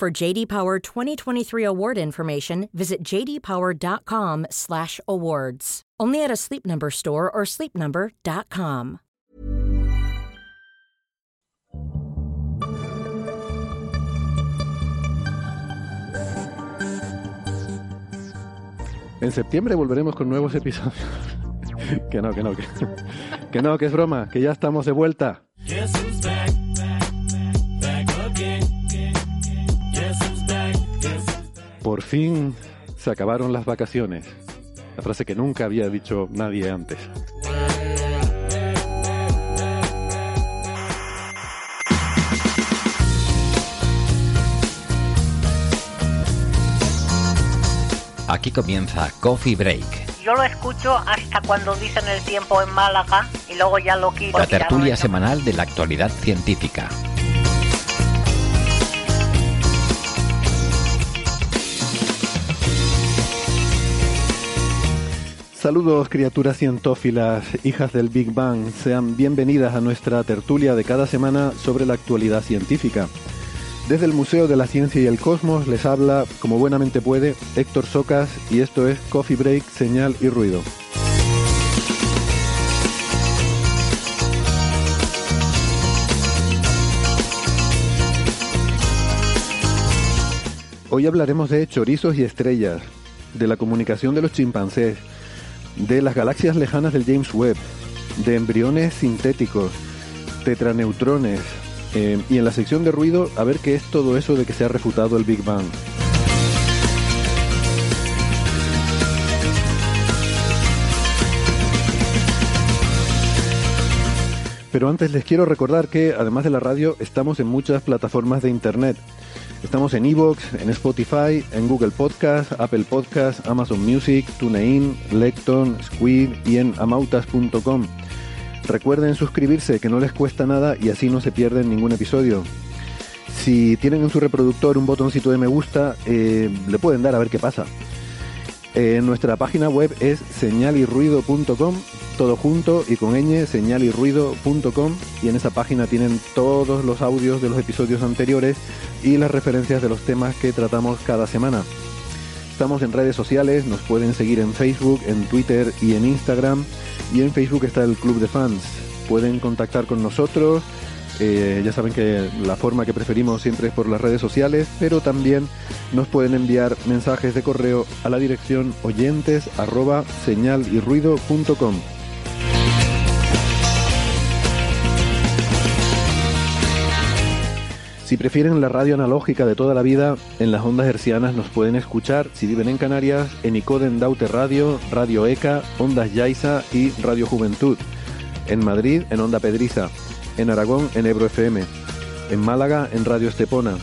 For JD Power 2023 award information, visit jdpower.com/awards. Only at a Sleep Number store or sleepnumber.com. En septiembre volveremos con nuevos episodios. que no, que no, que, que no, que es broma, que ya estamos de vuelta. Guess Por fin se acabaron las vacaciones. La frase que nunca había dicho nadie antes. Aquí comienza Coffee Break, Yo lo escucho hasta cuando dicen el tiempo en Málaga y luego ya lo quito. la tertulia semanal de la actualidad científica. Saludos criaturas cientófilas, hijas del Big Bang, sean bienvenidas a nuestra tertulia de cada semana sobre la actualidad científica. Desde el Museo de la Ciencia y el Cosmos les habla, como buenamente puede, Héctor Socas y esto es Coffee Break, Señal y Ruido. Hoy hablaremos de chorizos y estrellas, de la comunicación de los chimpancés, de las galaxias lejanas del James Webb, de embriones sintéticos, tetraneutrones, eh, y en la sección de ruido a ver qué es todo eso de que se ha refutado el Big Bang. Pero antes les quiero recordar que además de la radio estamos en muchas plataformas de internet. Estamos en Evox, en Spotify, en Google Podcast, Apple Podcast, Amazon Music, TuneIn, Lecton, Squid y en amautas.com. Recuerden suscribirse, que no les cuesta nada y así no se pierden ningún episodio. Si tienen en su reproductor un botoncito de me gusta, eh, le pueden dar a ver qué pasa. Eh, nuestra página web es señalirruido.com, todo junto y con ñ, señalirruido.com y en esa página tienen todos los audios de los episodios anteriores y las referencias de los temas que tratamos cada semana. Estamos en redes sociales, nos pueden seguir en Facebook, en Twitter y en Instagram y en Facebook está el Club de Fans. Pueden contactar con nosotros, eh, ya saben que la forma que preferimos siempre es por las redes sociales, pero también nos pueden enviar mensajes de correo a la dirección oyentes arroba señalirruido.com. Si prefieren la radio analógica de toda la vida, en las ondas hercianas nos pueden escuchar si viven en Canarias, en Icoden Daute Radio, Radio ECA, Ondas Yaiza y Radio Juventud. En Madrid, en Onda Pedriza. En Aragón, en Ebro FM. En Málaga, en Radio Estepona.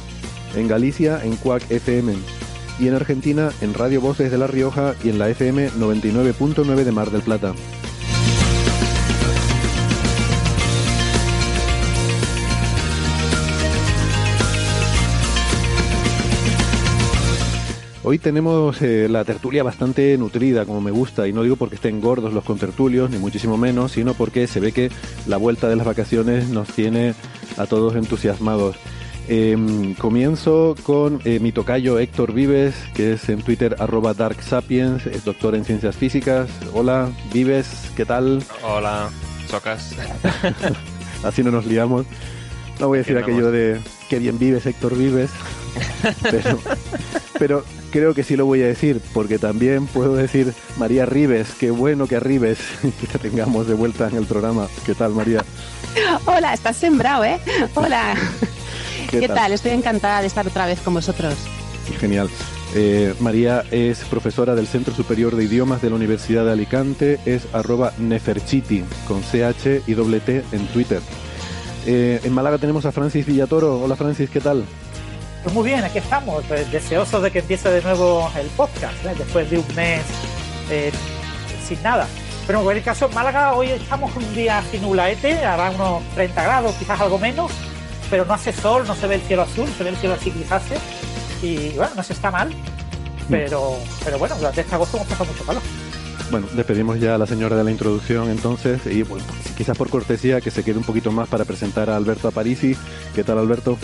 En Galicia, en Cuac FM. Y en Argentina, en Radio Voces de La Rioja y en la FM 99.9 de Mar del Plata. Hoy tenemos eh, la tertulia bastante nutrida, como me gusta, y no digo porque estén gordos los contertulios, ni muchísimo menos, sino porque se ve que la vuelta de las vacaciones nos tiene a todos entusiasmados. Em, comienzo con eh, mi tocayo Héctor Vives, que es en Twitter arroba Dark Sapiens, es doctor en ciencias físicas. Hola, Vives, ¿qué tal? Hola, Socas. Así no nos liamos. No voy a decir aquello de que bien vives, Héctor Vives, pero, pero creo que sí lo voy a decir, porque también puedo decir María Rives, qué bueno que arribes y que te tengamos de vuelta en el programa. ¿Qué tal, María? Hola, estás sembrado, ¿eh? Hola. ¿Qué ¿Qué, tal? tal? Estoy encantada de estar otra vez con vosotros. Genial. Eh, María es profesora del Centro Superior de Idiomas de la Universidad de Alicante, es arroba neferchiti, con CH y doble T en Twitter. Eh, en Málaga tenemos a Francis Villatoro. Hola Francis, ¿qué tal? Pues muy bien, aquí estamos, pues, deseosos de que empiece de nuevo el podcast, ¿eh? después de un mes eh, sin nada. Pero en cualquier caso, en Málaga hoy estamos un día sin nublaete, hará unos 30 grados, quizás algo menos, pero no hace sol, no se ve el cielo azul, se ve el cielo así grisáceo, y bueno, no se está mal, pero, pero bueno, durante este agosto hemos pasado mucho calor. Bueno, despedimos ya a la señora de la introducción entonces y bueno, quizás por cortesía que se quede un poquito más para presentar a Alberto Aparici. ¿Qué tal Alberto?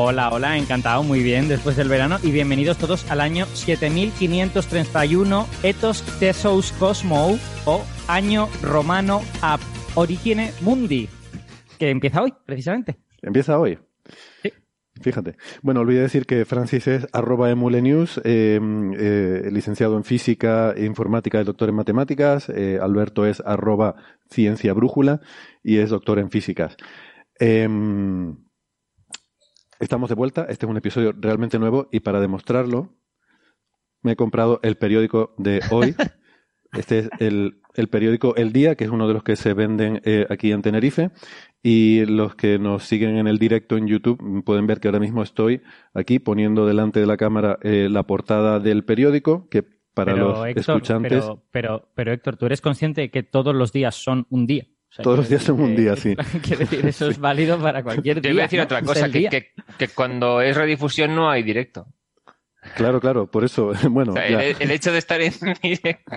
Hola, hola, encantado, muy bien, después del verano y bienvenidos todos al año 7531 Ethos Thesos Cosmo o año romano ab origine mundi, que empieza hoy, precisamente. Empieza hoy. Sí. Fíjate. Bueno, olvidé decir que Francis es arroba emulenews, eh, eh, licenciado en física e informática y doctor en matemáticas. Eh, Alberto es arroba ciencia brújula y es doctor en físicas. Estamos de vuelta. Este es un episodio realmente nuevo y para demostrarlo me he comprado el periódico de hoy. Este es el, el periódico El Día, que es uno de los que se venden eh, aquí en Tenerife. Y los que nos siguen en el directo en YouTube pueden ver que ahora mismo estoy aquí poniendo delante de la cámara eh, la portada del periódico, que para pero, los Héctor, escuchantes Pero, pero, pero, Héctor, tú eres consciente de que todos los días son un día. O sea, todos los días son un día, sí. Quiero decir, eso es válido para cualquier Te día. voy a decir ¿no? otra cosa, que, que- que cuando es redifusión no hay directo. Claro, claro, por eso, bueno, O sea, ya. el, el hecho de estar en directo.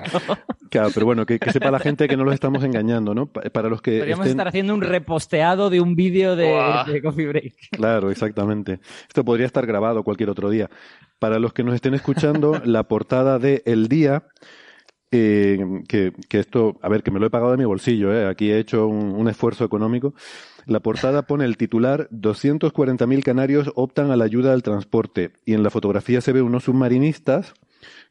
Claro, pero bueno, que, que sepa la gente que no los estamos engañando, ¿no? Pa- Para los que Podríamos estén... estar haciendo un reposteado de un vídeo de Coffee Break. Claro, exactamente. Esto podría estar grabado cualquier otro día. Para los que nos estén escuchando, la portada de El Día, eh, que, que esto, a ver, que me lo he pagado de mi bolsillo, eh, aquí he hecho un, un esfuerzo económico. La portada pone el titular 240.000 canarios optan a la ayuda del transporte y en la fotografía se ve unos submarinistas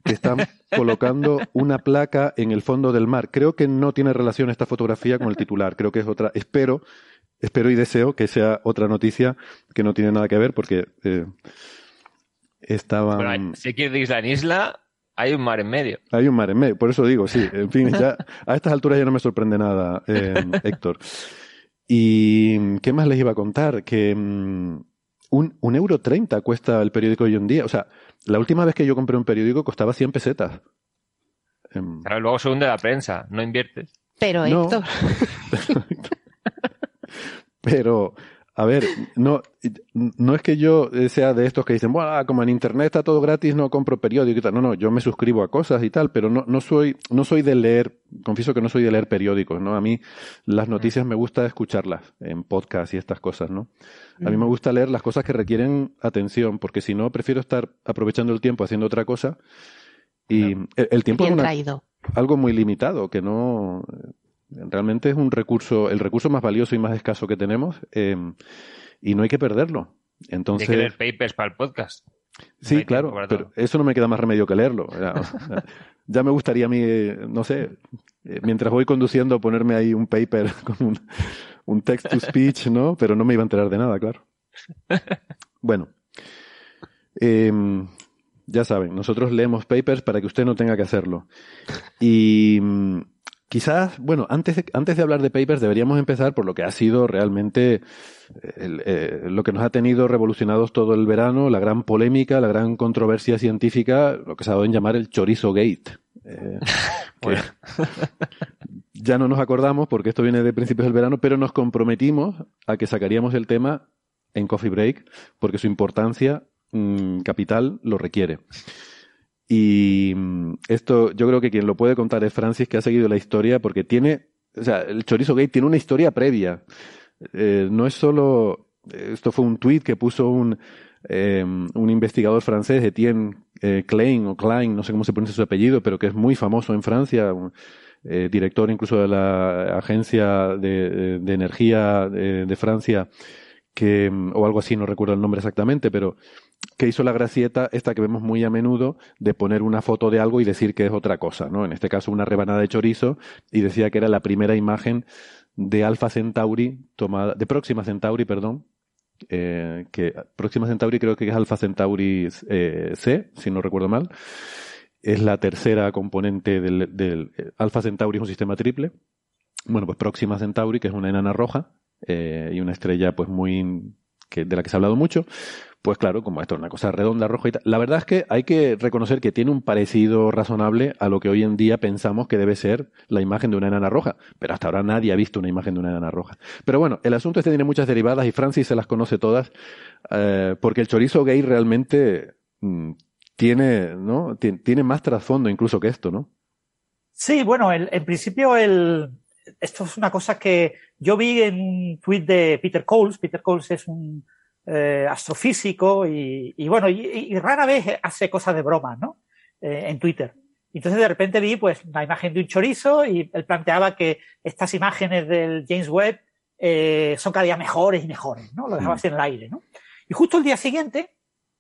que están colocando una placa en el fondo del mar. Creo que no tiene relación esta fotografía con el titular, creo que es otra. Espero, espero y deseo que sea otra noticia que no tiene nada que ver porque eh, estaban... Bueno, si quieres de isla en isla, hay un mar en medio. Hay un mar en medio, por eso digo, sí. En fin, ya a estas alturas ya no me sorprende nada, eh, Héctor. ¿Y qué más les iba a contar? Que mm, un, un euro treinta cuesta el periódico hoy en día. O sea, la última vez que yo compré un periódico costaba 100 pesetas. Em, Claro, luego se hunde la prensa, no inviertes. Pero No. Héctor, Pero, a ver, no, no es que yo sea de estos que dicen, "Buah, como en internet está todo gratis, no compro periódico y tal. No, no, yo me suscribo a cosas y tal, pero no, no soy, no soy de leer, confieso que no soy de leer periódicos, ¿no? A mí las noticias me gusta escucharlas en podcast y estas cosas, ¿no? A mí me gusta leer las cosas que requieren atención, porque si no, prefiero estar aprovechando el tiempo haciendo otra cosa. Y el, el tiempo es una- traído. algo muy limitado, que no realmente es un recurso, el recurso más valioso y más escaso que tenemos, eh, y no hay que perderlo. Hay que Entonces, leer papers para el podcast. sí, claro, pero eso no me queda más remedio que leerlo. Ya me gustaría a mí, eh, no sé, eh, mientras voy conduciendo, ponerme ahí un paper con un, un text to speech, ¿no? Pero no me iba a enterar de nada, claro. Bueno, em, ya saben, nosotros leemos papers para que usted no tenga que hacerlo. Y mm, quizás, bueno, antes de, antes de hablar de papers deberíamos empezar por lo que ha sido realmente el- eh, lo que nos ha tenido revolucionados todo el verano, la gran polémica, la gran controversia científica, lo que se ha dado en llamar el chorizo gate. Eh, que ya no nos acordamos porque esto viene de principios del verano, pero nos comprometimos a que sacaríamos el tema en Coffee Break porque su importancia mm, capital lo requiere. Y mm, esto yo creo que quien lo puede contar es Francis, que ha seguido la historia porque tiene, o sea, el Chorizo Gate tiene una historia previa. Eh, no es solo, esto fue un tweet que puso un, eh, un investigador francés, Etienne eh, Klein o Klein, no sé cómo se pronuncia su apellido, pero que es muy famoso en Francia, un, eh, director incluso de la Agencia de, de Energía de, de Francia, que, o algo así, no recuerdo el nombre exactamente, pero que hizo la gracieta esta que vemos muy a menudo de poner una foto de algo y decir que es otra cosa, ¿no? En este caso una rebanada de chorizo y decía que era la primera imagen de Alpha Centauri tomada, de Próxima Centauri, perdón, eh, que Próxima Centauri creo que es Alpha Centauri eh, C, si no recuerdo mal. Es la tercera componente del, del eh, Alpha Centauri es un sistema triple. Bueno, pues Próxima Centauri, que es una enana roja, eh, y una estrella pues muy de la que se ha hablado mucho, pues claro, como esto es una cosa redonda, roja y tal. La verdad es que hay que reconocer que tiene un parecido razonable a lo que hoy en día pensamos que debe ser la imagen de una enana roja. Pero hasta ahora nadie ha visto una imagen de una enana roja. Pero bueno, el asunto este tiene muchas derivadas y Francis se las conoce todas, eh, porque el chorizo gay realmente mm, tiene, ¿no? Tien- tiene más trasfondo incluso que esto, ¿no? Sí, bueno, el- en principio el, esto es una cosa que yo vi en un tweet de Peter Coles. Peter Coles es un eh, astrofísico y, y bueno, y, y rara vez hace cosas de broma, ¿no? Eh, en Twitter. Entonces de repente vi pues una imagen de un chorizo y él planteaba que estas imágenes del James Webb eh, son cada día mejores y mejores, ¿no? Lo dejaba Mm. así en el aire, ¿no? Y justo el día siguiente,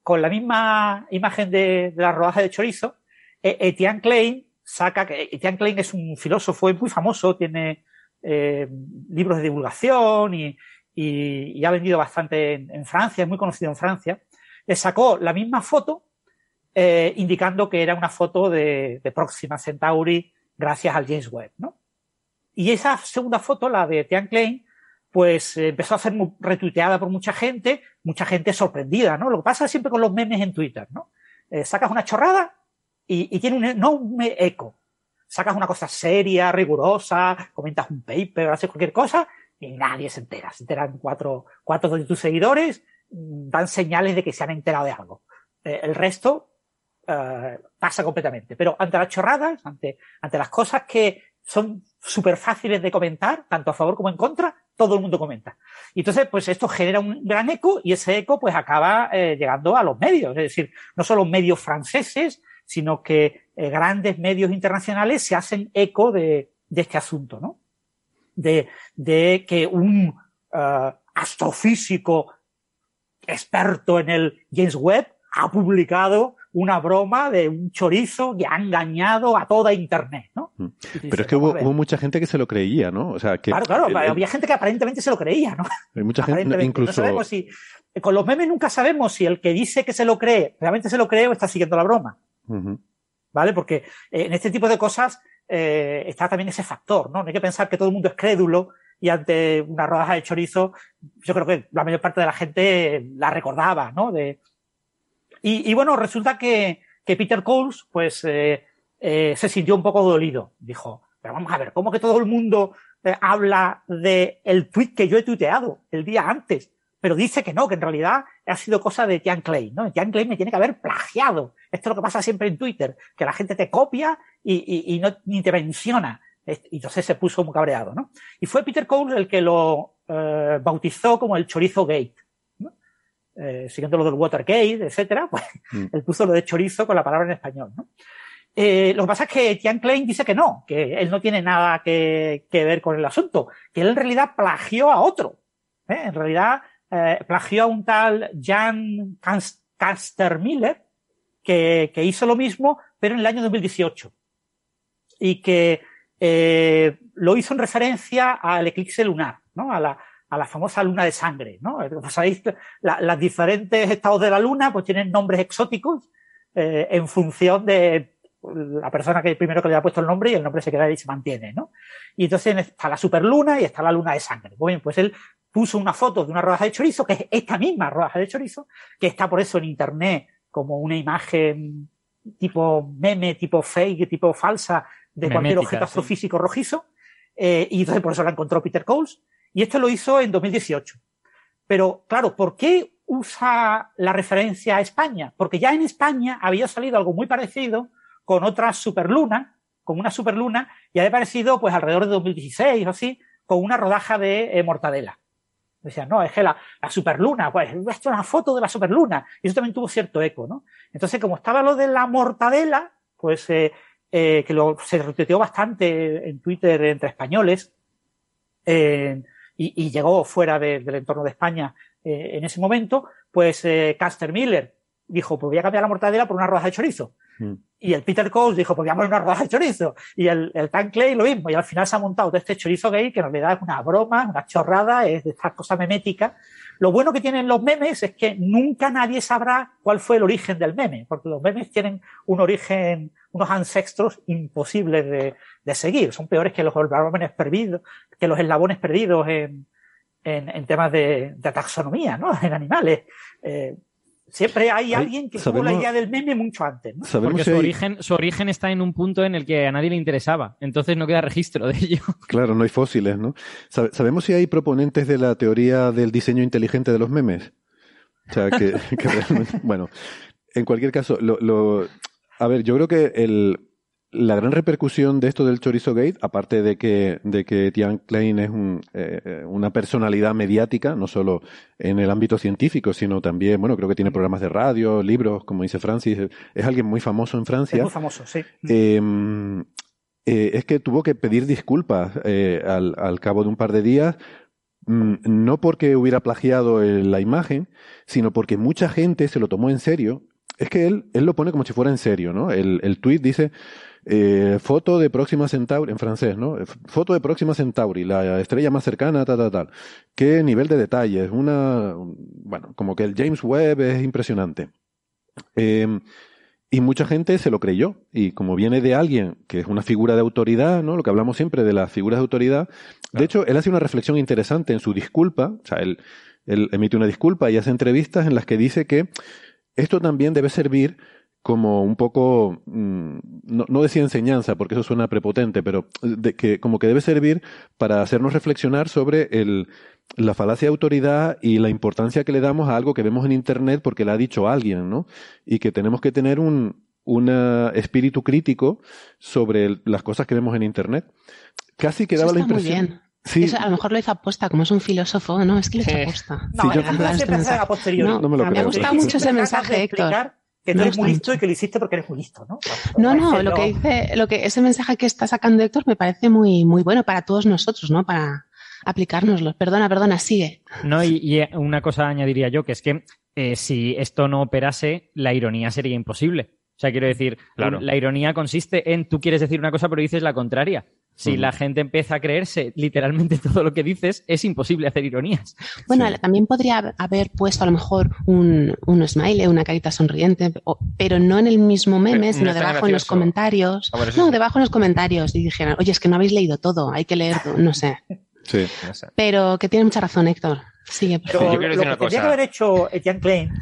con la misma imagen de, de la rodaja de chorizo, eh, Etienne Klein saca que Etienne Klein es un filósofo muy famoso, tiene eh, libros de divulgación y, y- ha vendido bastante en, Francia, es muy conocido en Francia. Le sacó la misma foto eh, indicando que era una foto de, de Próxima Centauri gracias al James Webb, ¿no? Y esa segunda foto, la de Etienne Klein, pues eh, empezó a ser retuiteada por mucha gente, mucha gente sorprendida, ¿no? Lo que pasa siempre con los memes en Twitter, ¿no? Eh, sacas una chorrada y, y tiene un enorme eco. Sacas una cosa seria, rigurosa, comentas un paper, haces cualquier cosa y nadie se entera. Se enteran cuatro, cuatro de tus seguidores, mm, dan señales de que se han enterado de algo. Eh, el resto eh, pasa completamente. Pero ante las chorradas, ante, ante las cosas que son súper fáciles de comentar, tanto a favor como en contra, todo el mundo comenta. Y entonces, pues esto genera un gran eco y ese eco pues acaba eh, llegando a los medios. Es decir, no solo medios franceses, sino que eh, grandes medios internacionales se hacen eco de, de este asunto, ¿no? De, de que un eh, astrofísico experto en el James Webb ha publicado una broma de un chorizo que ha engañado a toda Internet, ¿no? Dices, Pero es que "Vamos hubo, a ver". hubo mucha gente que se lo creía, ¿no? O sea, que Claro, claro, el- el- había gente que aparentemente se lo creía, ¿no? hay mucha gente, incluso No sabemos si, con los memes nunca sabemos si el que dice que se lo cree, realmente se lo cree o está siguiendo la broma, ¿vale? Porque eh, en este tipo de cosas eh, está también ese factor, ¿no? No hay que pensar que todo el mundo es crédulo y ante una rodaja de chorizo, yo creo que la mayor parte de la gente la recordaba, ¿no? De, y, bueno, resulta que, que Peter Coles, pues, eh, se sintió un poco dolido. Dijo, pero vamos a ver, ¿cómo que todo el mundo habla de el tweet que yo he tuiteado el día antes? Pero dice que no, que en realidad ha sido cosa de Jan Klein, ¿no? Jan Klein me tiene que haber plagiado. Esto es lo que pasa siempre en Twitter, que la gente te copia y, y, y no, ni te menciona. Es- Y entonces se puso muy cabreado, ¿no? Y fue Peter Coles el que lo eh, bautizó como el chorizo gate. ¿no? Eh, siguiendo lo del Watergate, etcétera, pues Mm. él puso lo de chorizo con la palabra en español, ¿no? Eh, lo que pasa es que Etienne Klein dice que no, que él no tiene nada que, que ver con el asunto, que él en realidad plagió a otro. ¿eh? En realidad eh, plagió a un tal Jan Kastermiller que, que hizo lo mismo, pero en el año 2018. Y que eh, lo hizo en referencia al eclipse lunar, ¿no? A la, a la famosa luna de sangre, ¿no? Como sabéis, la- las diferentes estados de la luna pues tienen nombres exóticos eh, en función de la persona que primero que le ha puesto el nombre y el nombre se queda y se mantiene, ¿no? Y entonces está la superluna y está la luna de sangre. Pues bien, pues él puso una foto de una rodaja de chorizo, que es esta misma rodaja de chorizo, que está por eso en internet como una imagen tipo meme, tipo fake, tipo falsa de cualquier objeto sí. astrofísico rojizo. Eh, y entonces por eso la encontró Peter Coles. Y esto lo hizo en 2018. Pero claro, ¿por qué usa la referencia a España? Porque ya en España había salido algo muy parecido con otra superluna, con una superluna, y había aparecido pues alrededor de 2016 o así, con una rodaja de eh, mortadela. Decían, no, es que la, la superluna, pues esto es una foto de la superluna. Y eso también tuvo cierto eco, ¿no? Entonces, como estaba lo de la mortadela, pues eh, eh, que lo, se retuiteó bastante en Twitter entre españoles, eh, y, y llegó fuera de- del entorno de España eh, en ese momento, pues eh, Caster Miller dijo, pues voy a cambiar la mortadela por una rodaja de chorizo. Y el Peter Coles dijo, pues voy a una rodaja de chorizo. Y el, el Tan Clay lo mismo. Y al final se ha montado todo este chorizo gay, que en realidad es una broma, una chorrada, es de estas cosas meméticas. Lo bueno que tienen los memes es que nunca nadie sabrá cuál fue el origen del meme, porque los memes tienen un origen, unos ancestros imposibles de, de seguir. Son peores que los eslabones perdidos, que los eslabones perdidos en, en, en temas de, de taxonomía, ¿no? En animales. Eh, siempre hay, Hay- alguien que tuvo la idea del meme mucho antes, ¿no? Sabemos Porque si su hay- origen, su origen está en un punto en el que a nadie le interesaba. Entonces no queda registro de ello. Claro, no hay fósiles, ¿no? Sabe- ¿Sabemos si hay proponentes de la teoría del diseño inteligente de los memes? O sea, que, que realmente, bueno, en cualquier caso, lo, lo- a ver, yo creo que el, la gran repercusión de esto del Chorizo Gate, aparte de que, de que Tian Klein es un, eh, una personalidad mediática, no solo en el ámbito científico, sino también, bueno, creo que tiene programas de radio, libros, como dice Francis, es, es alguien muy famoso en Es Francia. muy famoso, sí. Eh, eh, es que tuvo que pedir disculpas eh, al, al cabo de un par de días, mm, no porque hubiera plagiado la imagen, sino porque mucha gente se lo tomó en serio. Es que él, él lo pone como si fuera en serio, ¿no? El, el tweet dice, eh, foto de Próxima Centauri, en francés, ¿no? Foto de Próxima Centauri, la estrella más cercana, tal, tal, tal. Qué nivel de detalles, una, bueno, como que el James Webb es impresionante. Eh, y mucha gente se lo creyó. Y como viene de alguien que es una figura de autoridad, ¿no? Lo que hablamos siempre de las figuras de autoridad. De hecho, él hace una reflexión interesante en su disculpa. O sea, él, él emite una disculpa y hace entrevistas en las que dice que esto también debe servir como un poco, mm, no, no decía enseñanza, porque eso suena prepotente, pero de que, como que debe servir para hacernos reflexionar sobre el, la falacia de autoridad y la importancia que le damos a algo que vemos en Internet porque le ha dicho alguien, ¿no? Y que tenemos que tener un una espíritu crítico sobre el- las cosas que vemos en Internet. Casi que Eso daba la está muy impresión. bien. Sí, Eso a lo mejor lo hizo aposta, como es un filósofo, ¿no? Es que lo hizo aposta. No, Sí, yo-. No, No me lo me creo. ha gustado Sí, mucho ese mensaje, Héctor. Que tú eres muy listo y que lo hiciste porque eres muy listo, ¿no? No, no, Parece lo que dice, lo que ese mensaje que está sacando Héctor me parece muy, muy bueno para todos nosotros, ¿no? Para aplicárnoslo. Perdona, perdona, sigue. No, y, y una cosa añadiría yo, que es que eh, si esto no operase, la ironía sería imposible. O sea, quiero decir, Claro. la ironía consiste en tú quieres decir una cosa pero dices la contraria. Si la gente empieza a creerse literalmente todo lo que dices, es imposible hacer ironías. Bueno, Sí. también podría hab- haber puesto a lo mejor un, un smiley, una carita sonriente, o- pero no en el mismo meme, Pero sino debajo en los comentarios. Ah, no, sí. debajo en los comentarios. Y dijeron, oye, es que no habéis leído todo, hay que leer, todo", no sé. sí. No sé. Pero que tiene mucha razón, Héctor. Sigue, por Pero favor. yo quiero lo decir que una tendría cosa. que haber hecho Etienne Klein,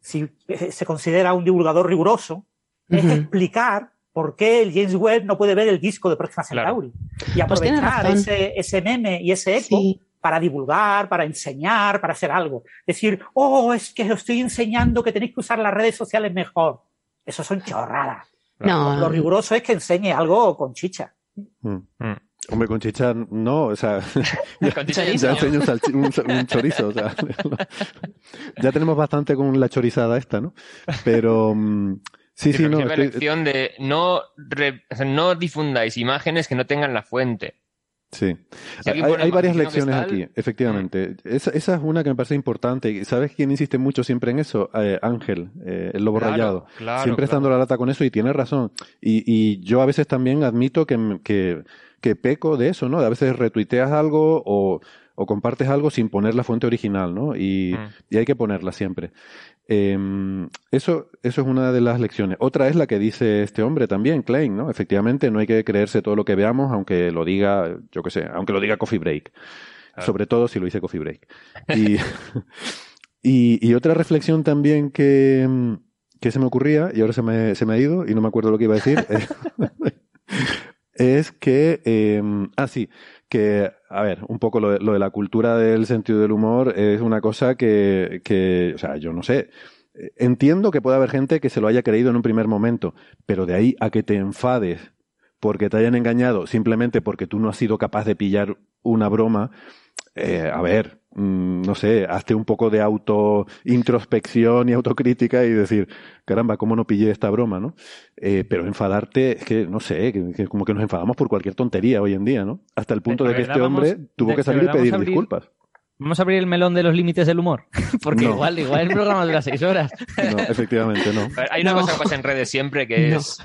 si eh, se considera un divulgador riguroso, es Ujú. explicar por qué el James Webb no puede ver el disco de Próxima Claro. Centauri. Y Pues aprovechar ese, ese meme y ese eco Sí. para divulgar, para enseñar, para hacer algo. Decir, oh, es que os estoy enseñando que tenéis que usar las redes sociales mejor. Eso son chorradas. No, Lo riguroso es que enseñe algo con chicha. Mm. Mm. Hombre, con chicha, no, o sea, ya, enseño un, salchi- un- un chorizo, o sea, ya tenemos bastante con la chorizada esta, ¿no? Pero, mm, sí, sí, no, la lección de no, re- o sea, no difundáis imágenes que no tengan la fuente. sí. Si Hay, varias lecciones tal, aquí, efectivamente. Esa, esa es una que me parece importante. ¿Y ¿Sabes quién insiste mucho siempre en eso? Eh, Ángel, eh, el lobo Claro, rayado. claro, siempre está dando claro. la lata con eso y tiene razón. Y, y yo a veces también admito que, que peco de eso, ¿no? A veces retuiteas algo o, o compartes algo sin poner la fuente original, ¿no? Y, Mm. y hay que ponerla siempre. Em, eso, eso es una de las lecciones. Otra es la que dice este hombre también, Klein, ¿no? Efectivamente, no hay que creerse todo lo que veamos, aunque lo diga, yo qué sé, aunque lo diga Coffee Break. Sobre todo si lo dice Coffee Break. Y, y, y otra reflexión también que, que se me ocurría, y ahora se me, se me ha ido y no me acuerdo lo que iba a decir, es que, eh, ah, sí, que, a ver, un poco lo de, lo de la cultura del sentido del humor es una cosa que, que, o sea, yo no sé. Entiendo que puede haber gente que se lo haya creído en un primer momento, pero de ahí a que te enfades porque te hayan engañado simplemente porque tú no has sido capaz de pillar una broma, eh, a ver, no sé, hazte un poco de auto introspección y autocrítica y decir, caramba, ¿cómo no pillé esta broma, no? Eh, pero enfadarte, es que, no sé, que, que como que nos enfadamos por cualquier tontería hoy en día, ¿no? Hasta el punto De- de, de que este hombre vamos- tuvo que salir y pedir abrir- disculpas. Vamos a abrir el melón de los límites del humor, porque No. igual, igual el programa dura seis horas. No, efectivamente, no. Ver, Hay una No. cosa que pasa en redes siempre que No. es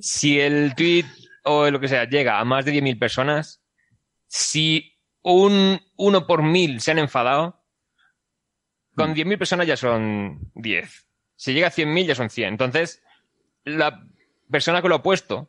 si el tweet o lo que sea llega a más de 10.000 personas, si un uno por mil se han enfadado, con 10.000 personas ya son 10. Si llega a 100.000 ya son 100. Entonces, la persona que lo ha puesto,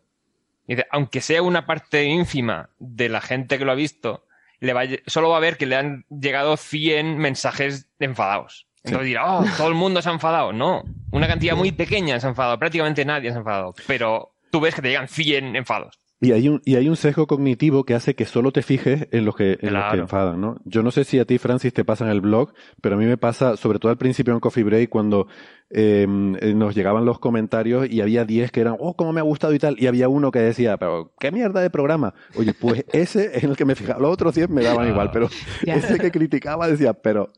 dice, aunque sea una parte ínfima de la gente que lo ha visto, le va solo va a ver que le han llegado 100 mensajes enfadados. Entonces dirá, oh, todo el mundo se ha enfadado. No, una cantidad muy pequeña se ha enfadado, prácticamente nadie se ha enfadado. Pero tú ves que te llegan 100 enfados. Y hay un, y hay un sesgo cognitivo que hace que solo te fijes en los que, en los que enfadan, ¿no? Yo no sé si a ti, Francis, te pasa en el blog, pero a mí me pasa, sobre todo al principio en Coffee Break, cuando eh, eh, nos llegaban los comentarios y había 10 que eran, oh, cómo me ha gustado y tal, y había uno que decía, pero qué mierda de programa. Oye, pues ese es en el que me fijaba. Los otros 10 me daban igual, pero Ya. ese que criticaba decía, pero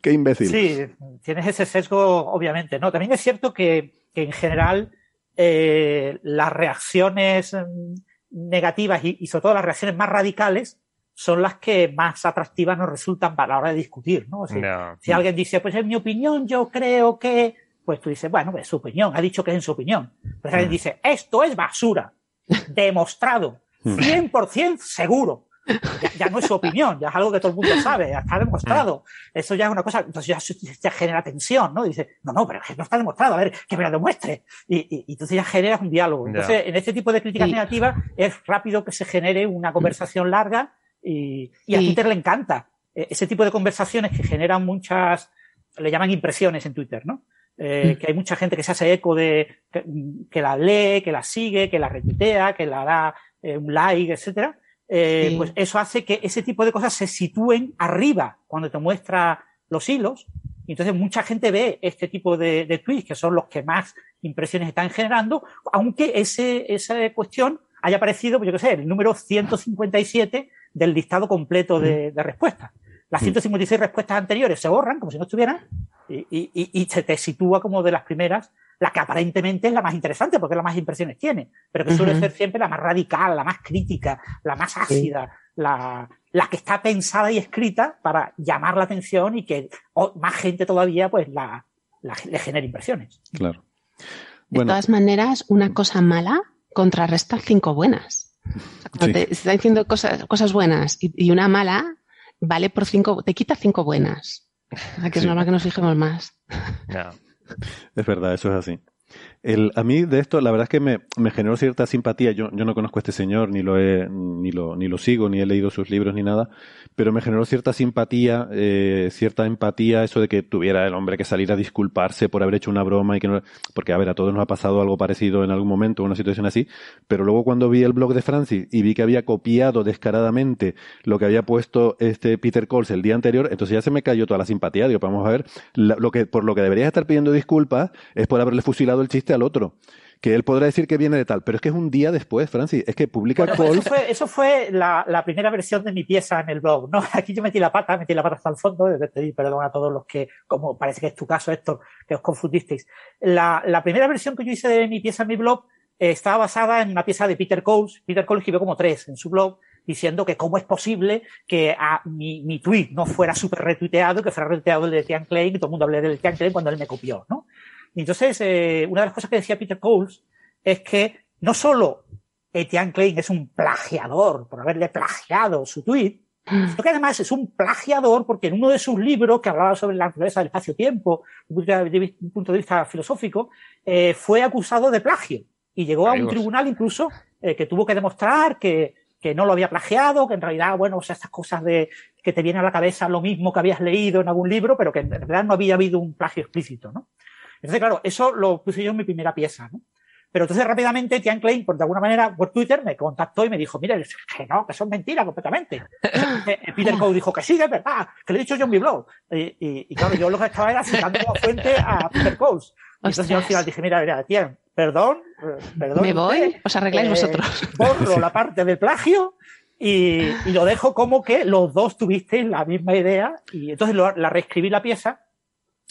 qué imbécil. Sí, tienes ese sesgo, obviamente. No, también es cierto que, que en general eh, las reacciones mm, negativas y, y sobre todo las reacciones más radicales son las que más atractivas nos resultan para la hora de discutir, ¿no? Si, No. si alguien dice, pues en mi opinión yo creo que, pues tú dices, bueno, es su opinión, ha dicho que es en su opinión. Pero si alguien dice, esto es basura, demostrado, 100% seguro. Ya, ya no es su opinión, ya es algo que todo el mundo sabe, ya está demostrado. Eso ya es una cosa, entonces ya, se- ya genera tensión, ¿no? Dice, no, no, pero es que no está demostrado, a ver, que me lo demuestre. Y, y- y entonces ya generas un diálogo. Ya. Entonces, en este tipo de críticas Y- negativas es rápido que se genere una conversación larga y, y a Y- Twitter le encanta. Eh, Ese tipo de conversaciones que generan muchas, le llaman impresiones en Twitter, ¿no? Eh, Mm. que hay mucha gente que se hace eco de que, que la lee, que la sigue, que la retuitea, que la da eh, un like, etcétera. Eh, Sí. Pues eso hace que ese tipo de cosas se sitúen arriba cuando te muestra los hilos. Y entonces mucha gente ve este tipo de, de tweets que son los que más impresiones están generando, aunque ese, esa cuestión haya aparecido, pues yo qué sé, el número 157 del listado completo de, de respuestas. Las 156 respuestas anteriores se borran como si no estuvieran y, y- y- y se te sitúa como de las primeras, la que aparentemente es la más interesante porque es la más impresiones tiene, pero que suele ser siempre la más radical, la más crítica, la más ácida, la, la que está pensada y escrita para llamar la atención y que o- más gente todavía pues la, la- le genere impresiones. Claro. De Bueno, todas maneras, una cosa mala contrarresta cinco buenas. O sea, cuando Sí. te está diciendo cosas, cosas buenas y, y una mala, vale por cinco, te quita cinco buenas. O sea, que es Sí. normal que nos fijemos más. No. Es verdad, eso es así. El, a mí de esto, la verdad es que me, generó cierta simpatía. Yo, no conozco a este señor, ni lo, he, ni, lo, ni lo sigo, ni he leído sus libros, ni nada, pero me generó cierta simpatía, eh, cierta empatía, eso de que tuviera el hombre que salir a disculparse por haber hecho una broma y que no. Porque, a ver, a todos nos ha pasado algo parecido en algún momento, una situación así, pero luego cuando vi el blog de Francis y vi que había copiado descaradamente lo que había puesto este Peter Coles el día anterior, entonces ya se me cayó toda la simpatía. Digo, vamos a ver, la- lo que, por lo que deberías estar pidiendo disculpas es por haberle fusilado el chiste al otro. Que él podrá decir que viene de tal, pero es que es un día después, Francis. Es que publica Bueno, Coles. eso fue, eso fue la, la primera versión de mi pieza en el blog. ¿no? Aquí yo metí la pata, metí la pata hasta el fondo, y pedí perdón a todos los que, como parece que es tu caso, Héctor, que os confundisteis. La, la primera versión que yo hice de mi pieza en mi blog eh, estaba basada en una pieza de Peter Coles. Peter Coles escribió como tres en su blog, diciendo que cómo es posible que a mi, mi tweet no fuera súper retuiteado, que fuera retuiteado el de Tian Klein, y todo el mundo hablé del Tian Klein cuando él me copió, ¿no? Y entonces, eh, una de las cosas que decía Peter Coles es que no solo Etienne Klein es un plagiador por haberle plagiado su tweet, sino que además es un plagiador porque en uno de sus libros que hablaba sobre la naturaleza del espacio-tiempo, desde un punto de vista filosófico, eh, fue acusado de plagio y llegó a un tribunal incluso eh, que tuvo que demostrar que, que no lo había plagiado, que en realidad, bueno, o sea, estas cosas de que te viene a la cabeza lo mismo que habías leído en algún libro, pero que en realidad no había habido un plagio explícito, ¿no? Entonces, claro, eso lo puse yo en mi primera pieza, ¿no? Pero entonces rápidamente Tian Klein, por de alguna manera, por Twitter, me contactó y me dijo, mira, es que no, que son mentiras completamente. Eh, Peter Coe dijo que sí, que es verdad, que lo he dicho yo en mi blog. Y, y- y claro, yo lo que estaba era citando como fuente a Peter Coe. Y entonces yo al final dije, mira, mira, Tian, perdón, eh, perdón. Me voy, os arregláis eh, vosotros. Borro la parte del plagio y, y lo dejo como que los dos tuvisteis la misma idea. Y entonces lo- la reescribí la pieza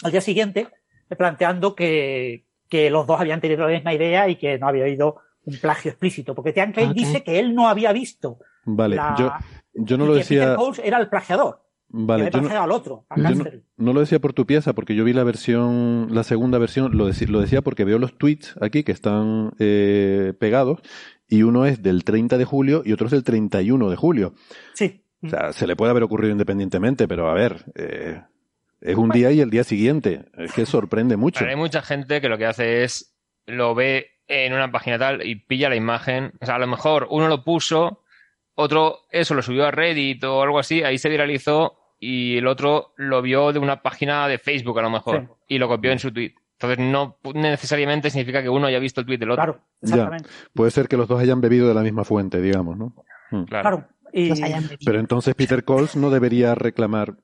al día siguiente, planteando que, que los dos habían tenido la misma idea y que no había habido un plagio explícito. Porque Tian Klein Ok. dice que él no había visto. Vale, la- yo, yo no y lo que Peter decía. Coles era el plagiador. Vale, yo no, al otro, a yo no, lo decía por tu pieza, porque yo vi la versión, la segunda versión, lo, lo decía porque veo los tweets aquí que están eh, pegados, y uno es del 30 de julio y otro es del 31 de julio. Sí. O sea, se le puede haber ocurrido independientemente, pero a ver, eh, es un día y el día siguiente. Es que sorprende mucho. Pero hay mucha gente que lo que hace es lo ve en una página tal y pilla la imagen. O sea, a lo mejor uno lo puso otro, eso lo subió a Reddit o algo así, ahí se viralizó y el otro lo vio de una página de Facebook a lo mejor Sí. y lo copió en su tweet. Entonces no necesariamente significa que uno haya visto el tweet del otro. Claro, exactamente. Puede ser que los dos hayan bebido de la misma fuente, digamos, ¿no? Mm. Claro. Claro. Y. Pero entonces Peter Coles no debería reclamar.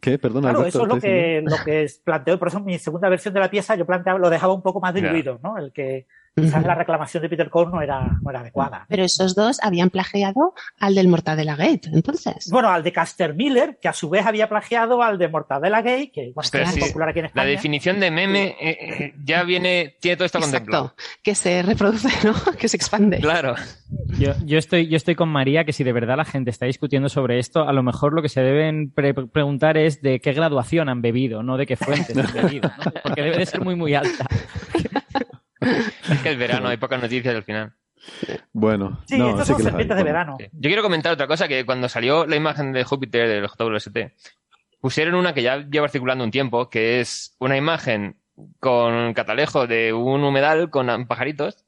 ¿Qué? Perdona, claro, Alberto, eso es lo que, lo que planteo. Por eso mi segunda versión de la pieza yo planteaba, lo dejaba un poco más diluido, ¿no? El que quizás la reclamación de Peter Cole no era, no era adecuada. Pero esos dos habían plagiado al del Mortadela Gate, entonces. Bueno, al de Caster Miller, que a su vez había plagiado al de Mortadela Gay, que es sí. popular aquí en La definición de meme eh, eh, ya viene, tiene todo esto contemplado. Exacto. Que se reproduce, ¿no? Que se expande. Claro. Yo, yo estoy, yo estoy con María que si de verdad la gente está discutiendo sobre esto, a lo mejor lo que se deben pre- preguntar es de qué graduación han bebido, no de qué fuentes han bebido, ¿no? porque debe de ser muy, muy alta. Es que es verano, hay pocas noticias al final. Bueno, Sí, no, estos sí son que las hay. serpientes de Bueno, verano. Sí. Yo quiero comentar otra cosa, que cuando salió la imagen de Júpiter del JWST, pusieron una que ya lleva circulando un tiempo, que es una imagen con catalejo de un humedal con pajaritos,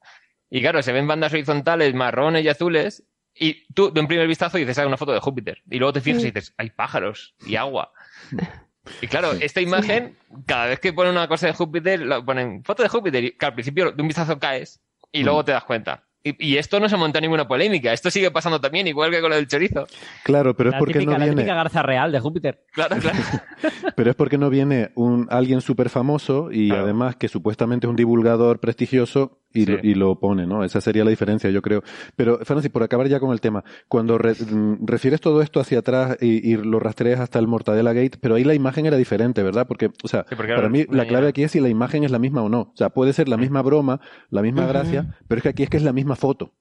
y claro, se ven bandas horizontales marrones y azules, y tú de un primer vistazo dices, ah, una foto de Júpiter, y luego te fijas y dices, hay pájaros y agua. Y claro, esta imagen, cada vez que ponen una cosa de Júpiter, lo ponen foto de Júpiter, y que al principio de un vistazo caes, y luego te das cuenta. Y, y esto no se monta ninguna polémica, esto sigue pasando también, igual que con lo del chorizo. Claro, pero es La porque típica, no la viene. típica garza real de Júpiter. Claro, claro. Pero es porque no viene un alguien súper famoso y Claro. además que supuestamente es un divulgador prestigioso y, Sí. lo, y lo pone, ¿no? Esa sería la diferencia, yo creo. Pero, Francis, por acabar ya con el tema, cuando re- mm, refieres todo esto hacia atrás y, y lo rastreas hasta el Mortadela Gate, pero ahí la imagen era diferente, ¿verdad? Porque, o sea, Sí, porque para mí la clave aquí es si la imagen es la misma o no. O sea, puede ser la misma broma, la misma gracia, pero es que aquí es que es la misma foto.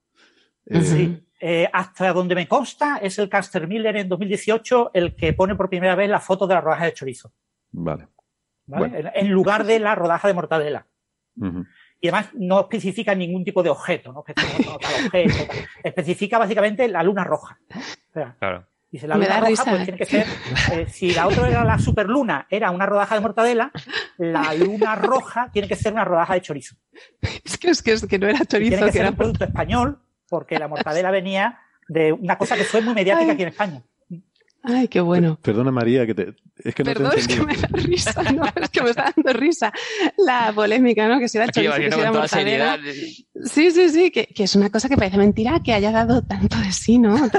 Eh. Sí. Eh, hasta donde me consta, es el Caster Miller en 2018 el que pone por primera vez la foto de la rodaja de chorizo. Vale. ¿vale? Bueno. En, en lugar de la rodaja de mortadela. Ujú. Y además no especifica ningún tipo de objeto, no especifica no, tal objeto, tal. especifica básicamente la luna roja. ¿no? O sea, Claro. dice la Me luna roja, risa, pues ¿eh? tiene que ser, eh, si la otra era la superluna, era una rodaja de mortadela, la luna roja tiene que ser una rodaja de chorizo. Es que, es que, es que no era Y chorizo, tiene que que ser era un producto español, porque la mortadela venía de una cosa que fue muy mediática Ay. aquí en España. Ay, qué bueno. Perdona, María, que te, es que no Perdón, te es que me da risa, ¿no? Es que me está dando risa la polémica, ¿no? Que si era chorizo, que si era mortadela. seriedad. Sí, sí, sí, que, que es una cosa que parece mentira que haya dado tanto de sí, ¿no?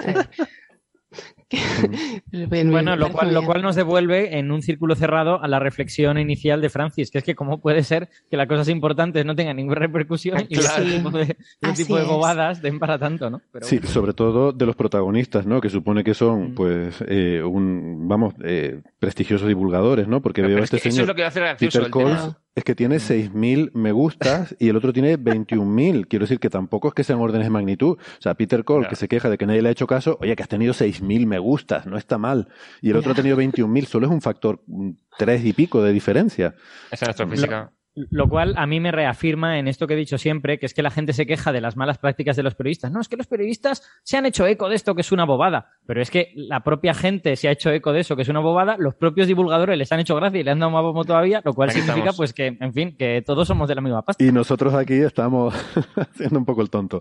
Que- Bien, Bueno, lo cual, lo cual nos devuelve en un círculo cerrado a la reflexión inicial de Francis, que es que cómo puede ser que las cosas importantes no tengan ninguna repercusión y Claro. ese tipo de, Así tipo de es. bobadas den para tanto, ¿no? Pero Sí, bueno. sobre todo de los protagonistas, ¿no? Que supone que son, Mm. pues, eh, un, vamos, eh, prestigiosos divulgadores, ¿no? Porque Pero veo a es este que eso señor es lo que hace Peter el tema. Coles, es que tiene 6.000 me gustas y el otro tiene 21.000. Quiero decir que tampoco es que sean órdenes de magnitud. O sea, Peter Cole, que se queja de que nadie le ha hecho caso, oye, que has tenido 6.000 me gustas, no está mal. Y el otro ha tenido 21.000, solo es un factor mm, tres y pico de diferencia. Esa es nuestra física. Lo cual a mí me reafirma en esto que he dicho siempre, que es que la gente se queja de las malas prácticas de los periodistas. No, es que los periodistas se han hecho eco de esto, que es una bobada. Pero es que la propia gente se ha hecho eco de eso, que es una bobada. Los propios divulgadores les han hecho gracia y le han dado más bombo todavía, lo cual Aquí significa estamos. pues que, en fin, que todos somos de la misma pasta. Y nosotros aquí estamos haciendo un poco el tonto.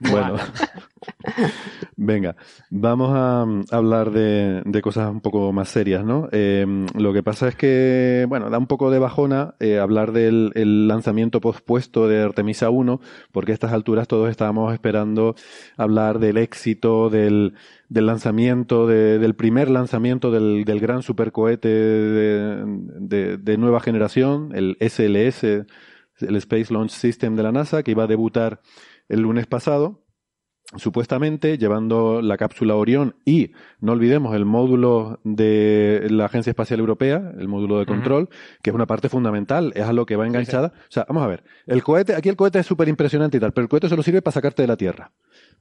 Bueno, venga, vamos a mm, hablar de, cosas un poco más serias, ¿no? Eh, lo que pasa es que, bueno, da un poco de bajona eh, hablar del el lanzamiento pospuesto de Artemisa 1, porque a estas alturas todos estábamos esperando hablar del éxito, del, lanzamiento, de- del primer lanzamiento del, del gran supercohete de nueva generación, el SLS, el Space Launch System de la NASA, que iba a debutar el lunes pasado, supuestamente llevando la cápsula Orión y, no olvidemos, el módulo de la Agencia Espacial Europea, el módulo de control, que es una parte fundamental, es a lo que va enganchada. O sea, vamos a ver, el cohete, aquí el cohete es súper impresionante y tal, pero el cohete solo sirve para sacarte de la Tierra.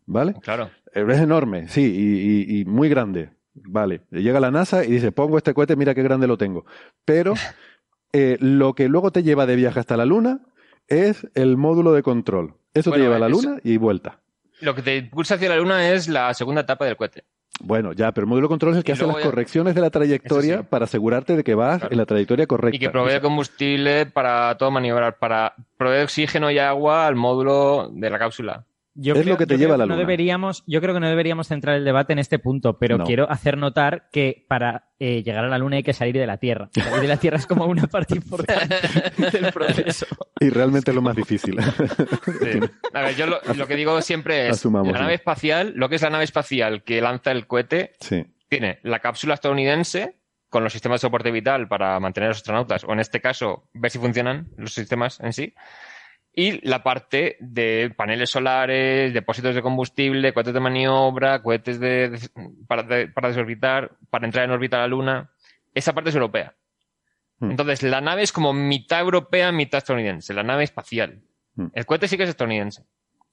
¿Vale? Claro. Eh, Es enorme, sí, y, y- y muy grande. Vale. Llega la NASA y dice, pongo este cohete, mira qué grande lo tengo. Pero eh, lo que luego te lleva de viaje hasta la Luna es el módulo de control. Eso Bueno, te lleva a la eso- Luna y vuelta. Lo que te impulsa hacia la luna es la segunda etapa del cohete. Bueno, ya, pero el módulo de control es el que Y hace las ya- correcciones de la trayectoria sí. para asegurarte de que vas Claro. en la trayectoria correcta. Y que provee O sea, combustible para todo maniobrar, para proveer oxígeno y agua al módulo de la cápsula. Yo Es creo- lo que te lleva a la que no luna. deberíamos, yo creo que no deberíamos centrar el debate en este punto, pero No. quiero hacer notar que para eh, llegar a la luna hay que salir de la Tierra. Salir de la Tierra es como una parte importante del proceso. Y realmente es lo más difícil. Sí. A ver, yo lo, lo que digo siempre es Asumamos, la sí. nave espacial, lo que es la nave espacial que lanza el cohete, sí. tiene la cápsula estadounidense con los sistemas de soporte vital para mantener a los astronautas, o en este caso, ver si funcionan los sistemas en sí, y la parte de paneles solares, depósitos de combustible, cohetes de maniobra, cohetes de, de- para, de- para desorbitar, para entrar en órbita a la Luna. Esa parte es europea. Hmm. Entonces, la nave es como mitad europea, mitad estadounidense, la nave espacial. Hmm. El cohete sí que es estadounidense.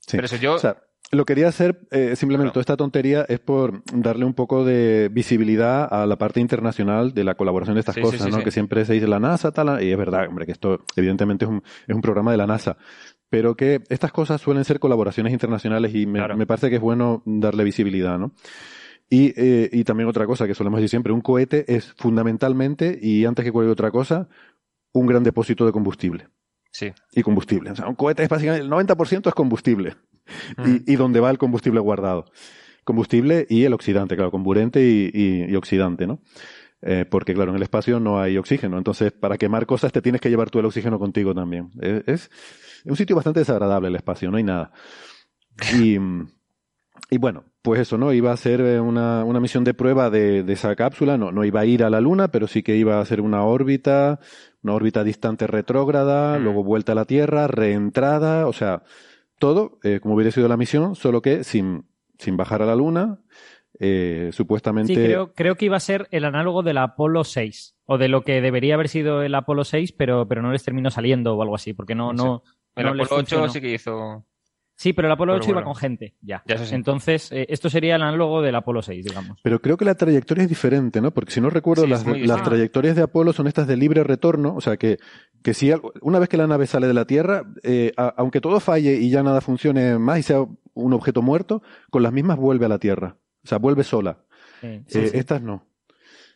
Sí. Pero eso yo... O sea, lo quería hacer, eh, simplemente toda esta tontería es por darle un poco de visibilidad a la parte internacional de la colaboración de estas Sí, cosas, sí, ¿no? Que siempre se dice la NASA, tal, y es verdad, hombre, que esto evidentemente es un, es un programa de la NASA. Pero que estas cosas suelen ser colaboraciones internacionales y me, Claro. me parece que es bueno darle visibilidad, ¿no? Y, eh, y también otra cosa que solemos decir siempre, un cohete es fundamentalmente, y antes que cualquier otra cosa, un gran depósito de combustible Sí. y combustible. O sea, un cohete es básicamente el 90% es combustible. Y, y donde va el combustible guardado. Combustible y el oxidante, claro, comburente y, y- y oxidante, ¿no? Eh, porque, claro, en el espacio no hay oxígeno. Entonces, para quemar cosas te tienes que llevar tú el oxígeno contigo también. Es, es un sitio bastante desagradable el espacio, no hay nada. Y, y bueno, pues eso, ¿no? Iba a ser eh, una, una misión de prueba de, de esa cápsula. No, no iba a ir a la Luna, pero sí que iba a ser una órbita, una órbita distante retrógrada, Mm. luego vuelta a la Tierra, reentrada, o sea, todo eh, como hubiera sido la misión, solo que sin, sin bajar a la Luna, eh, supuestamente... Sí, creo, creo que iba a ser el análogo del Apolo 6, o de lo que debería haber sido el Apolo 6, pero, pero no les terminó saliendo o algo así, porque no, no, El no les Apolo 8 funcionó. sí que hizo... Sí, pero el Apolo Pero 8 iba con gente, ya. Ya, eso sí. Entonces, eh, esto sería el análogo del Apolo 6, digamos. Pero creo que la trayectoria es diferente, ¿no? Porque si no recuerdo, Sí, las, trayectorias de Apolo son estas de libre retorno, o sea que, que si una vez que la nave sale de la Tierra, eh, a- aunque todo falle y ya nada funcione más y sea un objeto muerto, con las mismas vuelve a la Tierra. O sea, vuelve sola. Sí, sí, Eh, sí. Estas no.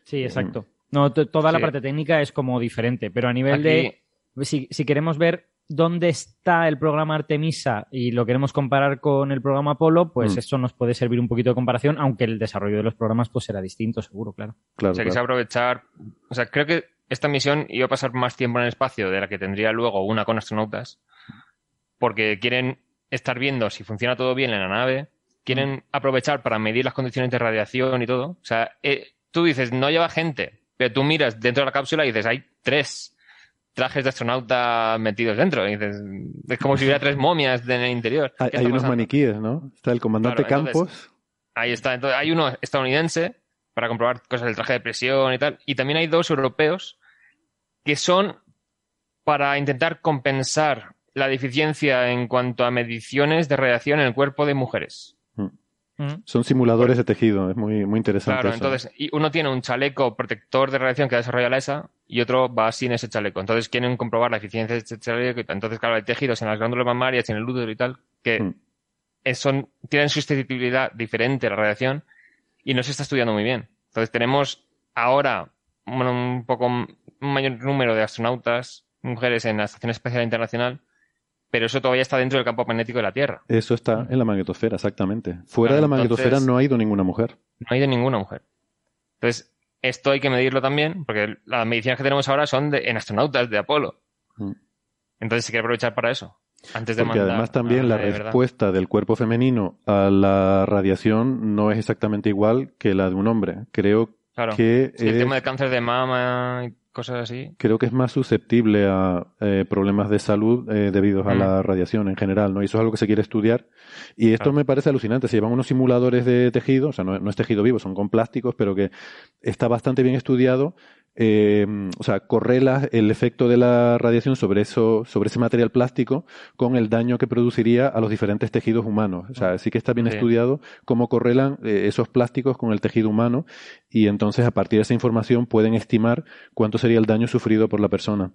Sí, exacto. No, to- toda la parte técnica es como diferente, pero a nivel Aquí- de si, si queremos ver dónde está el programa Artemisa y lo queremos comparar con el programa Apolo, pues Mm. eso nos puede servir un poquito de comparación, aunque el desarrollo de los programas pues será distinto, seguro, claro. Claro, O sea, quise claro. aprovechar. O sea, creo que esta misión iba a pasar más tiempo en el espacio de la que tendría luego una con astronautas. Porque quieren estar viendo si funciona todo bien en la nave. Quieren aprovechar para medir las condiciones de radiación y todo. O sea, eh, tú dices, no lleva gente. Pero tú miras dentro de la cápsula y dices, hay tres trajes de astronauta metidos dentro. Y dices, es como si hubiera tres momias en el interior. Hay, ¿Qué hay está unos maniquíes, ¿no? Está el comandante Claro, entonces- Campos. Ahí está. Entonces, hay uno estadounidense para comprobar cosas del traje de presión y tal. Y también hay dos europeos que son para intentar compensar la deficiencia en cuanto a mediciones de radiación en el cuerpo de mujeres. Son simuladores de tejido, es muy, muy interesante. Claro, eso. entonces, y uno tiene un chaleco protector de radiación que ha desarrollado la ESA y otro va sin ese chaleco. Entonces quieren comprobar la eficiencia de ese chaleco. y. Entonces, claro, hay tejidos en las glándulas mamarias, en el útero y tal, que Mm. son, tienen susceptibilidad diferente a la radiación y no se está estudiando muy bien. Entonces tenemos ahora bueno, un poco un mayor número de astronautas, mujeres en la Estación Espacial Internacional, pero eso todavía está dentro del campo magnético de la Tierra. Eso está en la magnetosfera, exactamente. Fuera Claro, de la magnetosfera entonces- no ha ido ninguna mujer. No hay de ninguna mujer. Entonces, esto hay que medirlo también, porque las mediciones que tenemos ahora son de, en astronautas de Apolo. Mm. Entonces se quiere aprovechar para eso. Antes de Porque mandar además también la de verdad. respuesta del cuerpo femenino a la radiación no es exactamente igual que la de un hombre. Creo Claro. que Sí, el tema de cáncer de mama y cosas así. creo que es más susceptible a eh, problemas de salud eh, debidos a Mm. la radiación en general, ¿no? Y eso es algo que se quiere estudiar. Y esto Claro. me parece alucinante. Se llevan unos simuladores de tejido, o sea, no, no es tejido vivo, son con plásticos, pero que está bastante bien estudiado. Eh, o sea, correla el efecto de la radiación sobre eso, sobre ese material plástico con el daño que produciría a los diferentes tejidos humanos. O sea, sí que está bien estudiado cómo correlan eh, esos plásticos con el tejido humano y entonces a partir de esa información pueden estimar cuánto sería el daño sufrido por la persona.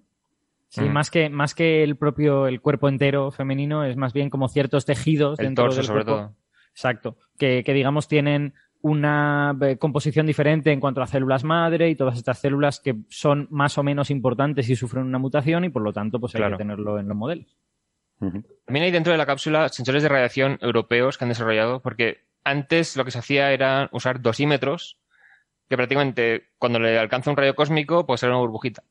Sí, Mm. más que, más que el propio, el cuerpo entero femenino, es más bien como ciertos tejidos El dentro torso, del sobre cuerpo. todo. Exacto. Que, que digamos tienen una eh, composición diferente en cuanto a células madre y todas estas células que son más o menos importantes y sufren una mutación y por lo tanto pues hay Claro. que tenerlo en los modelos. También hay dentro de la cápsula sensores de radiación europeos que han desarrollado, porque antes lo que se hacía era usar dosímetros, que prácticamente cuando le alcanza un rayo cósmico, pues era una burbujita.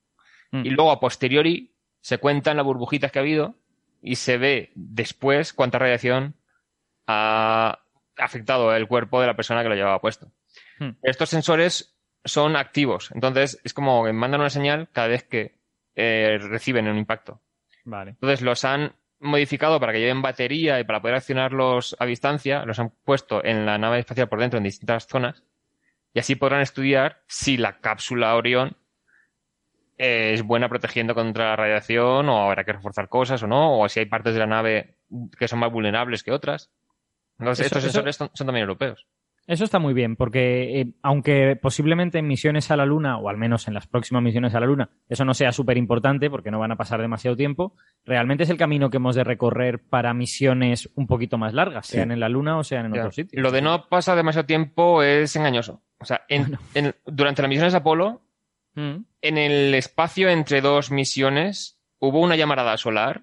Mm. Y luego a posteriori se cuentan las burbujitas que ha habido y se ve después cuánta radiación ha afectado el cuerpo de la persona que lo llevaba puesto. Hmm. Estos sensores son activos, entonces es como que mandan una señal cada vez que eh, reciben un impacto. Vale. Entonces los han modificado para que lleven batería y para poder accionarlos a distancia, los han puesto en la nave espacial por dentro en distintas zonas y así podrán estudiar si la cápsula Orión eh, es buena protegiendo contra la radiación o habrá que reforzar cosas o no, o si hay partes de la nave que son más vulnerables que otras. Entonces Eso- estos eso- sensores son, son también europeos. Eso está muy bien, porque eh, aunque posiblemente en misiones a la Luna, o al menos en las próximas misiones a la Luna, eso no sea súper importante porque no van a pasar demasiado tiempo, realmente es el camino que hemos de recorrer para misiones un poquito más largas, Sí. sean en la Luna o sean en Ya. otros sitios. Lo de no pasar demasiado tiempo es engañoso. O sea, en- Bueno. en- durante las misiones Apolo, Mm. en el espacio entre dos misiones hubo una llamarada solar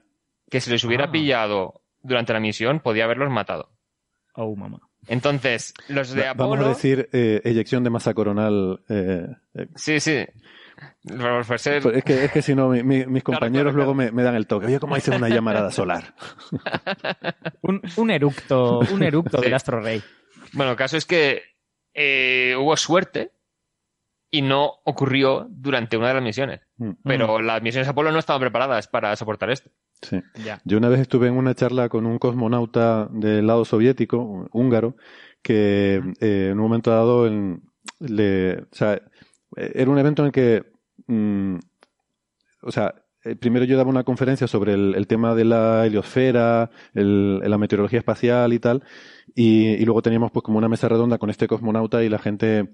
que si les hubiera Ah. pillado durante la misión podía haberlos matado. Oh, mamá. Entonces, los de Apolo... Vamos a decir eh, eyección de masa coronal. eh, eh, Sí, sí. Por, por ser- es, que, es que si no, mi- mi- mis Claro, compañeros claro, luego Me, me dan el toque. Oye, ¿cómo dices una llamarada solar? Un, un eructo, un eructo Sí. del Astro Rey. Bueno, el caso es que eh, hubo suerte y no ocurrió durante una de las misiones. Mm, Pero las misiones Apolo no estaban preparadas para soportar esto. Sí. Ya. Yo una vez estuve en una charla con un cosmonauta del lado soviético, húngaro, que eh, en un momento dado en- le, o sea, era un evento en el que, mm, o sea, eh, primero yo daba una conferencia sobre el, el tema de la heliosfera, el- la meteorología espacial y tal, y, y luego teníamos pues como una mesa redonda con este cosmonauta y la gente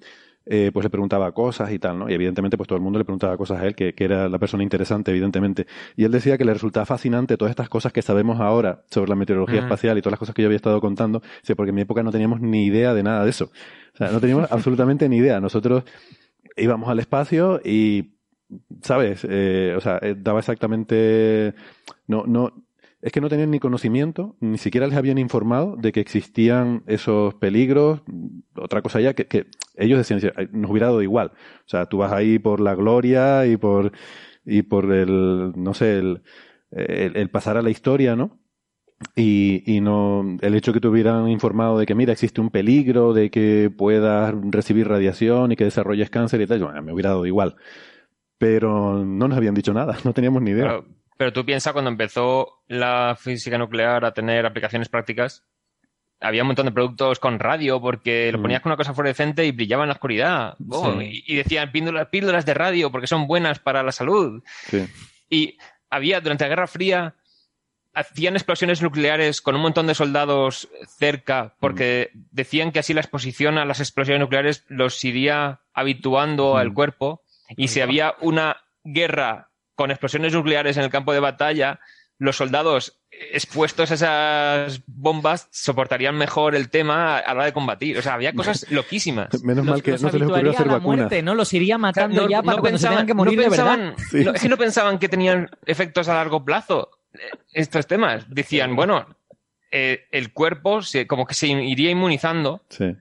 eh, pues le preguntaba cosas y tal, ¿no? Y evidentemente pues todo el mundo le preguntaba cosas a él, que, que era la persona interesante, evidentemente. Y él decía que le resultaba fascinante todas estas cosas que sabemos ahora sobre la meteorología espacial y todas las cosas que yo había estado contando, porque en mi época no teníamos ni idea de nada de eso. O sea, no teníamos absolutamente ni idea. Nosotros íbamos al espacio y, ¿sabes? Eh, o sea, eh, daba exactamente... No, no, es que no tenían ni conocimiento, ni siquiera les habían informado de que existían esos peligros. Otra cosa ya que, ellos decían, "Ay, nos hubiera dado igual. O sea, tú vas ahí por la gloria y por, y por el, no sé, el, pasar a la historia, ¿no? Y, no, el hecho que te hubieran informado de que, mira, existe un peligro, de que puedas recibir radiación y que desarrolles cáncer y tal, "Bueno, me hubiera dado igual. Pero no nos habían dicho nada, no teníamos ni idea. Pero, pero tú piensas cuando empezó la física nuclear a tener aplicaciones prácticas, había un montón de productos con radio porque lo Mm. ponías con una cosa fluorescente y brillaba en la oscuridad. Oh, Sí. y, y decían píldoras, píldoras de radio porque son buenas para la salud. Sí. Y había, durante la Guerra Fría, hacían explosiones nucleares con un montón de soldados cerca porque decían que así la exposición a las explosiones nucleares los iría habituando Mm. al cuerpo. Y si había una guerra con explosiones nucleares en el campo de batalla, los soldados expuestos a esas bombas soportarían mejor el tema a la hora de combatir. O sea, había cosas loquísimas. Menos mal que los no se les ocurrió habituaría hacer a la vacuna. muerte, ¿no? Los iría O sea, matando no- ya para no cuando pensaban- que morir no de verdad. pensaban- Sí. no, es que no pensaban que tenían efectos a largo plazo eh, estos temas. Decían, bueno, eh, el cuerpo se, como que se iría inmunizando, Sí.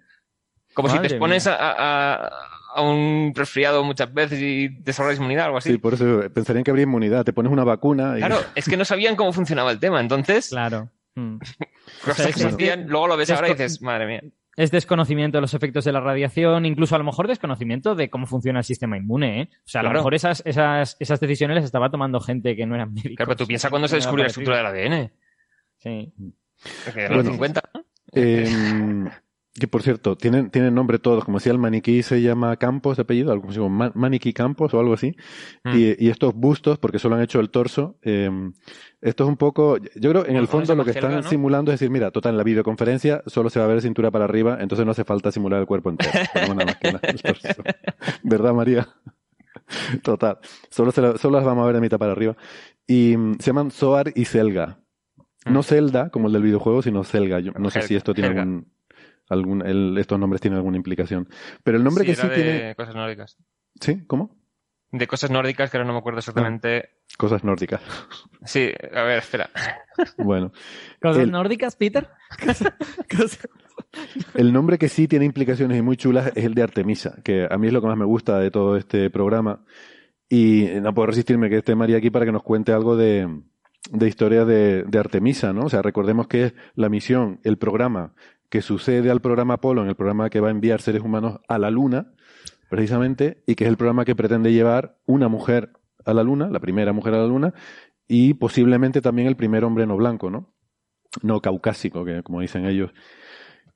como si te expones a- a un resfriado muchas veces y desarrollas inmunidad o algo así. Sí, por eso pensarían que habría inmunidad. Te pones una vacuna y... Claro, es que no sabían cómo funcionaba el tema. Entonces, Claro. Mm. cosas sea, que es que- existían, luego lo ves ahora y dices, madre mía. Es desconocimiento de los efectos de la radiación, incluso a lo mejor desconocimiento de cómo funciona el sistema inmune, ¿eh? O sea, a lo mejor esas, esas, esas decisiones las estaba tomando gente que no eran médicos. Claro, pero tú piensas cuando se descubrió la estructura del ADN. Sí. Que de los Bueno. 50. Eh, que por cierto, tienen, tienen nombre todos, como decía el maniquí se llama Campos de apellido, algo como Ma- maniquí Campos o algo así. Mm. Y, y estos bustos, porque solo han hecho el torso, eh, esto es un poco, yo creo en el fondo lo que están simulando es decir, mira, total, en la videoconferencia solo se va a ver cintura para arriba, entonces no hace falta simular el cuerpo entero. Ponemos nada más que la- el torso. ¿Verdad, María? Total. Solo, se la- solo las vamos a ver de mitad para arriba. Y mm, se llaman Zoar y Selga. No Mm. Zelda, como el del videojuego, sino Selga. Yo no sé si esto tiene Helga. algún, algún el- estos nombres tienen alguna implicación. Pero el nombre Sí, que sí de tiene. cosas nórdicas. ¿Sí? ¿Cómo? De cosas nórdicas que ahora no me acuerdo exactamente. Cosas nórdicas. Sí, a ver, espera. Bueno, ¿Cosas El- nórdicas, Peter? Cosas- cosas- el nombre que sí tiene implicaciones y muy chulas es el de Artemisa, que a mí es lo que más me gusta de todo este programa. Y no puedo resistirme que esté María aquí para que nos cuente algo de, de historia de, de Artemisa, ¿no? O sea, recordemos que es la misión, el programa que sucede al programa Apolo, en el programa que va a enviar seres humanos a la Luna, precisamente, y que es el programa que pretende llevar una mujer a la Luna, la primera mujer a la Luna, y posiblemente también el primer hombre no blanco, ¿no? No caucásico, que como dicen ellos.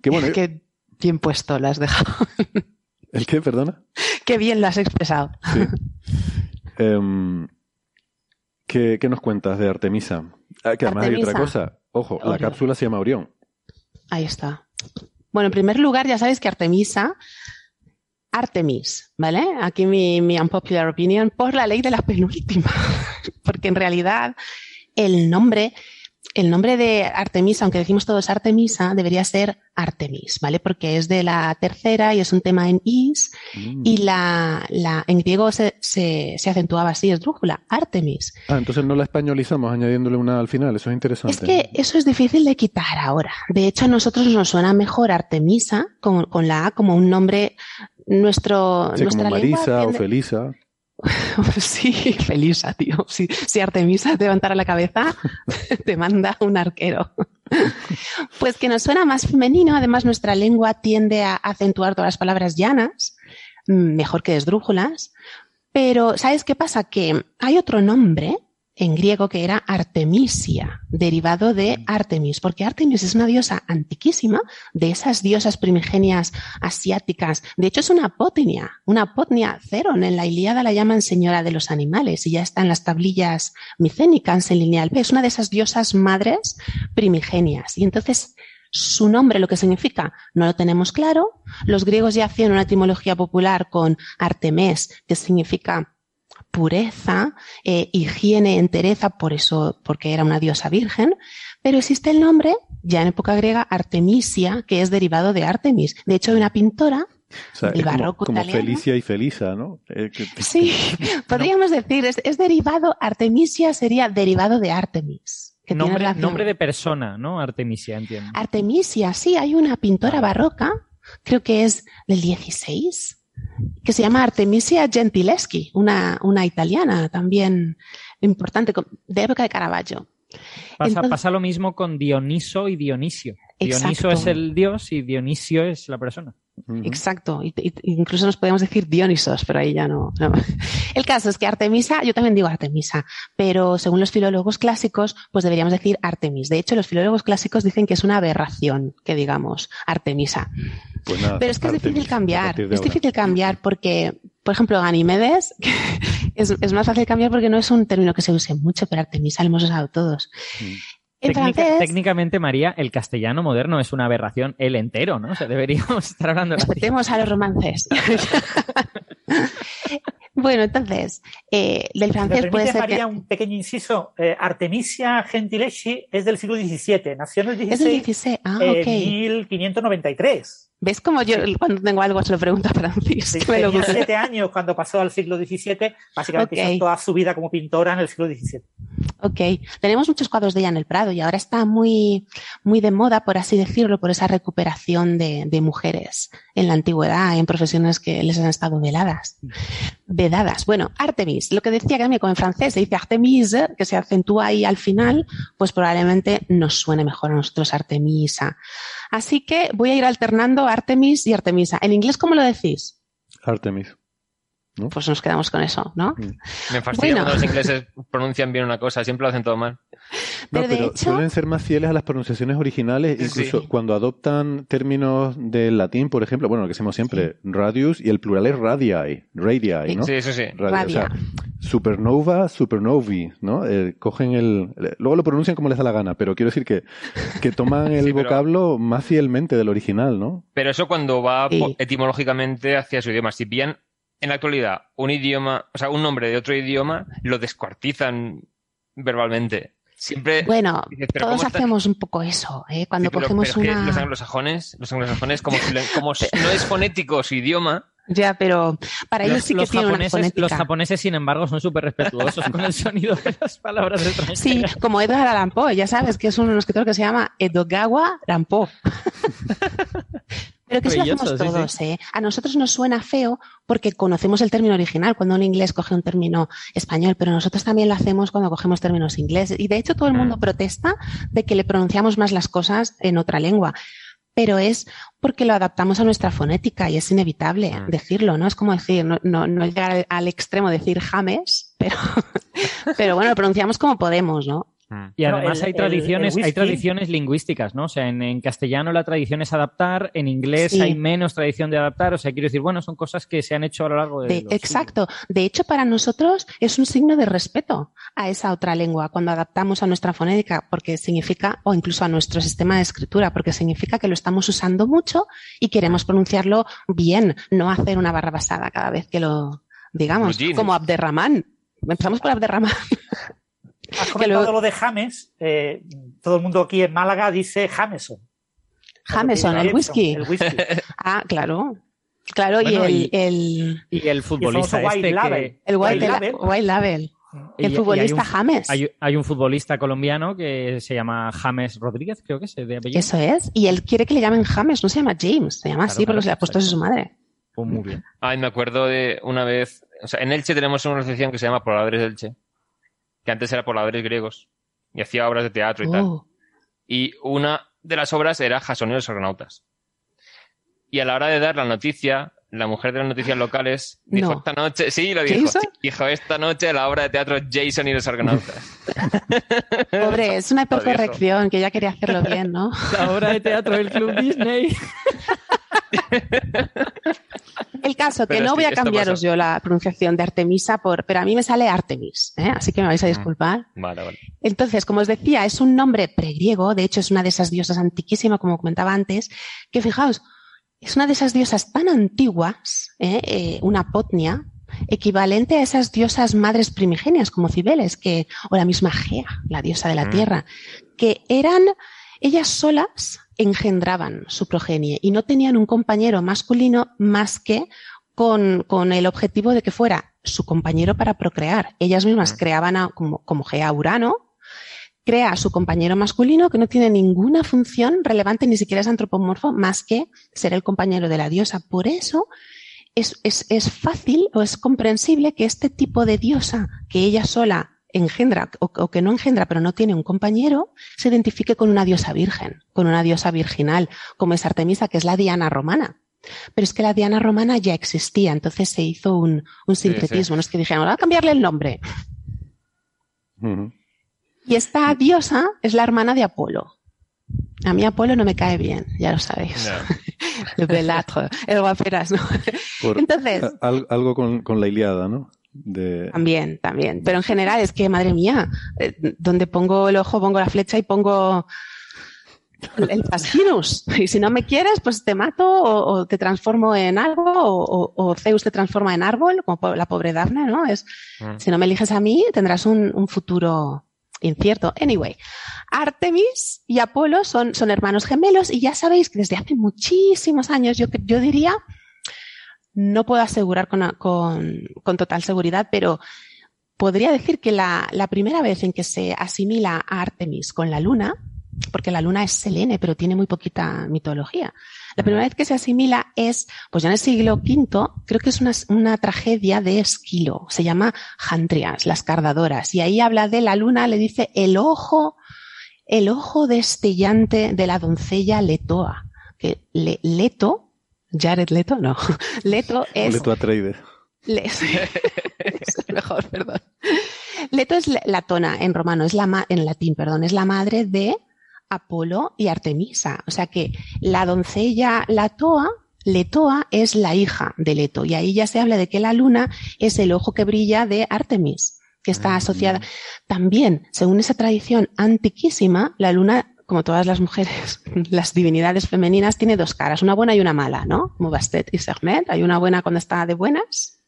Que bueno, Qué bien puesto lo has dejado. ¿el qué? Perdona. Qué bien lo has expresado. Sí. Em, ¿qué, qué nos cuentas de Artemisa? Ah, que además hay otra cosa. Ojo, la cápsula se llama Orión. Ahí está. Bueno, en primer lugar, ya sabes que Artemisa, Artemis, ¿vale? Aquí mi, mi unpopular opinion, por la ley de la penúltima. Porque en realidad el nombre, el nombre de Artemisa, aunque decimos todos Artemisa, debería ser Artemis, ¿vale? Porque es de la tercera y es un tema en is Mm. y la, la, en griego se, se, se acentuaba así, esdrújula, Artemis. Ah, entonces no la españolizamos añadiéndole una al final. Eso es interesante. Es que eso es difícil de quitar ahora. De hecho, a nosotros nos suena mejor Artemisa con, con la A como un nombre. Nuestro, Sí, nuestra como lengua Marisa o Felisa. Sí, Felisa, tío. Si, si Artemisa te levantara la cabeza, te manda un arquero. Pues que nos suena más femenino. Además, nuestra lengua tiende a acentuar todas las palabras llanas, mm, mejor que esdrújulas. Pero, ¿sabes qué pasa? Que hay otro nombre en griego que era Artemisia, derivado de Artemis, porque Artemis es una diosa antiquísima, de esas diosas primigenias asiáticas. De hecho, es una apotnia, una apotnia Ceron. En la Ilíada la llaman señora de los animales y ya está en las tablillas micénicas en lineal B. Es una de esas diosas madres primigenias. Y entonces, su nombre, lo que significa, no lo tenemos claro. Los griegos ya hacían una etimología popular con Artemis, que significa pureza, eh, higiene, entereza, por eso, porque era una diosa virgen, pero existe el nombre, ya en época griega, Artemisia, que es derivado de Artemis. De hecho, hay una pintora, O sea, El es como, barroco como italiano. Felicia y Felisa, ¿no? Eh, que- sí, podríamos decir, es, es derivado, Artemisia sería derivado de Artemis. Que nombre de persona, ¿no? Artemisia, entiendo. Artemisia, sí, hay una pintora barroca, creo que es del 16, que se llama Artemisia Gentileschi, una, una italiana también importante, de época de Caravaggio. Pasa, Entonces- pasa lo mismo con Dioniso y Dionisio. Dioniso es el dios y Dionisio es la persona. Exacto, y, y- incluso nos podemos decir Dionisos, pero ahí ya no, no. El caso es que Artemisa, yo también digo Artemisa, pero según los filólogos clásicos, pues deberíamos decir Artemis. De hecho, los filólogos clásicos dicen que es una aberración que digamos Artemisa. Pues nada, Pero es que es difícil cambiar, es difícil cambiar porque, por ejemplo, Ganimedes es, es más fácil cambiar porque no es un término que se use mucho, pero Artemisa lo hemos usado todos. Mm. En francés, técnicamente, María, el castellano moderno es una aberración el entero, ¿no? O sea, deberíamos estar hablando latín. respetemos a los romances. bueno, entonces, eh, del ¿Me francés puede permite, ser María, que un pequeño inciso? Eh, Artemisia Gentileschi es del siglo XVII. Nació en el es del 16, 16. Ah, eh, ok. 1593. ¿Ves como yo cuando tengo algo se lo pregunto a Francis? Sí, me lo tenía siete años cuando pasó al siglo XVII. Básicamente Ok. hizo toda su vida como pintora en el siglo XVII. Ok, tenemos muchos cuadros de ella en el Prado y ahora está muy, muy de moda, por así decirlo, por esa recuperación de, mujeres en la antigüedad, en profesiones que les han estado veladas, vedadas. Bueno, Artemis, lo que decía que en francés se dice Artemis, que se acentúa ahí al final, pues probablemente nos suene mejor a nosotros Artemisa. Así que voy a ir alternando Artemis y Artemisa. ¿En inglés cómo lo decís? Artemis. Pues nos quedamos con eso, ¿no? Me fastidia Bueno. cuando los ingleses pronuncian bien una cosa, siempre lo hacen todo mal. No, Pero de pero hecho- suelen ser más fieles a las pronunciaciones originales, incluso sí. cuando adoptan términos del latín, por ejemplo, bueno, lo que hacemos siempre, radius, y el plural es radii, radii, ¿no? Sí, eso sí. Radio, o sea, supernova, supernovi, ¿no? Eh, cogen el... Luego lo pronuncian como les da la gana, pero quiero decir que, que toman el Sí, pero- vocablo más fielmente del original, ¿no? Pero eso cuando va etimológicamente hacia su idioma. Si pillan en la actualidad un idioma, o sea, un nombre de otro idioma, lo descuartizan verbalmente. Siempre. Bueno, dices, todos ¿cómo está- hacemos un poco eso, ¿eh? Cuando Sí, pero- cogemos pero una... los anglosajones, los anglosajones, como, si le- como s- no es fonético su idioma, Ya, pero para ellos Los, sí que los tiene una japoneses, fonética. los japoneses, sin embargo, son súper respetuosos con el sonido de las palabras Sí, extranjeras. como Edgar Allan Poe, ya sabes que es un escritor que se llama Edogawa Rampo. Pero que eso lo hacemos sí, todos, ¿eh? A nosotros nos suena feo porque conocemos el término original cuando un inglés coge un término español, pero nosotros también lo hacemos cuando cogemos términos ingleses. Y de hecho todo el mundo protesta de que le pronunciamos más las cosas en otra lengua. Pero es porque lo adaptamos a nuestra fonética y es inevitable Mm. decirlo, ¿no? Es como decir, no, no, no llegar al, al extremo de decir James, pero, pero bueno, lo pronunciamos como podemos, ¿no? Mm. Y No, además el- hay tradiciones, el hay whisky- tradiciones lingüísticas, ¿no? O sea, en, en castellano la tradición es adaptar, en inglés Sí. hay menos tradición de adaptar. O sea, quiero decir, bueno, son cosas que se han hecho a lo largo de, De- los exacto. De hecho, para nosotros es un signo de respeto a esa otra lengua cuando adaptamos a nuestra fonética, porque significa, o incluso a nuestro sistema de escritura, porque significa que lo estamos usando mucho y queremos pronunciarlo bien, no hacer una barra basada cada vez que lo digamos, como Abderramán. Empezamos por Abderramán. Has comentado luego- lo de James. eh, todo el mundo aquí en Málaga dice Jameson. Jameson, el whisky. El whisky. Ah, claro. Claro, Bueno, y y- el, el, Y el futbolista famoso este White Label. que... el White, White La- Label. White Label. y- y El hay futbolista un- James. Hay, hay un futbolista colombiano que se llama James Rodríguez, creo que es de apellido. Eso es. Y él quiere que le llamen James, no se llama James, se llama Claro, así porque se le ha puesto su madre. Pues muy bien. Ay, me acuerdo de una vez. O sea, en Elche tenemos una asociación que se llama Pobladores de Elche, que antes era Pobladores Griegos, y hacía obras de teatro y tal. Oh. Y una de las obras era Jasón y los Argonautas. Y a la hora de dar la noticia, la mujer de las noticias locales dijo No. esta noche, sí, lo dijo, dijo esta noche la obra de teatro Jason y los Argonautas. Pobre, es una hipercorrección que ya quería hacerlo bien, ¿no? La obra de teatro del Club Disney. El caso, que Pero no voy a cambiaros yo la pronunciación de Artemisa, por, pero a mí me sale Artemis, ¿eh? así que me vais a disculpar. Vale, vale. Entonces, como os decía, es un nombre pregriego, de hecho es una de esas diosas antiquísimas, como comentaba antes, que fijaos, es una de esas diosas tan antiguas, ¿eh? Eh, una potnia, equivalente a esas diosas madres primigenias como Cibeles, que, o la misma Gea, la diosa de la Mm. tierra, que eran, ellas solas engendraban su progenie y no tenían un compañero masculino más que con, con el objetivo de que fuera su compañero para procrear. Ellas mismas creaban a- como, como Gea Urano, crea a su compañero masculino que no tiene ninguna función relevante, ni siquiera es antropomorfo, más que ser el compañero de la diosa. Por eso es, es, es fácil o es comprensible que este tipo de diosa que ella sola engendra o, o que no engendra pero no tiene un compañero, se identifique con una diosa virgen, con una diosa virginal, como es Artemisa, que es la Diana romana. Pero es que la Diana romana ya existía, entonces se hizo un, un Sí, sí. sincretismo. No es que dijeron, vamos a cambiarle el nombre. Y esta diosa es la hermana de Apolo. A mí Apolo no me cae bien, ya lo sabéis. El el guaperas, ¿no? Por- Entonces, al- algo con, con la Iliada, ¿no? De, también, también. Pero en general es que, madre mía, eh, donde pongo el ojo, pongo la flecha y pongo el, el fascinus. Y si no me quieres, pues te mato o, o te transformo en algo o, Zeus te transforma en árbol, como la pobre Dafne, ¿no? Es, Mm. si no me eliges a mí, tendrás un, un futuro incierto. Anyway, Artemis y Apolo son, son hermanos gemelos y ya sabéis que desde hace muchísimos años, yo, yo diría, no puedo asegurar con, con, con total seguridad, pero podría decir que la, la primera vez en que se asimila a Artemis con la luna, porque la luna es Selene, pero tiene muy poquita mitología. La primera vez que se asimila es, pues ya en el siglo V, creo que es una, una tragedia de Esquilo, se llama Jandrias, las cardadoras, y ahí habla de la luna, le dice el ojo, el ojo destellante de la doncella Letoa, que le- Leto, Jared Leto, no, Leto es Leto Atreides. le- es mejor, perdón. Leto es la- latona en romano, es la ma- en latín, perdón, es la madre de Apolo y Artemisa. O sea que la doncella Latoa, Letoa es la hija de Leto. Y ahí ya se habla de que la luna es el ojo que brilla de Artemis, que está asociada. También, según esa tradición antiquísima, la luna como todas las mujeres, las divinidades femeninas, tiene dos caras, una buena y una mala, ¿no? Como Bastet y Sermet. Hay una buena cuando está de buenas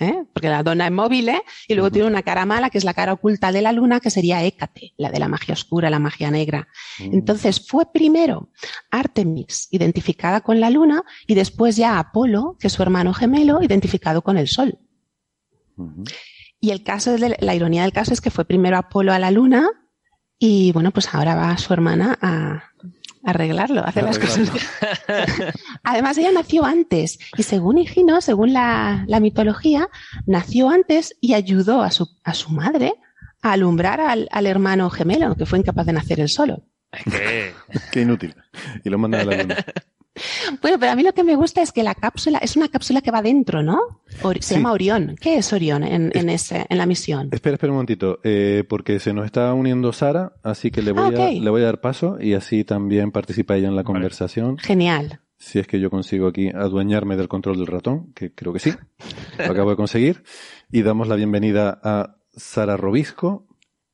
¿eh? porque la dona es móvil, ¿eh? y luego tiene una cara mala, que es la cara oculta de la luna, que sería Hécate, la de la magia oscura, la magia negra. Mm. Entonces fue primero Artemis, identificada con la luna, y después ya Apolo, que es su hermano gemelo, identificado con el sol. Y el caso de la ironía del caso es que fue primero Apolo a la luna y bueno, pues ahora va su hermana a arreglarlo, a hacer las cosas. Además, ella nació antes y según Higino, según la, la mitología, nació antes y ayudó a su, a su madre a alumbrar al, al hermano gemelo, que fue incapaz de nacer él solo. Que Qué inútil. Y lo mandan a la luna. Bueno, pero a mí lo que me gusta es que la cápsula es una cápsula que va dentro, ¿no? Or- se Sí. llama Orión. ¿Qué es Orión en, en, ese, en la misión? Espera, espera un momentito, eh, porque se nos está uniendo Sara, así que le voy, Ah, a, le voy a dar paso y así también participa ella en la conversación. Genial. Si es que yo consigo aquí adueñarme del control del ratón, que creo que sí, lo acabo de conseguir. Y damos la bienvenida a Sara Robisco,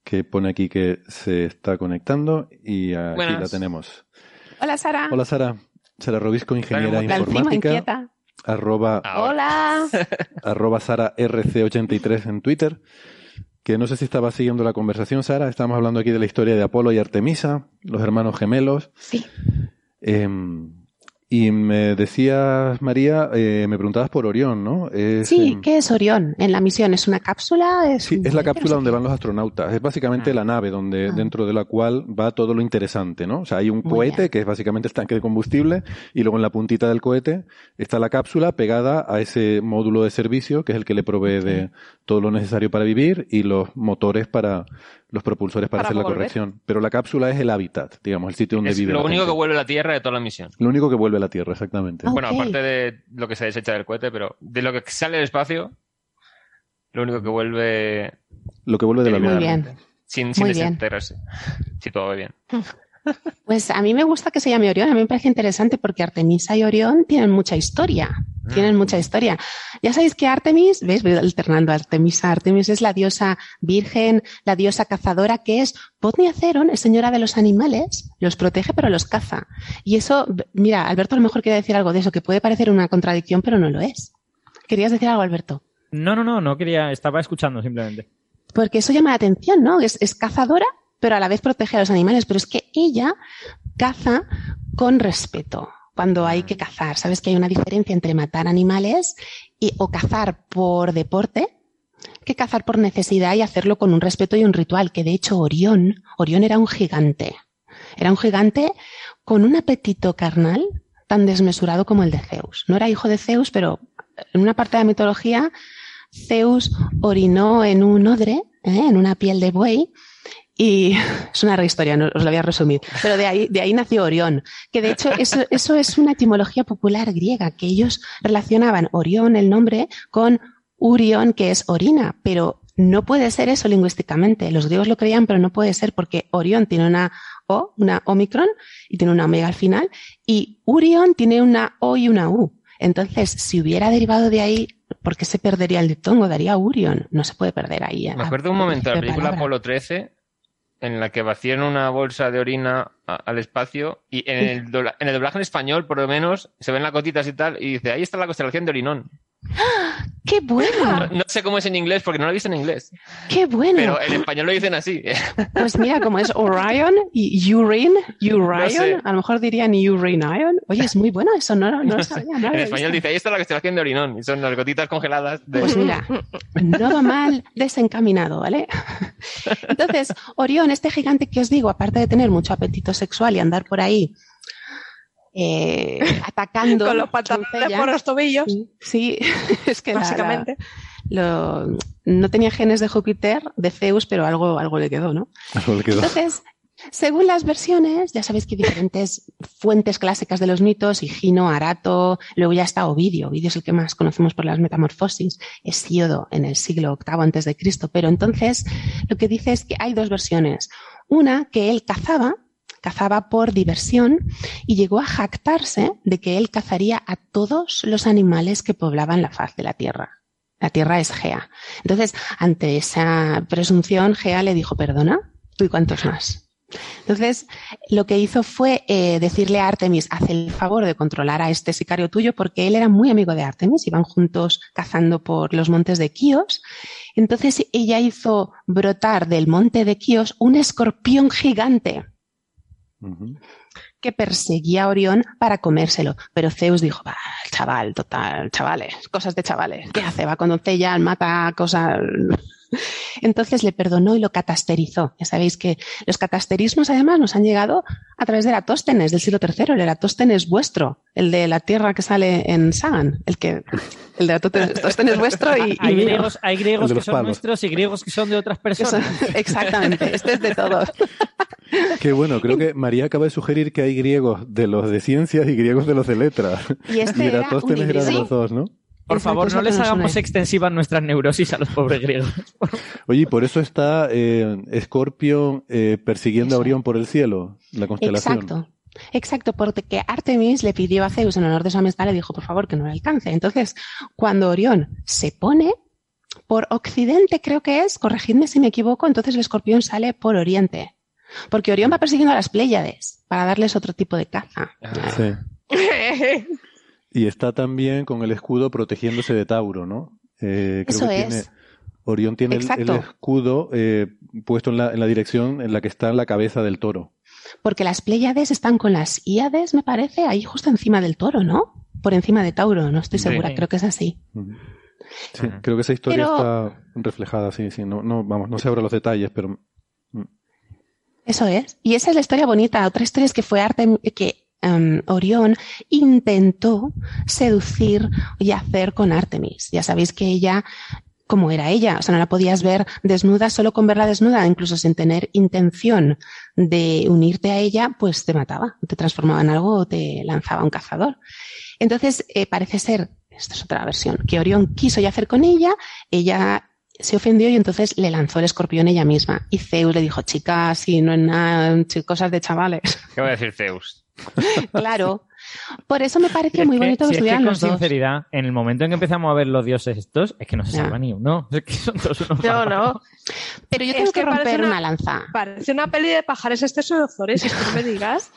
que pone aquí que se está conectando y aquí Buenas. la tenemos. Hola, Sara. Hola Sara, Sara Robisco, ingeniera La encima informática, inquieta. arroba. Hola. arroba Sara RC83 en Twitter, que no sé si estaba siguiendo la conversación, Sara, estamos hablando aquí de la historia de Apolo y Artemisa, los hermanos gemelos. Sí. Em, y me decías, María, eh, me preguntabas por Orión, ¿no? Es, Sí, ¿qué es Orión en la misión? ¿Es una cápsula? ¿Es, sí, un es la cápsula donde van los astronautas. Es básicamente Ah. la nave donde, Ah. dentro de la cual va todo lo interesante, ¿no? O sea, hay un Muy cohete bien. que es básicamente el tanque de combustible y luego en la puntita del cohete está la cápsula pegada a ese módulo de servicio que es el que le provee de todo lo necesario para vivir y los motores para los propulsores para, Para hacer la volver. corrección. Pero la cápsula es el hábitat, digamos, el sitio donde Es vive lo la único gente. que vuelve a la Tierra de toda la misión. Lo único que vuelve a la Tierra, exactamente. Ah, Bueno, aparte de lo que se desecha del cohete, pero de lo que sale del espacio, lo único que vuelve Lo que vuelve de la Muy luna. bien. sin, sin Muy bien. desintegrarse. Si todo va bien. Pues a mí me gusta que se llame Orión, a mí me parece interesante porque Artemisa y Orión tienen mucha historia, Mm. tienen mucha historia. Ya sabéis que Artemis, ¿ves? Voy alternando Artemisa. Artemis es la diosa virgen, la diosa cazadora que es Podnia Ceron, es señora de los animales, los protege pero los caza. Y eso, mira, Alberto a lo mejor quiere decir algo de eso, que puede parecer una contradicción pero no lo es. ¿Querías decir algo, Alberto? No, no, no, no quería, estaba escuchando simplemente. Porque eso llama la atención, ¿no? Es, es cazadora, pero a la vez protege a los animales. Pero es que ella caza con respeto cuando hay que cazar. Sabes que hay una diferencia entre matar animales y, o cazar por deporte que cazar por necesidad y hacerlo con un respeto y un ritual. Que de hecho Orión, Orión era un gigante. Era un gigante con un apetito carnal tan desmesurado como el de Zeus. No era hijo de Zeus, pero en una parte de la mitología Zeus orinó en un odre, ¿eh? en una piel de buey, y es una historia, no os la voy a resumir. Pero de ahí, de ahí nació Orión, que de hecho eso, eso es una etimología popular griega, que ellos relacionaban Orión, el nombre, con Urión, que es orina, pero no puede ser eso lingüísticamente. Los griegos lo creían, pero no puede ser porque Orión tiene una O, una Omicron, y tiene una omega al final, y Urión tiene una O y una U. Entonces, si hubiera derivado de ahí, ¿por qué se perdería el diptongo? Daría Urión. No se puede perder ahí. Me a- acuerdo un momento de la película palabra. Apolo 13 en la que vacían una bolsa de orina al espacio y en el, en el doblaje en español, por lo menos, se ven las gotitas y tal y dice, ahí está la constelación de Orinón. ¡Qué No, bueno! no sé cómo es en inglés porque no lo he visto en inglés, ¡Qué bueno! pero en español lo dicen así. Pues mira, como es Orion y Urine, Urion, sé. a lo mejor dirían Urinion. Oye, es muy bueno eso, no, no lo sabía. no lo en había español visto. dice, ahí está la constelación de Orinón y son las gotitas congeladas de... Pues mira, no va mal desencaminado, ¿vale? Entonces, Orión, este gigante que os digo, aparte de tener mucho apetito sexual y andar por ahí eh, atacando Con los pantalones por los tobillos, Sí, sí, es que la- la- básicamente. lo- no tenía genes de Júpiter, de Zeus, pero algo, algo le quedó, ¿no? Algo le quedó. Entonces, según las versiones, ya sabéis que hay diferentes fuentes clásicas de los mitos, Higino, Arato, luego ya está Ovidio. Ovidio es el que más conocemos por las metamorfosis, Hesíodo en el siglo VIII antes de Cristo. Pero entonces, lo que dice es que hay dos versiones. Una, que él cazaba, cazaba por diversión y llegó a jactarse de que él cazaría a todos los animales que poblaban la faz de la tierra. La tierra es Gea. Entonces, ante esa presunción, Gea le dijo, perdona, ¿tú y cuántos más? Entonces, lo que hizo fue eh, decirle a Artemis, haz el favor de controlar a este sicario tuyo, porque él era muy amigo de Artemis, iban juntos cazando por los montes de Quíos. Entonces, ella hizo brotar del monte de Quíos un escorpión gigante Que perseguía a Orión para comérselo. Pero Zeus dijo, va, chaval, total, chavales, cosas de chavales. ¿Qué hace? Va con doncella, mata cosas. Entonces le perdonó y lo catasterizó. Ya sabéis que los catasterismos además nos han llegado a través de Eratóstenes del siglo III. El Eratóstenes vuestro, el de la tierra que sale en Sagan, el que el de Eratóstenes vuestro y, y Hay mío. griegos, hay griegos que son palos. nuestros y griegos que son de otras son- personas. Exactamente, este es de todos. Qué bueno, creo que María acaba de sugerir que hay griegos de los de ciencias y griegos de los de letras. Y este y era un Eratóstenes era de los dos, ¿no? Por Exacto, favor, no les hagamos extensivas nuestras neurosis a los pobres griegos. Oye, y por eso está eh, Scorpio eh, persiguiendo a. Orión por el cielo, la constelación. Exacto. Exacto, porque Artemis le pidió a Zeus en honor de su amistad, le dijo, por favor, que no le alcance. Entonces, cuando Orión se pone por occidente, creo que es, corregidme si me equivoco, entonces el escorpión sale por oriente. Porque Orión va persiguiendo a las Pléyades para darles otro tipo de caza. Sí. Y está también con el escudo protegiéndose de Tauro, ¿no? Eh, creo Eso que es. tiene, Orión tiene el, escudo eh, puesto en la, en la dirección en la que está la cabeza del toro. Porque las Pléyades están con las Íades, me parece, ahí justo encima del toro, ¿no? Por encima de Tauro, no estoy Sí. segura, creo que es así. Sí, creo que esa historia Pero- está reflejada, sí, sí. No, no, vamos, no sé ahora los detalles, pero Eso es. Y esa es la historia bonita. Otra historia es que fue Artem que em, Orión intentó seducir y hacer con Artemis. Ya sabéis que ella, como era ella, o sea, no la podías ver desnuda solo con verla desnuda, incluso sin tener intención de unirte a ella, pues te mataba, te transformaba en algo o te lanzaba a un cazador. Entonces, eh, parece ser, esta es otra versión, que Orión quiso ya hacer con ella, ella se ofendió y entonces le lanzó el escorpión ella misma. Y Zeus le dijo, chica, si no es nada, cosas de chavales. ¿Qué va a decir Zeus? claro. Por eso me pareció Es muy que- bonito que si es que con los dos. sinceridad, en el momento en que empezamos a ver los dioses estos, es que no se salva ni uno. Es que son todos unos No, no. Pero yo Es tengo que, que parece romper una... una- lanza. Parece una peli de pajares extensores, esto no me digas.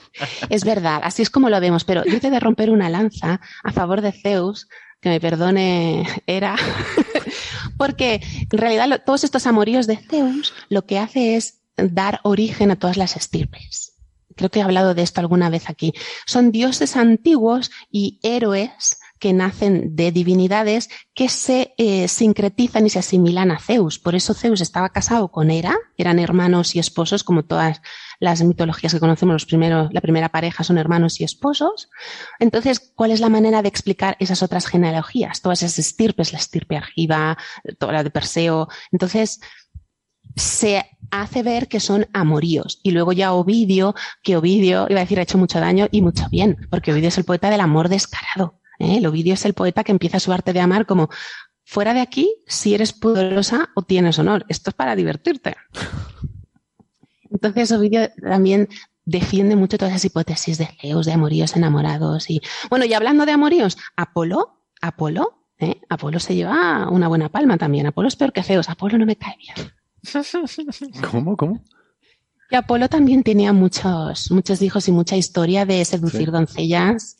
Es verdad, así es como lo vemos, pero yo te de romper una lanza a favor de Zeus, que me perdone, era, porque en realidad lo- todos estos amoríos de Zeus lo que hace es dar origen a todas las estirpes. Creo que he hablado de esto alguna vez aquí. Son dioses antiguos y héroes que nacen de divinidades que se eh, sincretizan y se asimilan a Zeus. Por eso Zeus estaba casado con Hera, eran hermanos y esposos, como todas las mitologías que conocemos, los primeros, la primera pareja son hermanos y esposos. Entonces, ¿cuál es la manera de explicar esas otras genealogías? Todas esas estirpes, la estirpe argiva, toda la de Perseo. Entonces, se hace ver que son amoríos. Y luego ya Ovidio, que Ovidio, iba a decir, ha hecho mucho daño y mucho bien, porque Ovidio es el poeta del amor descarado. ¿eh? El Ovidio es el poeta que empieza su arte de amar como fuera de aquí, si eres poderosa o tienes honor. Esto es para divertirte. Entonces Ovidio también defiende mucho todas esas hipótesis de Zeus, de amoríos enamorados. Y bueno, y hablando de amoríos, Apolo, Apolo, ¿eh? Apolo se lleva una buena palma también. Apolo es peor que Zeus. Apolo no me cae bien. ¿cómo? ¿Cómo? Y Apolo también tenía muchos, muchos hijos y mucha historia de seducir Sí. doncellas.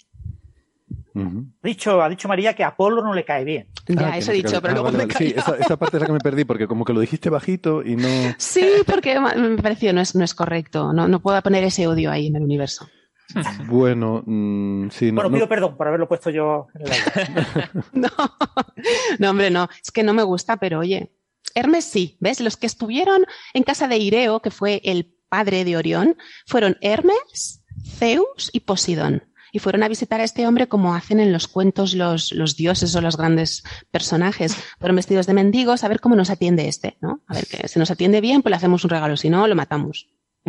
Dicho, ha dicho María que a Apolo no le cae bien. Ya, Ah, eso he dicho, pero cabe- luego ah, me vale, vale. Sí, esa, esa parte es la que me perdí, porque como que lo dijiste bajito y no... Sí, porque me pareció, no es, no es correcto. No, no puedo poner ese odio ahí en el universo. Bueno, mm, sí, no, Bueno, no- pido perdón por haberlo puesto yo en el aire. No, no, hombre, no. Es que no me gusta, pero oye. Hermes sí, ¿ves? Los que estuvieron en casa de Ireo, que fue el padre de Orión, fueron Hermes, Zeus y Posidón. Y fueron a visitar a este hombre como hacen en los cuentos los, los dioses o los grandes personajes. Fueron vestidos de mendigos a ver cómo nos atiende este, ¿no? A ver que si nos atiende bien, pues le hacemos un regalo. Si no, lo matamos.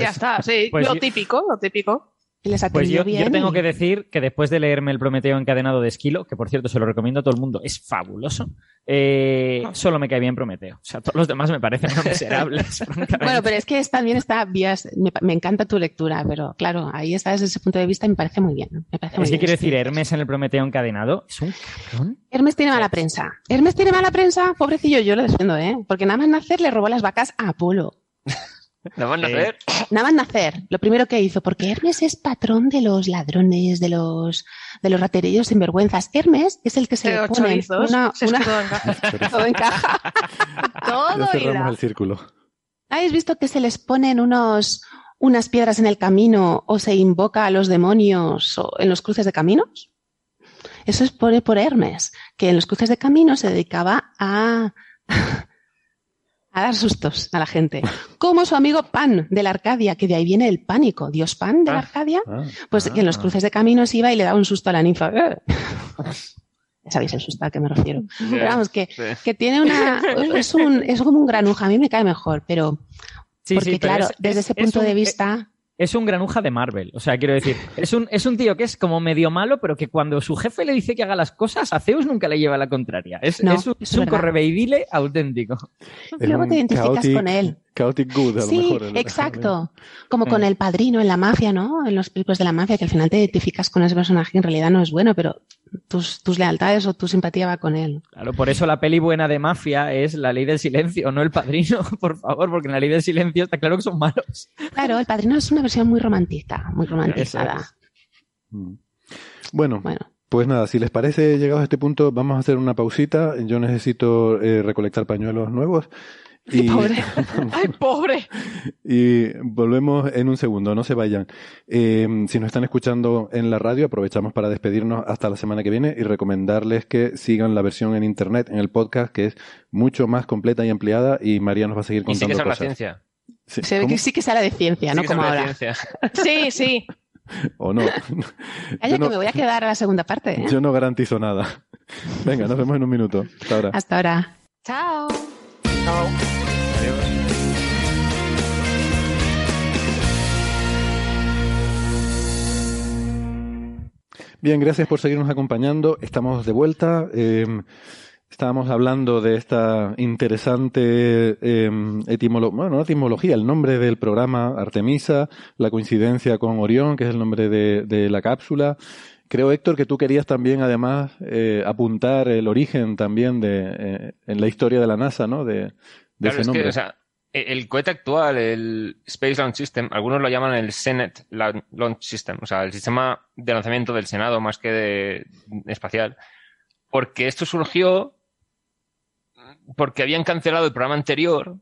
ya está, sí. pues lo yo- típico, lo típico. Y les Pues atendió yo, bien. yo tengo y- que decir que después de leerme el Prometeo encadenado de Esquilo, que por cierto se lo recomiendo a todo el mundo, es fabuloso, eh, solo me cae bien Prometeo. O sea, todos los demás me parecen miserables. Bueno, pero es que es- también está vías, me, me encanta tu lectura, pero claro, ahí está desde ese punto de vista y me parece muy bien. Me parece muy es que quiero decir, Hermes en el Prometeo encadenado es un cabrón. Hermes tiene mala prensa. Hermes tiene mala prensa, pobrecillo, yo lo defiendo, ¿eh? Porque nada más nacer le robó las vacas a Apolo. ¿Nada más Eh, nacer? Nada más nacer, lo primero que hizo, porque Hermes es patrón de los ladrones, de los, de los raterillos sinvergüenzas. Hermes es el que se le pone una, todo encaja. todo encaja. Ya Todo cerramos el círculo. ¿Habéis visto que se les ponen unos, unas piedras en el camino o se invoca a los demonios o en los cruces de caminos? Eso es por, por Hermes, que en los cruces de caminos se dedicaba a, a dar sustos a la gente. Como su amigo Pan de la Arcadia, que de ahí viene el pánico. Dios Pan de la Ah. Arcadia, Ah, pues que en los ah. cruces de caminos iba y le daba un susto a la ninfa. ¡Eh! Ya sabéis el susto al que me refiero. Pero vamos, que, Sí. que tiene una. Es, un, es como un granuja, a mí me cae mejor, pero. Sí, porque, sí, pero claro, es- desde es- ese es punto un- de eh, vista. Es un granuja de Marvel. O sea, quiero decir, es un, es un tío que es como medio malo, pero que cuando su jefe le dice que haga las cosas, a Zeus nunca le lleva la contraria. Es, No, es un, es un correveidile auténtico. Luego te identificas chaotic- con él. Chaotic good, a lo Sí, mejor. exacto. Como con Mm. el padrino en la mafia, ¿no? En los películas de la mafia, que al final te identificas con ese personaje que en realidad no es bueno, pero tus, tus lealtades o tu simpatía va con él. Claro, por eso la peli buena de mafia es la ley del silencio, no el padrino, por favor, porque en la ley del silencio está claro que son malos. Claro, el padrino es una versión muy romantista, muy romantizada. Mm. Bueno, Bueno, pues nada, si les parece, llegados a este punto, vamos a hacer una pausita. Yo necesito eh, recolectar pañuelos nuevos. Y, pobre. Ay, pobre. y volvemos en un segundo, no se vayan. Eh, si nos están escuchando en la radio, aprovechamos para despedirnos hasta la semana que viene y recomendarles que sigan la versión en internet, en el podcast, que es mucho más completa y ampliada y María nos va a seguir Y sí contando que la ciencia. Sí, se ve que sí que sale de ciencia, Sí no como ahora. Sí, sí. O no. Yo no- que me voy a quedar a la segunda parte. ¿eh? Yo no garantizo nada. Venga, nos vemos en un minuto. Hasta ahora. Hasta ahora. Chao. Bien, gracias por seguirnos acompañando. Estamos de vuelta. Eh, estábamos hablando de esta interesante no etimología, el nombre del programa Artemisa, la coincidencia con Orión, que es el nombre de, la cápsula. Creo, Héctor, que tú querías también, además, eh, apuntar el origen también de, eh, en la historia de la NASA, ¿no? De Claro, ese es que, o sea, e- el cohete actual, el Space Launch System, algunos lo llaman el Senate La- Launch System, o sea, el sistema de lanzamiento del Senado más que de espacial, porque esto surgió porque habían cancelado el programa anterior,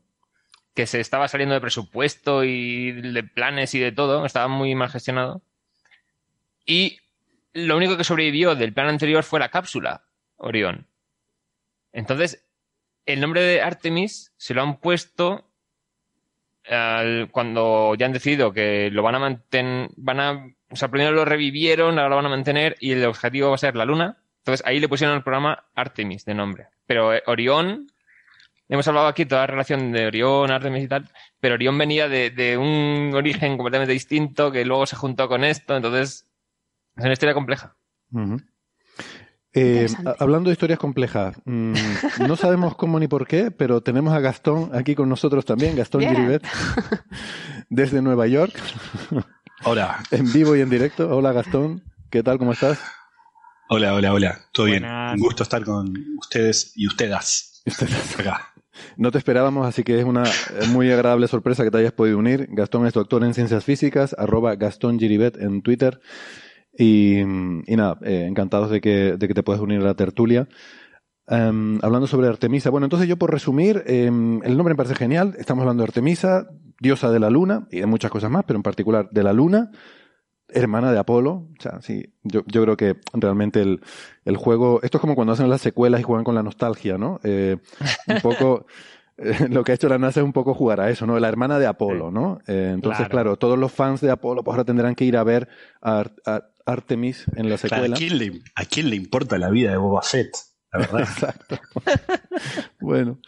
que se estaba saliendo de presupuesto y de planes y de todo, estaba muy mal gestionado, y lo único que sobrevivió del plan anterior fue la cápsula Orión. Entonces, el nombre de Artemis se lo han puesto al- cuando ya han decidido que lo van a mantener, van a, o sea, primero lo revivieron, ahora lo van a mantener y el objetivo va a ser la luna. Entonces ahí le pusieron el programa Artemis de nombre. Pero eh, Orión, hemos hablado aquí toda la relación de Orión, Artemis y tal, pero Orión venía de, un origen completamente distinto que luego se juntó con esto, entonces es una historia compleja. Eh, hablando de historias complejas, mm, no sabemos cómo ni por qué, pero tenemos a Gastón aquí con nosotros también, Gastón Bien. Giribet, desde Nueva York, Hola, en vivo y en directo. Hola Gastón, ¿qué tal? ¿Cómo estás? hola, hola, hola. Todo bien. Un gusto estar con ustedes y ustedes acá. No te esperábamos, así que es una muy agradable sorpresa que te hayas podido unir. Gastón es doctor en ciencias físicas, arroba Gastón Giribet en Twitter. Y, y nada, eh, encantados de que, de que te puedas unir a la tertulia. Em, hablando sobre Artemisa. Bueno, entonces yo por resumir, em, el nombre me parece genial. Estamos hablando de Artemisa, diosa de la luna y de muchas cosas más, pero en particular de la luna, hermana de Apolo. O sea, sí, yo, yo creo que realmente el, el juego, esto es como cuando hacen las secuelas y juegan con la nostalgia, ¿no? Eh, un poco, eh, lo que ha hecho la NASA es un poco jugar a eso, ¿no? La hermana de Apolo, ¿no? Entonces, Claro. claro. todos los fans de Apolo pues ahora tendrán que ir a ver a, a Artemis en la Claro, secuela. ¿a, quién le, ¿A quién le importa la vida de Boba Fett? La verdad. Exacto. bueno,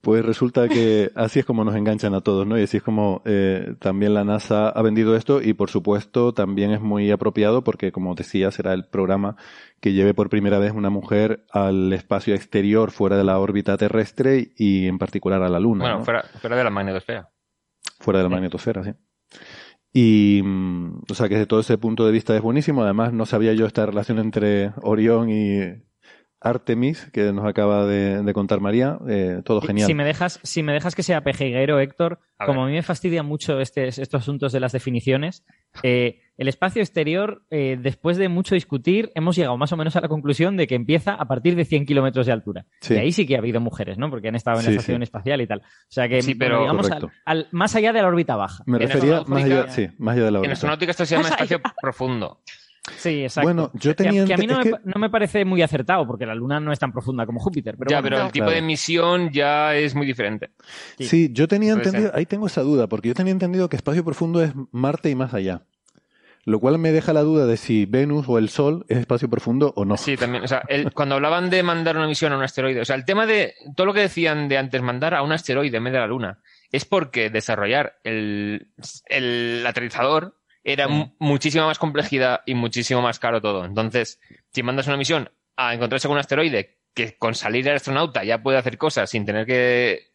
pues resulta que así es como nos enganchan a todos, ¿no? Y así es como eh, también la NASA ha vendido esto y por supuesto también es muy apropiado porque, como decía, será el programa que lleve por primera vez una mujer al espacio exterior fuera de la órbita terrestre y en particular a la Luna. Bueno, ¿no? fuera, fuera de la magnetosfera. fuera de la magnetosfera, sí. Y, mm, o sea, que desde todo ese punto de vista es buenísimo. Además, no sabía yo esta relación entre Orión y Artemis, que nos acaba de, de contar María, eh, todo genial. Si me dejas, si me dejas que sea pejiguero, Héctor, A como ver. a mí me fastidia mucho este- estos asuntos de las definiciones, eh, el espacio exterior, eh, después de mucho discutir, hemos llegado más o menos a la conclusión de que empieza a partir de 100 kilómetros de altura. Sí. Y ahí sí que ha habido mujeres, ¿no? Porque han estado en la estación sí. espacial y tal. O sea que, Sí, bueno, pero- digamos, al, más allá de la órbita baja. Me En refería más allá, sí, más allá de la En órbita. astronáutica esto se llama espacio profundo. Sí, exacto. Bueno, yo Que a- tenía que, a mí no, me, que- pa- no me parece muy acertado, porque la Luna no es tan profunda como Júpiter. Pero ya, bueno. pero el tipo Claro. de misión ya es muy diferente. Sí. Sí, yo tenía Puede entendido, ser. ahí tengo esa duda, porque yo tenía entendido que espacio profundo es Marte y más allá. Lo cual me deja la duda de si Venus o el Sol es espacio profundo o no. Sí, también. O sea, el- cuando hablaban de mandar una misión a un asteroide, o sea, el tema de todo lo que decían de antes mandar a un asteroide en vez de la Luna, es porque desarrollar el, el aterrizador era Sí. mu- muchísima más complejidad y muchísimo más caro todo. Entonces, si mandas una misión a encontrarse con un asteroide que con salir el astronauta ya puede hacer cosas sin tener que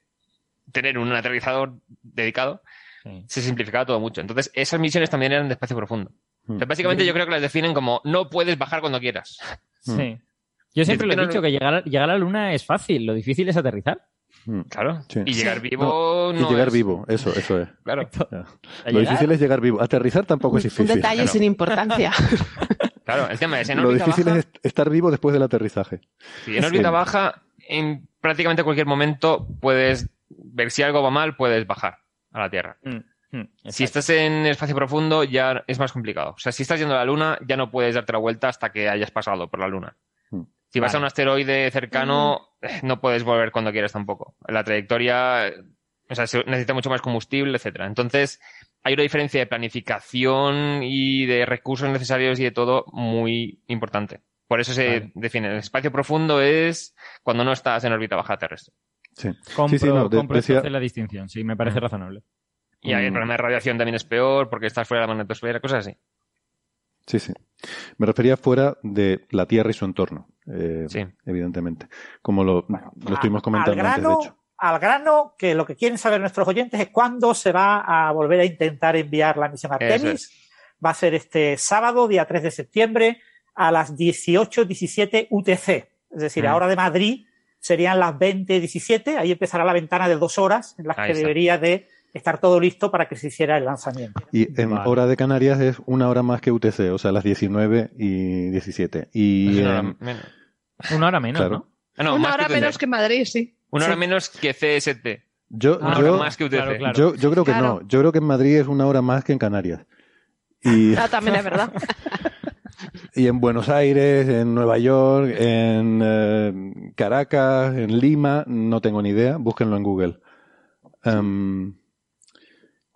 tener un aterrizador dedicado, Sí. se simplificaba todo mucho. Entonces, esas misiones también eran de espacio profundo. Mm. O sea, básicamente yo creo que las definen como no puedes bajar cuando quieras. Sí. Yo siempre lo he no dicho, que llegar, a- llegar a la Luna es fácil, lo difícil es aterrizar. Mm. Claro. Sí. Y llegar vivo Y no llegar es- vivo, eso, eso es. Claro. Lo llegar- difícil es llegar vivo. Aterrizar tampoco es Un difícil. detalle Claro. sin importancia. Claro, el tema es en Lo órbita difícil baja. es estar vivo después del aterrizaje. sí, en órbita Sí. baja, en prácticamente cualquier momento puedes ver si algo va mal, puedes bajar a la Tierra. Mm, mm, Si estás en espacio profundo, ya es más complicado. O sea, si estás yendo a la Luna, ya no puedes darte la vuelta hasta que hayas pasado por la Luna. Mm. Si vas a un asteroide cercano, eh, no puedes volver cuando quieras tampoco. La trayectoria, eh, o sea, se necesita mucho más combustible, etcétera. Entonces, hay una diferencia de planificación y de recursos necesarios y de todo muy importante. Por eso se Vale. define. El espacio profundo es cuando no estás en órbita baja terrestre. Sí. Compro, sí, sí, no, de- compro decía- entonces la distinción, sí, me parece Mm. razonable. Y ahí el Mm. problema de radiación también es peor porque estás fuera de la magnetosfera, cosas así. Sí, sí. Me refería fuera de la Tierra y su entorno, eh, Sí. evidentemente. Como lo, lo estuvimos A- comentando al antes, de grano, hecho. al grano, que lo que quieren saber nuestros oyentes es cuándo se va a volver a intentar enviar la misión Artemis. Va a ser este sábado, día 3 de septiembre, a las 18.17 UTC. Es decir, Mm. ahora de Madrid serían las 20.17. Ahí empezará la ventana de dos horas en las Ahí que está. debería de estar todo listo para que se hiciera el lanzamiento. Y en Vale. hora de Canarias es una hora más que UTC, o sea, las 19 y 17. Y, una hora em, menos. Una hora menos, Claro. ¿no? Ah, no, Una hora que menos que Madrid, sí. Una hora Sí. menos que CST. yo, Una yo, hora más que UTC. Claro, claro. yo, yo creo que Claro. no. Yo creo que en Madrid es una hora más que en Canarias. Y, Ah, también es verdad. y en Buenos Aires, en Nueva York, en eh, Caracas, en Lima, no tengo ni idea. Búsquenlo en Google. Em,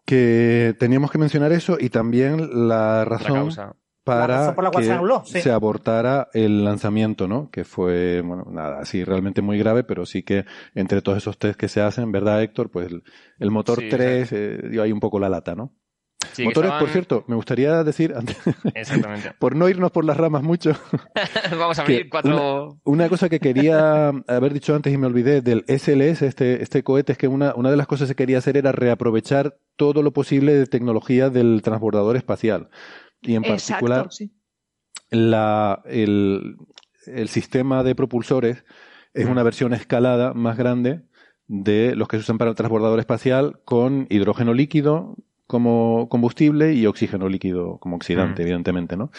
que teníamos que mencionar eso y también la La razón causa. para La razón por la cual que se anuló, sí. se abortara el lanzamiento, ¿no? Que fue, bueno, nada, así realmente muy grave, pero sí que entre todos esos test que se hacen, ¿verdad, Héctor? Pues el, el motor Sí, 3 eh, dio ahí un poco la lata, ¿no? Sí, Motores, por cierto, me gustaría decir, antes, Exactamente. por no irnos por las ramas mucho, Vamos a abrir cuatro. una cosa que quería haber dicho antes y me olvidé del SLS, este, este cohete, es que una, una de las cosas que quería hacer era reaprovechar todo lo posible de tecnología del transbordador espacial. Y en particular, Exacto, sí. la, el, el sistema de propulsores es Mm. una versión escalada más grande de los que se usan para el transbordador espacial con hidrógeno líquido como combustible y oxígeno líquido como oxidante, Mm. evidentemente, ¿no?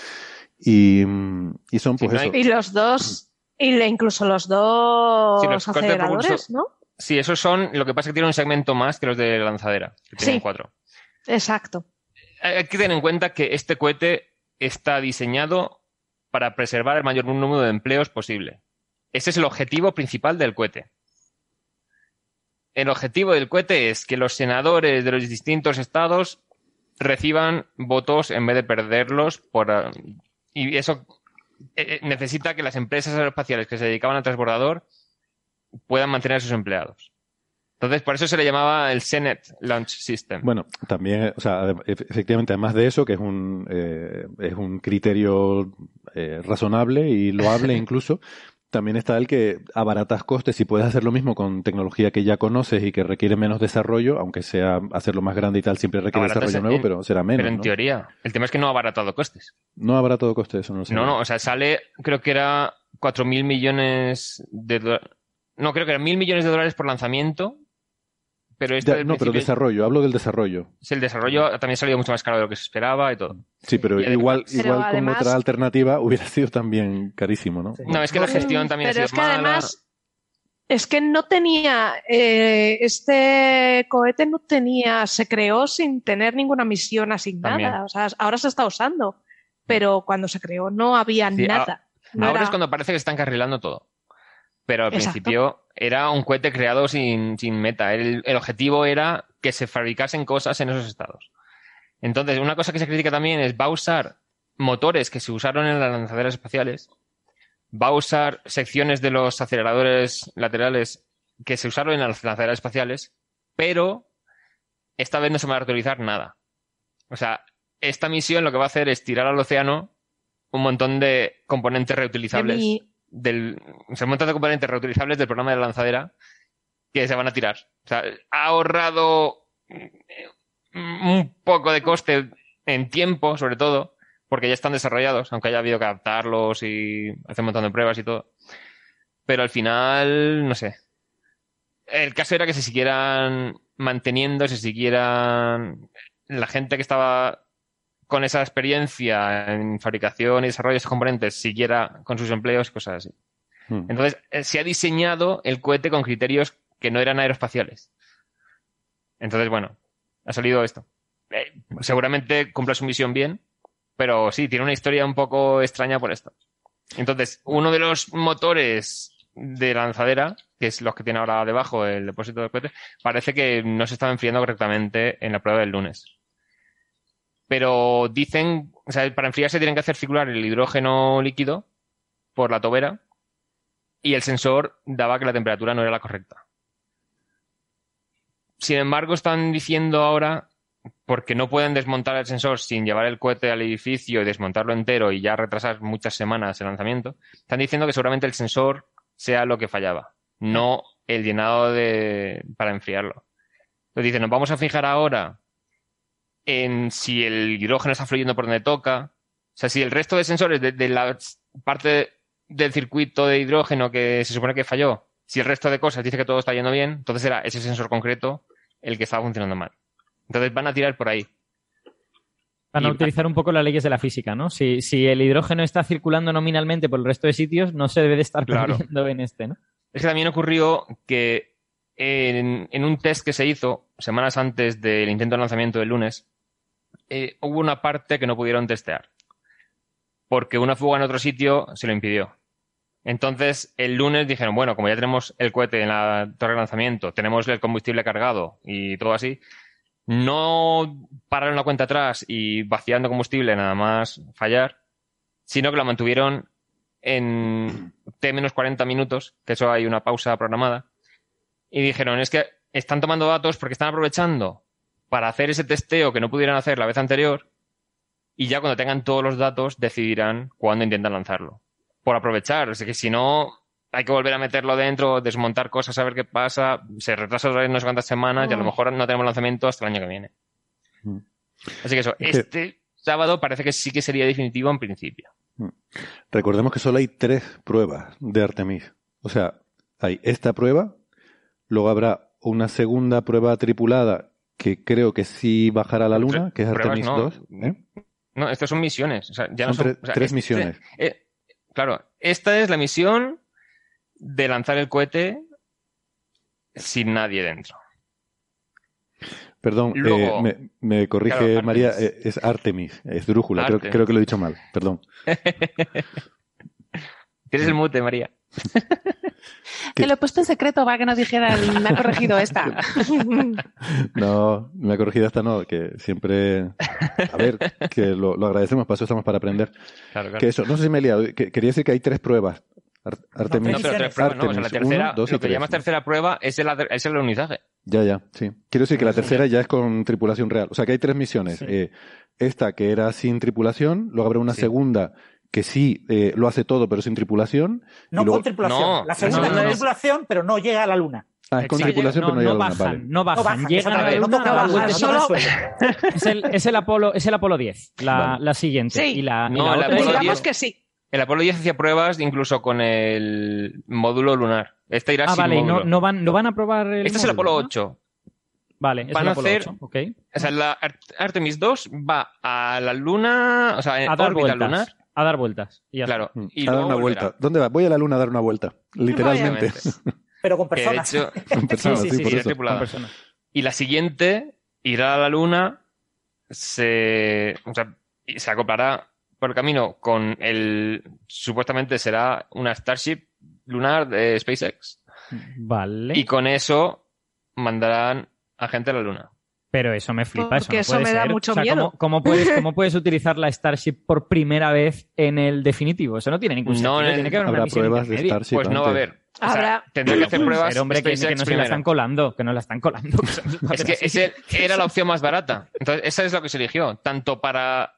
Y, mm, y son pues no hay- eso. Y los dos, y le- incluso los dos Sí, los aceleradores, ¿no? Sí, esos son. Lo que pasa es que tienen un segmento más que los de lanzadera, que tienen Sí. cuatro. Exacto. Hay que tener en cuenta que este cohete está diseñado para preservar el mayor número de empleos posible. Ese es el objetivo principal del cohete. El objetivo del cohete es que los senadores de los distintos estados reciban votos en vez de perderlos por ah, y eso eh, eh, necesita que las empresas aeroespaciales que se dedicaban al transbordador puedan mantener a sus empleados. Entonces, por eso se le llamaba el Senate Launch System. Bueno, también, o sea, efectivamente, además de eso, que es un, eh, es un criterio eh, razonable y loable incluso, también está el que abaratas costes. Si puedes hacer lo mismo con tecnología que ya conoces y que requiere menos desarrollo, aunque sea hacerlo más grande y tal, siempre requiere Abaratas desarrollo en- nuevo, pero será menos. Pero en ¿no? teoría, el tema es que no ha abaratado costes. No abaratado costes, eso no lo sé. No, no, o sea, sale, creo que era 4.000 millones de dólares. No, creo que eran 1.000 millones de dólares por lanzamiento. Pero Ya, al no, pero desarrollo, hablo del desarrollo. es el desarrollo también ha salido mucho más caro de lo que se esperaba y todo. Sí, pero Y igual, Pero igual con además- otra alternativa hubiera sido también carísimo, ¿no? No, es que la gestión también Pero ha es que mala. además es que no tenía eh, este cohete no tenía se creó sin tener ninguna misión asignada También. o sea ahora se está usando pero cuando se creó no había Sí, nada No Ahora era- es cuando parece que se está encarrilando todo. Pero al Exacto. principio era un cohete creado sin, sin meta. El, el objetivo era que se fabricasen cosas en esos estados. Entonces, una cosa que se critica también es va a usar motores que se usaron en las lanzaderas espaciales, va a usar secciones de los aceleradores laterales que se usaron en las lanzaderas espaciales, pero esta vez no se va a reutilizar nada. O sea, esta misión lo que va a hacer es tirar al océano un montón de componentes de reutilizables mi- del o sea, un montón de componentes reutilizables del programa de la lanzadera que se van a tirar. O sea, ha ahorrado mm, un poco de coste en tiempo, sobre todo, porque ya están desarrollados, aunque haya habido que adaptarlos y hacer un montón de pruebas y todo. Pero al final, no sé. El caso era que se siguieran manteniendo, se siguieran la gente que estaba con esa experiencia en fabricación y desarrollo de esos componentes siguiera con sus empleos y cosas así. Hmm. Entonces, eh, se ha diseñado el cohete con criterios que no eran aeroespaciales. Entonces, bueno, ha salido esto. Eh, seguramente cumple su misión bien, pero sí, tiene una historia un poco extraña por esto. Entonces, uno de los motores de lanzadera, que es los que tiene ahora debajo el depósito del cohete, parece que no se estaba enfriando correctamente en la prueba del lunes. Pero dicen, o sea, para enfriarse tienen que hacer circular el hidrógeno líquido por la tobera y el sensor daba que la temperatura no era la correcta. Sin embargo, están diciendo ahora, porque no pueden desmontar el sensor sin llevar el cohete al edificio y desmontarlo entero y ya retrasar muchas semanas el lanzamiento, están diciendo que seguramente el sensor sea lo que fallaba, no el llenado de para enfriarlo. Entonces dicen, nos vamos a fijar ahora en si el hidrógeno está fluyendo por donde toca. O sea, si el resto de sensores de, de la parte del circuito de hidrógeno que se supone que falló, si el resto de cosas dice que todo está yendo bien, entonces era ese sensor concreto el que estaba funcionando mal. Entonces van a tirar por ahí. Van a utilizar un poco las leyes de la física, ¿no? Si, si el hidrógeno está circulando nominalmente por el resto de sitios, no se debe de estar Claro. en este, ¿no? Es que también ocurrió que en, en un test que se hizo semanas antes del intento de lanzamiento del lunes, eh, hubo una parte que no pudieron testear. Porque una fuga en otro sitio se lo impidió. Entonces, el lunes dijeron, bueno, como ya tenemos el cohete en la torre de lanzamiento, tenemos el combustible cargado y todo así, no pararon la cuenta atrás y vaciando combustible nada más fallar, sino que lo mantuvieron en T-40 minutos, que eso hay una pausa programada, y dijeron, es que están tomando datos porque están aprovechando para hacer ese testeo que no pudieran hacer la vez anterior, y ya cuando tengan todos los datos decidirán cuándo intentan lanzarlo. Por aprovechar, es que si no, hay que volver a meterlo dentro, desmontar cosas, a ver qué pasa, se retrasa otra vez no sé cuántas semanas y a lo Mm. mejor no tenemos lanzamiento hasta el año que viene. Mm. Así que eso, este sábado parece que sí que sería definitivo en principio. Recordemos que solo hay tres pruebas de Artemis. O sea, hay esta prueba, luego habrá una segunda prueba tripulada que creo que sí bajará a la Luna, que es Artemis no. 2. ¿eh? No, estas son misiones. O sea, ya no Son son, tre- o sea, tres este- misiones. eh, claro, esta es la misión de lanzar el cohete sin nadie dentro. Perdón, Luego- eh, me, me corrige Claro. María, eh, es Artemis, es Drújula, creo, creo que lo he dicho mal, perdón. Tienes el mute, María. Te lo he puesto en secreto para que nos dijeran, me ha corregido esta. No, me ha corregido esta no, que siempre... A ver, que lo, lo agradecemos, para eso estamos para aprender. Claro, claro. Que eso, no sé si me he liado, que- quería decir que hay tres pruebas. Ar- Artemis, No, pero tres pruebas, no. O sea, la Artemis tercera, uno, dos y lo que tres. llamas tercera prueba es el, es el alunizaje. Ya, ya, sí. Quiero decir que la tercera ya es con tripulación real. O sea que hay tres misiones. Eh, esta que era sin tripulación, luego habrá una Sí. segunda que sí eh, lo hace todo pero sin tripulación. No luego... con tripulación. No, la segunda no, no, con tripulación, pero no llega a la luna. Ah, es con Sí, tripulación no, pero no llega no a la luna. bajan, Vale. no bajan, No bajan, llegan a la luna a vuelta no solo- es el, es el Apolo, es el Apolo 10, la, Vale. la siguiente. Sí. Y la, y la otra digamos 10. que sí El Apolo 10 hacía pruebas incluso con el módulo lunar. Este irá Ah, sin vale, módulo. no van, no van a probar el. Este es el módulo, Apolo ¿no? 8. Vale, es Van el a Apolo hacer- 8, ok. O sea, la Ar- Artemis 2 va a la luna, o sea, en A órbita vueltas. lunar. A dar vueltas. y está. Claro. Y a dar una volverá. vuelta. ¿Dónde va? Voy a la luna a dar una vuelta. Literalmente. Pero con personas. hecho, Con personas, sí, sí, sí, por eso. Con personas. Y la siguiente irá a la luna, se, o sea, se acoplará por el camino con el, supuestamente será una Starship lunar de SpaceX. Vale. Y con eso mandarán a gente a la luna. Pero eso me flipa. eso Porque no eso puede me da mucho O sea, miedo. ¿cómo, cómo puedes, ¿Cómo puedes utilizar la Starship por primera vez en el definitivo? Eso no tiene ningún No, sentido. en el- Tiene que haber una Habrá misión pruebas de. Starship Pues no va a haber. O sea, Habrá- tendrá que hacer pruebas Pero hombre, que, SpaceX que no se la están colando, que no la están colando. que eso no Es que ese era la opción más barata. Entonces, esa es lo que se eligió. Tanto para.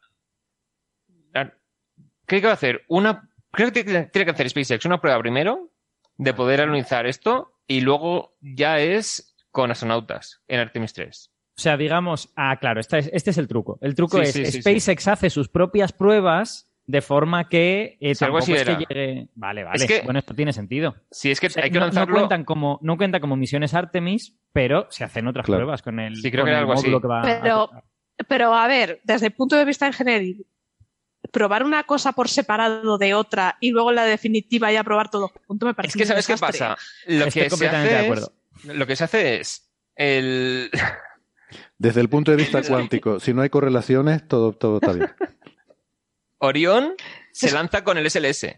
Creo que va a hacer una. Creo que tiene tiene que hacer SpaceX una prueba primero de poder analizar esto y luego ya es con astronautas en Artemis 3. O sea, digamos, ah, claro, este es, este es el truco. El truco Sí, es sí, sí, SpaceX hace sus propias pruebas de forma que eh, Sí, algo tampoco así es que llegue. Vale, vale. Es que- Bueno, esto tiene sentido. Si es que O sea, hay que no, no lanzarlo. cuentan como, no cuenta como misiones Artemis, pero se hacen otras Claro. pruebas con el, Sí, creo con que era el algo así. módulo que va a- Pero, pero a ver, desde el punto de vista ingenieril, probar una cosa por separado de otra y luego en la definitiva ya probar todo junto me parece Es que un ¿sabes qué pasa? Lo Estoy que, se completamente hace de acuerdo. es, lo que se hace es el, Desde el punto de vista cuántico, si no hay correlaciones, todo, todo está bien. Orión se lanza con el SLS.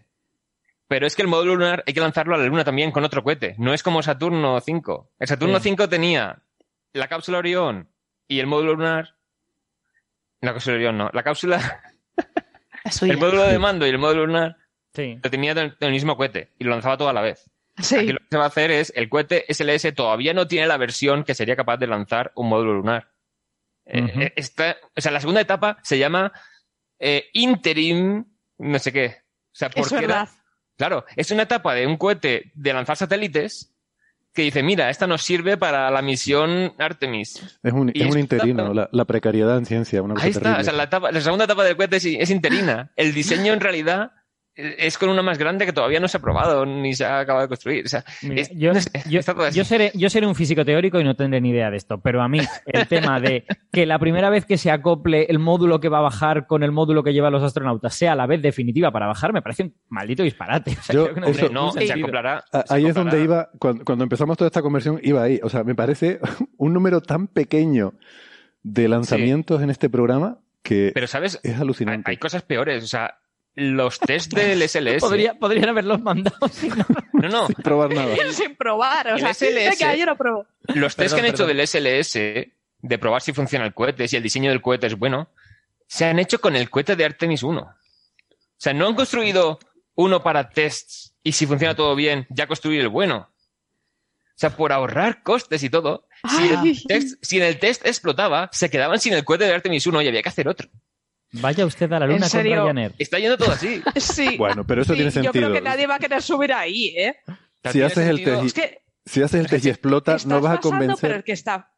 Pero es que el módulo lunar hay que lanzarlo a la Luna también con otro cohete. No es como Saturno 5. El Saturno Sí. 5 tenía la cápsula Orión y el módulo lunar. La cápsula Orión no. La cápsula. El módulo de mando y el módulo lunar Sí. lo tenía del, del mismo cohete y lo lanzaba todo a la vez. Sí. Aquí lo que se va a hacer es el cohete SLS todavía no tiene la versión que sería capaz de lanzar un módulo lunar. Eh, eh, esta- o sea, la segunda etapa se llama eh, interim, no sé qué. O sea, Es porque era- verdad. claro, es una etapa de un cohete de lanzar satélites que dice, mira, esta nos sirve para la misión Artemis. Es un, es un interino, la, la precariedad en ciencia, una cosa Ahí está, terrible. o sea, la, etapa- la segunda etapa del cohete es, es interina. El diseño en realidad es con una más grande que todavía no se ha probado ni se ha acabado de construir. O sea, Mira, es- yo, no sé, yo- está todo así. yo seré, yo seré un físico teórico y no tendré ni idea de esto, pero a mí el tema de que la primera vez que se acople el módulo que va a bajar con el módulo que llevan los astronautas sea la vez definitiva para bajar, me parece un maldito disparate. O sea, Yo- creo que no eso- se acoplará. A- se Ahí es donde iba, cuando, cuando empezamos toda esta conversión, iba ahí. O sea, me parece un número tan pequeño de lanzamientos en este programa que Pero, ¿sabes? es Hay, alucinante. hay cosas peores. O sea, los test del SLS. Podría- podrían haberlos mandado. si no. No, no. Sin probar nada. Sin probar. O sea, SLS. yo lo pruebo. Los test Perdón, que han hecho del SLS, de probar si funciona el cohete, si el diseño del cohete es bueno, se han hecho con el cohete de Artemis 1. O sea, no han construido uno para tests y si funciona todo bien, ya construir el bueno. O sea, por ahorrar costes y todo, si, el test, si en el test explotaba, se quedaban sin el cohete de Artemis 1 y había que hacer otro. Vaya usted a la luna ¿En con? Ryanair. Está yendo todo así. Sí. Bueno, pero eso Sí, tiene Yo sentido. creo que nadie va a querer subir ahí, ¿eh? Si haces el y- Es que Si haces el test y explota, no vas a basando, pero convencer. es que está,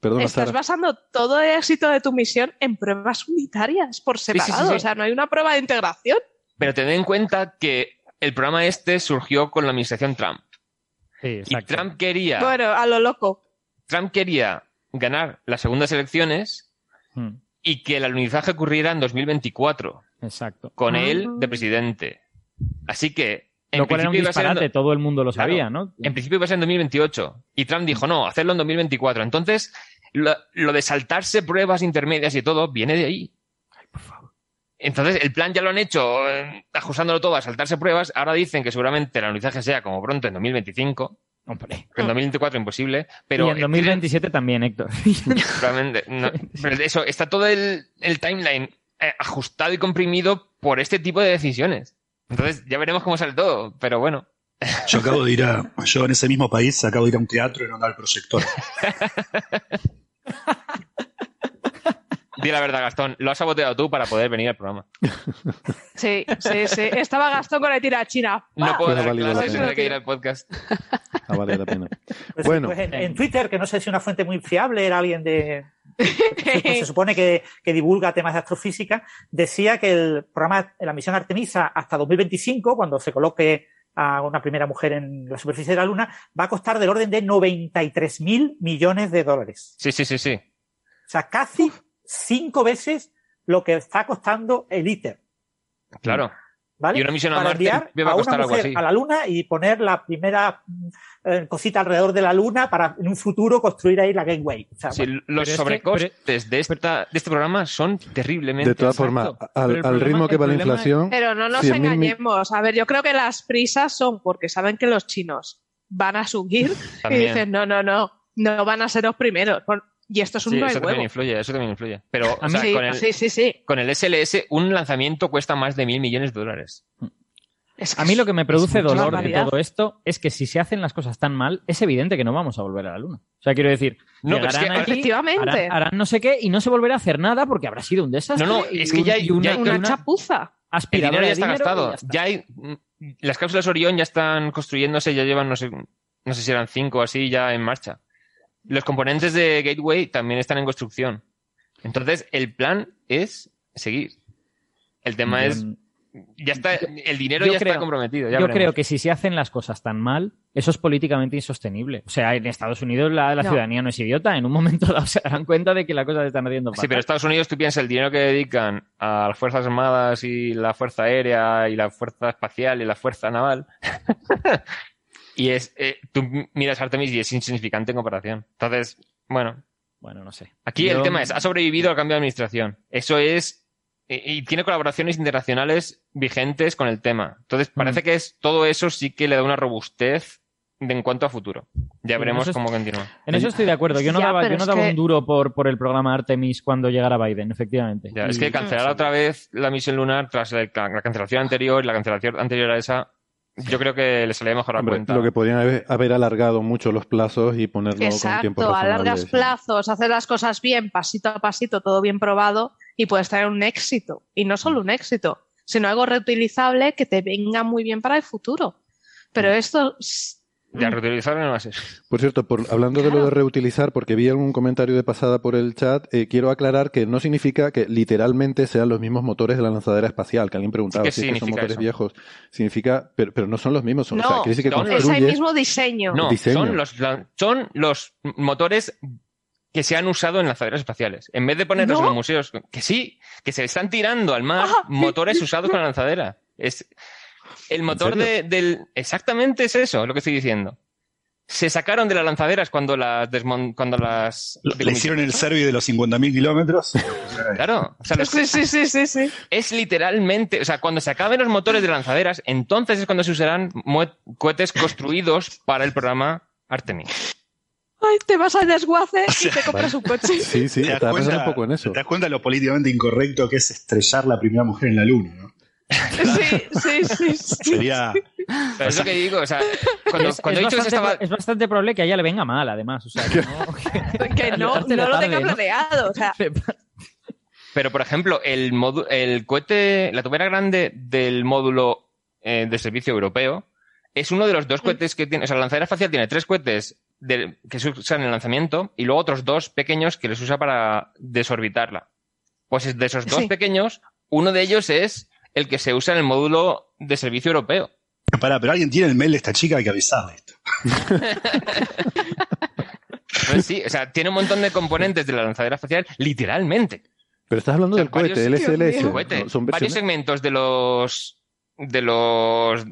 Perdona, estás Sara. basando todo el éxito de tu misión en pruebas unitarias por sí, sí, separado. sí. O sea, no hay una prueba de integración. Pero tened en cuenta que el programa este surgió con la administración Trump. Sí, Y. Trump quería, Bueno, a lo loco. Trump quería ganar las segundas elecciones Mm, y que el alunizaje ocurriera en 2024, Exacto. con Ah. él de presidente. Así que, en Lo cual era un principio, iba a ser en, disparate, todo el mundo lo Claro. sabía, ¿no? en principio iba a ser en 2028. Y Trump dijo, no, hacerlo en 2024. Entonces, lo, lo de saltarse pruebas intermedias y todo viene de ahí. Entonces, el plan ya lo han hecho, eh, ajustándolo todo a saltarse pruebas. Ahora dicen que seguramente el alunizaje sea como pronto en 2025. Hombre. En 2024 imposible. Pero y en eh, 2027 también, Héctor. Probablemente. no. Pero eso, está todo el, el timeline eh, ajustado y comprimido por este tipo de decisiones. Entonces, ya veremos cómo sale todo, pero bueno. Yo acabo de ir a, yo en ese mismo país acabo de ir a un teatro y no andaba el proyector. Di la verdad, Gastón, lo has saboteado tú para poder venir al programa. Sí, sí, sí. Estaba Gastón con la tira china. No puedo Pues ha dar valido la clases, tendré que ir al podcast. Ah, vale la pena. Pues, Bueno. pues en, en Twitter, que no sé si una fuente muy fiable era alguien de, se, se supone que, que divulga temas de astrofísica, decía que el programa, la misión Artemisa hasta 2025, cuando se coloque a una primera mujer en la superficie de la Luna, va a costar del orden de 93 mil millones de dólares. Sí, sí, sí, sí. O sea, casi cinco veces lo que está costando el ITER. Claro. ¿Vale? Y una misión a Para Marte enviar va a una algo mujer así. a la Luna y poner la primera eh, cosita alrededor de la Luna para en un futuro construir ahí la Gateway. O sea, Sí, bueno, los Pero es que- sobrecostes de, esta, de este programa son terriblemente De todas formas, al, ritmo que va la inflación, Pero no nos 100.000 mi- engañemos. A ver, yo creo que las prisas son porque saben que los chinos van a subir y dicen, no, no, no, no van a ser los primeros. Por- Y esto es un Sí, eso también influye, eso también influye. Pero A o mí- sea, sí, con, el, sí, sí, sí. con el SLS, un lanzamiento cuesta más de mil millones de dólares. Es que A mí lo que me produce dolor de todo esto es que si se hacen las cosas tan mal, es evidente que no vamos a volver a la Luna. O sea, quiero decir, No, pero es llegarán que- allí, Efectivamente. harán, harán no sé qué y no se volverá a hacer nada porque habrá sido un desastre. No, no, es que ya hay- y una, ya hay Una una chapuza. El aspiradora dinero ya está dinero gastado. ya está. Ya hay, las cápsulas Orión ya están construyéndose, ya llevan, no sé, no sé si eran cinco o así, ya en marcha. Los componentes de Gateway también están en construcción. Entonces, el plan es seguir. El tema es, ya está, el dinero yo ya creo- está comprometido. ya Yo veremos. creo que si se hacen las cosas tan mal, eso es políticamente insostenible. O sea, en Estados Unidos la, la No. ciudadanía no es idiota. En un momento dado se darán cuenta de que las cosas se están haciendo Sí, fatal. pero Estados Unidos, tú piensas el dinero que dedican a las Fuerzas Armadas y la Fuerza Aérea y la Fuerza Espacial y la Fuerza Naval. y es, eh, tú miras Artemis y es insignificante en comparación. Entonces, bueno, Bueno, no sé. aquí Yo- el tema es, ha sobrevivido al cambio de administración. Eso es, y, y tiene colaboraciones internacionales vigentes con el tema. Entonces, parece Mm. que es todo eso sí que le da una robustez de, en cuanto a futuro. Ya Sí, veremos es- cómo continúa. En eso estoy de acuerdo. Yo no Ya, daba, yo no daba que- un duro por, por el programa Artemis cuando llegara Biden, efectivamente. Ya, es que cancelar otra vez la misión lunar tras la, la cancelación anterior y la cancelación anterior a esa, yo creo que le salía mejor a hombre, cuenta. lo que podrían haber, haber alargado mucho los plazos y ponerlo con tiempo Exacto, alargas razonables. plazos, hacer las cosas bien, pasito a pasito, todo bien probado y puedes tener un éxito. Y no solo un éxito, sino algo reutilizable que te venga muy bien para el futuro. Pero esto, s- Ya, reutilizable no ser. Por cierto, por, hablando de lo de reutilizar, porque vi algún comentario de pasada por el chat, eh, quiero aclarar que no significa que literalmente sean los mismos motores de la lanzadera espacial, que alguien preguntaba ¿Qué si es que son motores eso? viejos. Significa, pero, pero no son los mismos, son, o sea, no, quiere decir que son- es el mismo diseño. No, Diseño. son los, la- son los motores que se han usado en lanzaderas espaciales. En vez de ponerlos ¿No? en los museos, que sí, que se están tirando al mar Ah, motores usados con la lanzadera. Es el motor de, del... Exactamente es eso lo que estoy diciendo. Se sacaron de las lanzaderas cuando las desmon... cuando las... Le hicieron el survey de los 50.000 kilómetros. Claro, o sea, los- Sí, sí, sí, sí, sí. es literalmente, o sea, cuando se acaben los motores de lanzaderas, entonces es cuando se usarán cohetes construidos para el programa Artemis. Ay, te vas al desguace y te compras un coche. Sí, sí, ¿Te das estaba pensando cuenta- un poco en eso. ¿Te das cuenta lo políticamente incorrecto que es estrellar la primera mujer en la luna? ¿no? Sí, sí, sí. sí. Sería. Pero es lo que digo, o sea, cuando, es, cuando es he dicho bastante, estaba... es bastante probable que a ella le venga mal, además. O sea, que no- Que no, no lo tenga ¿no? planeado. O sea, Pero, por ejemplo, el, el cohete, la tubera grande del módulo eh, de servicio europeo es uno de los dos cohetes que tiene. O sea, la lanzadera espacial tiene tres cohetes de- que se usan en el lanzamiento y luego otros dos pequeños que les usa para desorbitarla. Pues de esos dos Sí. pequeños, uno de ellos es el que se usa en el módulo de servicio europeo. Pará, pero alguien tiene el mail de esta chica, hay que avisarle esto. Pues sí, o sea, tiene un montón de componentes de la lanzadera espacial, literalmente. Pero estás hablando O sea, del cohete, el varios- SLS. El cohete. ¿no? Son varios segmentos de los de los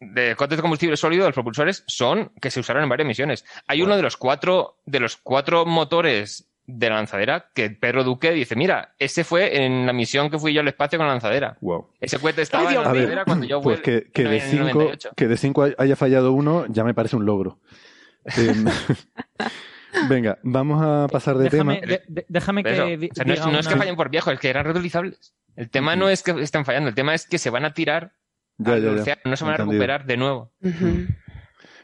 de cohetes de combustible sólido, los propulsores, son que se usaron en varias misiones. Hay uno de los cuatro de los cuatro motores de la lanzadera que Pedro Duque dice, mira, ese fue en la misión que fui yo al espacio con la lanzadera. Wow. Ese cohete estaba Ay, en la ver, lanzadera cuando yo pues fui que, que en de el cinco, 98. que de cinco haya fallado uno ya me parece un logro. Em, Venga, vamos a pasar de déjame, tema. de- de- déjame Pero, que. di- o sea, no, es, diga no es que fallen por viejo, es que eran reutilizables. El tema no es que estén fallando, el tema es que se van a tirar Ya, al ya, ya. océano, no se van a recuperar de nuevo.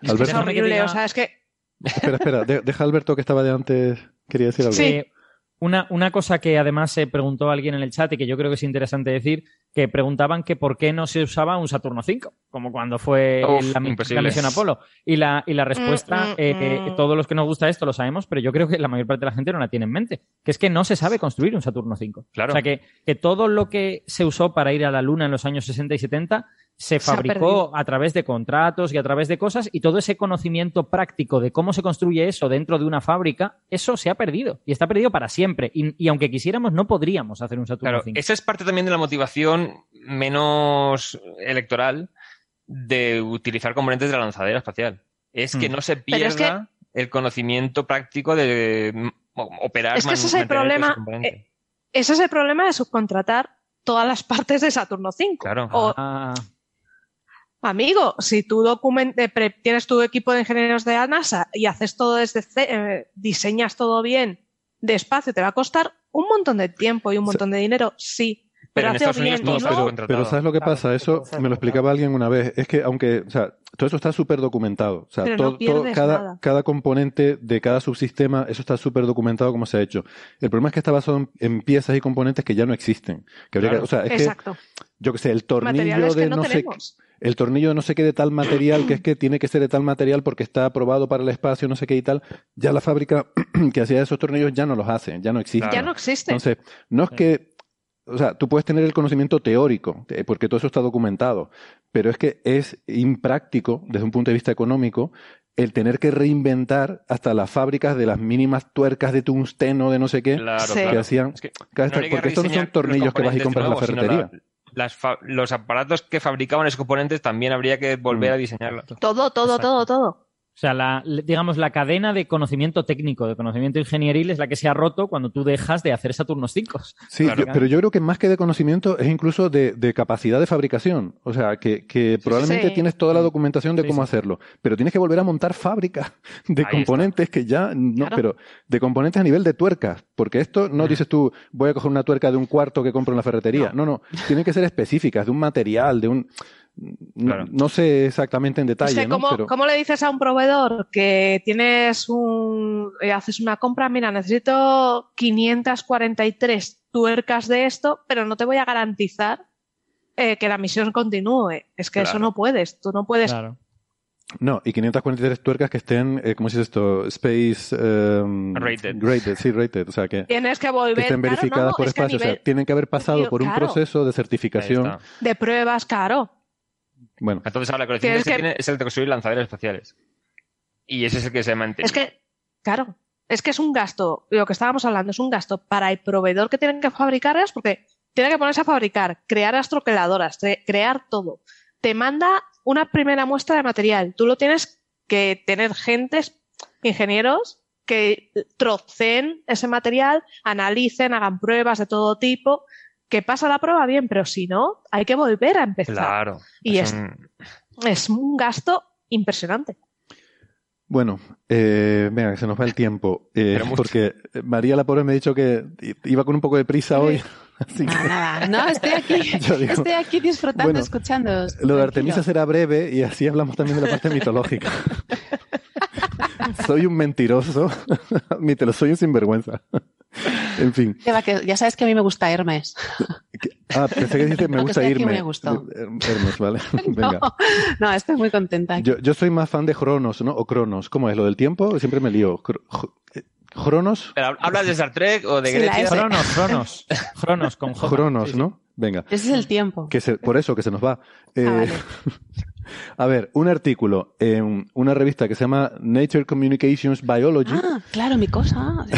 Es que es horrible. O sea, es que Espera, espera, de- deja Alberto que estaba de antes. Quería decir algo. Sí. Eh, Una, una cosa que además se preguntó alguien en el chat y que yo creo que es interesante decir, que preguntaban que por qué no se usaba un Saturno 5, como cuando fue Uf, la, misión Apolo. Y la, y la respuesta, Mm, mm, eh, eh, mm. todos los que nos gusta esto lo sabemos, pero yo creo que la mayor parte de la gente no la tiene en mente, que es que no se sabe construir un Saturno 5. Claro. O sea, que, que todo lo que se usó para ir a la Luna en los años 60 y 70 se fabricó a través de contratos y a través de cosas y todo ese conocimiento práctico de cómo se construye eso dentro de una fábrica, eso se ha perdido y está perdido para siempre. Y, y aunque quisiéramos, no podríamos hacer un Saturno Claro, 5. esa es parte también de la motivación menos electoral de utilizar componentes de la lanzadera espacial. Es que Mm. no se Pero es que- pierda el conocimiento práctico de mm, operar Es que ese es el problema, eh, Ese es el problema de subcontratar todas las partes de Saturno 5. Claro. O, Ah, amigo, si tú document- eh, tienes tu equipo de ingenieros de la NASA y haces todo desde eh, diseñas todo bien despacio, te va a costar un montón de tiempo y un montón de dinero, sí. Pero Pero, en bien Unidos y todo está luego- subcontratado. Pero ¿sabes lo que Claro, pasa? Eso me lo explicaba alguien una vez. Es que aunque, o sea, todo eso está súper documentado. O sea, Pero no todo, cada, nada. cada componente de cada subsistema, eso está súper documentado cómo se ha hecho. El problema es que está basado en, en piezas y componentes que ya no existen. Que habría que- o sea, es Exacto. que, yo que sé, el tornillo Materiales de que no, no sé. El tornillo no sé qué de tal material, que es que tiene que ser de tal material porque está aprobado para el espacio, no sé qué y tal, ya la fábrica que hacía esos tornillos ya no los hace, ya no existe. Ya no existe. Entonces, no es que, o sea, tú puedes tener el conocimiento teórico, eh, porque todo eso está documentado, pero es que es impráctico desde un punto de vista económico el tener que reinventar hasta las fábricas de las mínimas tuercas de tungsteno, de no sé qué, Claro, Sí. claro. que hacían, Es que Claro, no habría que porque estos no son tornillos que vas y compras en la ferretería. la- las fa- los aparatos que fabricaban esos componentes también habría que volver Mm. a diseñarlos. Todo, todo, Exacto. todo, todo. O sea, la, digamos, la cadena de conocimiento técnico, de conocimiento ingenieril es la que se ha roto cuando tú dejas de hacer Saturnos 5. Sí, Claro. yo- pero yo creo que más que de conocimiento es incluso de, de capacidad de fabricación. O sea, que, que probablemente sí. tienes toda la documentación de Sí, cómo sí. hacerlo, pero tienes que volver a montar fábricas de Ahí componentes que ya, no, Claro. pero de componentes a nivel de tuercas, porque esto no dices tú, voy a coger una tuerca de un cuarto que compro en la ferretería. No, no, tienen que ser específicas, de un material, de un... No, Claro. no sé exactamente en detalle, que. ¿cómo, Pero- cómo le dices a un proveedor que tienes un. eh, haces una compra? Mira, necesito 543 tuercas de esto, pero no te voy a garantizar eh, que la misión continúe. Es que eso no puedes. Tú no puedes. Claro. No, y 543 tuercas que estén, eh, ¿cómo se dice esto? Space... em, Rated. Rated, sí, rated. O sea, que... Tienes que que volver. estén claro, verificadas no, por es que espacio. O sea, tienen que haber pasado por un claro. proceso de certificación. de pruebas, claro. Bueno, Entonces ahora la colección Que es que- tiene es el de construir lanzaderas espaciales. Y ese es el que se mantiene. Es que, claro, es que es un gasto, lo que estábamos hablando, es un gasto para el proveedor que tienen que fabricarlas, porque tiene que ponerse a fabricar, crear astroqueladoras, cre- crear todo. Te manda una primera muestra de material. Tú lo tienes que tener gentes, ingenieros, que trocen ese material, analicen, hagan pruebas de todo tipo. Que pasa la prueba bien, pero si no, hay que volver a empezar. Claro. Y es es- un- Es un gasto impresionante. bueno, eh, venga, que se nos va el tiempo. Eh, porque María la pobre me ha dicho que iba con un poco de prisa hoy. Así que Nada. No, estoy aquí. Digo- estoy aquí disfrutando, Bueno, escuchando. lo de Artemisa será breve y así hablamos también de la parte mitológica. soy un mentiroso. Admítelo, soy un sinvergüenza. en fin. Ya sabes que a mí me gusta Hermes. Ah, pensé que dijiste me gusta irme. me gustó. Hermes, vale. Venga. No, no, estoy muy contenta. Yo, yo soy más fan de Cronos, ¿no? O Cronos. ¿Cómo es? ¿Lo del tiempo? Siempre me lío. Eh, ¿Cronos? ¿Hablas de Star Trek o de Sí, Grecia? Cronos, Cronos. Cronos con J. Cronos. ¿no? Venga. Ese es el tiempo. Que se- por eso que se nos va. Eh, Ah, vale. A ver, un artículo en una revista que se llama Nature Communications Biology. Ah, claro, mi cosa.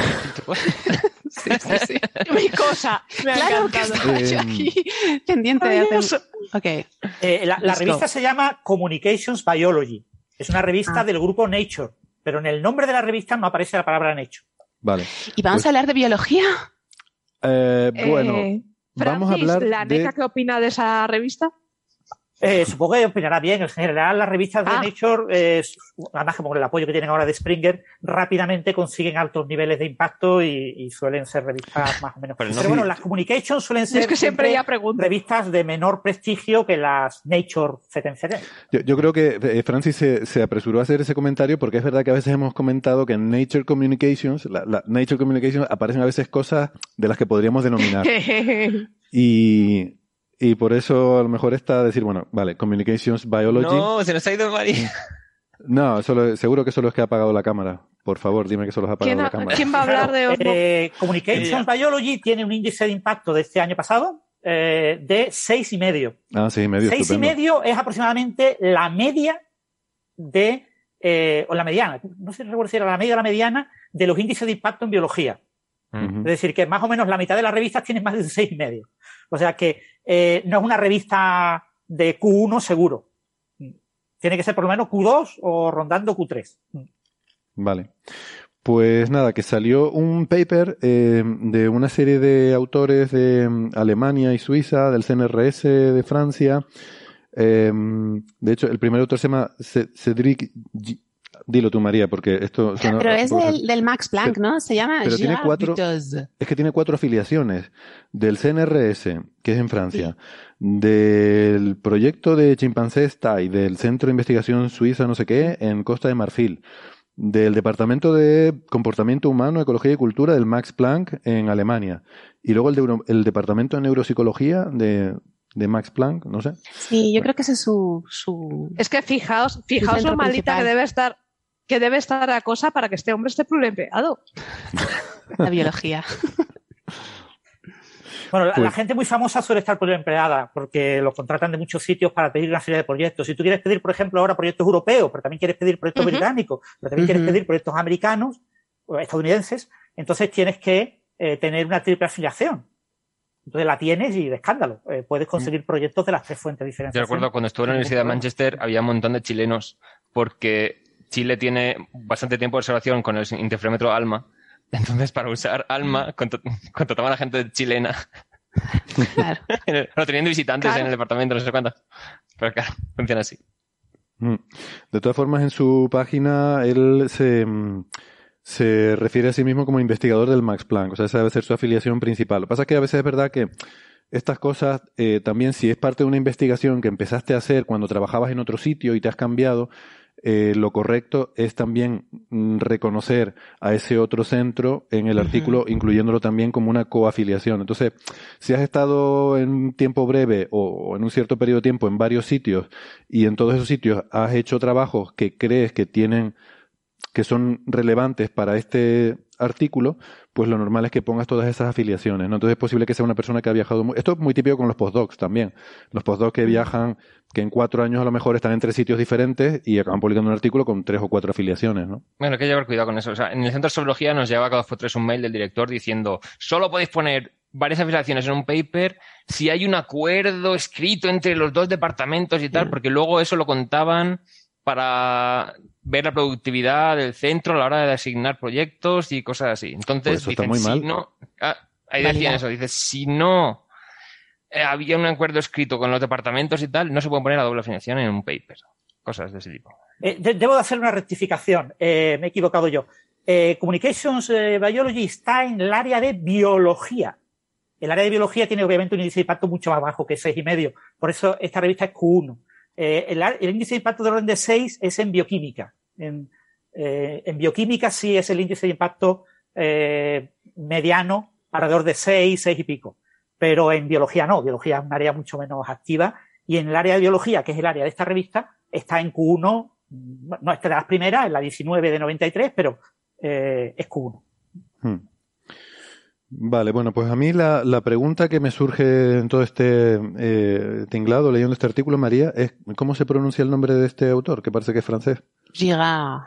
Sí, sí, sí. Mi cosa. Me ha Claro que estaba yo Eh, aquí pendiente de hacer. Maravilloso. Ok. Eh, la, revista go. se llama Communications Biology. Es una revista Ah. del grupo Nature, pero en el nombre de la revista no aparece la palabra Nature. Vale. ¿Y vamos Pues- a hablar de biología? Eh, bueno, Eh, vamos a Francis, hablar ¿la de... NECA qué opina de esa revista? Eh, supongo que opinará bien. En general, las revistas de Ah. Nature, eh, además como el apoyo que tienen ahora de Springer, rápidamente consiguen altos niveles de impacto y, y suelen ser revistas más o menos. Pero Pero, no- bueno, Sí. las Communications suelen ser es que siempre ya pregunto. revistas de menor prestigio que las Nature CTNCD. Yo, yo creo que eh, Francis se, se apresuró a hacer ese comentario porque es verdad que a veces hemos comentado que en Nature Communications, la, la Nature Communications aparecen a veces cosas de las que podríamos denominar. Y, y por eso a lo mejor está decir, bueno, vale, Communications Biology. No, No, se nos ha ido María. solo- seguro que solo es que ha apagado la cámara. Por favor, dime que solo ha apagado ¿Quién, la cámara. quién va a hablar de Osmo? eh, Communications Biology tiene un índice de impacto de este año pasado eh, de seis y medio. Ah, sí, medio Seis y medio es aproximadamente la media de, eh, o la mediana, no sé si recuerdo si era la media o la mediana de los índices de impacto en biología. Es decir, que más o menos la mitad de las revistas tienen más de seis y medio. O sea que eh, no es una revista de Q1 seguro. Tiene que ser por lo menos Q2 o rondando Q3. Vale. Pues nada, que salió un paper eh, de una serie de autores de mm, Alemania y Suiza, del CNRS de Francia. Eh, de hecho, el primer autor se llama Ce- Cédric. G- Dilo tú, María, porque esto suena. Pero es del, del Max Planck, ¿no? Se llama pero tiene cuatro-. Es que tiene cuatro afiliaciones. Del CNRS, que es en Francia, del proyecto de chimpancés TAI, del Centro de Investigación Suiza, no sé qué, en Costa de Marfil, del Departamento de Comportamiento Humano, Ecología y Cultura del Max Planck en Alemania, y luego el, de el Departamento de Neuropsicología de, de Max Planck, no sé. Sí, yo creo que ese es su... su... Es que fijaos, fijaos lo maldita principal. que debe estar que debe estar la cosa para que este hombre esté pluriempleado. La biología. Bueno, la, Pues- la gente muy famosa suele estar empleada porque lo contratan de muchos sitios para pedir una serie de proyectos. Si tú quieres pedir, por ejemplo, ahora proyectos europeos, pero también quieres pedir proyectos británicos, pero también quieres pedir proyectos americanos o estadounidenses, entonces tienes que eh, tener una triple afiliación. Entonces la tienes y de escándalo. Eh, puedes conseguir proyectos de las tres fuentes diferentes. Yo recuerdo cuando estuve en la Universidad de Manchester había un montón de chilenos porque Chile tiene bastante tiempo de observación con el interferómetro ALMA. Entonces, para usar ALMA, contra- contrataban a gente chilena. Claro. No teniendo visitantes Claro. en el departamento, no sé cuántas. Pero claro, funciona así. Mm. De todas formas, en su página él se, mm, se refiere a sí mismo como investigador del Max Planck, o sea, esa debe ser su afiliación principal. Lo que pasa es que a veces es verdad que estas cosas eh, también, si es parte de una investigación que empezaste a hacer cuando trabajabas en otro sitio y te has cambiado, eh, lo correcto es también mm, reconocer a ese otro centro en el artículo, incluyéndolo también como una coafiliación. Entonces, si has estado en un tiempo breve o, o en un cierto periodo de tiempo en varios sitios y en todos esos sitios has hecho trabajos que crees que tienen que son relevantes para este artículo, pues lo normal es que pongas todas esas afiliaciones, ¿no? Entonces es posible que sea una persona que ha viajado... Esto es muy típico con los postdocs también. Los postdocs que viajan, que en cuatro años a lo mejor están en tres sitios diferentes y acaban publicando un artículo con tres o cuatro afiliaciones, ¿no? Bueno, hay que llevar cuidado con eso. O sea, en el centro de zoología nos llegaba cada dos por tres un mail del director diciendo solo podéis poner varias afiliaciones en un paper si hay un acuerdo escrito entre los dos departamentos y tal, Mm. porque luego eso lo contaban para ver la productividad del centro a la hora de asignar proyectos y cosas así. Entonces, Pues eso está dicen, muy si mal. no, ah, ahí Validar. decían eso, dice, si no eh, había un acuerdo escrito con los departamentos y tal, no se puede poner la doble afiliación en un paper. Cosas de ese tipo. Eh, de- debo de hacer una rectificación. Eh, me he equivocado yo. Eh, Communications eh, Biology está en el área de biología. El área de biología tiene obviamente un índice de impacto mucho más bajo que 6,5. Por eso esta revista es Q1. Eh, el, índice de impacto de orden de 6 es en bioquímica. En, eh, en bioquímica sí es el índice de impacto eh, mediano, alrededor de 6, 6 y pico. Pero en biología no. Biología es un área mucho menos activa. Y en el área de biología, que es el área de esta revista, está en Q1. mm, No es de las primeras, en la 19 de 93, pero es Q1. Hmm. Vale, bueno, pues a mí la, la pregunta que me surge en todo este eh, tinglado leyendo este artículo, María, es ¿cómo se pronuncia el nombre de este autor? Que parece que es francés. Girard.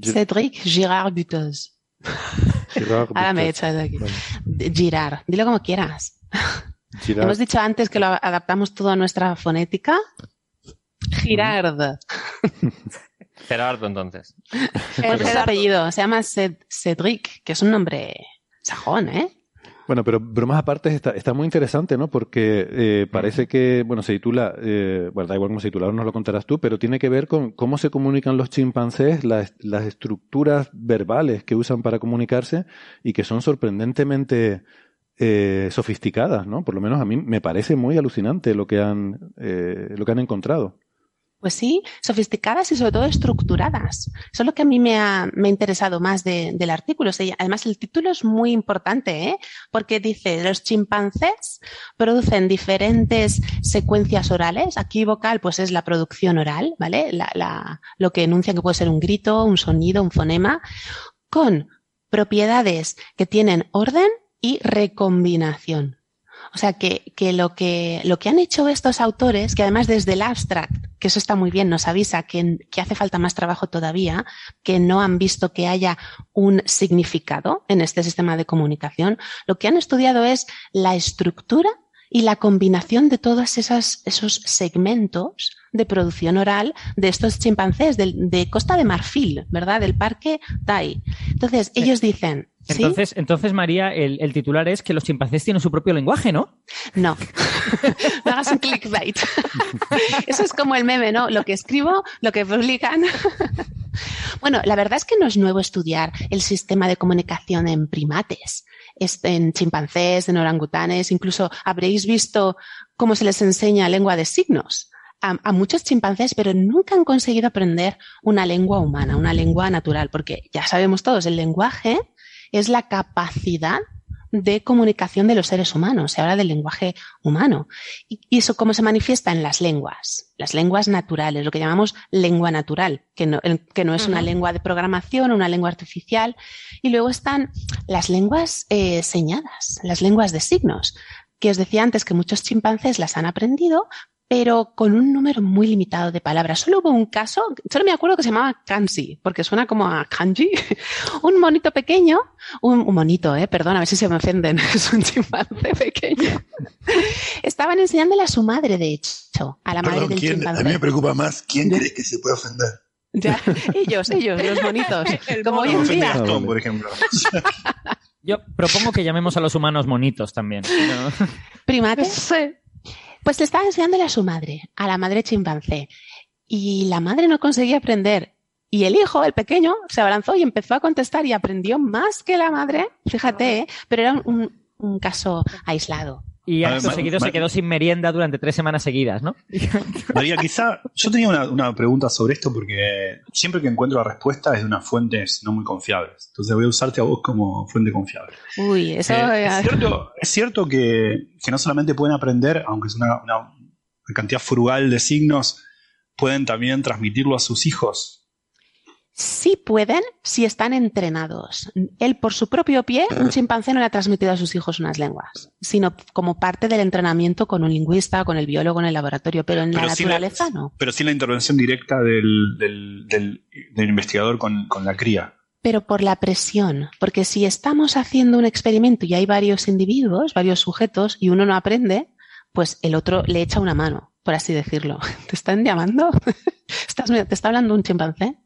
Gi- Cédric Girard Buteuse. Girard Ahora me he Buteuse. hecho de aquí. Vale. Girard. Dilo como quieras. Girard. Hemos dicho antes que lo adaptamos todo a nuestra fonética. Girard. Gerardo, entonces. Es su apellido. Se llama Ced- Cédric, que es un nombre sajón, ¿eh? Bueno, pero bromas aparte está, está muy interesante, ¿no? Porque eh, parece que, bueno, se titula, eh, bueno, da igual cómo se titula, ahora nos lo contarás tú, pero tiene que ver con cómo se comunican los chimpancés, las, las estructuras verbales que usan para comunicarse y que son sorprendentemente eh, sofisticadas, ¿no? Por lo menos a mí me parece muy alucinante lo que han, eh, lo que han encontrado. Pues sí, sofisticadas y sobre todo estructuradas. Eso es lo que a mí me ha, me ha interesado más de- del artículo. Además, el título es muy importante, ¿eh? porque dice, los chimpancés producen diferentes secuencias orales. Aquí vocal, pues es la producción oral, ¿vale? La, la- lo que enuncia que puede ser un grito, un sonido, un fonema, con propiedades que tienen orden y recombinación. O sea, que, que, lo que lo que han hecho estos autores, que además desde el abstract, que eso está muy bien, nos avisa que, que hace falta más trabajo todavía, que no han visto que haya un significado en este sistema de comunicación, lo que han estudiado es la estructura y la combinación de todos esos, esos segmentos de producción oral de estos chimpancés del- de Costa de Marfil, ¿verdad? Del parque Tai. Entonces, ellos dicen, ¿sí? Entonces, entonces María, el, el titular es que los chimpancés tienen su propio lenguaje, ¿no? No. no hagas un clickbait. Eso es como el meme, ¿no? Lo que escribo, lo que publican. bueno, la verdad es que no es nuevo estudiar el sistema de comunicación en primates, es- en chimpancés, en orangutanes, incluso habréis visto cómo se les enseña lengua de signos. A, a muchos chimpancés, pero nunca han conseguido aprender una lengua humana, una lengua natural, porque ya sabemos todos, el lenguaje es la capacidad de comunicación de los seres humanos. Se habla del lenguaje humano. Y eso cómo se manifiesta en las lenguas, las lenguas naturales, lo que llamamos lengua natural, que no, el- que no es una lengua de programación, una lengua artificial. Y luego están las lenguas eh, señadas, las lenguas de signos, que os decía antes que muchos chimpancés las han aprendido, pero con un número muy limitado de palabras. Solo hubo un caso, solo me acuerdo que se llamaba Kanji, porque suena como a kanji, un monito pequeño, un, un monito, eh, perdón, a ver si se me ofenden, es un chimpancé pequeño. Estaban enseñándole a su madre, de hecho, a la madre Perdón, del ¿quién? A chimpancé. mí me preocupa más quién crees que se puede ofender. Ya, ellos, ellos, los monitos. como hoy en día. Gastón, por ejemplo. Yo propongo que llamemos a los humanos monitos también. ¿no? primates. Pues le estaba enseñándole a su madre, a la madre chimpancé. Y la madre no conseguía aprender. Y el hijo, el pequeño, se abalanzó y empezó a contestar y aprendió más que la madre, fíjate, ¿eh? pero era un, un caso aislado. Y A ver, acto seguido Ma- se quedó sin merienda durante tres semanas seguidas, ¿no? María, quizá yo tenía una, una pregunta sobre esto porque siempre que encuentro la respuesta es de unas fuentes no muy confiables. Entonces voy a usarte a vos como fuente confiable. Uy, eso... Eh, es cierto, es cierto que, que no solamente pueden aprender, aunque es una, una cantidad frugal de signos, pueden también transmitirlo a sus hijos. Sí pueden si están entrenados. Él por su propio pie, un chimpancé no le ha transmitido a sus hijos unas lenguas, sino como parte del entrenamiento con un lingüista, con el biólogo en el laboratorio, pero en la Pero sin la- naturaleza no. Pero sin la intervención directa del, del- del- del investigador con, con la cría. Pero por la presión, porque si estamos haciendo un experimento y hay varios individuos, varios sujetos, y uno no aprende, pues el otro le echa una mano, por así decirlo. ¿Te están llamando? ¿Estás, ¿Te está hablando un chimpancé?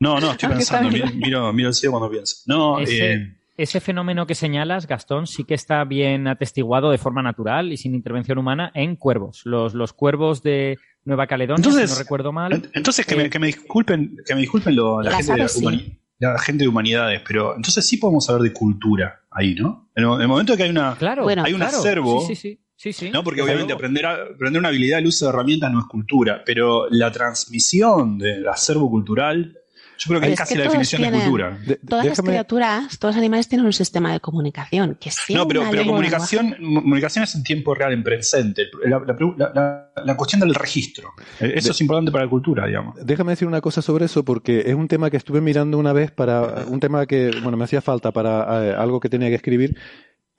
No, no, estoy Ah, pensando, miro, miro, el cielo cuando pienso. No, Ese, eh, ese fenómeno que señalas, Gastón, sí que está bien atestiguado de forma natural y sin intervención humana en cuervos. Los, los cuervos de Nueva Caledonia, Entonces- si no recuerdo mal. entonces que, eh, me, que me disculpen, que me disculpen lo- la, gente de aves sí. humani- la gente de humanidades, pero entonces sí podemos hablar de cultura ahí, ¿no? En el, en el momento que hay una, Claro, Bueno, hay un claro. acervo, Sí, sí, sí. sí. ¿no? Porque obviamente aprender, a- aprender una habilidad, el uso de herramientas no es cultura, pero la transmisión del acervo cultural, yo creo que Pero es es casi que la definición de cultura. De- Todas las criaturas, todos los animales tienen un sistema de comunicación. Que No, pero, pero comunicación, comunicación es en tiempo real, en presente. La, la- la- la- la cuestión del registro. Eh, Eso De- es importante para la cultura, digamos. Déjame decir una cosa sobre eso porque es un tema que estuve mirando una vez para un tema que, bueno, me hacía falta para eh, algo que tenía que escribir.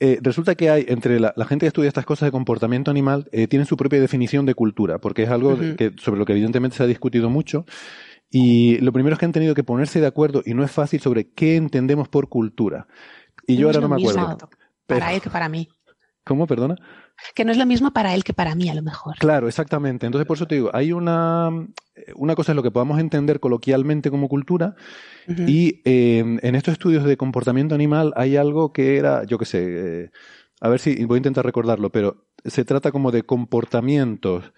Eh, resulta que hay entre la, la gente que estudia estas cosas de comportamiento animal eh, tienen su propia definición de cultura porque es algo que sobre lo que evidentemente se ha discutido mucho y lo primero es que han tenido que ponerse de acuerdo y no es fácil sobre qué entendemos por cultura. Y yo No ahora no me acuerdo. Pero- Para él que para mí. ¿Cómo? Perdona. Que no es lo mismo para él que para mí, a lo mejor. Claro, exactamente. Entonces, por eso te digo, hay una, una cosa es lo que podamos entender coloquialmente como cultura y eh, en estos estudios de comportamiento animal hay algo que era, yo qué sé, eh, a ver si voy a intentar recordarlo, pero se trata como de comportamientos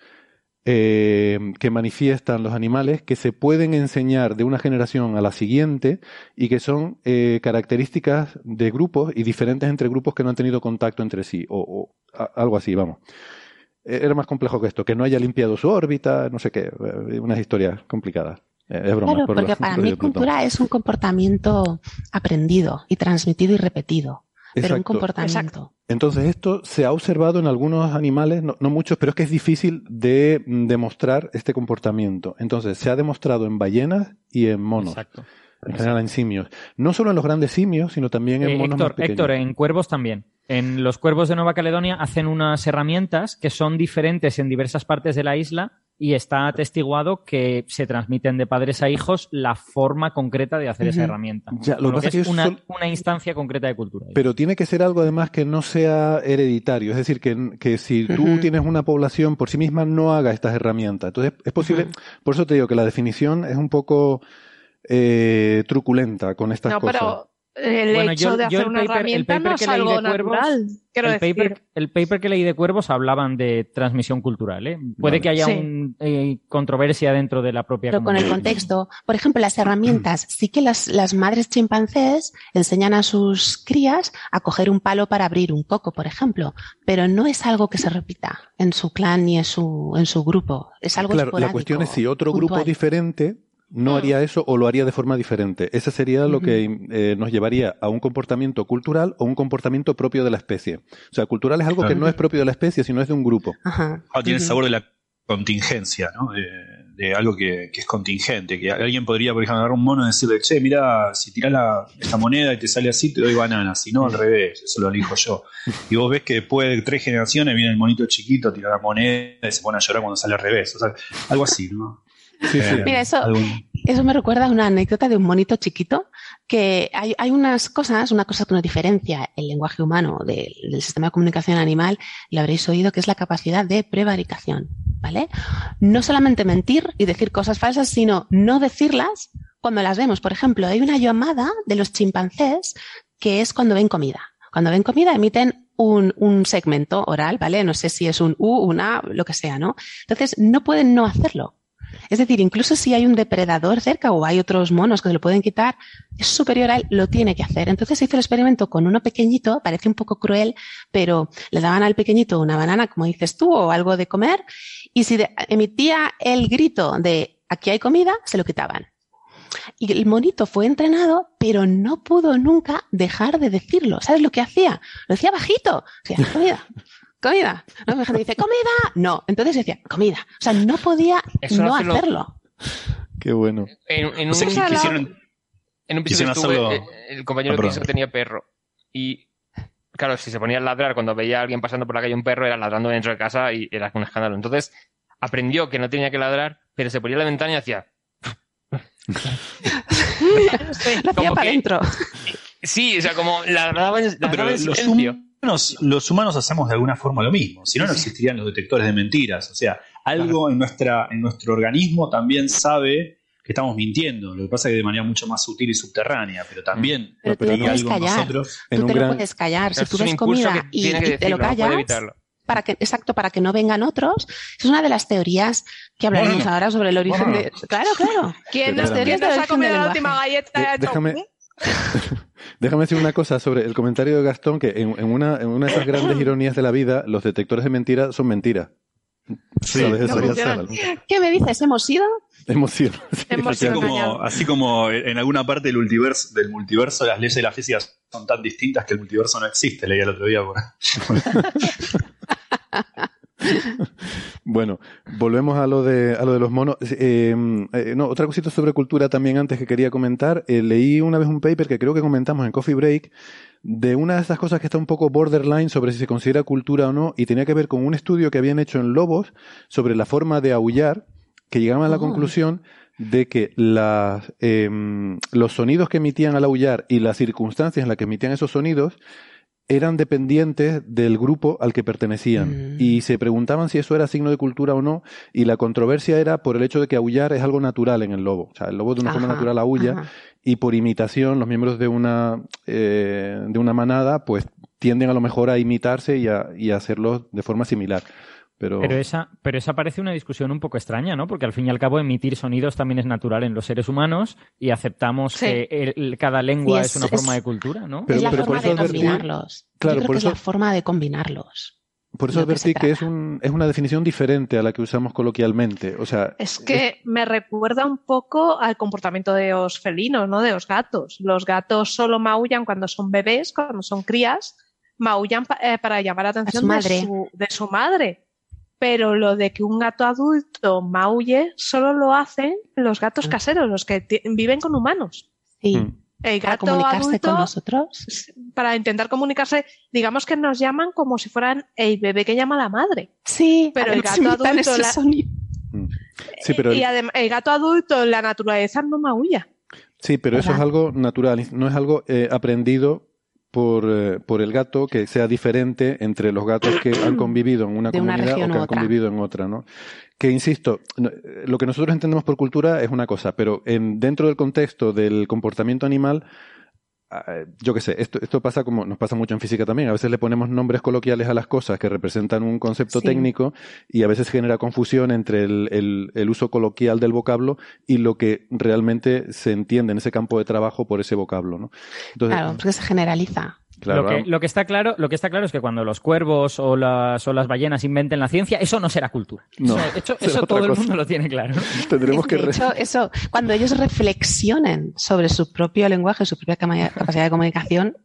eh, que manifiestan los animales que se pueden enseñar de una generación a la siguiente y que son eh, características de grupos y diferentes entre grupos que no han tenido contacto entre sí o, algo así, vamos. Eh, Era más complejo que esto, que no haya limpiado su órbita, no sé qué, eh, unas historias complicadas. Eh, Es broma. Claro, por porque para mí cultura es un comportamiento aprendido y transmitido y repetido, pero un Exacto. comportamiento. Entonces, esto se ha observado en algunos animales, no, no muchos, pero es que es difícil de mm, demostrar este comportamiento. Entonces, se ha demostrado en ballenas y en monos. Exacto. En general, en simios. No solo en los grandes simios, sino también en Eh, monos Héctor, más pequeños. Héctor, en cuervos también. En los cuervos de Nueva Caledonia hacen unas herramientas que son diferentes en diversas partes de la isla y está atestiguado que se transmiten de padres a hijos la forma concreta de hacer esa herramienta. Ya, lo pasa es es que una, son- una instancia concreta de cultura. Pero tiene que ser algo además que no sea hereditario. Es decir, que, que si tú tienes una población por sí misma no haga estas herramientas. Entonces es posible, por eso te digo que la definición es un poco eh, truculenta con estas No, cosas. pero el Bueno, hecho yo- de hacer una paper- herramienta no que es leí algo de Cuervos- natural. Quiero el, decir, paper, el paper que leí de Cuervos hablaban de transmisión cultural. ¿eh? Puede Vale. que haya Sí. un, eh, controversia dentro de la propia Pero con el contexto, por ejemplo, las herramientas, sí que las, las madres chimpancés enseñan a sus crías a coger un palo para abrir un coco, por ejemplo, pero no es algo que se repita en su clan ni en su, en su grupo. Es algo Claro, la cuestión es si otro grupo puntual. diferente no haría eso o lo haría de forma diferente. Ese sería lo que eh, nos llevaría a un comportamiento cultural o un comportamiento propio de la especie. O sea, cultural es algo que no es propio de la especie, sino es de un grupo. Ajá. Ah, tiene el sabor de la contingencia, ¿no? De, de algo que, que es contingente. Que alguien podría, por ejemplo, agarrar un mono y decirle, che, mira, si tirás la, esta moneda y te sale así, te doy banana. Si no, al revés, eso lo elijo yo. Y vos ves que después de tres generaciones viene el monito chiquito, tira la moneda y se pone a llorar cuando sale al revés. O sea, algo así, ¿no? Sí, sí. Mira, eso- Eso me recuerda a una anécdota de un monito chiquito que hay, hay unas cosas, una cosa que nos diferencia el lenguaje humano del, del sistema de comunicación animal, lo habréis oído, que es la capacidad de prevaricación, ¿vale? No solamente mentir y decir cosas falsas, sino no decirlas cuando las vemos. Por ejemplo, hay una llamada de los chimpancés que es cuando ven comida. Cuando ven comida emiten un, un segmento oral, ¿vale? No sé si es un U, una, lo que sea, ¿no? Entonces, no pueden no hacerlo. Es decir, incluso si hay un depredador cerca o hay otros monos que se lo pueden quitar, es superior a él, lo tiene que hacer. Entonces se hizo el experimento con uno pequeñito, parece un poco cruel, pero le daban al pequeñito una banana, como dices tú, o algo de comer, y si emitía el grito de aquí hay comida, se lo quitaban. Y el monito fue entrenado, pero no pudo nunca dejar de decirlo. ¿Sabes lo que hacía? Lo decía bajito. Decía, comida, comida. ¿No? La gente dice, comida. No. Entonces decía, comida. O sea, no podía Eso no hacerlo- hacerlo. Qué bueno. En, en O sea, un, que quisieron- en un piso que estuve, eh, el compañero Ah, piso tenía perro. Y claro, si se ponía a ladrar cuando veía a alguien pasando por la calle un perro, era ladrando dentro de casa y era un escándalo. Entonces aprendió que no tenía que ladrar, pero se ponía a la ventana y hacía. Lo hacía para que- adentro. Sí, o sea, como ladraba en, No, ladraba pero en silencio. Los humanos hacemos de alguna forma lo mismo. Si no, no existirían los detectores de mentiras. O sea, algo en, nuestra, en nuestro organismo también sabe que estamos mintiendo. Lo que pasa es que de manera mucho más sutil y subterránea, pero también Pero tú pero lo no hay puedes algo en callar. nosotros. En Tú un te gran- lo puedes callar. Si tú ves comida y, y te lo callas, evitarlo. para que, exacto, para que no vengan otros. Es una de las teorías que hablaremos Bueno. ahora sobre el origen Bueno. de. Claro, claro. ¿Quién Qué nos, quién nos ha comido la última galleta? De- déjame, "Mm". déjame decir una cosa sobre el comentario de Gastón, que en, en una, en una de esas grandes ironías de la vida, los detectores de mentira son mentiras. Sí. ¿Qué me dices? ¿Hemos ido? Sí, Hemos Así como, engañado. así como en alguna parte del multiverso, del multiverso las leyes de la física son tan distintas que el multiverso no existe, leí el otro día. por- Bueno, volvemos a lo de, a lo de los monos. Eh, eh, no, otra cosita sobre cultura también antes que quería comentar. Eh, leí una vez un paper que creo que comentamos en Coffee Break de una de esas cosas que está un poco borderline sobre si se considera cultura o no y tenía que ver con un estudio que habían hecho en lobos sobre la forma de aullar que llegaban a la Oh. conclusión de que las, em, los sonidos que emitían al aullar y las circunstancias en las que emitían esos sonidos eran dependientes del grupo al que pertenecían Mm. y se preguntaban si eso era signo de cultura o no y la controversia era por el hecho de que aullar es algo natural en el lobo. O sea, el lobo de una forma natural aulla ajá. y por imitación los miembros de una, eh, de una manada pues tienden a lo mejor a imitarse y a, y a hacerlo de forma similar. Pero, Pero esa, pero esa parece una discusión un poco extraña, ¿no? Porque al fin y al cabo emitir sonidos también es natural en los seres humanos y aceptamos Sí. que el- el- cada lengua es, es- una es- forma de cultura, ¿no? Pero- es la pero forma eso de combinarlos. Claro, Yo creo por que eso- es la forma de combinarlos. por eso que advertí que, es, trata. un, es una definición diferente a la que usamos coloquialmente. O sea, Es que me recuerda un poco al comportamiento de los felinos, ¿no? De los gatos. Los gatos solo maullan cuando son bebés, cuando son crías, maullan pa- eh, para llamar la atención su madre. De, su, de su madre. Pero lo de que un gato adulto maulle solo lo hacen los gatos Ah. caseros, los que viven con humanos. Sí, Mm. El para gato comunicarse adulto, con nosotros. para intentar comunicarse, digamos que nos llaman como si fueran el bebé que llama a la madre. Sí, Pero el además gato adulto la- mm. sí, pero, y además, el gato adulto en la naturaleza no maulla. sí, pero eso es algo natural, no es algo eh, aprendido por, eh, por el gato que sea diferente entre los gatos que han convivido en una De una comunidad o que han convivido en otra, ¿no? Que insisto, lo que nosotros entendemos por cultura es una cosa, pero en, dentro del contexto del comportamiento animal, yo qué sé, esto, esto pasa como nos pasa mucho en física también. A veces le ponemos nombres coloquiales a las cosas que representan un concepto Sí. técnico y a veces genera confusión entre el, el- el uso coloquial del vocablo y lo que realmente se entiende en ese campo de trabajo por ese vocablo, ¿no? Entonces, Claro, porque se generaliza. Claro, lo, que, vamos- lo que está claro, lo que está claro es que cuando los cuervos o las, o las ballenas inventen la ciencia, eso no será cultura. No, eso eso- será eso todo el mundo lo tiene claro. tendremos que de re- hecho, eso, cuando ellos reflexionen sobre su propio lenguaje, su propia capacidad de comunicación.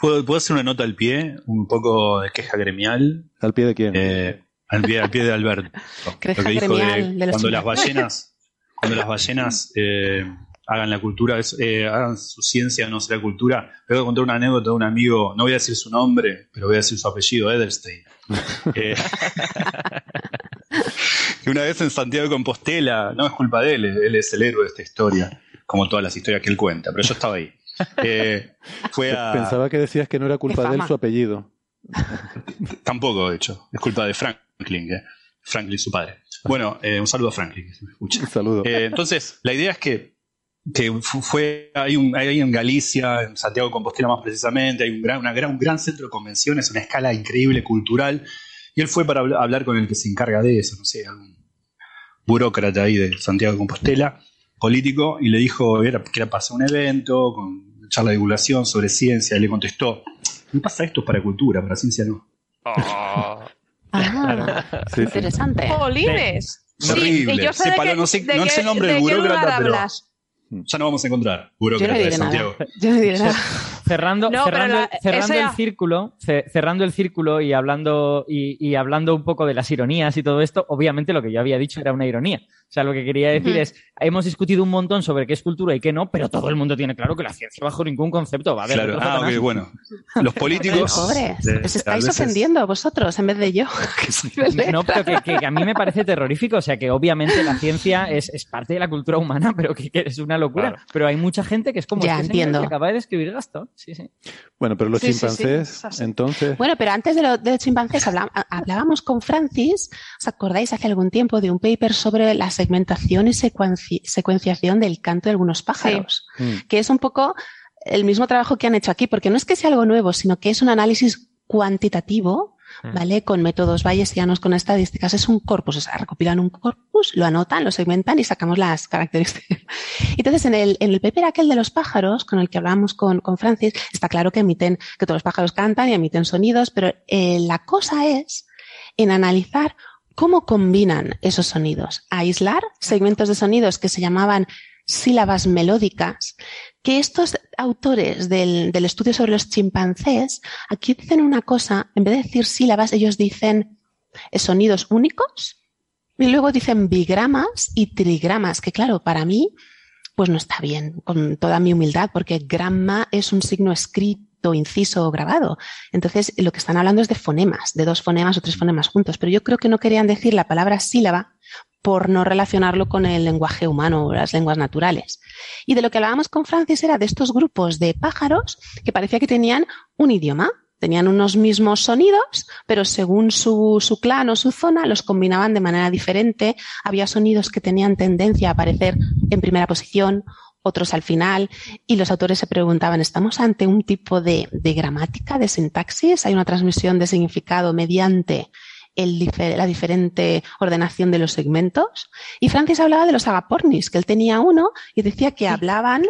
¿Puedo, puedo hacer una nota al pie? Un poco de queja gremial. ¿Al pie de quién? Eh, al, pie, al pie de Alberto. Queja Lo que dijo gremial de de los cuando las ballenas, cuando las ballenas eh, hagan la cultura, es- eh, hagan su ciencia, no será cultura. Le voy a contar una anécdota de un amigo, no voy a decir su nombre, pero voy a decir su apellido, Edelstein. Eh, una vez en Santiago de Compostela, no es culpa de él, él es el héroe de esta historia, como todas las historias que él cuenta, pero yo estaba ahí. Eh, fue a, Pensaba que decías que no era culpa de él su apellido. Tampoco, de hecho. Es culpa de Franklin, eh. Franklin, su padre. Bueno, eh, un saludo a Franklin, que se me escucha. Un saludo. Eh, entonces, la idea es que, que fu- fue hay, un, hay en Galicia, en Santiago de Compostela más precisamente, hay un gran, una gran, un gran centro de convenciones, una escala increíble cultural, y él fue para habl- hablar con el que se encarga de eso, no sé, algún burócrata ahí de Santiago de Compostela, político, y le dijo era, que era pasar un evento con charla de divulgación sobre ciencia, y le contestó, me pasa esto para cultura, para ciencia no. Oh. Ah, Sí, sí. interesante. ¡Polines! Sí, Horrible. y yo sé de Separó, qué- no sé- de no qué- sé el nombre del burócrata, pero- hablas. Ya no vamos a encontrar, Yo burócrata no diré Santiago. nada. Yo no diré nada. cerrando, No, cerrando, la- el- cerrando ese- el círculo, ce- cerrando el círculo y hablando y, y hablando un poco de las ironías y todo esto, obviamente lo que yo había dicho era una ironía. O sea, lo que quería decir es, hemos discutido un montón sobre qué es cultura y qué no, pero todo el mundo tiene claro que la ciencia bajo ningún concepto va a haber. Claro, ah, ok, Satanás. bueno. Los políticos. Pobres, os a estáis veces- ofendiendo vosotros en vez de yo. que No, pero que, que a mí me parece terrorífico. O sea, que obviamente la ciencia es, es parte de la cultura humana, pero que, que es una locura. Claro. Pero hay mucha gente que es como Ya, este entiendo. que acaba de describir Gastón. Sí, sí. Bueno, pero los Sí, sí, sí, chimpancés, entonces, Bueno, pero antes de, lo, de los chimpancés hablábamos con Francis, ¿os acordáis hace algún tiempo de un paper sobre la segmentación y secuenci- secuenciación del canto de algunos pájaros? mm, Que es un poco el mismo trabajo que han hecho aquí, porque no es que sea algo nuevo, sino que es un análisis cuantitativo, Mm. ¿vale? Con métodos bayesianos, con estadísticas, es un corpus, o sea, recopilan un corpus, lo anotan, lo segmentan y sacamos las características. Entonces, en el, en el paper aquel de los pájaros, con el que hablábamos con, con Francis, está claro que emiten, que todos los pájaros cantan y emiten sonidos, pero eh, la cosa es en analizar cómo combinan esos sonidos, aislar segmentos de sonidos que se llamaban sílabas melódicas, que estos autores del, estudio sobre los chimpancés aquí dicen una cosa, en vez de decir sílabas, ellos dicen eh, sonidos únicos y luego dicen bigramas y trigramas, que claro, para mí pues no está bien, con toda mi humildad, porque grama es un signo escrito, inciso o grabado. Entonces, lo que están hablando es de fonemas, de dos fonemas o tres fonemas juntos, pero yo creo que no querían decir la palabra sílaba por no relacionarlo con el lenguaje humano o las lenguas naturales. Y de lo que hablábamos con Francis era de estos grupos de pájaros que parecía que tenían un idioma, tenían unos mismos sonidos, pero según su, su, clan o su zona los combinaban de manera diferente. Había sonidos que tenían tendencia a aparecer en primera posición, otros al final, y los autores se preguntaban, ¿estamos ante un tipo de, de gramática, de sintaxis? ¿Hay una transmisión de significado mediante el, la diferente ordenación de los segmentos? Y Francis hablaba de los agapornis, que él tenía uno y decía que hablaban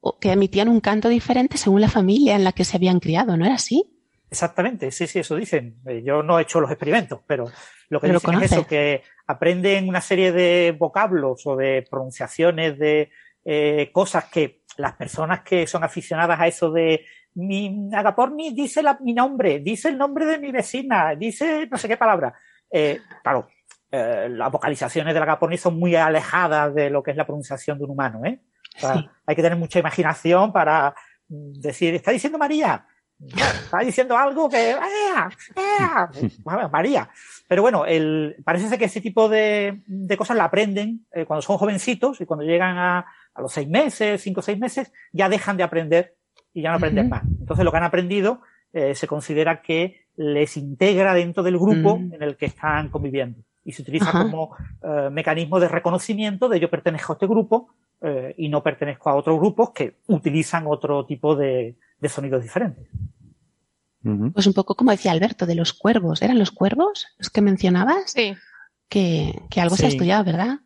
o que emitían un canto diferente según la familia en la que se habían criado, ¿no era así? Exactamente, sí, sí, eso dicen. Eh, Yo no he hecho los experimentos, pero lo que Pero dicen es eso, que aprenden una serie de vocablos o de pronunciaciones de eh, cosas que las personas que son aficionadas a eso de mi Agaporni dice la- mi nombre, dice el nombre de mi vecina, dice no sé qué palabra. Eh, claro, eh, las vocalizaciones del Agaporni son muy alejadas de lo que es la pronunciación de un humano, ¿eh? O sea, Sí. hay que tener mucha imaginación para mm, decir, está diciendo María, está diciendo algo que ¡Ea! ¡Ea! María. Pero bueno, el, parece ser que ese tipo de, de cosas la aprenden eh, cuando son jovencitos y cuando llegan a, a los seis meses, cinco o seis meses, ya dejan de aprender y ya no aprenden más. Entonces lo que han aprendido eh, se considera que les integra dentro del grupo Mm. en el que están conviviendo y se utiliza Ajá. como eh, mecanismo de reconocimiento de yo pertenezco a este grupo eh, y no pertenezco a otros grupos que utilizan otro tipo de, de sonidos diferentes. Pues un poco como decía Alberto, de los cuervos. ¿Eran los cuervos los que mencionabas? Sí. Que, que algo se ha estudiado, ¿verdad?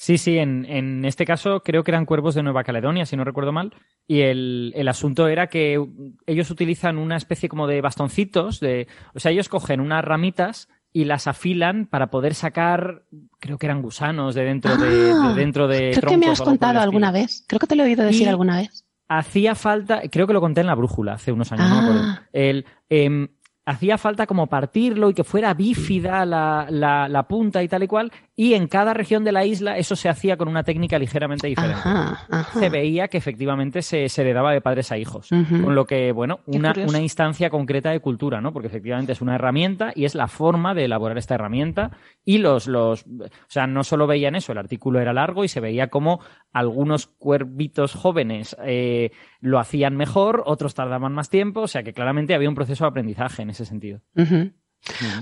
Sí, sí, en, en este caso creo que eran cuervos de Nueva Caledonia, si no recuerdo mal. Y el, el asunto era que ellos utilizan una especie como de bastoncitos, de, o sea, ellos cogen unas ramitas y las afilan para poder sacar, creo que eran gusanos de dentro de, Ah, de dentro de Creo que me has contado alguna vez. Creo que te lo he oído decir Y- alguna vez. Hacía falta, creo que lo conté en la brújula hace unos años, no me acuerdo. Ah. El, em, hacía falta como partirlo y que fuera bífida la, la, la punta y tal y cual. Y en cada región de la isla eso se hacía con una técnica ligeramente diferente. Ajá, ajá. Se veía que efectivamente se, se heredaba de padres a hijos. Con lo que, bueno, una, una instancia concreta de cultura, ¿no? Porque efectivamente es una herramienta y es la forma de elaborar esta herramienta. Y los, los, o sea, no solo veían eso, el artículo era largo y se veía como algunos cuervitos jóvenes eh, lo hacían mejor, otros tardaban más tiempo, o sea que claramente había un proceso de aprendizaje en ese sentido.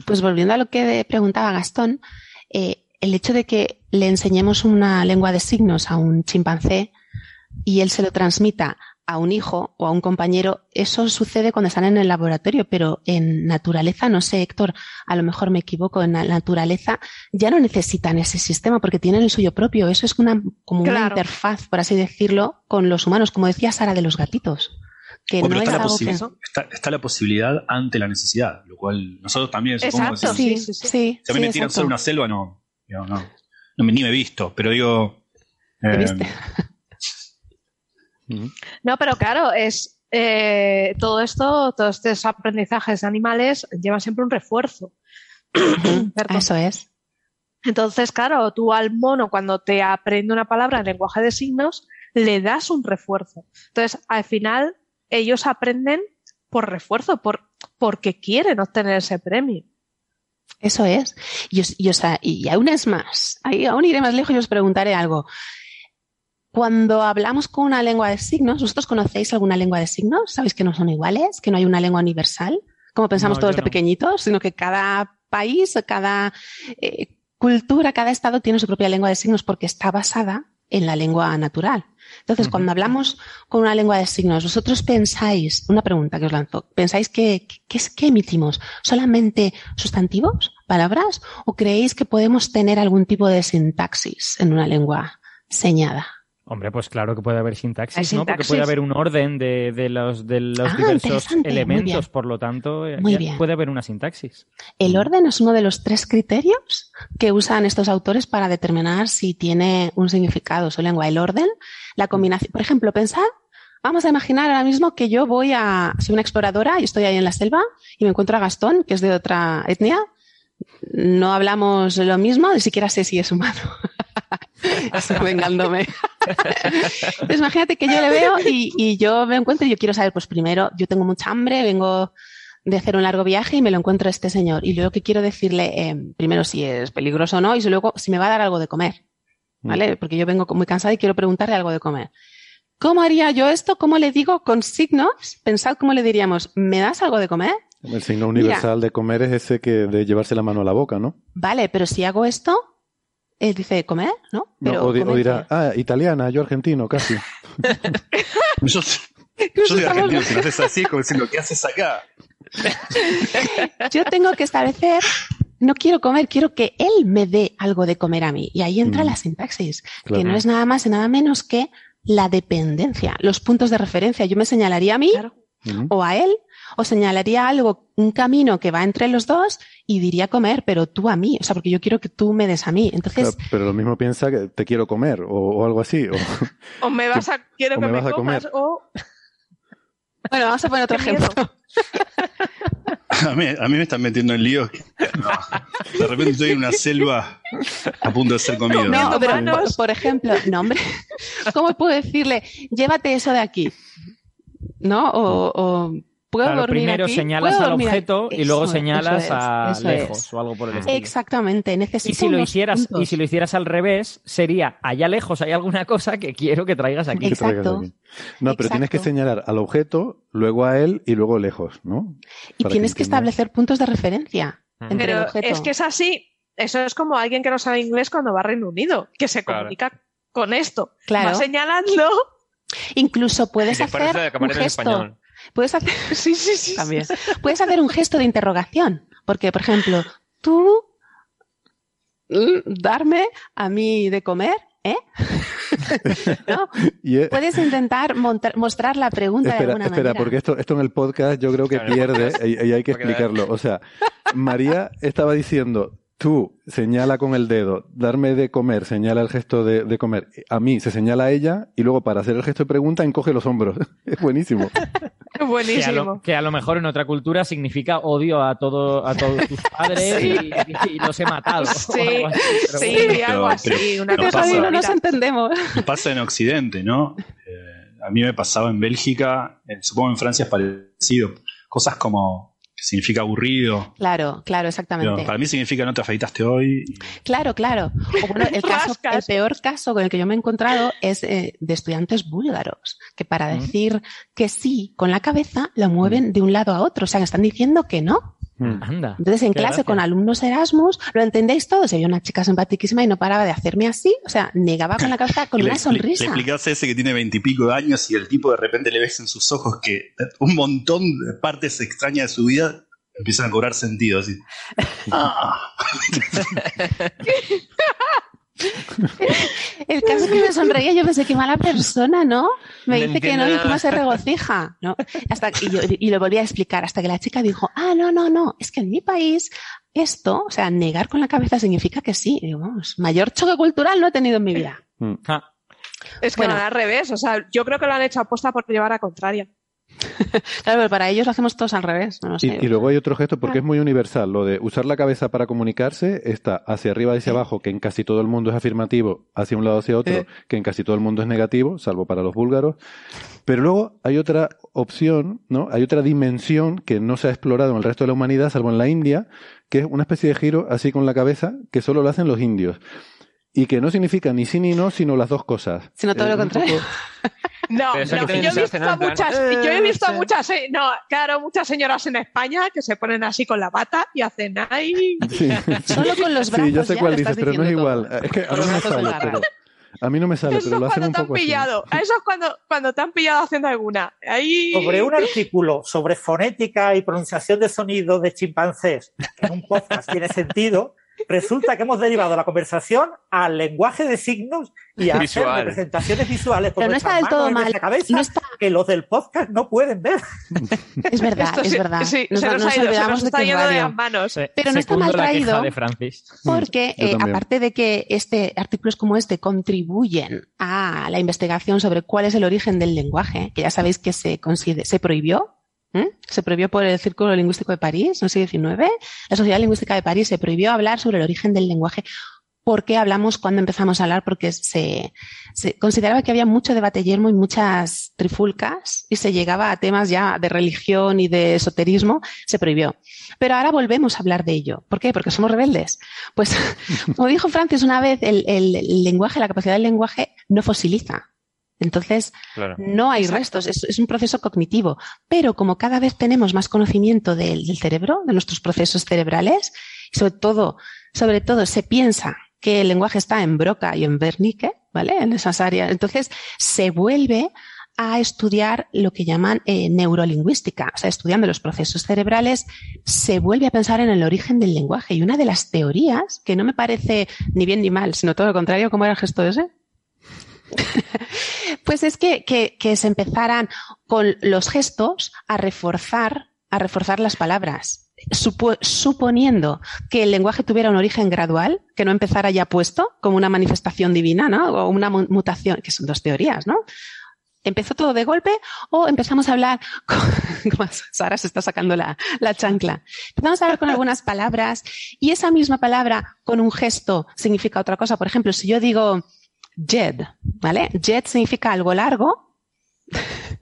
Pues volviendo a lo que preguntaba Gastón, eh, el hecho de que le enseñemos una lengua de signos a un chimpancé y él se lo transmita a un hijo o a un compañero, eso sucede cuando están en el laboratorio, pero en naturaleza, no sé, Héctor, a lo mejor me equivoco, en la naturaleza ya no necesitan ese sistema porque tienen el suyo propio. Eso es una, como una interfaz, por así decirlo, con los humanos, como decía Sara de los gatitos. Que Bueno, no pero es está, la algo que... está, está la posibilidad ante la necesidad, lo cual nosotros también supongo Exacto. decimos, Sí, Sí, sí, sí, sí. se sí, me tiran solo una selva, no, no, no me- ni me he visto, pero digo, ¿Te eh, viste? No, pero claro, es eh, todo esto, todos estos aprendizajes de animales llevan siempre un refuerzo. Eso es. Entonces, claro, tú al mono cuando te aprende una palabra en lenguaje de signos, le das un refuerzo. Entonces, al final, ellos aprenden por refuerzo, por, porque quieren obtener ese premio. Eso es. Y, os- y, o sea, y aún es más. Ahí aún iré más lejos y os preguntaré algo. Cuando hablamos con una lengua de signos, ¿vosotros conocéis alguna lengua de signos? ¿Sabéis que no son iguales? ¿Que no hay una lengua universal? Como pensamos No, todos de no. pequeñitos, sino que cada país, cada eh, cultura, cada estado tiene su propia lengua de signos porque está basada en la lengua natural. Entonces, cuando hablamos con una lengua de signos, vosotros pensáis, una pregunta que os lanzo, ¿pensáis que, que, es- que emitimos? ¿Solamente sustantivos, palabras? ¿O creéis que podemos tener algún tipo de sintaxis en una lengua señada? Hombre, pues claro que puede haber sintaxis, ¿no? Porque puede haber un orden de, de los, de los Ah, diversos elementos, por lo tanto, eh, puede haber una sintaxis. El orden es uno de los tres criterios que usan estos autores para determinar si tiene un significado su lengua. El orden, la combinación. Por ejemplo, pensad, vamos a imaginar ahora mismo que yo voy a, soy una exploradora y estoy ahí en la selva y me encuentro a Gastón, que es de otra etnia. No hablamos lo mismo, ni siquiera sé si es humano. Estoy vengándome. Entonces, imagínate que yo le veo y, y yo me encuentro y yo quiero saber, pues primero, yo tengo mucha hambre, vengo de hacer un largo viaje y me lo encuentro a este señor. Y luego que quiero decirle, eh, primero si es peligroso o no, y luego si me va a dar algo de comer. ¿Vale? Porque yo vengo muy cansada y quiero preguntarle algo de comer. ¿Cómo haría yo esto? ¿Cómo le digo con signos? Pensad cómo le diríamos, ¿me das algo de comer? El signo universal de comer es ese que de llevarse la mano a la boca, ¿no? Vale, pero si hago esto, él dice comer, ¿no? O, di- o comer dirá, ah, italiana, yo argentino, casi. Yo, yo soy argentino, si no haces así, como diciendo, ¿qué haces acá? Yo tengo que establecer, no quiero comer, quiero que él me dé algo de comer a mí. Y ahí entra Mm. la sintaxis, Claro. que no es nada más y nada menos que la dependencia, los puntos de referencia. Yo me señalaría a mí o a él, o señalaría algo, un camino que va entre los dos y diría comer, pero tú a mí, o sea, porque yo quiero que tú me des a mí. Entonces, Claro, pero lo mismo piensa que te quiero comer o, o algo así. o- O me vas a, quiero o que me me, vas a comas, comer. o bueno, vamos a poner otro ejemplo. A mí, a mí me están metiendo en no. De repente estoy en una selva a punto de ser comido. No, ¿no? pero por, por ejemplo, no, hombre, ¿cómo puedo decirle, llévate eso de aquí? ¿No? O, o ¿puedo Claro, dormir primero aquí? señalas ¿Puedo al dormir objeto y luego señalas es, a lejos es. o algo por el estilo. Exactamente, necesito Y si lo hicieras, y si lo hicieras al revés, sería allá lejos hay alguna cosa que quiero que traigas aquí. que traigas Exacto. aquí. No, pero tienes que Exacto. señalar al objeto, luego a él y luego lejos, ¿no? Y Para tienes que establecer puntos de referencia Ujú. entre el Pero objeto. es que es así. Eso es como alguien que no sabe inglés cuando va a Reino Unido, que se Claro. comunica con esto. Claro. Va señalando. Incluso puedes hacer un gesto. Puedes hacer, Sí, sí, sí. también. Puedes hacer un gesto de interrogación. Porque, por ejemplo, tú darme a mí de comer, ¿eh? ¿No? Puedes intentar montar- mostrar la pregunta de espera, alguna espera, manera. porque esto, esto en el podcast yo creo que Claro, pierde y, y hay que explicarlo. O sea, María estaba diciendo, tú señala con el dedo, darme de comer, señala el gesto de, de comer. A mí se señala a ella y luego para hacer el gesto de pregunta encoge los hombros. Es buenísimo. Que a, lo, Buenísimo. que a lo mejor en otra cultura significa odio a, todo, a todos tus padres Sí. y, y los he matado. o Sí, algo así, pero sí, bueno. algo Pero- así. una no cosa pasa- no nos entendemos. Pasa en Occidente, ¿no? Eh, a mí me pasaba en Bélgica, eh, supongo en Francia es parecido. Cosas como significa aburrido. Claro, claro, Pero exactamente. para mí significa no te afeitaste hoy. Claro, claro. O bueno, el, caso, el peor caso con el que yo me he encontrado es eh, de estudiantes búlgaros, que para decir que sí con la cabeza lo mueven de un lado a otro. O sea, que están diciendo que no. Mm. Anda. Entonces, en clase gracia. con alumnos Erasmus, lo entendéis todos. Había una chica simpaticísima y no paraba de hacerme así. O sea, negaba con la cabeza con le, una expli- le sonrisa. explicás a ese que tiene veintipico de años y el tipo de repente le ves en sus ojos que un montón de partes extrañas de su vida empiezan a cobrar sentido. Así. Ah. El caso es que me sonreía, yo pensé, qué mala persona, ¿no? Me No dice que no y encima se regocija, ¿no? Hasta, y, yo, y lo volví a explicar hasta que la chica dijo, ah, no, no, no, es que en mi país esto, o sea, negar con la cabeza significa que sí. Y digo, vamos, mayor choque cultural no he tenido en mi vida. Mm. Ah, Es que Bueno. van al revés. O sea, yo creo que lo han hecho aposta por llevar a contraria. Claro, pero para ellos lo hacemos todos al revés, no. Y, y luego hay otro gesto Ah. porque es muy universal. Lo de usar la cabeza para comunicarse está hacia arriba y hacia abajo, que en casi todo el mundo es afirmativo, hacia un lado hacia otro, Eh. que en casi todo el mundo es negativo, salvo para los búlgaros. Pero luego hay otra opción, ¿no? Hay otra dimensión que no se ha explorado en el resto de la humanidad, salvo en la India, que es una especie de giro así con la cabeza que solo lo hacen los indios. Y que no significa ni sí ni no, sino las dos cosas. Sino todo Eh, lo contrario. poco- No, no, yo he visto plan, muchas, eh, yo he visto a muchas, eh, no, claro, muchas señoras en España que se ponen así con la bata y hacen ahí. Sí. Solo con los brazos Sí, yo sé ya cuál dices, pero no es igual. Es que a mí no me sale, pero a mí no me sale, Eso pero lo hacen cuando un te han poco así. pillado. Eso es cuando, cuando te han pillado haciendo alguna. Ahí. Sobre un artículo sobre fonética y pronunciación de sonidos de chimpancés, que en un podcast tiene sentido, resulta que hemos derivado la conversación al lenguaje de signos y a hacer representaciones visuales con Pero no está del todo mal. nuestra cabeza No está, que los del podcast no pueden ver. es verdad, Esto es sí- verdad. Sí, Nos- se nos, nos ha ido, se nos de está yendo las manos. se- Pero no está mal la traído. de Francis. Porque, eh, aparte de que este, artículos como este contribuyen a la investigación sobre cuál es el origen del lenguaje, que ya sabéis que se, se prohibió, ¿m? se prohibió por el Círculo Lingüístico de París, no sé, 19, la Sociedad Lingüística de París se prohibió hablar sobre el origen del lenguaje por qué hablamos cuando empezamos a hablar, porque se, consideraba que había mucho debate yermo y muchas trifulcas y se llegaba a temas ya de religión y de esoterismo, se prohibió. Pero ahora volvemos a hablar de ello. ¿Por qué? Porque somos rebeldes. Pues, como dijo Francis una vez, el- el lenguaje, la capacidad del lenguaje no fosiliza. Entonces, Claro. no hay restos, es, es un proceso cognitivo. Pero como cada vez tenemos más conocimiento del, del cerebro, de nuestros procesos cerebrales, y sobre todo, sobre todo se piensa que el lenguaje está en Broca y en Wernicke, ¿vale? En esas áreas. Entonces, se vuelve a estudiar lo que llaman eh, neurolingüística, o sea, estudiando los procesos cerebrales, se vuelve a pensar en el origen del lenguaje. Y una de las teorías, que no me parece ni bien ni mal, sino todo lo contrario, ¿cómo era el gesto ese? Pues es que, que, que se empezaran con los gestos a reforzar, a reforzar las palabras, Supo- suponiendo que el lenguaje tuviera un origen gradual, que no empezara ya puesto como una manifestación divina, ¿no? O una mu- mutación, que son dos teorías, ¿no? ¿Empezó todo de golpe o empezamos a hablar con, Sara se está sacando la, la chancla? Empezamos a hablar con algunas palabras y esa misma palabra con un gesto significa otra cosa. Por ejemplo, si yo digo Jed, ¿vale? Jed significa algo largo.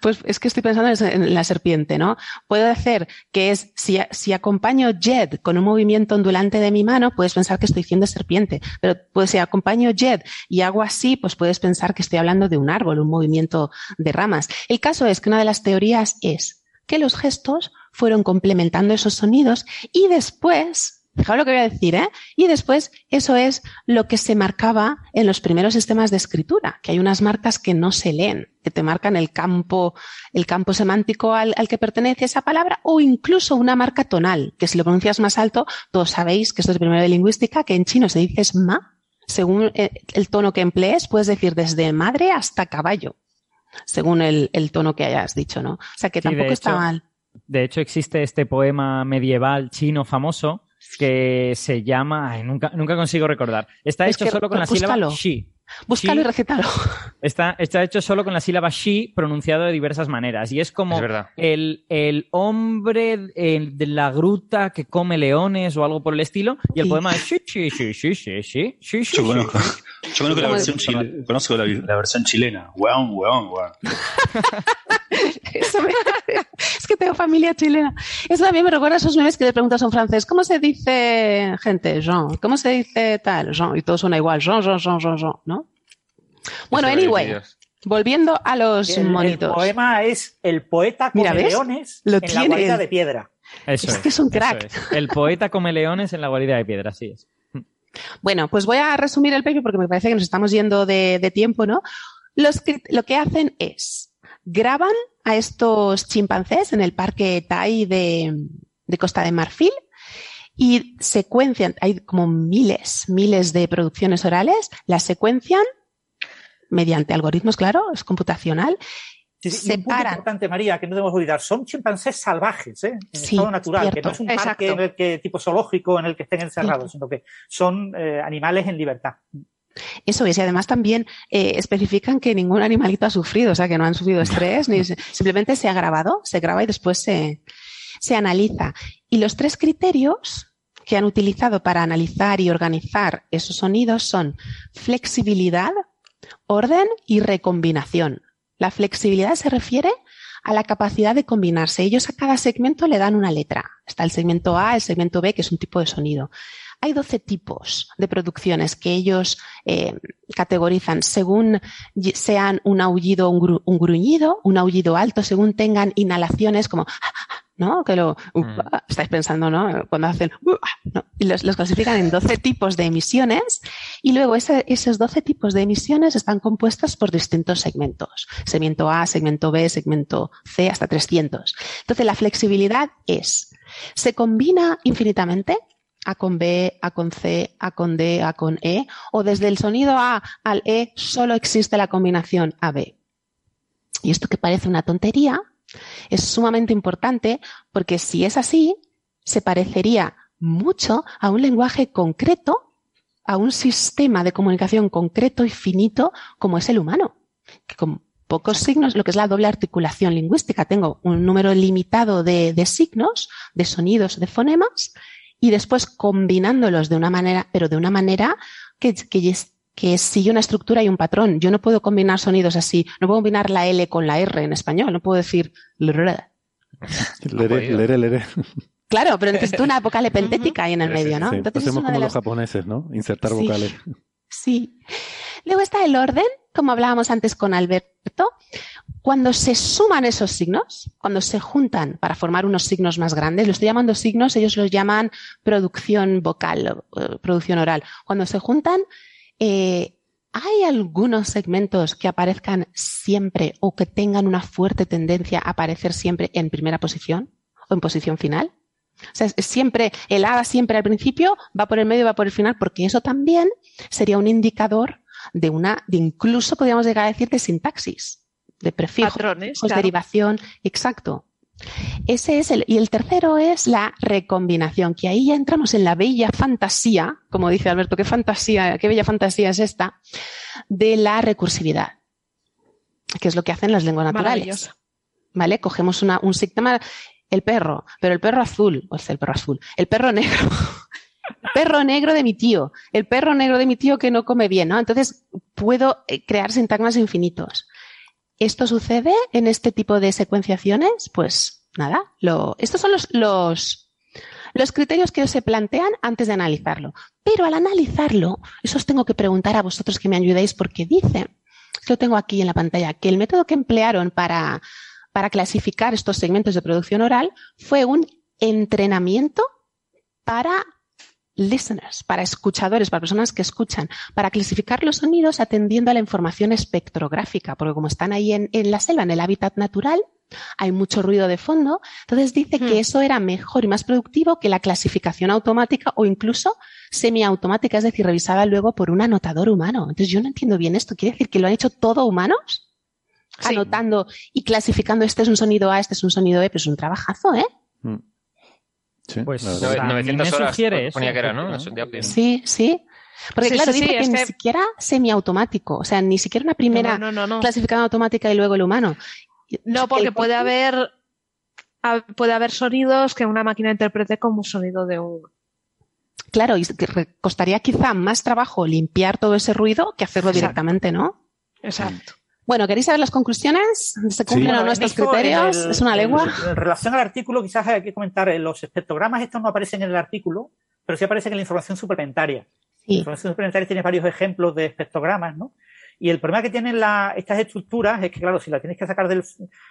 Pues es que estoy pensando en la serpiente, ¿no? Puedo decir que es, si, si acompaño Jed con un movimiento ondulante de mi mano, puedes pensar que estoy diciendo serpiente. Pero pues si acompaño Jed y hago así, pues puedes pensar que estoy hablando de un árbol, un movimiento de ramas. El caso es que una de las teorías es que los gestos fueron complementando esos sonidos y después, fijaos lo que voy a decir, ¿eh? Y después eso es lo que se marcaba en los primeros sistemas de escritura, que hay unas marcas que no se leen, que te marcan el campo, el campo semántico al, al que pertenece esa palabra o incluso una marca tonal, que si lo pronuncias más alto, todos sabéis que esto es primero de lingüística, que en chino se dice es ma, según el, el tono que emplees, puedes decir desde madre hasta caballo, según el, el tono que hayas dicho, ¿no? O sea que Sí, tampoco está mal. De hecho, existe este poema medieval chino famoso que se llama, ay, nunca, nunca consigo recordar. Está es hecho solo con la búscalo. sílaba she. Búscalo y recétalo. Está, está, hecho solo con la sílaba she pronunciado de diversas maneras. Y es como es el, el, hombre el, de la gruta que come leones o algo por el estilo. Y el sí. poema es she, she, she, she, she, she, she, she. Yo conozco, yo conozco la, versión chile, conozco la, la versión chilena. Weón, weón, weón. Eso me- es que tengo familia chilena. Eso también me recuerda a esos memes que le preguntas a un francés, ¿cómo se dice gente, Jean? ¿Cómo se dice tal, Jean? Y todo suena igual, Jean, Jean, Jean, Jean, Jean, ¿no? Bueno, Eso anyway, volviendo a los El, el monitos. poema es El poeta come leones Lo en la guarida de piedra. Eso Es que es un crack. es. El poeta come leones en la guarida de piedra, así es. Bueno, pues voy a resumir el paper porque me parece que nos estamos yendo de, de tiempo, ¿no? Los lo que hacen es graban a estos chimpancés en el parque Tai de, de Costa de Marfil y secuencian, hay como miles, miles de producciones orales, las secuencian mediante algoritmos, claro, es computacional. Sí, sí, un punto importante, María, que no debemos olvidar, son chimpancés salvajes, ¿eh? en Sí, estado natural, que no es un Exacto. parque en el que, tipo zoológico en el que estén encerrados, Cierto. sino que son eh, animales en libertad. Eso es, y además también eh, especifican que ningún animalito ha sufrido, o sea, que no han sufrido estrés, ni se- simplemente se ha grabado, se graba y después se, se analiza. Y los tres criterios que han utilizado para analizar y organizar esos sonidos son flexibilidad, orden y recombinación. La flexibilidad se refiere a la capacidad de combinarse. Ellos a cada segmento le dan una letra. Está el segmento A, el segmento B, que es un tipo de sonido. Hay 12 tipos de producciones que ellos eh, categorizan según sean un aullido, un, gru- un gruñido, un aullido alto, según tengan inhalaciones como, ¿no? Que lo, uh, Mm. estáis pensando, ¿no? Cuando hacen, uh, ¿no? Y los, los clasifican en 12 tipos de emisiones y luego ese- esos 12 tipos de emisiones están compuestos por distintos segmentos. Segmento A, segmento B, segmento C, hasta 300. Entonces la flexibilidad es, se combina infinitamente A con B, A con C, A con D, A con E, o desde el sonido A al E solo existe la combinación AB. Y esto que parece una tontería es sumamente importante porque si es así, se parecería mucho a un lenguaje concreto, a un sistema de comunicación concreto y finito como es el humano, que con pocos signos, lo que es la doble articulación lingüística, tengo un número limitado de, de signos, de sonidos, de fonemas, y después combinándolos de una manera, pero de una manera que, que, que sigue una estructura y un patrón. Yo no puedo combinar sonidos así. No puedo combinar la L con la R en español. No puedo decir lrr. Leré, leré, leré. Claro, pero necesito una vocal epentética ahí en el medio, ¿no? Sí, Entonces es hacemos como de los las japoneses, ¿no? Insertar Sí. vocales. Sí. Luego está el orden, como hablábamos antes con Alberto. Cuando se suman esos signos, cuando se juntan para formar unos signos más grandes, lo estoy llamando signos, ellos los llaman producción vocal, producción oral. Cuando se juntan, eh, ¿hay algunos segmentos que aparezcan siempre o que tengan una fuerte tendencia a aparecer siempre en primera posición o en posición final? O sea, siempre, el A siempre al principio, va por el medio, va por el final, porque eso también sería un indicador de una, de incluso podríamos llegar a decir de sintaxis, de prefijos, Patrones, claro. derivación, exacto. Ese es el, y el tercero es la recombinación, que ahí ya entramos en la bella fantasía, como dice Alberto, qué fantasía, qué bella fantasía es esta, de la recursividad, que es lo que hacen las lenguas naturales. ¿Vale? Cogemos una, un sistema, el perro, pero el perro azul, o sea, el perro azul, el perro negro, el perro negro de mi tío, el perro negro de mi tío que no come bien, ¿no? Entonces puedo eh, crear sintagmas infinitos. ¿Esto sucede en este tipo de secuenciaciones? Pues nada, estos son los, los, los criterios que se plantean antes de analizarlo. Pero al analizarlo, eso os tengo que preguntar a vosotros que me ayudéis porque dice, lo tengo aquí en la pantalla, que el método que emplearon para, para clasificar estos segmentos de producción oral fue un entrenamiento para listeners, para escuchadores, para personas que escuchan, para clasificar los sonidos atendiendo a la información espectrográfica, porque como están ahí en, en la selva, en el hábitat natural, hay mucho ruido de fondo. Entonces dice que eso era mejor y más productivo que la clasificación automática o incluso semiautomática, es decir, revisada luego por un anotador humano. Entonces yo no entiendo bien esto. ¿Quiere decir que lo han hecho todo humanos? Anotando y clasificando este es un sonido A, este es un sonido E, pero es un trabajazo, ¿eh? Sí, Pues, la o verdad. sea, a mí 900 me horas sugiere eso, ponía que era, ¿no? Sí, sí. Porque Sí, claro, sí, dice sí, que es ni siquiera semiautomático, o sea, ni siquiera una primera No, no, no, no. clasificada automática y luego el humano. No, porque El- puede haber puede haber sonidos que una máquina interprete como sonido de un Claro, y costaría quizá más trabajo limpiar todo ese ruido que hacerlo Exacto. directamente, ¿no? Exacto. Bueno, ¿queréis saber las conclusiones? ¿Se cumplen o no en estos esto, criterios? el- ¿Es una en- lengua? En, relación al artículo, quizás hay que comentar, eh, los espectrogramas estos no aparecen en el artículo, pero sí aparecen en la información suplementaria. La información suplementaria tiene varios ejemplos de espectrogramas, ¿no? Y el problema que tienen la- estas estructuras es que, claro, si la tienes que sacar del...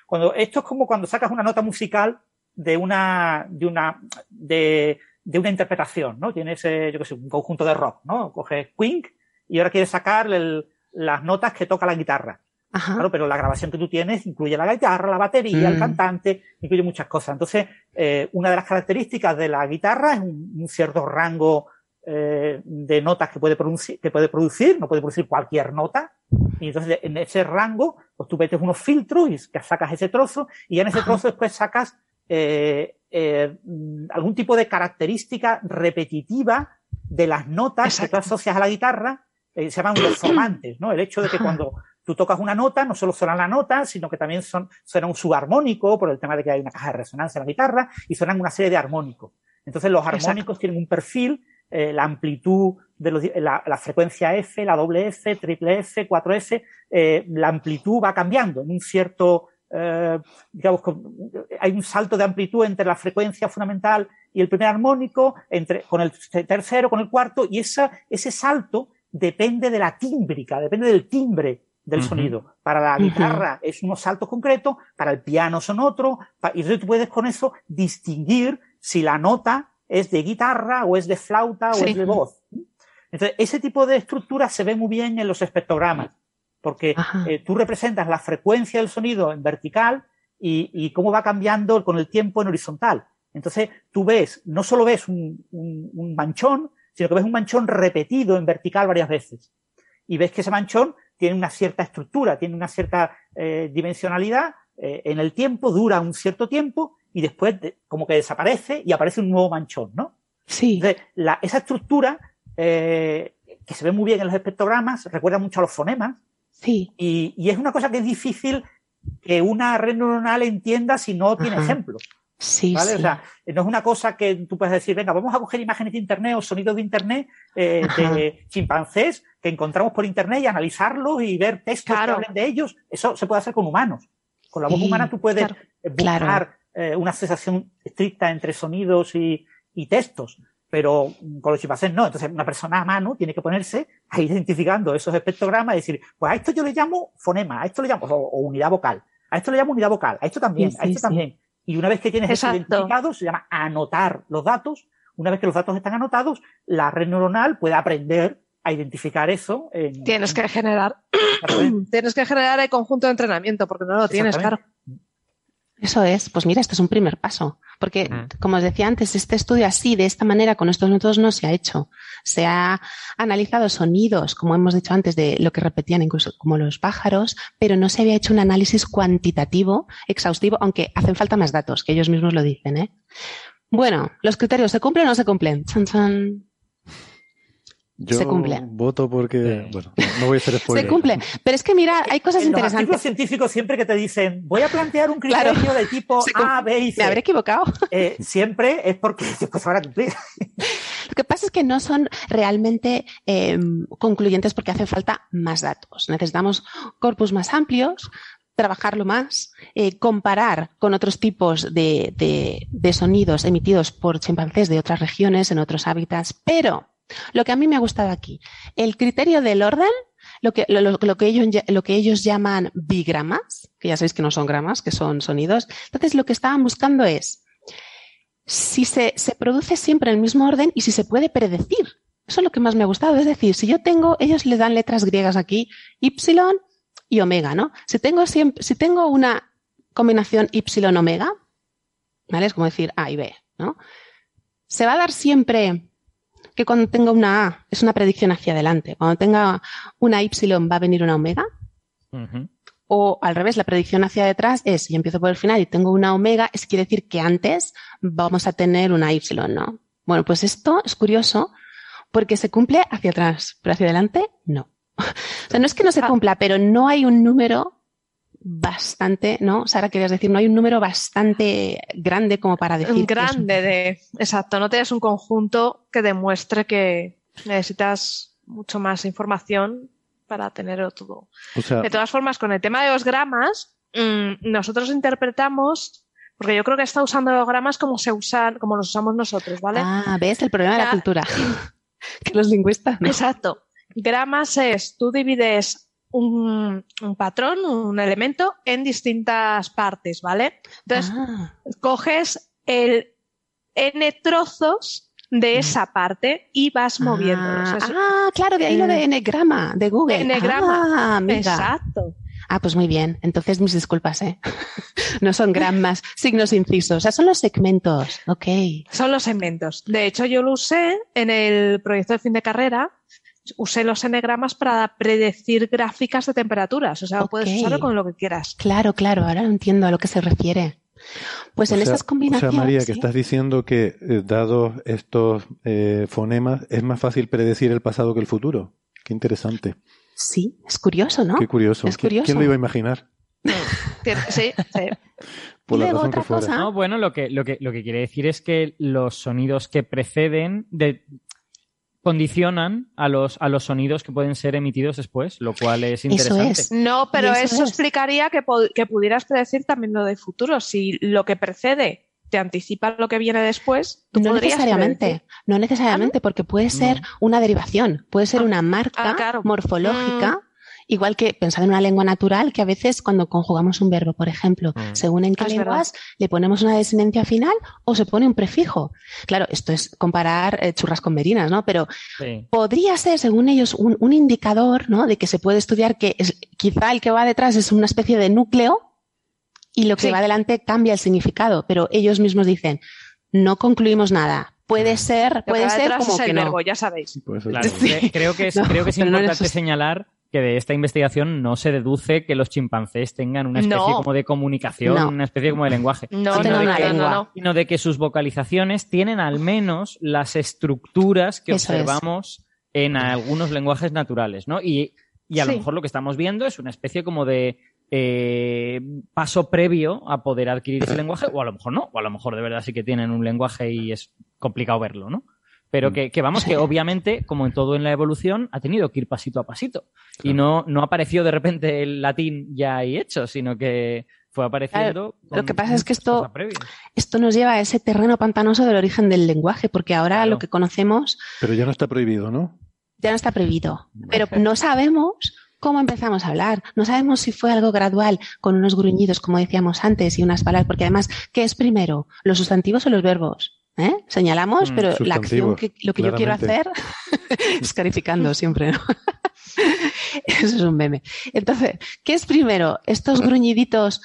Cuando, esto es como cuando sacas una nota musical de una, de una, de, de una interpretación, ¿no? Tienes, eh, yo qué sé, un conjunto de rock, ¿no? Coges Quink y ahora quieres sacar el- las notas que toca la guitarra. Claro, pero la grabación que tú tienes incluye la guitarra, la batería, el Mm. cantante, incluye muchas cosas. Entonces, eh, una de las características de la guitarra es un, un cierto rango eh, de notas que puede, producir, que puede producir, no puede producir cualquier nota. Y entonces, en ese rango, pues tú metes unos filtros y sacas ese trozo, y en ese trozo después sacas eh, mm, algún tipo de característica repetitiva de las notas que tú asocias a la guitarra, se llaman deformantes, ¿no? El hecho de que cuando tú tocas una nota, no solo suena la nota, sino que también son, suena un subarmónico, por el tema de que hay una caja de resonancia en la guitarra, y suenan una serie de armónicos. Entonces los Exacto. armónicos tienen un perfil, eh, la amplitud de los, la, la frecuencia F, la doble F, triple F, 4F, eh, la amplitud va cambiando en un cierto, eh, digamos, hay un salto de amplitud entre la frecuencia fundamental y el primer armónico, entre, con el tercero, con el cuarto, y esa, ese salto depende de la tímbrica, depende del timbre del sonido. Para la guitarra es unos saltos concretos, para el piano son otros, y entonces tú puedes con eso distinguir si la nota es de guitarra o es de flauta o es de voz. Entonces, ese tipo de estructura se ve muy bien en los espectrogramas, porque eh, tú representas la frecuencia del sonido en vertical y, y cómo va cambiando con el tiempo en horizontal. Entonces, tú ves, no solo ves un, un- un manchón, sino que ves un manchón repetido en vertical varias veces. Y ves que ese manchón tiene una cierta estructura, tiene una cierta eh, dimensionalidad, eh, en el tiempo, dura un cierto tiempo y después de- como que desaparece y aparece un nuevo manchón, ¿no? Sí. Entonces, la- esa estructura, eh, que se ve muy bien en los espectrogramas, recuerda mucho a los fonemas. Sí. Y, y es una cosa que es difícil que una red neuronal entienda si no tiene Ajá. ejemplos. Sí, ¿vale? sí. O sea, no es una cosa que tú puedes decir, venga, vamos a coger imágenes de internet o sonidos de internet eh, de chimpancés que encontramos por internet y analizarlos y ver textos Claro. que hablen de ellos. Eso se puede hacer con humanos. Con la voz Sí, humana tú puedes claro. eh, buscar Claro. eh, una sensación estricta entre sonidos y, y textos. Pero con los chimpancés no. Entonces, una persona a mano tiene que ponerse a ir identificando esos espectrogramas y decir, pues a esto yo le llamo fonema, a esto le llamo, o, o unidad vocal, a esto le llamo unidad vocal, a esto también, Sí, a esto sí. también. Y una vez que tienes eso identificado, se llama anotar los datos. Una vez que los datos están anotados, la red neuronal puede aprender a identificar eso. en- Tienes que generar, tienes que generar el conjunto de entrenamiento, porque no lo tienes, claro. Eso es, pues mira, este es un primer paso, porque Mm. como os decía antes, este estudio así, de esta manera, con estos métodos no se ha hecho. Se ha analizado sonidos, como hemos dicho antes, de lo que repetían incluso como los pájaros, pero no se había hecho un análisis cuantitativo, exhaustivo, aunque hacen falta más datos, que ellos mismos lo dicen, ¿eh? Bueno, ¿los criterios se cumplen o no se cumplen? Chan, chan. Yo Se cumple. voto porque, Sí. bueno, no voy a ser spoiler. Se cumple. Pero es que mira, hay cosas En los interesantes. científicos siempre que te dicen, voy a plantear un Claro. criterio de tipo A, B y C. Me habré equivocado. Eh, siempre es porque después cumplir. Lo que pasa es que no son realmente eh, concluyentes porque hace falta más datos. Necesitamos corpus más amplios, trabajarlo más, eh, comparar con otros tipos de, de- de sonidos emitidos por chimpancés de otras regiones, en otros hábitats. Pero lo que a mí me ha gustado aquí, el criterio del orden, lo que, lo, lo- lo que ellos, llaman bigramas, que ya sabéis que no son gramas, que son sonidos. Entonces, lo que estaban buscando es si se, produce siempre el mismo orden y si se puede predecir. Eso es lo que más me ha gustado. Es decir, si yo tengo, ellos le dan letras griegas aquí, Y y omega, ¿no? Si tengo siempre, si tengo una combinación Y-omega, ¿vale? Es como decir A y B, ¿no? Se va a dar siempre que cuando tenga una A es una predicción hacia adelante. Cuando tenga una Y va a venir una omega. O al revés, la predicción hacia detrás es, si yo empiezo por el final y tengo una omega, es quiere decir que antes vamos a tener una Y, ¿no? Bueno, pues esto es curioso porque se cumple hacia atrás, pero hacia adelante no. O sea, no es que no se cumpla, pero no hay un número bastante, ¿no? Sara, querías decir, no hay un número bastante grande como para decir. que es un- grande de. Exacto, no tienes un conjunto que demuestre que necesitas mucho más información para tenerlo todo. O sea, De todas formas, con el tema de los gramas, mm, nosotros interpretamos, porque yo creo que está usando los gramas como se usan, como los usamos nosotros, ¿vale? Ah, ¿ves? El problema de la cultura. que los lingüistas, ¿no? Exacto. Gramas es, tú divides un, un patrón, un elemento, en distintas partes, ¿vale? Entonces, Ah, coges el n trozos de esa parte y vas moviéndolos. ah, Es- ah, claro, de ahí lo de en- enegrama, de Google. Enegrama. Ah. Exacto. Ah, pues muy bien. Entonces, mis disculpas, ¿eh? No son gramas, signos incisos. O sea, son los segmentos. Ok. Son los segmentos. De hecho, yo lo usé en el proyecto de fin de carrera. Usé los enegramas para predecir gráficas de temperaturas. O sea, Ok. puedes usarlo con lo que quieras. Claro, claro. Ahora entiendo a lo que se refiere. Pues o en sea- esas combinaciones. O sea, María, que estás diciendo que, eh, dados estos eh, fonemas, es más fácil predecir el pasado que el futuro. Qué interesante. Sí, es curioso, ¿no? Qué curioso. Es ¿Qui- curioso. ¿Quién lo iba a imaginar? Sí, sí. Por Y la luego razón que otra fuera. cosa. No, bueno, lo que, lo, que, lo que quiere decir es que los sonidos que preceden de- condicionan a los, a los sonidos que pueden ser emitidos después, lo cual es interesante. es. No, pero eso eso, es. explicaría que, que pudieras predecir también lo del futuro. Si lo que precede te anticipa lo que viene después, tú No necesariamente, predecir. no necesariamente, porque puede ser una derivación, puede ser una marca Ah, claro. morfológica, igual que pensar en una lengua natural, que a veces cuando conjugamos un verbo, por ejemplo, Mm. según en qué Ah, es lenguas le ponemos una desinencia final o se pone un prefijo. Claro, esto es comparar eh, churras con merinas, ¿no? Pero Sí. podría ser, según ellos, un, un indicador, ¿no? De que se puede estudiar que es, quizá el que va detrás es una especie de núcleo y lo que Sí. va adelante cambia el significado, pero ellos mismos dicen, no concluimos nada. Puede ser, Lo que puede ser como es el que no. verbo, ya sabéis. Claro, creo que es, No, creo que es no importante señalar que de esta investigación no se deduce que los chimpancés tengan una especie No. como de comunicación, No. una especie como de lenguaje. No, sino, no, de no, que, no, no, no. sino de que sus vocalizaciones tienen al menos las estructuras que Eso es. observamos en algunos lenguajes naturales, ¿no? Y, y a lo mejor lo que estamos viendo es una especie como de eh, paso previo a poder adquirir ese lenguaje, o a lo mejor no, o a lo mejor de verdad sí que tienen un lenguaje y es complicado verlo, ¿no? Pero que, que vamos, que obviamente, como en todo en la evolución, ha tenido que ir pasito a pasito. Y no, no apareció de repente el latín ya ahí hecho, sino que fue apareciendo. Claro, lo que pasa es que esto, esto nos lleva a ese terreno pantanoso del origen del lenguaje, porque ahora lo que conocemos Pero ya no está prohibido, ¿no? ya no está prohibido. Pero no sabemos cómo empezamos a hablar. No sabemos si fue algo gradual, con unos gruñidos, como decíamos antes, y unas palabras, porque además, ¿qué es primero? ¿Los sustantivos o los verbos? ¿Eh? Señalamos, Mm, pero la acción, que, lo que yo quiero hacer, claramente. escarificando siempre, ¿no? Eso es un meme. Entonces, ¿qué es primero? Estos gruñiditos,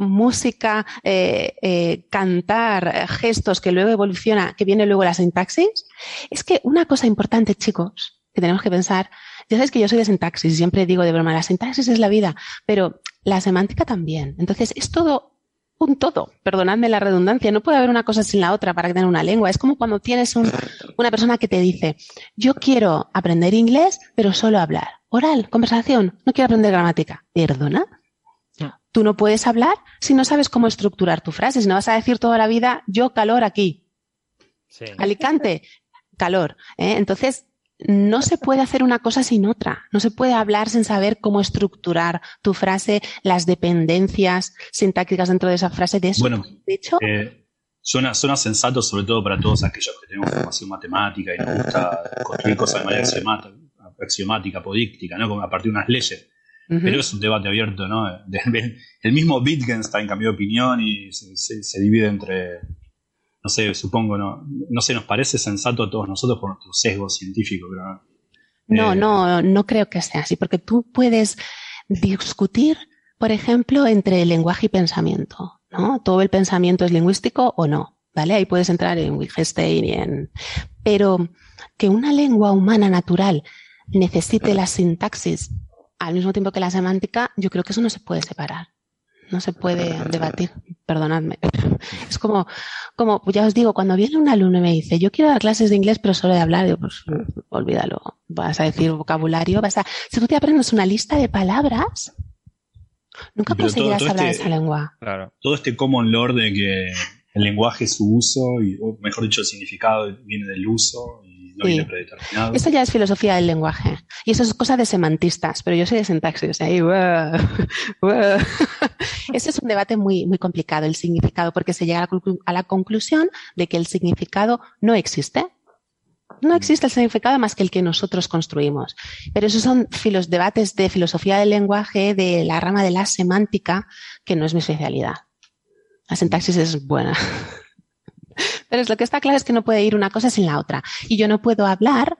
música, eh, eh, cantar, gestos que luego evoluciona, que viene luego la sintaxis. Es que una cosa importante, chicos, que tenemos que pensar, ya sabes que yo soy de sintaxis, siempre digo de broma, la sintaxis es la vida, pero la semántica también. Entonces, es todo un todo, perdonadme la redundancia, no puede haber una cosa sin la otra para tener una lengua. Es como cuando tienes un- una persona que te dice, yo quiero aprender inglés, pero solo hablar. Oral, conversación, no quiero aprender gramática. ¿Perdona? Tú no puedes hablar si no sabes cómo estructurar tu frase, si no vas a decir toda la vida, yo calor aquí. Alicante, calor. ¿eh? Entonces, no se puede hacer una cosa sin otra. No se puede hablar sin saber cómo estructurar tu frase, las dependencias sintácticas dentro de esa frase. De eso, Bueno, de hecho, eh, suena, suena sensato sobre todo para todos aquellos que tenemos formación matemática y nos gusta construir cosas de manera axiomata- axiomática, apodíctica, ¿no? Como a partir de unas leyes. Pero es un debate abierto, ¿no? El mismo Wittgenstein cambió de opinión y se, se- se divide entre, no sé, supongo, ¿no? No sé, nos parece sensato a todos nosotros por nuestro sesgo científico, pero ¿no? No, Eh, no, no creo que sea así, porque tú puedes discutir, por ejemplo, entre lenguaje y pensamiento, ¿no? Todo el pensamiento es lingüístico o no, ¿vale? Ahí puedes entrar en Wittgenstein y en... Pero que una lengua humana natural necesite la sintaxis al mismo tiempo que la semántica, yo creo que eso no se puede separar. No se puede debatir, perdonadme. Es como, como, ya os digo, cuando viene un alumno y me dice, yo quiero dar clases de inglés, pero solo de hablar, digo, pues olvídalo. Vas a decir vocabulario, vas a, si tú te aprendes una lista de palabras, nunca Pero todo- conseguirás todo hablar este- esa lengua. Claro. todo este common lore de que el lenguaje es su uso, y, o mejor dicho, el significado viene del uso y no Sí. viene predeterminado. Ya es filosofía del lenguaje. Y eso es cosa de semantistas, pero yo soy de sintaxis. Ahí. ¡guau! Ese es un debate muy, muy complicado, el significado, porque se llega a la, a la conclusión de que el significado no existe. No existe el significado más que el que nosotros construimos. Pero esos son filos, debates de filosofía del lenguaje, de la rama de la semántica, que no es mi especialidad. La sintaxis es buena. Pero es lo que está claro es que no puede ir una cosa sin la otra. Y yo no puedo hablar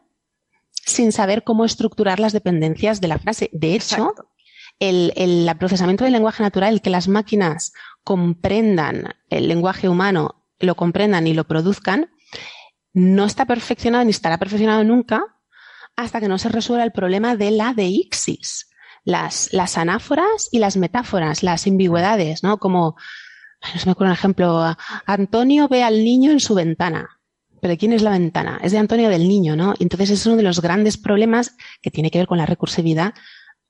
sin saber cómo estructurar las dependencias de la frase. De hecho, el, el procesamiento del lenguaje natural, el que las máquinas comprendan el lenguaje humano, lo comprendan y lo produzcan, no está perfeccionado ni estará perfeccionado nunca hasta que no se resuelva el problema de la deixis. Las, las anáforas y las metáforas, las ambigüedades, ¿no? Como, no se me ocurre un ejemplo, Antonio ve al niño en su ventana. Pero ¿quién es la ventana? Es de Antonio del niño, ¿no? Entonces es uno de los grandes problemas que tiene que ver con la recursividad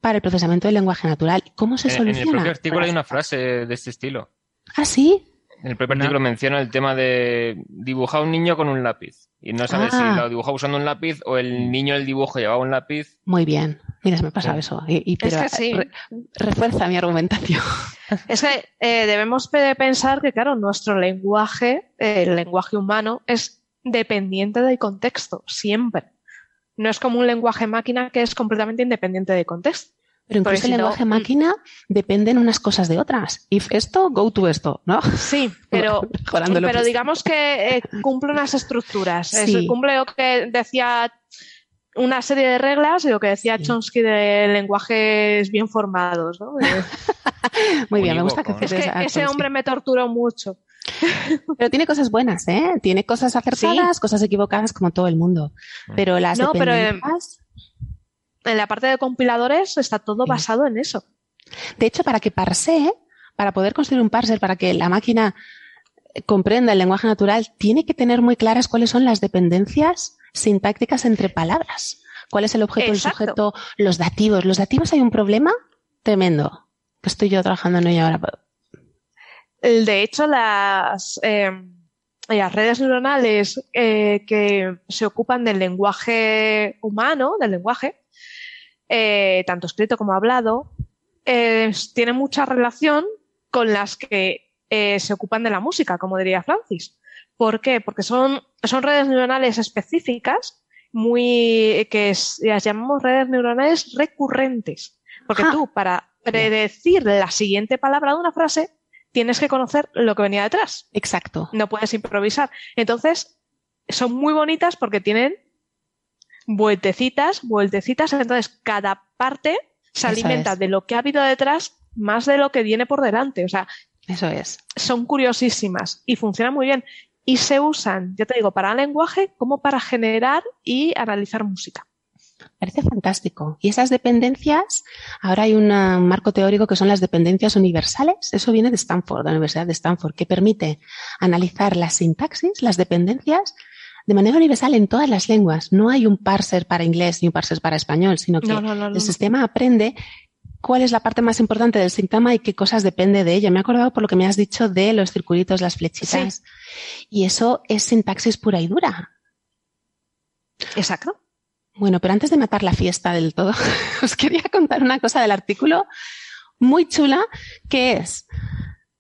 para el procesamiento del lenguaje natural. ¿Cómo se En, en el soluciona? propio artículo hay una frase de este estilo. Ah, sí. En el propio artículo menciona el tema de dibujar a un niño con un lápiz. Y no sabes Ah. si lo dibujaba usando un lápiz o el niño del dibujo llevaba un lápiz. Muy bien. Mira, se me ha pasado eso. Y, y- Es pero que sí. re- refuerza mi argumentación. Es que eh, debemos pe- pensar que, claro, nuestro lenguaje, eh, el lenguaje humano, es dependiente del contexto, siempre. No es como un lenguaje máquina que es completamente independiente del contexto. Pero Porque incluso si el no, lenguaje máquina dependen unas cosas de otras. If esto, go to esto, ¿no? Sí, pero, pero digamos que eh, cumple unas estructuras. Es- Sí. cumple lo que decía una serie de reglas y lo que decía Chomsky de lenguajes bien formados. ¿no? Muy bien, me gusta que es haces que ese Chomsky. hombre me torturó mucho. Pero tiene cosas buenas, ¿eh? Tiene cosas acertadas, cosas equivocadas, como todo el mundo. Pero las No, pero, eh, dependencias... En la parte de compiladores está todo basado en eso. De hecho, para que parse, para poder construir un parser, para que la máquina comprenda el lenguaje natural, tiene que tener muy claras cuáles son las dependencias sintácticas entre palabras. ¿Cuál es el objeto, Exacto. el sujeto, los dativos? Los dativos hay un problema tremendo. Que estoy yo trabajando en ello ahora. El- De hecho, las, eh, las redes neuronales eh, que se ocupan del lenguaje humano, del lenguaje, eh, tanto escrito como hablado, eh, tienen mucha relación con las que eh, se ocupan de la música, como diría Francis. ¿Por qué? Porque son, son redes neuronales específicas, muy que es- las llamamos redes neuronales recurrentes. Porque Ah. tú, para predecir la siguiente palabra de una frase, tienes que conocer lo que venía detrás. Exacto. No puedes improvisar. Entonces, son muy bonitas porque tienen vueltecitas, vueltecitas. Entonces, cada parte se Eso alimenta es. de lo que ha habido detrás más de lo que viene por delante. O sea, Eso es. son curiosísimas y funcionan muy bien. Y se usan, ya te digo, para lenguaje como para generar y analizar música. Parece fantástico. Y esas dependencias, ahora hay una- un marco teórico que son las dependencias universales. Eso viene de Stanford, de la Universidad de Stanford, que permite analizar la sintaxis, las dependencias, de manera universal en todas las lenguas. No hay un parser para inglés ni un parser para español, sino que No, no, no, no. el sistema aprende cuál es la parte más importante del síntoma y qué cosas depende de ella. Me he acordado por lo que me has dicho de los circulitos, las flechitas. Y eso es sintaxis pura y dura. Exacto. Bueno, pero antes de matar la fiesta del todo, os quería contar una cosa del artículo muy chula que es,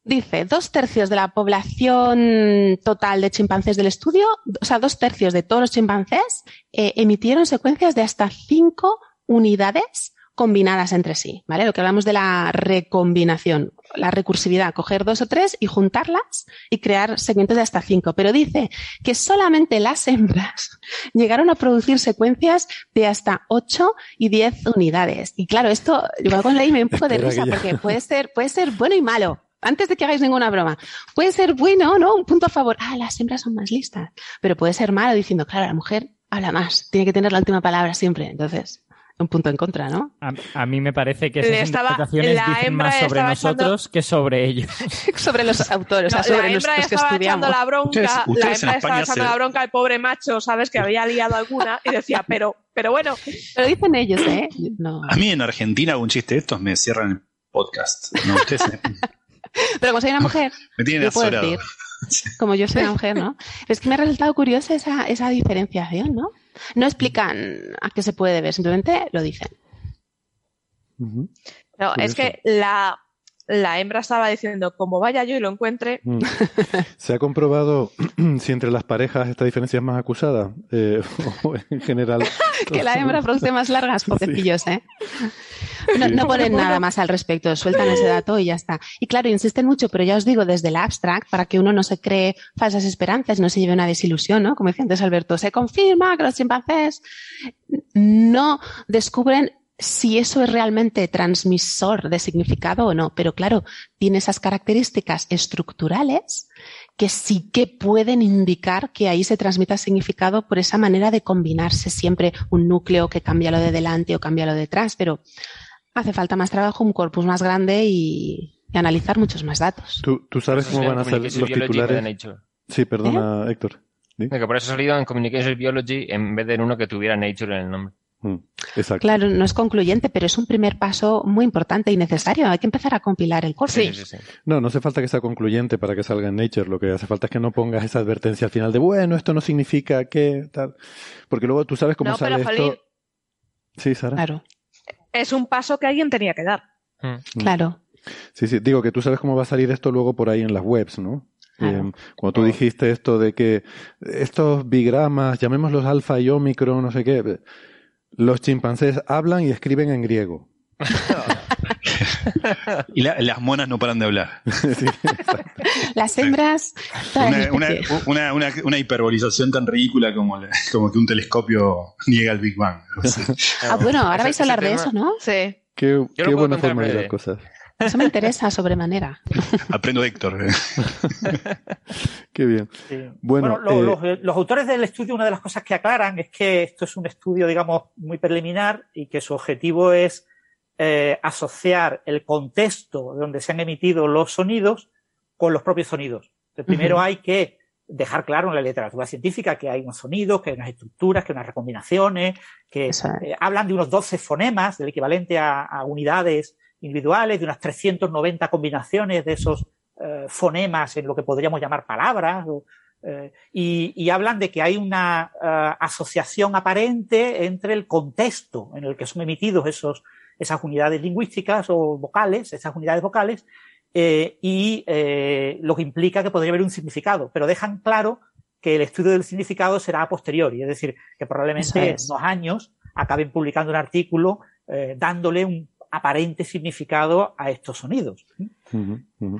dice, dos tercios de la población total de chimpancés del estudio, o sea, dos tercios de todos los chimpancés eh, emitieron secuencias de hasta cinco unidades combinadas entre sí, ¿vale? Lo que hablamos de la recombinación, la recursividad, coger dos o tres y juntarlas y crear segmentos de hasta cinco. Pero dice que solamente las hembras llegaron a producir secuencias de hasta 8 y 10 unidades. Y claro, esto, igual con leí me un poco de risa porque puede ser, puede ser bueno y malo. Antes de que hagáis ninguna broma, puede ser bueno, ¿no? Un punto a favor. Ah, las hembras son más listas. Pero puede ser malo diciendo, claro, la mujer habla más, tiene que tener la última palabra siempre. Entonces, un punto en contra, ¿no? A, a mí me parece que esas estaba- interpretaciones la dicen más sobre echando- nosotros que sobre ellos. sobre los autores, No, o sea, sobre la hembra nosotros que estaba estudiamos. echando la bronca, Ustedes- la ustedes hembra estaba echando se- la bronca al pobre macho, ¿sabes? Que había liado alguna y decía, pero, pero bueno, Pero dicen ellos, ¿eh? No. A mí en Argentina algún chiste de estos me cierran el podcast. No, ustedes Pero como soy una mujer, me tienen decir, como yo soy una mujer, ¿no? Es que me ha resultado curiosa esa, esa diferenciación, ¿no? No explican a qué se puede deber, simplemente lo dicen. Ujú. no, es que la, la hembra estaba diciendo, como vaya yo y lo encuentre, Mm. ¿Se ha comprobado si entre las parejas esta diferencia es más acusada? Eh, o en general. Que la hembra produce más largas, pobrecillos, ¿eh? No, Sí. no ponen nada más al respecto, sueltan ese dato y ya está. Y claro, insisten mucho, pero ya os digo, desde el abstract, para que uno no se cree falsas esperanzas, no se lleve una desilusión, ¿no? Como decía antes Alberto, se confirma que los chimpancés no descubren si eso es realmente transmisor de significado o no. Pero claro, tiene esas características estructurales que sí que pueden indicar que ahí se transmita significado por esa manera de combinarse siempre un núcleo que cambia lo de delante o cambia lo de detrás, pero hace falta más trabajo, un corpus más grande y, y analizar muchos más datos. ¿Tú, tú sabes Eso cómo van a ser los titulares? Sí, perdona, Héctor. ¿Sí? Que por eso ha salido en Communication Biology en vez de en uno que tuviera Nature en el nombre. Mm, Exacto. Claro, no es concluyente, pero es un primer paso muy importante y necesario. Hay que empezar a compilar el corpus. Sí, sí, sí. No, no hace falta que sea concluyente para que salga en Nature. Lo que hace falta es que no pongas esa advertencia al final de, bueno, esto no significa que tal. Porque luego tú sabes cómo No, sale pero, esto. Jolín. Sí, Sara. Claro, es un paso que alguien tenía que dar. Mm. claro. Sí, sí, digo que tú sabes cómo va a salir esto luego por ahí en las webs, ¿no? Claro. Eh, cuando tú dijiste esto de que estos bigramas, llamémoslos alfa y omicron, no sé qué, los chimpancés hablan y escriben en griego. Y la- las monas no paran de hablar. Sí. Las hembras, Una, una, una, una, una hiperbolización tan ridícula como, la- como que un telescopio niega el Big Bang. Ah, bueno, ahora vais a hablar de tema- eso, ¿no? Sí. Qué, qué buena forma de las cosas. Eso me interesa sobremanera. aprendo de Héctor. Qué bien. Sí. Bueno, lo- eh, los, los autores del estudio, una de las cosas que aclaran es que esto es un estudio, digamos, muy preliminar y que su objetivo es eh, asociar el contexto donde se han emitido los sonidos con los propios sonidos. Entonces, primero hay que dejar claro en la literatura científica que hay unos sonidos, que hay unas estructuras, que hay unas recombinaciones, que eh, hablan de unos 12 fonemas, del equivalente a, a unidades individuales, de unas 390 combinaciones de esos eh, fonemas en lo que podríamos llamar palabras, o, eh, y, y hablan de que hay una eh, asociación aparente entre el contexto en el que son emitidos esos, esas unidades lingüísticas o vocales, esas unidades vocales, eh, y eh, lo que implica que podría haber un significado, pero dejan claro que el estudio del significado será a posteriori, es decir, que probablemente Eso en es. unos años acaben publicando un artículo eh, dándole un aparente significado a estos sonidos.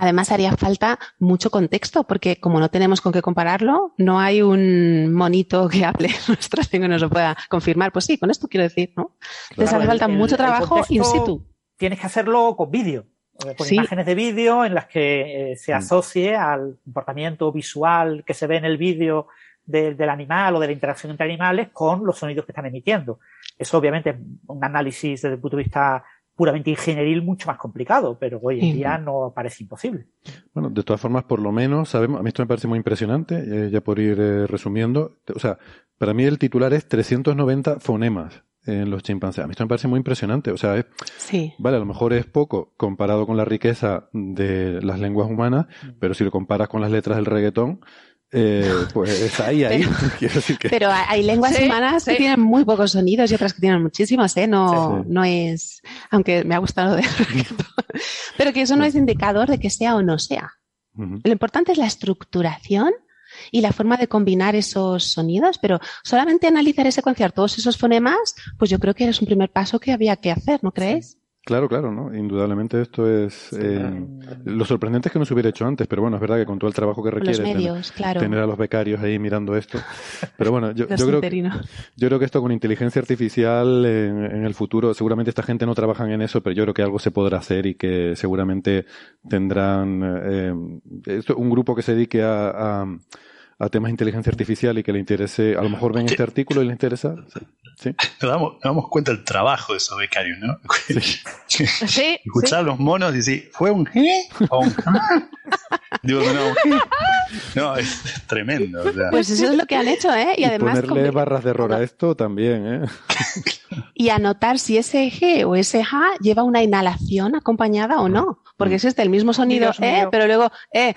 Además haría falta mucho contexto porque como no tenemos con qué compararlo, no hay un monito que hable nuestra lengua y nos lo pueda confirmar. Pues sí, con esto quiero decir, ¿no? Entonces Claro, hace falta el- mucho trabajo in situ. Tienes que hacerlo con vídeo, eh, con Sí. imágenes de vídeo en las que eh, se Mm. asocie al comportamiento visual que se ve en el vídeo del animal o de la interacción entre animales con los sonidos que están emitiendo. Eso obviamente es un análisis desde el punto de vista puramente ingenieril mucho más complicado, pero hoy en día no parece imposible. Bueno, de todas formas, por lo menos sabemos, a mí esto me parece muy impresionante, eh, ya por ir eh, resumiendo, o sea, para mí el titular es 390 fonemas en los chimpancés. A mí esto me parece muy impresionante, o sea, es- Sí. vale, a lo mejor es poco comparado con la riqueza de las lenguas humanas, pero si lo comparas con las letras del reggaetón, eh, pues es ahí, ahí. Quiero decir que... Pero hay lenguas Sí, humanas que tienen muy pocos sonidos y otras que tienen muchísimos, ¿eh? No, Sí. no es, aunque me ha gustado de pero que eso no es indicador de que sea o no sea. Lo importante es la estructuración y la forma de combinar esos sonidos, pero solamente analizar y secuenciar todos esos fonemas, pues yo creo que es un primer paso que había que hacer, ¿no creéis? Claro, claro, ¿no? Indudablemente esto es... eh, lo sorprendente es que no se hubiera hecho antes, pero bueno, es verdad que con todo el trabajo que requiere los tener- medios, claro. tener a los becarios ahí mirando esto. Pero bueno, yo, yo creo yo creo que esto con inteligencia artificial en, en el futuro, seguramente esta gente no trabajan en eso, pero yo creo que algo se podrá hacer y que seguramente tendrán eh, esto- un grupo que se dedique a, a, a temas de inteligencia artificial y que le interese, a lo mejor ven este artículo y les interesa. Sí. Nos damos, nos damos cuenta del trabajo de esos becarios, ¿no? Sí, Escuchar los monos y decir, ¿fue un G o un? Digo, no, un G. No, es tremendo. o sea. Pues eso es lo que han hecho, ¿eh? Y, Y además ponerle barras de error a esto también, ¿eh? y anotar si ese G o ese J lleva una inhalación acompañada o no, porque es este el mismo sonido, Dios eh, mío. pero luego eh,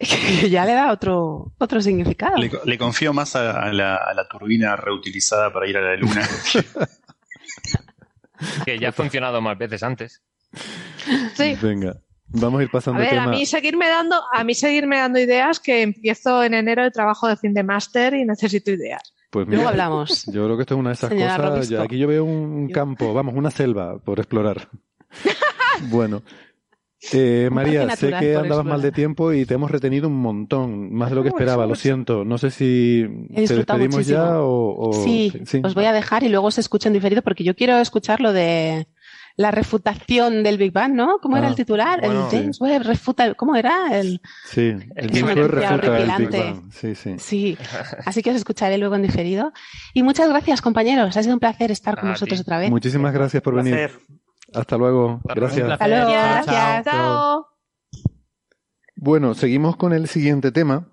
ya le da otro otro significado. Le, le confío más a, a la, a la turbina reutilizada para ir a la luna. Que ya ha funcionado más veces antes. sí. Venga, vamos a ir A pasando ver, tema. a mí seguirme dando, a mí seguirme dando ideas que empiezo en enero el trabajo de fin de máster y necesito ideas. Pues Luego mira, hablamos. Yo creo que esto es una de esas Señora cosas. Ya aquí yo veo un campo, vamos, una selva por explorar. bueno. Eh, María, sé que andabas mal de tiempo y te hemos retenido un montón, más de lo que esperaba, lo siento. No sé si te despedimos muchísimo. ya o... o- sí, os voy a dejar y luego os escucho en diferido porque yo quiero escuchar lo de la refutación del Big Bang, ¿no? ¿Cómo era Ah, el titular? bueno, el James Webb refuta, ¿cómo era? El, Sí, el Es James Webb refuta el Big. Bang. Sí, sí. Sí, así que os escucharé luego en diferido. Y muchas gracias, compañeros. Ha sido un placer estar con ti. otra vez. Muchísimas gracias por Un venir. placer. Hasta luego. Hasta Gracias. luego. Hasta luego. Chao, chao. Gracias. Chao. Bueno, seguimos con el siguiente tema.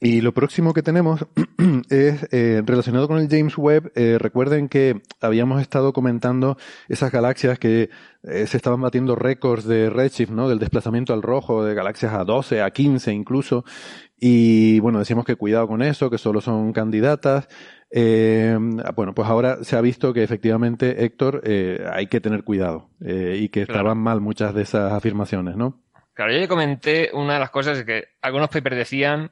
Y lo próximo que tenemos es eh, relacionado con el James Webb. Eh, recuerden que habíamos estado comentando esas galaxias que eh, se estaban batiendo récords de redshift, ¿no? Del desplazamiento al rojo, de galaxias a 12, a 15 incluso. Y bueno, decíamos que cuidado con eso, que solo son candidatas. Eh, bueno, pues ahora se ha visto que efectivamente, Héctor, eh, hay que tener cuidado eh, y que Claro. estaban mal muchas de esas afirmaciones, ¿no? Claro, yo ya comenté una de las cosas es que algunos papers decían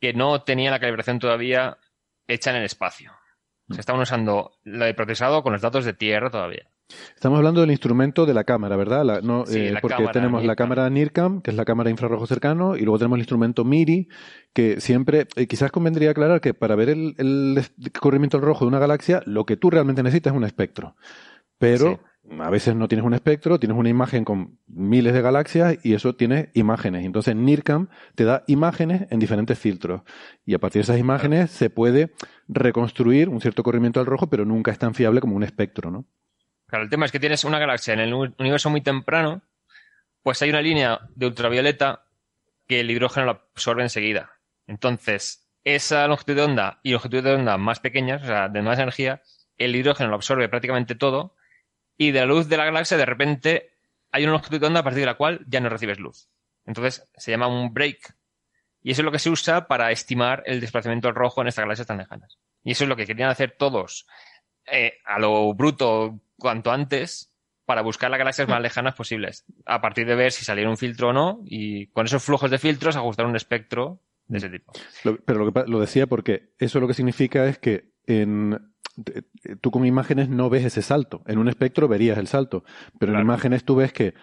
que no tenían la calibración todavía hecha en el espacio. Se estaban usando lo de procesado con los datos de tierra todavía. Estamos hablando del instrumento de la cámara, ¿verdad? La- no, Sí, eh, la porque cámara tenemos la cámara NIRCam, que es la cámara infrarrojo cercano, y luego tenemos el instrumento MIRI, que siempre, eh, quizás convendría aclarar que para ver el, corrimiento del rojo de una galaxia, lo que tú realmente necesitas es un espectro. Pero a veces no tienes un espectro, tienes una imagen con miles de galaxias y eso tiene imágenes. Entonces NIRCam te da imágenes en diferentes filtros. Y a partir de esas imágenes se puede reconstruir un cierto corrimiento al rojo, pero nunca es tan fiable como un espectro, ¿no? Claro, el tema es que tienes una galaxia en el uni- universo muy temprano, pues hay una línea de ultravioleta que el hidrógeno la absorbe enseguida. Entonces, esa longitud de onda y longitud de onda más pequeñas, o sea, de más energía, el hidrógeno lo absorbe prácticamente todo y de la luz de la galaxia de repente hay una longitud de onda a partir de la cual ya no recibes luz. Entonces se llama un break. Y eso es lo que se usa para estimar el desplazamiento rojo en estas galaxias tan lejanas. Y eso es lo que querían hacer todos eh, a lo bruto cuanto antes para buscar las galaxias más lejanas posibles. A partir de ver si saliera un filtro o no y con esos flujos de filtros ajustar un espectro de ese tipo. Lo- pero lo, que, lo decía porque eso lo que significa es que en, tú con imágenes no ves ese salto. En un espectro verías el salto, pero en imágenes tú ves que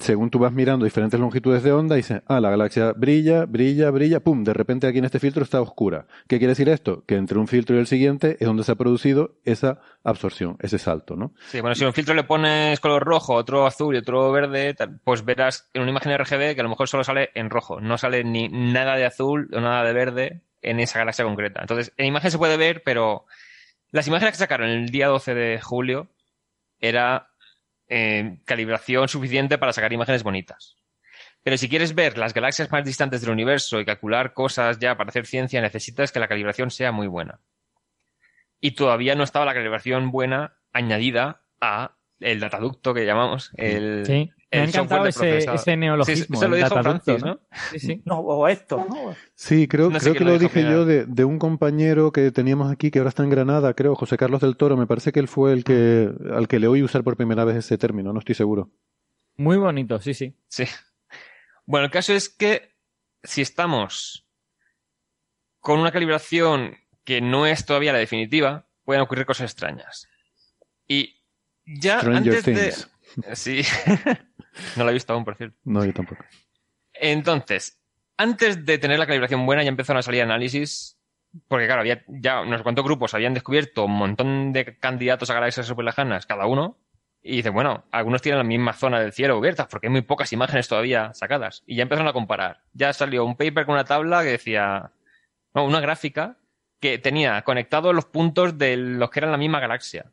según tú vas mirando diferentes longitudes de onda, dices, ah, la galaxia brilla, brilla, brilla, pum, de repente aquí en este filtro está oscura. ¿Qué quiere decir esto? Que entre un filtro y el siguiente es donde se ha producido esa absorción, ese salto, ¿no? Sí, bueno, si a un filtro le pones color rojo, otro azul y otro verde, pues verás en una imagen RGB que a lo mejor solo sale en rojo, no sale ni nada de azul o nada de verde en esa galaxia concreta. Entonces, en imagen se puede ver, pero las imágenes que sacaron el día 12 de julio era calibración suficiente para sacar imágenes bonitas. Pero si quieres ver las galaxias más distantes del universo y calcular cosas ya para hacer ciencia, necesitas que la calibración sea muy buena. Y todavía no estaba la calibración buena añadida a el dataducto que llamamos el. Me ha encantado ese, neologismo. Sí, eso lo dijo Francis, ¿no? ¿no? Sí, sí. No, o esto, ¿no? Sí, creo, No sé creo que lo dije yo de, de un compañero que teníamos aquí que ahora está en Granada, creo, José Carlos del Toro. Me parece que él fue el que, al que le oí usar por primera vez ese término, no estoy seguro. Muy bonito, sí, sí. Sí. Bueno, el caso es que si estamos con una calibración que no es todavía la definitiva, pueden ocurrir cosas extrañas. Y ya Stranger antes Things. de... Sí. no lo he visto aún, por cierto. No, yo tampoco. Entonces, antes de tener la calibración buena ya empezaron a salir análisis, porque claro, había ya no sé cuántos grupos habían descubierto un montón de candidatos a galaxias super lejanas cada uno, y dice, bueno, algunos tienen la misma zona del cielo abierta, porque hay muy pocas imágenes todavía sacadas. Y ya empezaron a comparar. Ya salió un paper con una tabla que decía, no, una gráfica que tenía conectados los puntos de los que eran la misma galaxia.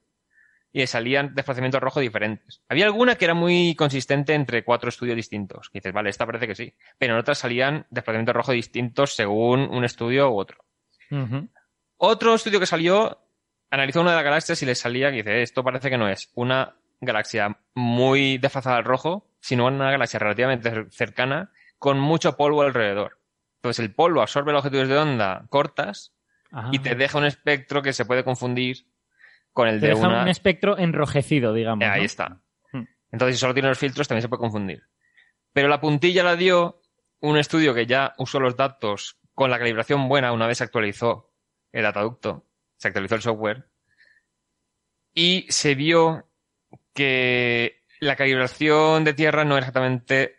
Y salían desplazamientos rojos diferentes. Había alguna que era muy consistente entre cuatro estudios distintos. Que dices, vale, esta parece que sí. Pero en otras salían desplazamientos rojos distintos según un estudio u otro. Otro estudio que salió analizó una de las galaxias y le salía que dice, esto parece que no es una galaxia muy desfasada al rojo, sino una galaxia relativamente cer- cercana con mucho polvo alrededor. Entonces el polvo absorbe longitudes de onda cortas Ah. y te deja un espectro que se puede confundir con el Te de deja una... un espectro enrojecido, digamos. Eh, Ahí ¿no? está. Entonces, si solo tiene los filtros, también se puede confundir. Pero la puntilla la dio un estudio que ya usó los datos con la calibración buena una vez se actualizó el dataducto, se actualizó el software, y se vio que la calibración de tierra no era exactamente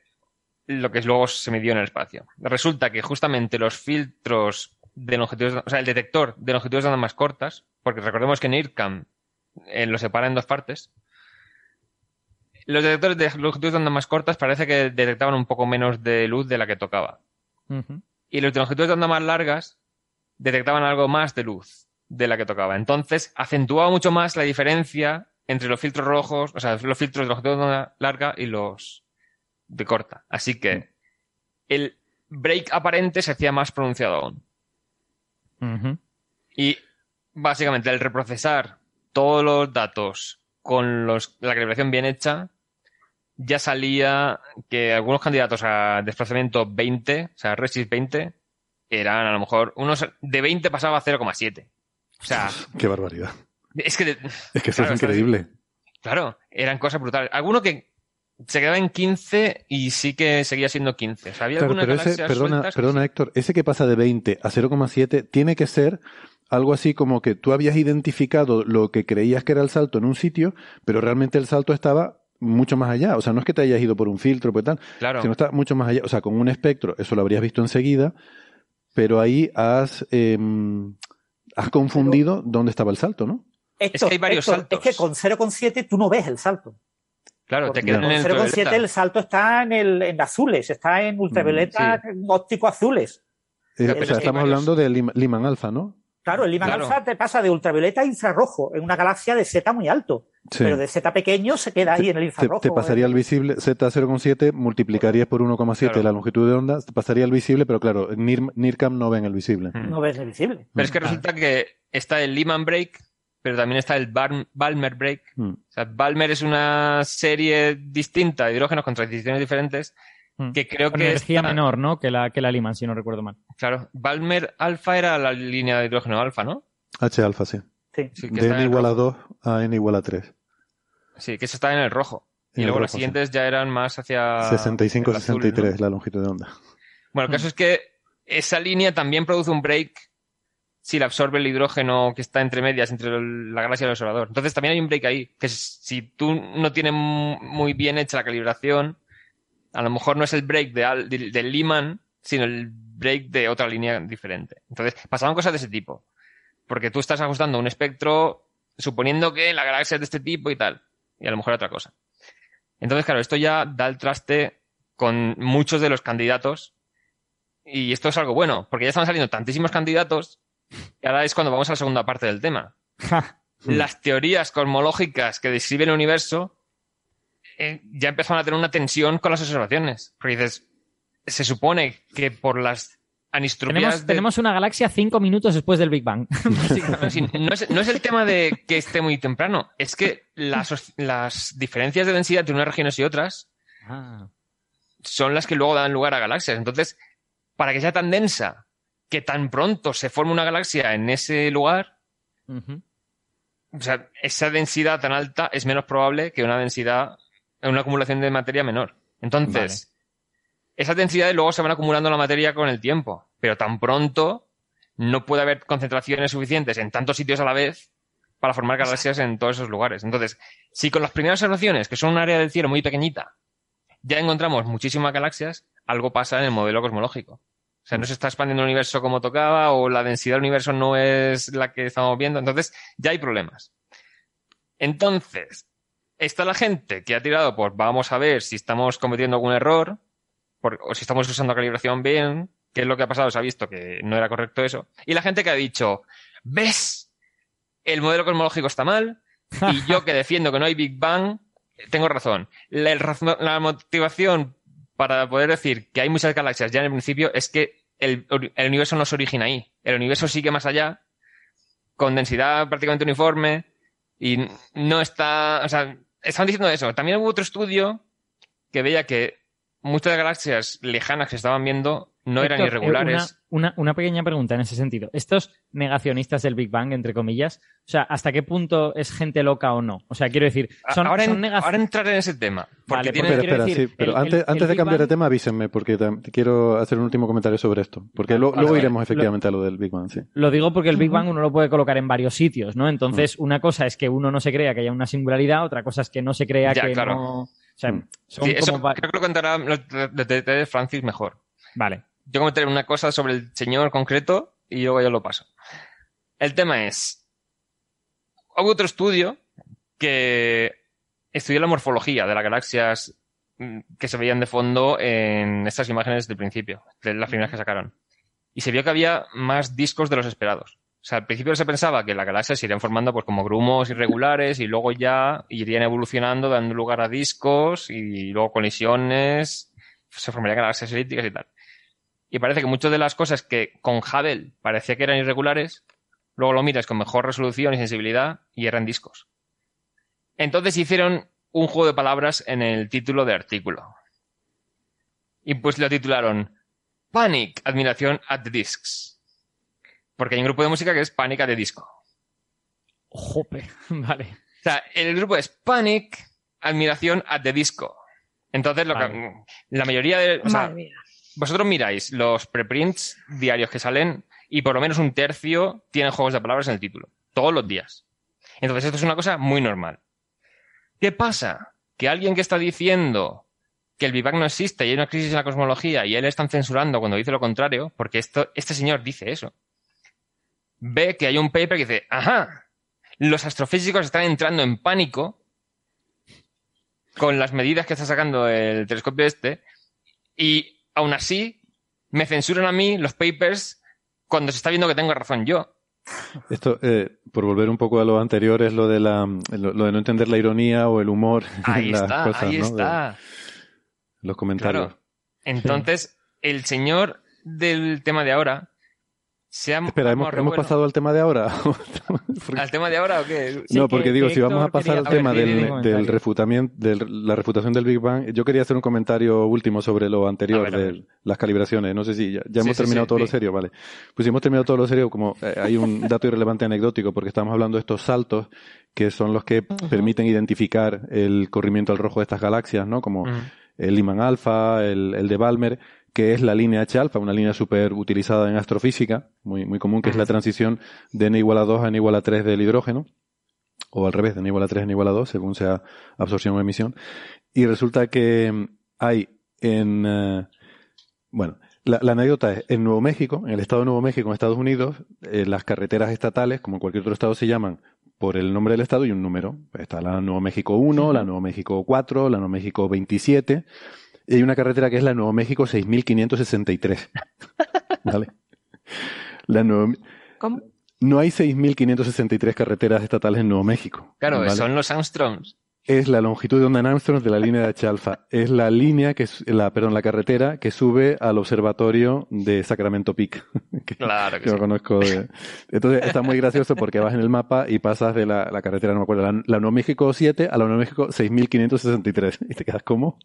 lo que luego se midió en el espacio. Resulta que justamente los filtros de longitudes, o sea, el detector de longitudes de más cortas, porque recordemos que en IRCAM eh, lo separa en dos partes. Los detectores de longitudes de onda más cortas parece que detectaban un poco menos de luz de la que tocaba. Y los de longitudes de onda más largas detectaban algo más de luz de la que tocaba. Entonces, acentuaba mucho más la diferencia entre los filtros rojos, o sea, los filtros de longitud de onda larga y los de corta. Así que el break aparente se hacía más pronunciado aún. Y básicamente el reprocesar todos los datos con los, la calibración bien hecha, ya salía que algunos candidatos a desplazamiento 20, o sea, Resist 20, eran a lo mejor unos de 20 pasaba a 0,7. O sea, Qué barbaridad. es que... Es que eso Claro, es increíble. Claro, eran cosas brutales. Alguno que se quedaba en 15 y sí que seguía siendo 15. O sea, había Claro, algunas pero ese, perdona, perdona Héctor, ese que pasa de 20 a 0,7 tiene que ser algo así como que tú habías identificado lo que creías que era el salto en un sitio, pero realmente el salto estaba mucho más allá. O sea, no es que te hayas ido por un filtro, pues tal, Claro. sino está mucho más allá. O sea, con un espectro, eso lo habrías visto enseguida, pero ahí has, em, has confundido dónde estaba el salto, ¿no? Héctor, que hay varios Héctor, saltos. Es que con 0,7 tú no ves el salto. Claro, te Porque quedan con en el 0,7 ultravioleta. el salto está en, el, en azules, está en ultravioleta óptico azules. Eh, o sea, estamos varios- hablando de Lim- Liman Alpha, ¿no? Claro, el Lyman Claro. alfa te pasa de ultravioleta a infrarrojo en una galaxia de Z muy alto. Sí. Pero de Z pequeño se queda ahí en el infrarrojo. te pasaría el visible Z0,7, multiplicarías por 1,7 Claro. la longitud de onda, te pasaría el visible, pero claro, NIR, NIRCAM no ven el visible. Mm. No ves el visible. Pero es que resulta que está el Lehman Break, pero también está el Balmer Break. Mm. O sea, Balmer es una serie distinta de hidrógenos con transiciones diferentes Mm. que creo Con que energía está- menor, ¿no? Que la, que la Liman, si no recuerdo mal. Claro, Balmer alfa era la línea de hidrógeno alfa, ¿no? H alfa, sí. Sí. Sí, que De está n en el igual a rojo. 2 a n igual a 3. Sí, que eso está en el rojo. En y luego las rojo, sí. siguientes ya eran más hacia. 65, el azul, 63, ¿no? la longitud de onda. Bueno, el caso es que esa línea también produce un break si la absorbe el hidrógeno que está entre medias, entre la galaxia y el observador. Entonces también hay un break ahí, que si tú no tienes mu- muy bien hecha la calibración, a lo mejor no es el break de, del, del Lyman, sino el break de otra línea diferente. Entonces pasaban cosas de ese tipo. Porque tú estás ajustando un espectro suponiendo que la galaxia es de este tipo y tal. Y a lo mejor otra cosa. Entonces, claro, esto ya da el traste con muchos de los candidatos. Y esto es algo bueno, porque ya están saliendo tantísimos candidatos que ahora es cuando vamos a la segunda parte del tema. Las teorías cosmológicas que describen el universo eh, ya empezaron a tener una tensión con las observaciones. Porque dices, se supone que por las anistropias Tenemos, de- tenemos una galaxia cinco minutos después del Big Bang. no, sí, no es, no es el tema de que esté muy temprano, es que las diferencias de densidad entre unas regiones y otras Ah. son las que luego dan lugar a galaxias. Entonces, para que sea tan densa que tan pronto se forme una galaxia en ese lugar, o sea, esa densidad tan alta es menos probable que una densidad, una acumulación de materia menor. Entonces, esas densidades luego se van acumulando la materia con el tiempo, pero tan pronto no puede haber concentraciones suficientes en tantos sitios a la vez para formar galaxias en todos esos lugares. Entonces, si con las primeras observaciones, que son un área del cielo muy pequeñita, ya encontramos muchísimas galaxias, algo pasa en el modelo cosmológico. Sea, no se está expandiendo el universo como tocaba o la densidad del universo no es la que estamos viendo. Entonces, ya hay problemas. Entonces, está la gente que ha tirado por vamos a ver si estamos cometiendo algún error o si estamos usando calibración bien, qué es lo que ha pasado, se ha visto que no era correcto eso. Y la gente que ha dicho, ¿ves? El modelo cosmológico está mal y yo que defiendo que no hay Big Bang, tengo razón. La, la motivación para poder decir que hay muchas galaxias ya en el principio es que el, universo no se origina ahí. El universo sigue más allá, con densidad prácticamente uniforme, y no está. O sea, estaban diciendo eso. También hubo otro estudio que veía que muchas galaxias lejanas que se estaban viendo no eran Héctor, eh, irregulares. Una, una- una pequeña pregunta en ese sentido. Estos negacionistas del Big Bang, entre comillas, o sea, ¿hasta qué punto es gente loca o no? O sea, quiero decir, son, ahora, son en- ahora entrar en ese tema. Porque Vale, tiene- porque Espera, quiero espera, decir, sí, pero el- antes, el- antes el de Big cambiar de tema, avísenme, porque tam- quiero hacer un último comentario sobre esto. Porque lo- Vale, luego vale. iremos efectivamente a lo del Big Bang, sí. Lo digo porque el Big Bang uno lo puede colocar en varios sitios, ¿no? Entonces, una cosa es que uno no se crea que haya una singularidad, otra cosa es que no se crea Ya, que claro. no... O sea, son Sí, como... creo que lo contará los de- de- de Francis mejor. Vale. Yo comentaré una cosa sobre el señor concreto y luego yo lo paso. El tema es, hubo otro estudio que estudió la morfología de las galaxias mm, que se veían de fondo en estas imágenes del principio, de las primeras que sacaron. Y se vio que había más discos de los esperados. O sea, al principio se pensaba que las galaxias se irían formando pues como grumos irregulares y luego ya irían evolucionando dando lugar a discos y luego colisiones, se formarían galaxias elípticas y tal. Y parece que muchas de las cosas que con Hubble parecía que eran irregulares, luego lo miras con mejor resolución y sensibilidad y eran discos. Entonces hicieron un juego de palabras en el título del artículo. Y pues lo titularon Panic, admiración at the discs. Porque hay un grupo de música que es Panic at the disco. Jope, vale. O sea, el grupo es Panic, admiración at the disco. Entonces, lo que, la mayoría de. o sea, Madre mía. Vosotros miráis los preprints diarios que salen y por lo menos un tercio tienen juegos de palabras en el título. Todos los días. Entonces, esto es una cosa muy normal. ¿Qué pasa? Que alguien que está diciendo que el Bang no existe y hay una crisis en la cosmología y él están censurando cuando dice lo contrario, porque esto, este señor dice eso, ve que hay un paper que dice, ajá, los astrofísicos están entrando en pánico con las medidas que está sacando el telescopio este y aún así me censuran a mí los papers cuando se está viendo que tengo razón yo. Esto, eh, por volver un poco a lo anterior, es lo de, la, lo, lo de no entender la ironía o el humor Ahí las está, cosas, ahí ¿no? está. De los comentarios. Claro. Entonces, el señor del tema de ahora Se Espera, ¿hemos, hemos pasado al tema de ahora? ¿Al tema de ahora o qué? no, porque digo, si vamos a pasar al A ver, tema del, del refutamiento, de la refutación del Big Bang, yo quería hacer un comentario último sobre lo anterior, ver, de las calibraciones. No sé si ya, ya Sí, hemos sí, terminado todo lo serio, vale. Pues si hemos terminado todo lo serio, como eh, hay un dato irrelevante anecdótico, porque estamos hablando de estos saltos que son los que permiten identificar el corrimiento al rojo de estas galaxias, ¿no? Como el Lyman alfa, el, el de Balmer, que es la línea H alfa, una línea súper utilizada en astrofísica, muy, muy común, que es la transición de n igual a 2 a n igual a 3 del hidrógeno, o al revés, de n igual a 3 a n igual a 2, según sea absorción o emisión. Y resulta que mm, hay en, eh, bueno, la, la anécdota es, en Nuevo México, en el estado de Nuevo México, en Estados Unidos, eh, las carreteras estatales, como en cualquier otro estado, se llaman por el nombre del estado y un número. Está la Nuevo México 1, la Nuevo México 4, la Nuevo México 27, y hay una carretera que es la Nuevo México 6563. ¿Vale? La Nuevo- ¿Cómo? no hay 6.563 carreteras estatales en Nuevo México. Claro, ¿vale? son los Armstrongs. Es la longitud de onda en Armstrong de la línea de H alfa. Es la línea que, es- la, perdón, la carretera que sube al observatorio de Sacramento Peak. que, Claro que que lo sí. conozco. de- Entonces está muy gracioso porque vas en el mapa y pasas de la, la carretera, no me acuerdo, la, la Nuevo México 7 a la Nuevo México 6563. Y te quedas como.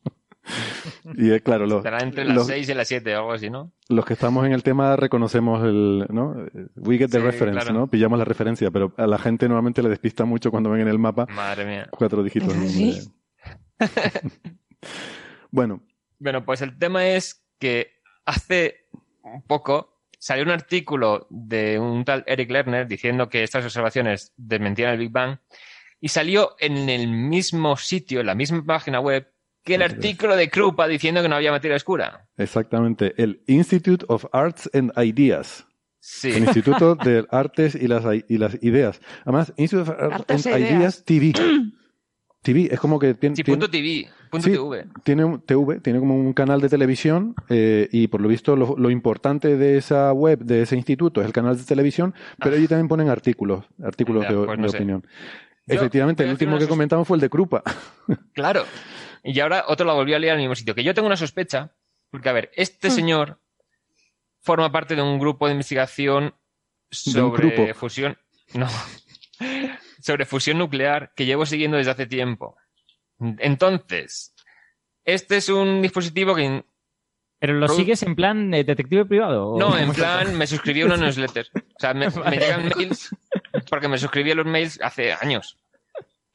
y es claro, los, Estará entre las los, 6 y las 7 o algo así, ¿no? los que estamos en el tema reconocemos el, ¿no? We get the Sí, reference, claro. ¿no? Pillamos la referencia, pero a la gente normalmente le despista mucho cuando ven en el mapa Madre mía. cuatro dígitos. bueno, Bueno, pues el tema es que hace un poco salió un artículo de un tal Eric Lerner diciendo que estas observaciones desmentían el Big Bang y salió en el mismo sitio, en la misma página web, que el artículo de Krupa diciendo que no había materia oscura. exactamente. El Institute of Arts and Ideas. Sí. El Instituto de Artes y las, y las Ideas. Además, Institute of Arts Artes and e Ideas TV. TV, es como que tiene, Sí, tiene- punto TV, punto Sí, TV. tiene un TV, tiene como un canal de televisión eh, y por lo visto lo, lo importante de esa web, de ese instituto, es el canal de televisión, pero allí también ponen artículos, artículos Ah. Ya, de, pues no opinión. Yo Efectivamente, el último que comentamos fue el de Krupa. Claro. Y ahora otro lo volvió a leer al mismo sitio. Que yo tengo una sospecha, porque a ver, este Hmm. señor forma parte de un grupo de investigación sobre fusión. No. sobre fusión nuclear que llevo siguiendo desde hace tiempo. Entonces, este es un dispositivo que. ¿Pero lo sigues en plan eh, detective privado? o- No, en plan, me suscribí a una newsletter. O sea, me, me llegan mails porque me suscribí a los mails hace años.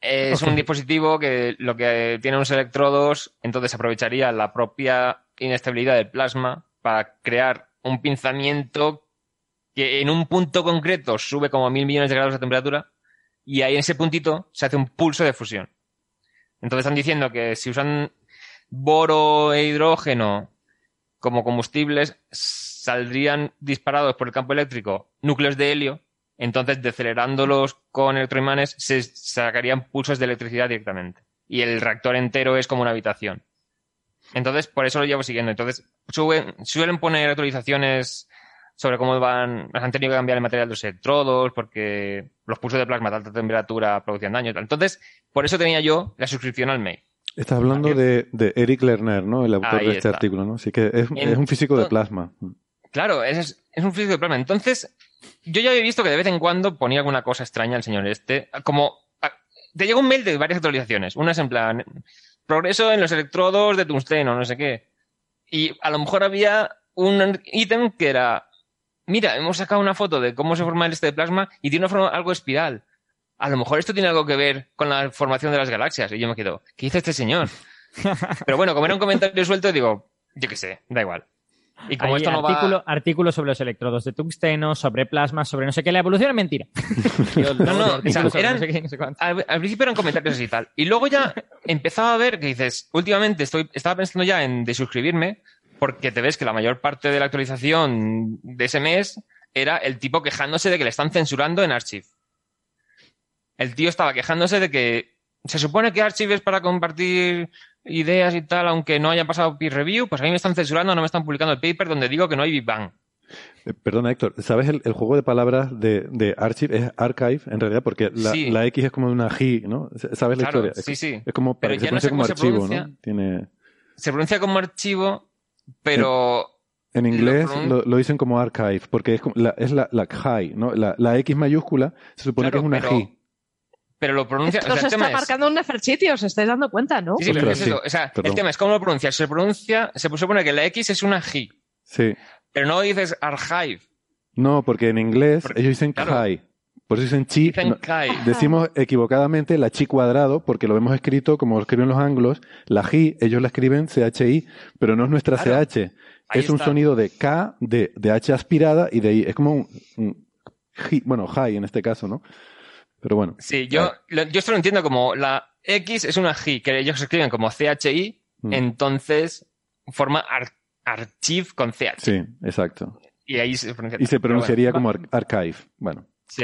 Es un dispositivo que lo que tiene unos electrodos, entonces aprovecharía la propia inestabilidad del plasma para crear un pinzamiento que en un punto concreto sube como mil millones de grados de temperatura y ahí en ese puntito se hace un pulso de fusión. Entonces están diciendo que si usan boro e hidrógeno como combustibles, saldrían disparados por el campo eléctrico núcleos de helio, entonces decelerándolos con electroimanes se sacarían pulsos de electricidad directamente. Y el reactor entero es como una habitación. Entonces, por eso lo llevo siguiendo. Entonces, suben- suelen poner actualizaciones sobre cómo van, han tenido que cambiar el material de los electrodos, porque los pulsos de plasma de alta temperatura producían daño. y tal. Entonces, por eso tenía yo la suscripción al mail. Estás hablando de, de Eric Lerner, ¿no? El autor Ahí de este está. artículo, ¿no? Así que es, En- es un físico de plasma. Claro, es, es un físico de plasma. Entonces, yo ya había visto que de vez en cuando ponía alguna cosa extraña el señor este. Como. Te llega un mail de varias actualizaciones. Una es en plan. Progreso en los electrodos de tungsteno, no sé qué. Y a lo mejor había un ítem que era. Mira, hemos sacado una foto de cómo se forma el este de plasma y tiene una forma algo espiral. A lo mejor esto tiene algo que ver con la formación de las galaxias. Y yo me quedo, ¿qué dice este señor? Pero bueno, como era un comentario suelto, digo, yo qué sé, da igual. Y como Hay esto no va. artículo, artículos sobre los electrodos de tungsteno, sobre plasma, sobre no sé qué. La evolución es mentira. No, no, o sea, eran- no sé qué, no sé al, al principio eran comentarios así y tal. Y luego ya empezaba a ver que dices, últimamente estoy, estaba pensando ya en desuscribirme, porque te ves que la mayor parte de la actualización de ese mes era el tipo quejándose de que le están censurando en Archive. El tío estaba quejándose de que se supone que Archive es para compartir ideas y tal, aunque no hayan pasado peer review, pues a mí me están censurando, no me están publicando el paper donde digo que no hay Big Bang. Eh, Perdona, Héctor, ¿sabes el, el juego de palabras de, de Archive? Es Archive, en realidad, porque la, Sí. la X es como una G, ¿no? ¿Sabes la Claro, historia? sí, es, sí. es como, Pero ya no sé pronuncia cómo se como archivo, pronuncia. ¿no? Tiene... se pronuncia como archivo, pero En inglés pronun- lo, lo dicen como archive, porque es, como- la, es la, la ¿no? La, la X mayúscula se supone Claro, que es una pero- G. Pero lo pronuncia. Esto o sea, se el tema está es- marcando un Neferchiti, os estáis dando cuenta, ¿no? Sí, sí, pero es sí, eso. O sea, perdón. el tema es cómo lo pronuncia. Se pronuncia, se supone que la X es una G, Sí. pero no dices archive. No, porque en inglés Porque- ellos dicen claro. Por eso dicen chi. Dicen no- Kai. decimos equivocadamente la chi cuadrado, porque lo hemos escrito como lo escriben los anglos. La G, ellos la escriben CHI, pero no es nuestra Claro. CH. Ahí es un está. sonido de K, de, de H aspirada y de I. Es como un, un G, bueno, high en este caso, ¿no? Pero bueno. Sí, yo, lo- yo esto lo entiendo como la X es una G, que ellos escriben como CHI, Mm. entonces forma ar- archive con CH. Sí, exacto. Y ahí se pronuncia. Y se pronunciaría bueno, como ar- archive. Bueno. Sí.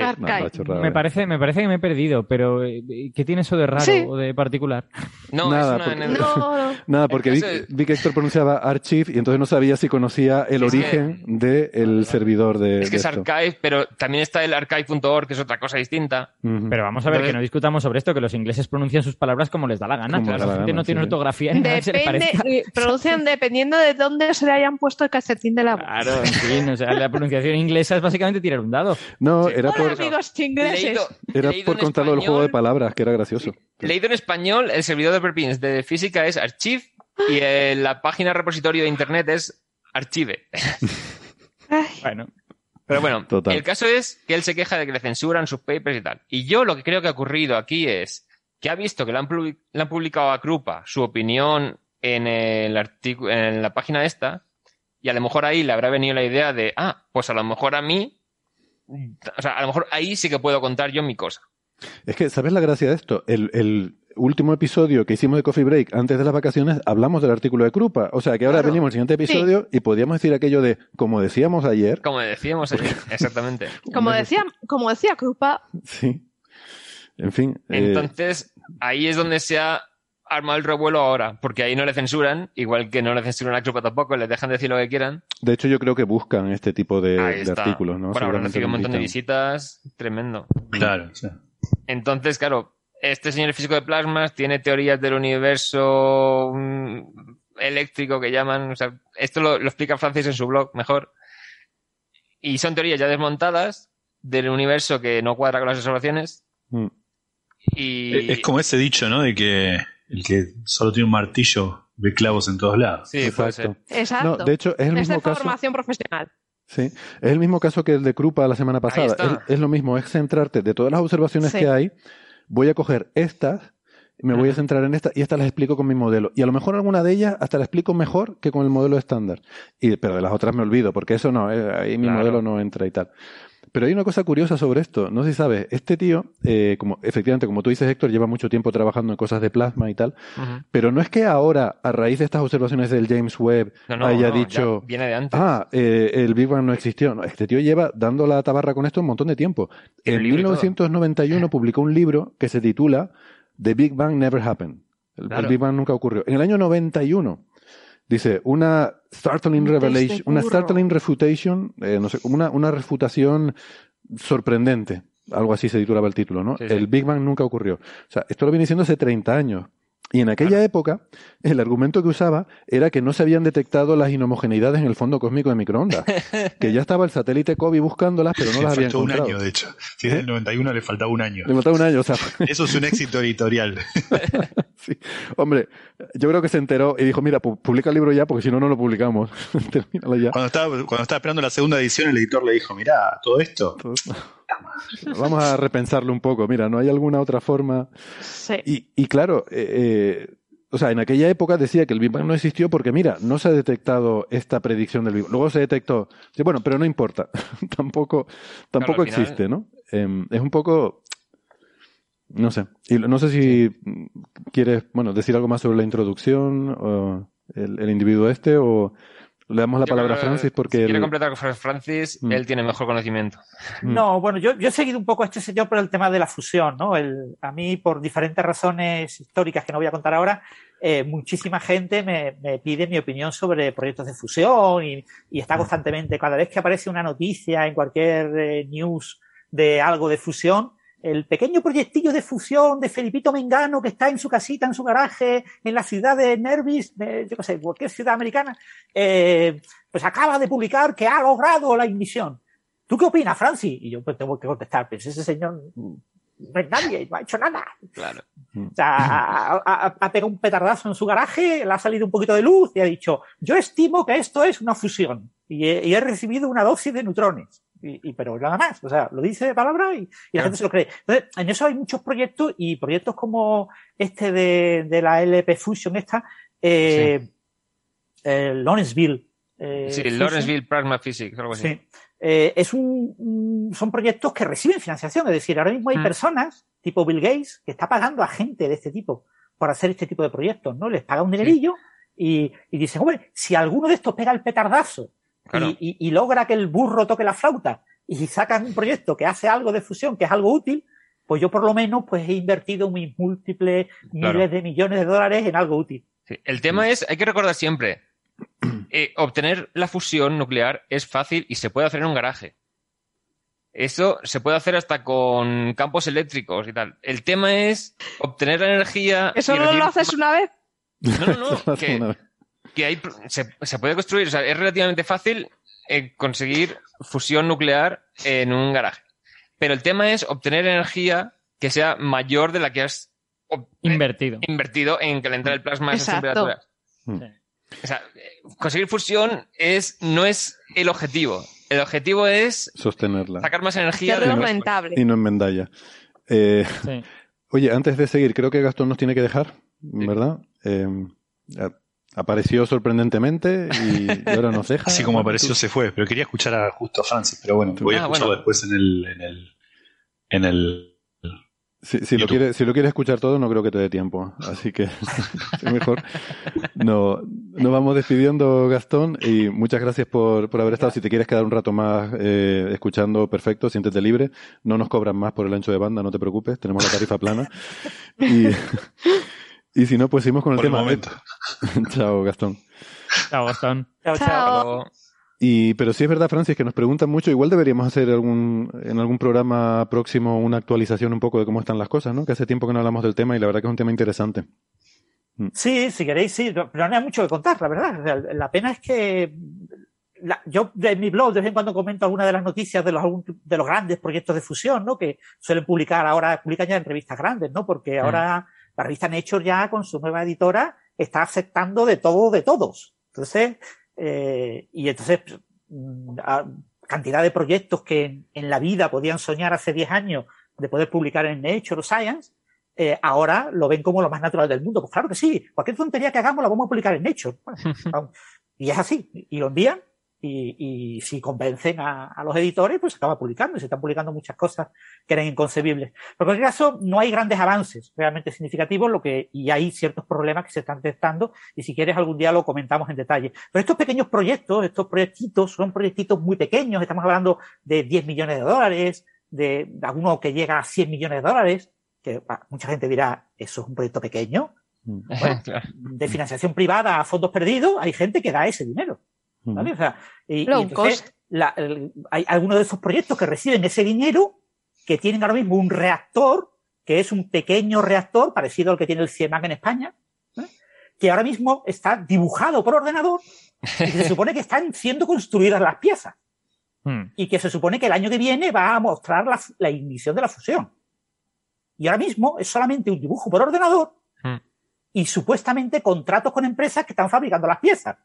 Me de- parece, me parece que me he perdido, pero eh, ¿qué tiene eso de raro Sí. o de particular? No, Nada, es una porque-. No, no. Nada, porque vi, vi que Héctor pronunciaba archive y entonces no sabía si conocía el Es que- origen del servidor de, Es que de es esto. archive, pero también está el archive.org, que es otra cosa distinta. Pero vamos a ver, Entonces- que no discutamos sobre esto, que los ingleses pronuncian sus palabras como les da la gana. Claro, la la gente gana, no tiene sí, ortografía ni nada se Depende, eh, pronuncian dependiendo de dónde se le hayan puesto el calcetín de la boca. Claro, en fin, o sea, la pronunciación inglesa es básicamente tirar un dado. No, Sí. era por, amigos ingleses. Leído- era leído por contarlo del juego de palabras, que era gracioso. Leído en español, el servidor de prepins de física es archive y eh, la página repositorio de internet es archive. Bueno, Pero bueno, Total. el caso es que él se queja de que le censuran sus papers y tal. Y yo lo que creo que ha ocurrido aquí es que ha visto que le han, publi- le han publicado a Krupa su opinión en, el artículo, en la página esta y a lo mejor ahí le habrá venido la idea de, ah, pues a lo mejor a mí, o sea, a lo mejor ahí sí que puedo contar yo mi cosa. Es que, ¿sabes la gracia de esto? El, el último episodio que hicimos de Coffee Break antes de las vacaciones hablamos del artículo de Krupa. O sea que ahora Claro. venimos al siguiente episodio y podíamos decir aquello de, como decíamos ayer, Como decíamos ayer, exactamente. como decía, como decía Krupa, sí. En fin. eh, Entonces, ahí es donde se ha armado el revuelo ahora, porque ahí no le censuran, igual que no le censuran a Krupa tampoco, les dejan decir lo que quieran. de hecho, yo creo que buscan este tipo de, artículos, ¿no? Bueno, Seguramente recibido un montón de visitas, tremendo. Claro. sí. Entonces, claro, este señor físico de plasmas tiene teorías del universo mm, eléctrico que llaman, o sea, esto lo, lo explica Francis en su blog mejor. Y son teorías ya desmontadas del universo que no cuadra con las observaciones. Mm. Y Es como ese dicho, ¿no? De que el que solo tiene un martillo ve clavos en todos lados. sí, puede ser. Exacto. exacto. No, de hecho, es el es de mismo caso. formación profesional. Sí, es el mismo caso que el de Krupa la semana pasada. Es, es lo mismo, es centrarte de todas las observaciones Sí. que hay. Voy a coger estas, me voy a centrar en esta y estas las explico con mi modelo. Y a lo mejor alguna de ellas hasta la explico mejor que con el modelo estándar. Y, pero de las otras me olvido, porque eso no, eh, ahí mi Claro. modelo no entra y tal. Pero hay una cosa curiosa sobre esto. No sé si sabes, este tío, eh, como efectivamente, como tú dices, Héctor, lleva mucho tiempo trabajando en cosas de plasma y tal. Pero no es que ahora, a raíz de estas observaciones del James Webb, No, no, haya no, dicho. viene de antes. Ah, eh, el Big Bang no existió. No, este tío lleva dando la tabarra con esto un montón de tiempo. En un libro y todo. 1991 publicó un libro que se titula The Big Bang Never Happened. El. Big Bang nunca ocurrió. En el año 91 dice una startling revelation, una startling refutation, eh, no sé, una, una refutación sorprendente. Algo así se titulaba el título, ¿no? Sí, sí. El Big Bang nunca ocurrió. O sea, esto lo viene diciendo hace 30 años. Y en aquella época, el argumento que usaba era que no se habían detectado las inhomogeneidades en el fondo cósmico de microondas. que ya estaba el satélite Kobe buscándolas, pero no le las había faltó un encontrado. año, de hecho. Si es del 91 le faltaba un año. Le faltaba un año, o sea, Eso es un éxito editorial. sí. Hombre, yo creo que se enteró y dijo, mira, pu- publica el libro ya, porque si no, no lo publicamos. Termínalo ya. Cuando estaba, cuando estaba esperando la segunda edición, el editor le dijo, mirá, todo esto. Vamos a repensarlo un poco. Mira, ¿no hay alguna otra forma? Sí. Y, y claro, eh, eh, o sea, en aquella época decía que el Big Bang no existió porque, mira, no se ha detectado esta predicción del Big Bang. Luego se detectó. Sí, bueno, pero no importa. tampoco tampoco final- existe, ¿no? Em, es un poco. No sé. Y no sé si quieres, bueno, decir algo más sobre la introducción, o el, el individuo este, o le damos la Yo palabra a Francis porque. Si quiere completar con Francis, Mm. él tiene mejor conocimiento. Mm. No, bueno, yo, yo he seguido un poco a este señor por el tema de la fusión, ¿no? El, a mí, por diferentes razones históricas que no voy a contar ahora, eh, muchísima gente me, me pide mi opinión sobre proyectos de fusión y, y está constantemente, cada vez que aparece una noticia en cualquier eh, news de algo de fusión, el pequeño proyectillo de fusión de Felipito Mengano que está en su casita, en su garaje, en la ciudad de Nervis, de, yo qué sé, cualquier ciudad americana, eh, pues acaba de publicar que ha logrado la ignición. ¿Tú qué opinas, Francis? Y yo pues tengo que contestar, pues ese señor no es nadie, no ha hecho nada. Claro. O sea, ha, ha- ha pegado un petardazo en su garaje, le ha salido un poquito de luz y ha dicho, yo estimo que esto es una fusión y he, y he recibido una dosis de neutrones. Y, y- pero nada más, o sea, lo dice de palabra y, y la gente se lo cree. Entonces, en eso hay muchos proyectos y proyectos como este de, de la LP Fusion esta, eh, eh, Lawrenceville. eh, Sí, Fusion. Lawrenceville Plasma Physics, algo así. Sí. Eh, es un, un- son proyectos que reciben financiación. Es decir, ahora mismo hay Mm. personas, tipo Bill Gates, que está pagando a gente de este tipo por hacer este tipo de proyectos, ¿no? Les paga un dinerillo y, y dicen, hombre, si alguno de estos pega el petardazo Claro. y, y- y logra que el burro toque la flauta y sacan un proyecto que hace algo de fusión, que es algo útil, pues yo por lo menos pues he invertido mis múltiples Claro. miles de millones de dólares en algo útil. Sí, El tema es, hay que recordar siempre, eh, obtener la fusión nuclear es fácil y se puede hacer en un garaje. Eso se puede hacer hasta con campos eléctricos y tal. El tema es obtener la energía. ¿Eso no recibir- lo haces una vez? No, no, no. Hace que, una vez. Que hay, se, se puede construir, o sea, es relativamente fácil eh, conseguir fusión nuclear en un garaje. Pero el tema es obtener energía que sea mayor de la que has Invertido. invertido en calentar el plasma a esas temperaturas. Mm. O sea, eh, conseguir fusión es, no es el objetivo. El objetivo es Sostenerla. sacar más energía de rentable. Y no en Mendalla. Eh, Sí. oye, antes de seguir, creo que Gastón nos tiene que dejar, ¿verdad? Eh, apareció sorprendentemente y, y ahora nos deja. Así como apareció se fue, pero quería escuchar a justo a Francis, pero bueno, voy a Ah, escucharlo bueno. después en el, en el, en el Si, si lo quiere, si lo quieres escuchar todo, no creo que te dé tiempo. Así que es mejor. No, nos vamos despidiendo, Gastón, y muchas gracias por, por haber estado. Si te quieres quedar un rato más eh, escuchando, perfecto, siéntete libre. No nos cobran más por el ancho de banda, no te preocupes, tenemos la tarifa plana. Y, y si no, pues seguimos con el por el tema. momento. Chao, Gastón. Chao, Gastón. Chao, chao. Y, pero sí es verdad, Francis, que nos preguntan mucho. Igual deberíamos hacer algún, en algún programa próximo una actualización un poco de cómo están las cosas, ¿no? Que hace tiempo que no hablamos del tema y la verdad que es un tema interesante. Sí, si queréis, sí, pero no hay mucho que contar, la verdad. La pena es que la- yo en mi blog de vez en cuando comento algunas de las noticias de los, de los grandes proyectos de fusión, ¿no? Que suelen publicar ahora, publican ya en revistas grandes, ¿no? Porque ahora la revista Nature ya con su nueva editora está aceptando de todo, de todos. Entonces, eh, y entonces, mm, cantidad de proyectos que en, en la vida podían soñar hace 10 años de poder publicar en Nature o Science, eh, ahora lo ven como lo más natural del mundo. Pues claro que sí, cualquier tontería que hagamos la vamos a publicar en Nature. Y es así, y lo envían, y, y si convencen a, a los editores, pues se acaba publicando, y se están publicando muchas cosas que eran inconcebibles. Pero en cualquier caso, no hay grandes avances realmente significativos, lo que, y hay ciertos problemas que se están detectando, y si quieres algún día lo comentamos en detalle. Pero estos pequeños proyectos, estos proyectitos, son proyectitos muy pequeños, estamos hablando de 10 millones de dólares, de, de alguno que llega a 100 millones de dólares, que ah, mucha gente dirá, eso es un proyecto pequeño. Bueno, Claro. de financiación privada a fondos perdidos, hay gente que da ese dinero. ¿Vale? O sea, y, entonces, cost. la- el- hay algunos de esos proyectos que reciben ese dinero que tienen ahora mismo un reactor, que es un pequeño reactor parecido al que tiene el CIEMAC en España, ¿eh? que ahora mismo está dibujado por ordenador y se supone que están siendo construidas las piezas Hmm. y que se supone que el año que viene va a mostrar la, la ignición de la fusión. Y ahora mismo es solamente un dibujo por ordenador Hmm. y supuestamente contratos con empresas que están fabricando las piezas.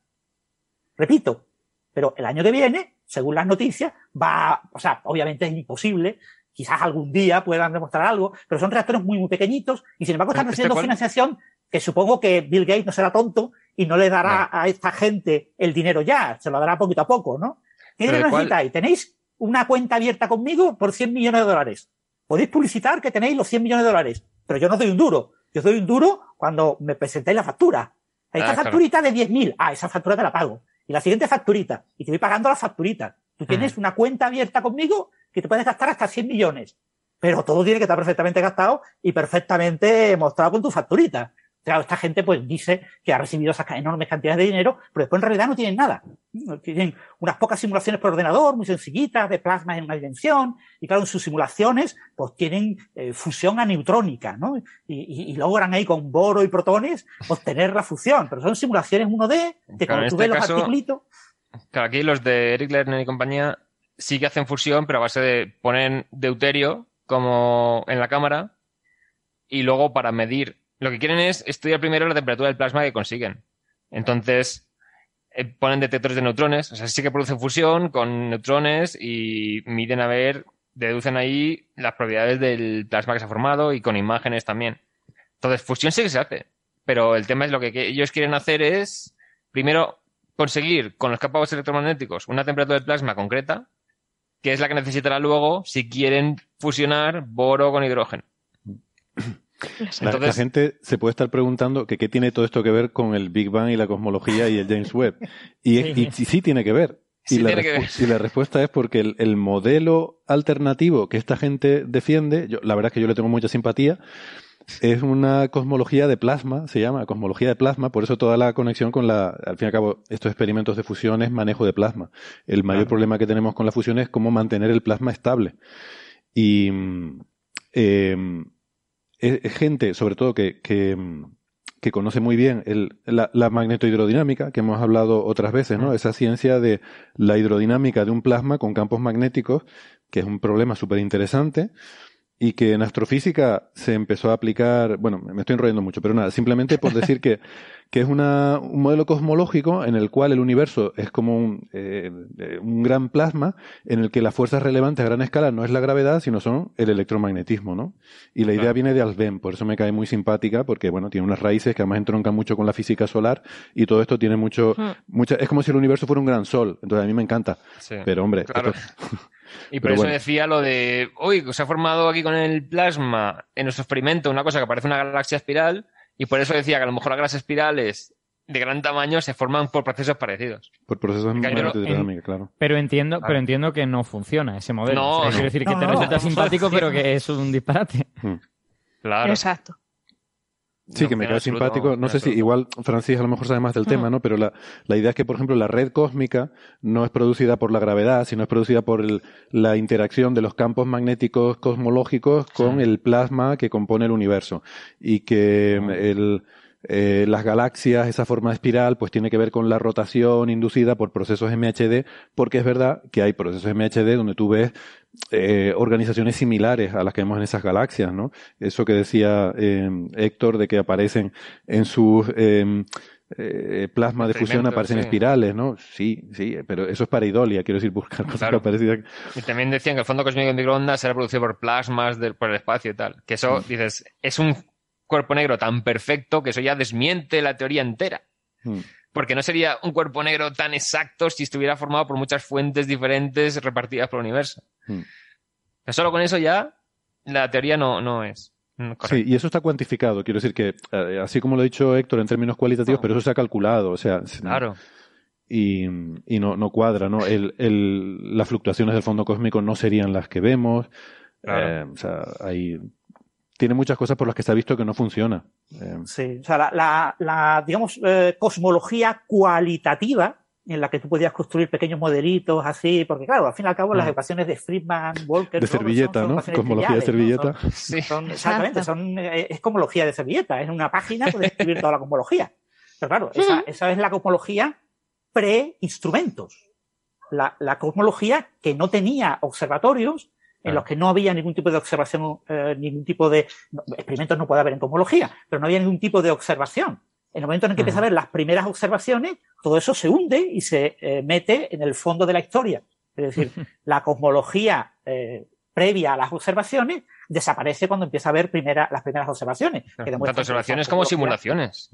Repito, pero el año que viene, según las noticias, va, o sea, obviamente es imposible, quizás algún día puedan demostrar algo, pero son reactores muy, muy pequeñitos y sin embargo están ¿Este recibiendo cuál? financiación que supongo que Bill Gates no será tonto y no le dará a esta gente el dinero ya, se lo dará poquito a poco, ¿no? ¿Qué necesitáis? ¿Tenéis una cuenta abierta conmigo por 100 millones de dólares? Podéis publicitar que tenéis los 100 millones de dólares, pero yo no doy un duro. Yo doy un duro cuando me presentáis la factura. Esta Ah, claro. facturita de 10.000, ah, esa factura te la pago. Y la siguiente facturita, y te voy pagando la facturita. Tú tienes una cuenta abierta conmigo que te puedes gastar hasta 100 millones. Pero todo tiene que estar perfectamente gastado y perfectamente mostrado con tu facturita. Claro, esta gente pues dice que ha recibido esas enormes cantidades de dinero, pero después en realidad no tienen nada. Tienen unas pocas simulaciones por ordenador, muy sencillitas, de plasmas en una dimensión, y claro, en sus simulaciones pues tienen eh, fusión aneutrónica, ¿no? Y, y- y logran ahí con boro y protones obtener la fusión, pero son simulaciones 1D, que Claro, cuando tú este ves los caso- articulitos, Claro, aquí los de Eric Lerner y compañía sí que hacen fusión, pero a base de poner deuterio como en la cámara y luego para medir. Lo que quieren es estudiar primero la temperatura del plasma que consiguen. Entonces, eh, ponen detectores de neutrones, o sea, sí que producen fusión con neutrones y miden a ver, deducen ahí las propiedades del plasma que se ha formado y con imágenes también. Entonces, fusión sí que se hace, pero el tema es lo que ellos quieren hacer es, primero, conseguir con los campos electromagnéticos una temperatura del plasma concreta, que es la que necesitará luego si quieren fusionar boro con hidrógeno. La, Entonces- la gente se puede estar preguntando que qué tiene todo esto que ver con el Big Bang y la cosmología y el James Webb. Y, es- y- y sí tiene que ver. Y, Sí la tiene que respu- y la respuesta es porque el, el modelo alternativo que esta gente defiende, yo, la verdad es que yo le tengo mucha simpatía, es una cosmología de plasma, se llama cosmología de plasma, por eso toda la conexión con la, al fin y al cabo, estos experimentos de fusión es manejo de plasma. El mayor problema que tenemos con la fusión es cómo mantener el plasma estable. Y mm, em, es, es gente, sobre todo, que, que, mm, que conoce muy bien el- la, la magnetohidrodinámica, que hemos hablado otras veces, ¿no? Esa ciencia de la hidrodinámica de un plasma con campos magnéticos, que es un problema súper interesante y que en astrofísica se empezó a aplicar, bueno, me estoy enrollando mucho, pero nada, simplemente por decir que, que es una, un modelo cosmológico en el cual el universo es como un, eh, eh, un gran plasma en el que las fuerzas relevantes a gran escala no es la gravedad, sino son el electromagnetismo, ¿no? Y la idea viene de Alfvén, por eso me cae muy simpática, porque bueno, tiene unas raíces que además entroncan mucho con la física solar y todo esto tiene mucho, Hmm. mucha, es como si el universo fuera un gran sol, entonces a mí me encanta. Sí, Pero hombre, claro. esto- Y por Pero eso bueno. decía lo de, uy, se ha formado aquí con el plasma en nuestro experimento una cosa que parece una galaxia espiral, y por eso decía que a lo mejor las galaxias espirales de gran tamaño se forman por procesos parecidos. por procesos de Claro. Pero entiendo, Claro. pero entiendo que no funciona ese modelo. No, O sea, no. quiero decir que No, te no, resulta no simpático, pero que es un disparate. Claro. Exacto. Sí, No, que me cae simpático. No sé si igual Francis a lo mejor sabe más del tema, ¿no? Pero la, la idea es que, por ejemplo, la red cósmica no es producida por la gravedad, sino es producida por el- la interacción de los campos magnéticos cosmológicos con el plasma que compone el universo. Y que el, eh, las galaxias, esa forma de espiral, pues tiene que ver con la rotación inducida por procesos MHD, porque es verdad que hay procesos MHD donde tú ves eh, organizaciones similares a las que vemos en esas galaxias, ¿no? Eso que decía eh, Héctor de que aparecen en sus eh, eh, plasma de fusión aparecen sí. espirales, ¿no? Sí, sí, pero eso es para idolia, quiero decir, buscar cosas Claro. parecidas. Y también decían que el fondo cósmico de microondas era producido por plasmas del, por el espacio y tal. Que eso, dices, es un cuerpo negro tan perfecto que eso ya desmiente la teoría entera. Mm. Porque no sería un cuerpo negro tan exacto si estuviera formado por muchas fuentes diferentes repartidas por el universo. Mm. Pero solo con eso ya la teoría no, no es. correcta. Sí, y eso está cuantificado. Quiero decir que, eh, así como lo ha dicho Héctor en términos cualitativos, pero eso se ha calculado. O sea, Claro. y, y no, no cuadra, ¿no? El, el, las fluctuaciones del fondo cósmico no serían las que vemos. Claro. Eh, o sea, hay, tiene muchas cosas por las que se ha visto que no funciona. Eh, Sí, o sea, la, la, la, digamos, eh, cosmología cualitativa en la que tú podías construir pequeños modelitos así, porque claro, al fin y al cabo las Mm. ecuaciones de Friedman, Walker, de servilleta, son ¿no? ecuaciones Cosmología de triviales, ¿no? servilleta. Sí. Son, exactamente, son, eh, es cosmología de servilleta, es una página puedes escribir toda la cosmología. Pero claro, esa, esa es la cosmología pre-instrumentos. La, la cosmología que no tenía observatorios, en los que no había ningún tipo de observación, eh, ningún tipo de experimentos no puede haber en cosmología, pero no había ningún tipo de observación. En el momento en el que empieza a ver las primeras observaciones, todo eso se hunde y se eh, mete en el fondo de la historia. Es decir, la cosmología eh, previa a las observaciones desaparece cuando empieza a ver primera, las primeras observaciones. que Tanto observaciones como simulaciones.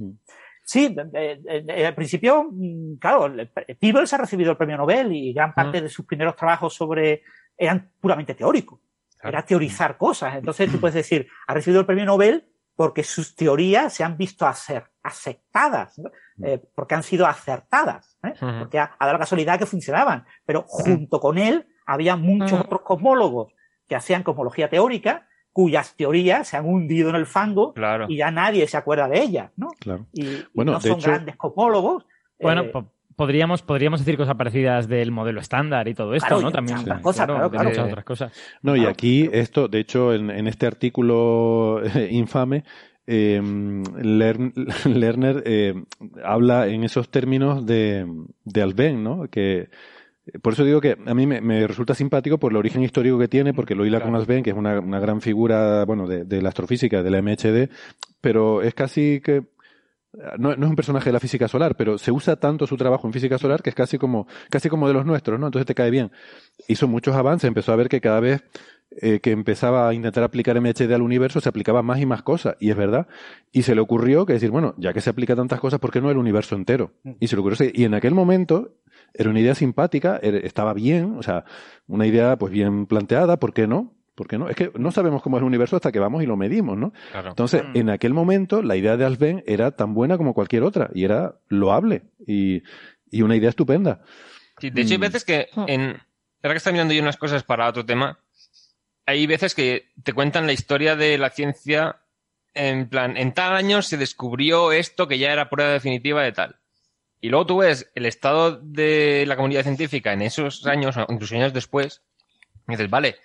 Sí, eh, eh, al principio, mm, claro, Peebles ha recibido el premio Nobel y gran parte de sus primeros trabajos sobre eran puramente teóricos. Era teorizar cosas. Entonces tú puedes decir, ha recibido el premio Nobel porque sus teorías se han visto hacer, aceptadas, ¿no? Eh, porque han sido acertadas, ¿eh? Porque ha, ha dado la casualidad que funcionaban. Pero junto con él había muchos Ujú. otros cosmólogos que hacían cosmología teórica cuyas teorías se han hundido en el fango Claro. y ya nadie se acuerda de ellas, ¿no? Claro. Y, no son hecho- grandes cosmólogos. Bueno, eh, podríamos, podríamos decir cosas parecidas del modelo estándar y todo esto, Claro, ¿no? También, muchas otras cosas, claro, claro. muchas otras cosas. No, y aquí esto, de hecho, en, en este artículo eh, infame, eh, Lern- Lerner eh, habla en esos términos de, de Alben, ¿no? Que por eso digo que a mí me, me resulta simpático por el origen histórico que tiene, porque lo hila con Alben, que es una, una gran figura, bueno, de, de la astrofísica, de la MHD, pero es casi que no, no es un personaje de la física solar, pero se usa tanto su trabajo en física solar que es casi como, casi como de los nuestros, ¿no? Entonces te cae bien. Hizo muchos avances, empezó a ver que cada vez eh, que empezaba a intentar aplicar MHD al universo se aplicaba más y más cosas, y es verdad. Y se le ocurrió que decir, bueno, ya que se aplica tantas cosas, ¿por qué no el universo entero? Y se le ocurrió, y en aquel momento era una idea simpática, estaba bien, o sea, una idea pues bien planteada, ¿por qué no? ¿Por qué no? Es que no sabemos cómo es el universo hasta que vamos y lo medimos, ¿no? Claro. Entonces, Mm. en aquel momento, la idea de Alben era tan buena como cualquier otra y era loable y, y una idea estupenda. Sí, de hecho, hay Mm. veces que en. Ahora que estoy mirando yo unas cosas para otro tema, hay veces que te cuentan la historia de la ciencia en plan, en tal año se descubrió esto que ya era prueba definitiva de tal. Y luego tú ves el estado de la comunidad científica en esos años, o incluso años después, y dices, vale,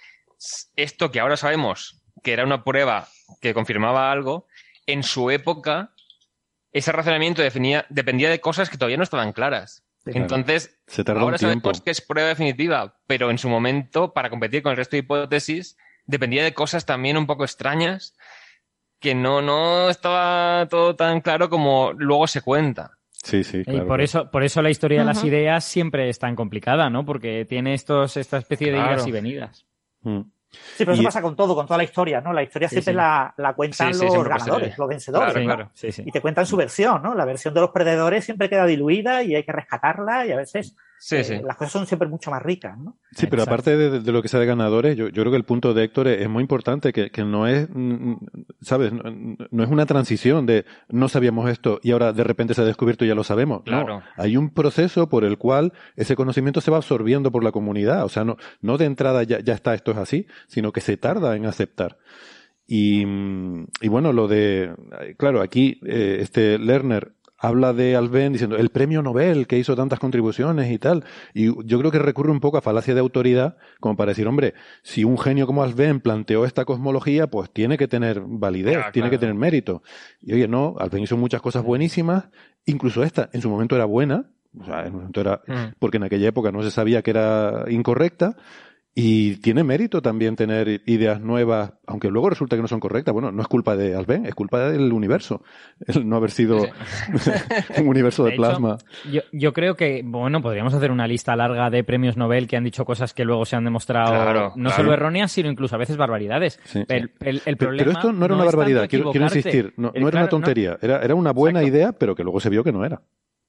esto que ahora sabemos que era una prueba que confirmaba algo, en su época ese razonamiento definía, dependía de cosas que todavía no estaban claras. Claro. Entonces, Se ahora un tiempo. sabemos que es prueba definitiva, pero en su momento, para competir con el resto de hipótesis, dependía de cosas también un poco extrañas que no, no estaba todo tan claro como luego se cuenta. Sí, sí, Y claro. por eso, por eso la historia de las ideas siempre es tan complicada, ¿no? Porque tiene estos, esta especie de Claro. idas y venidas. Mm. Sí, pero eso Y- pasa con todo, con toda la historia, ¿no? La historia Sí, siempre sí. La, la cuentan Sí, los ganadores, los vencedores. Claro, ¿no? claro. Y te cuentan su versión, ¿no? La versión de los perdedores siempre queda diluida y hay que rescatarla y a veces Sí, eh, sí. las cosas son siempre mucho más ricas, ¿no? Sí, pero Exacto. aparte de, de lo que sea de ganadores, yo, yo creo que el punto de Héctor es, es muy importante, que, que no es, mm, ¿sabes? No, no es una transición de no sabíamos esto y ahora de repente se ha descubierto y ya lo sabemos. No, Claro. hay un proceso por el cual ese conocimiento se va absorbiendo por la comunidad. O sea, no, no de entrada ya, ya está, esto es así, sino que se tarda en aceptar. Y, mm, y bueno, lo de, claro, aquí eh, este Lerner habla de Alben diciendo el premio Nobel que hizo tantas contribuciones y tal. Y yo creo que recurre un poco a falacia de autoridad, como para decir, hombre, si un genio como Alben planteó esta cosmología, pues tiene que tener validez, tiene que tener mérito. Y oye, no, Alben hizo muchas cosas buenísimas, incluso esta en su momento era buena, o sea, en su momento era, Mm. porque en aquella época no se sabía que era incorrecta, y tiene mérito también tener ideas nuevas, aunque luego resulta que no son correctas. Bueno, no es culpa de Alben, es culpa del universo. El no haber sido un universo de, De hecho, plasma. Yo, yo creo que, bueno, podríamos hacer una lista larga de premios Nobel que han dicho cosas que luego se han demostrado Claro, no claro. solo erróneas, sino incluso a veces barbaridades. Sí. El, el- el Pero, problema pero esto no era una barbaridad, quiero, insistir. No, El- no era claro, una tontería, era, era una buena Exacto. idea, pero que luego se vio que no era.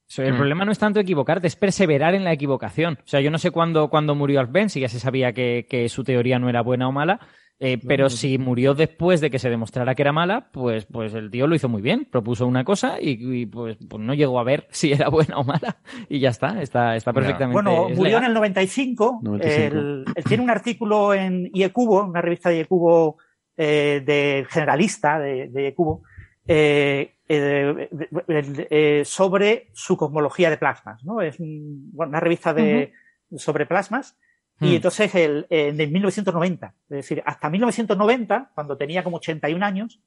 O sea, el Mm. problema no es tanto equivocarte, es perseverar en la equivocación. O sea, yo no sé cuándo, cuándo murió Alben, si ya se sabía que, que su teoría no era buena o mala, eh, pero si murió después de que se demostrara que era mala, pues, pues el tío lo hizo muy bien. Propuso una cosa y, y, pues, pues no llegó a ver si era buena o mala. Y ya está, está, está perfectamente. Bueno, es murió en el 95. 95. Él, él tiene un artículo en IECubo, una revista de IECubo eh, de generalista de, de IECubo, eh, eh, eh, sobre su cosmología de plasmas. ¿no? Es un- bueno, una revista de, sobre plasmas. Y Hmm. entonces, el, en el 1990, es decir, hasta 1990, cuando tenía como 81 años,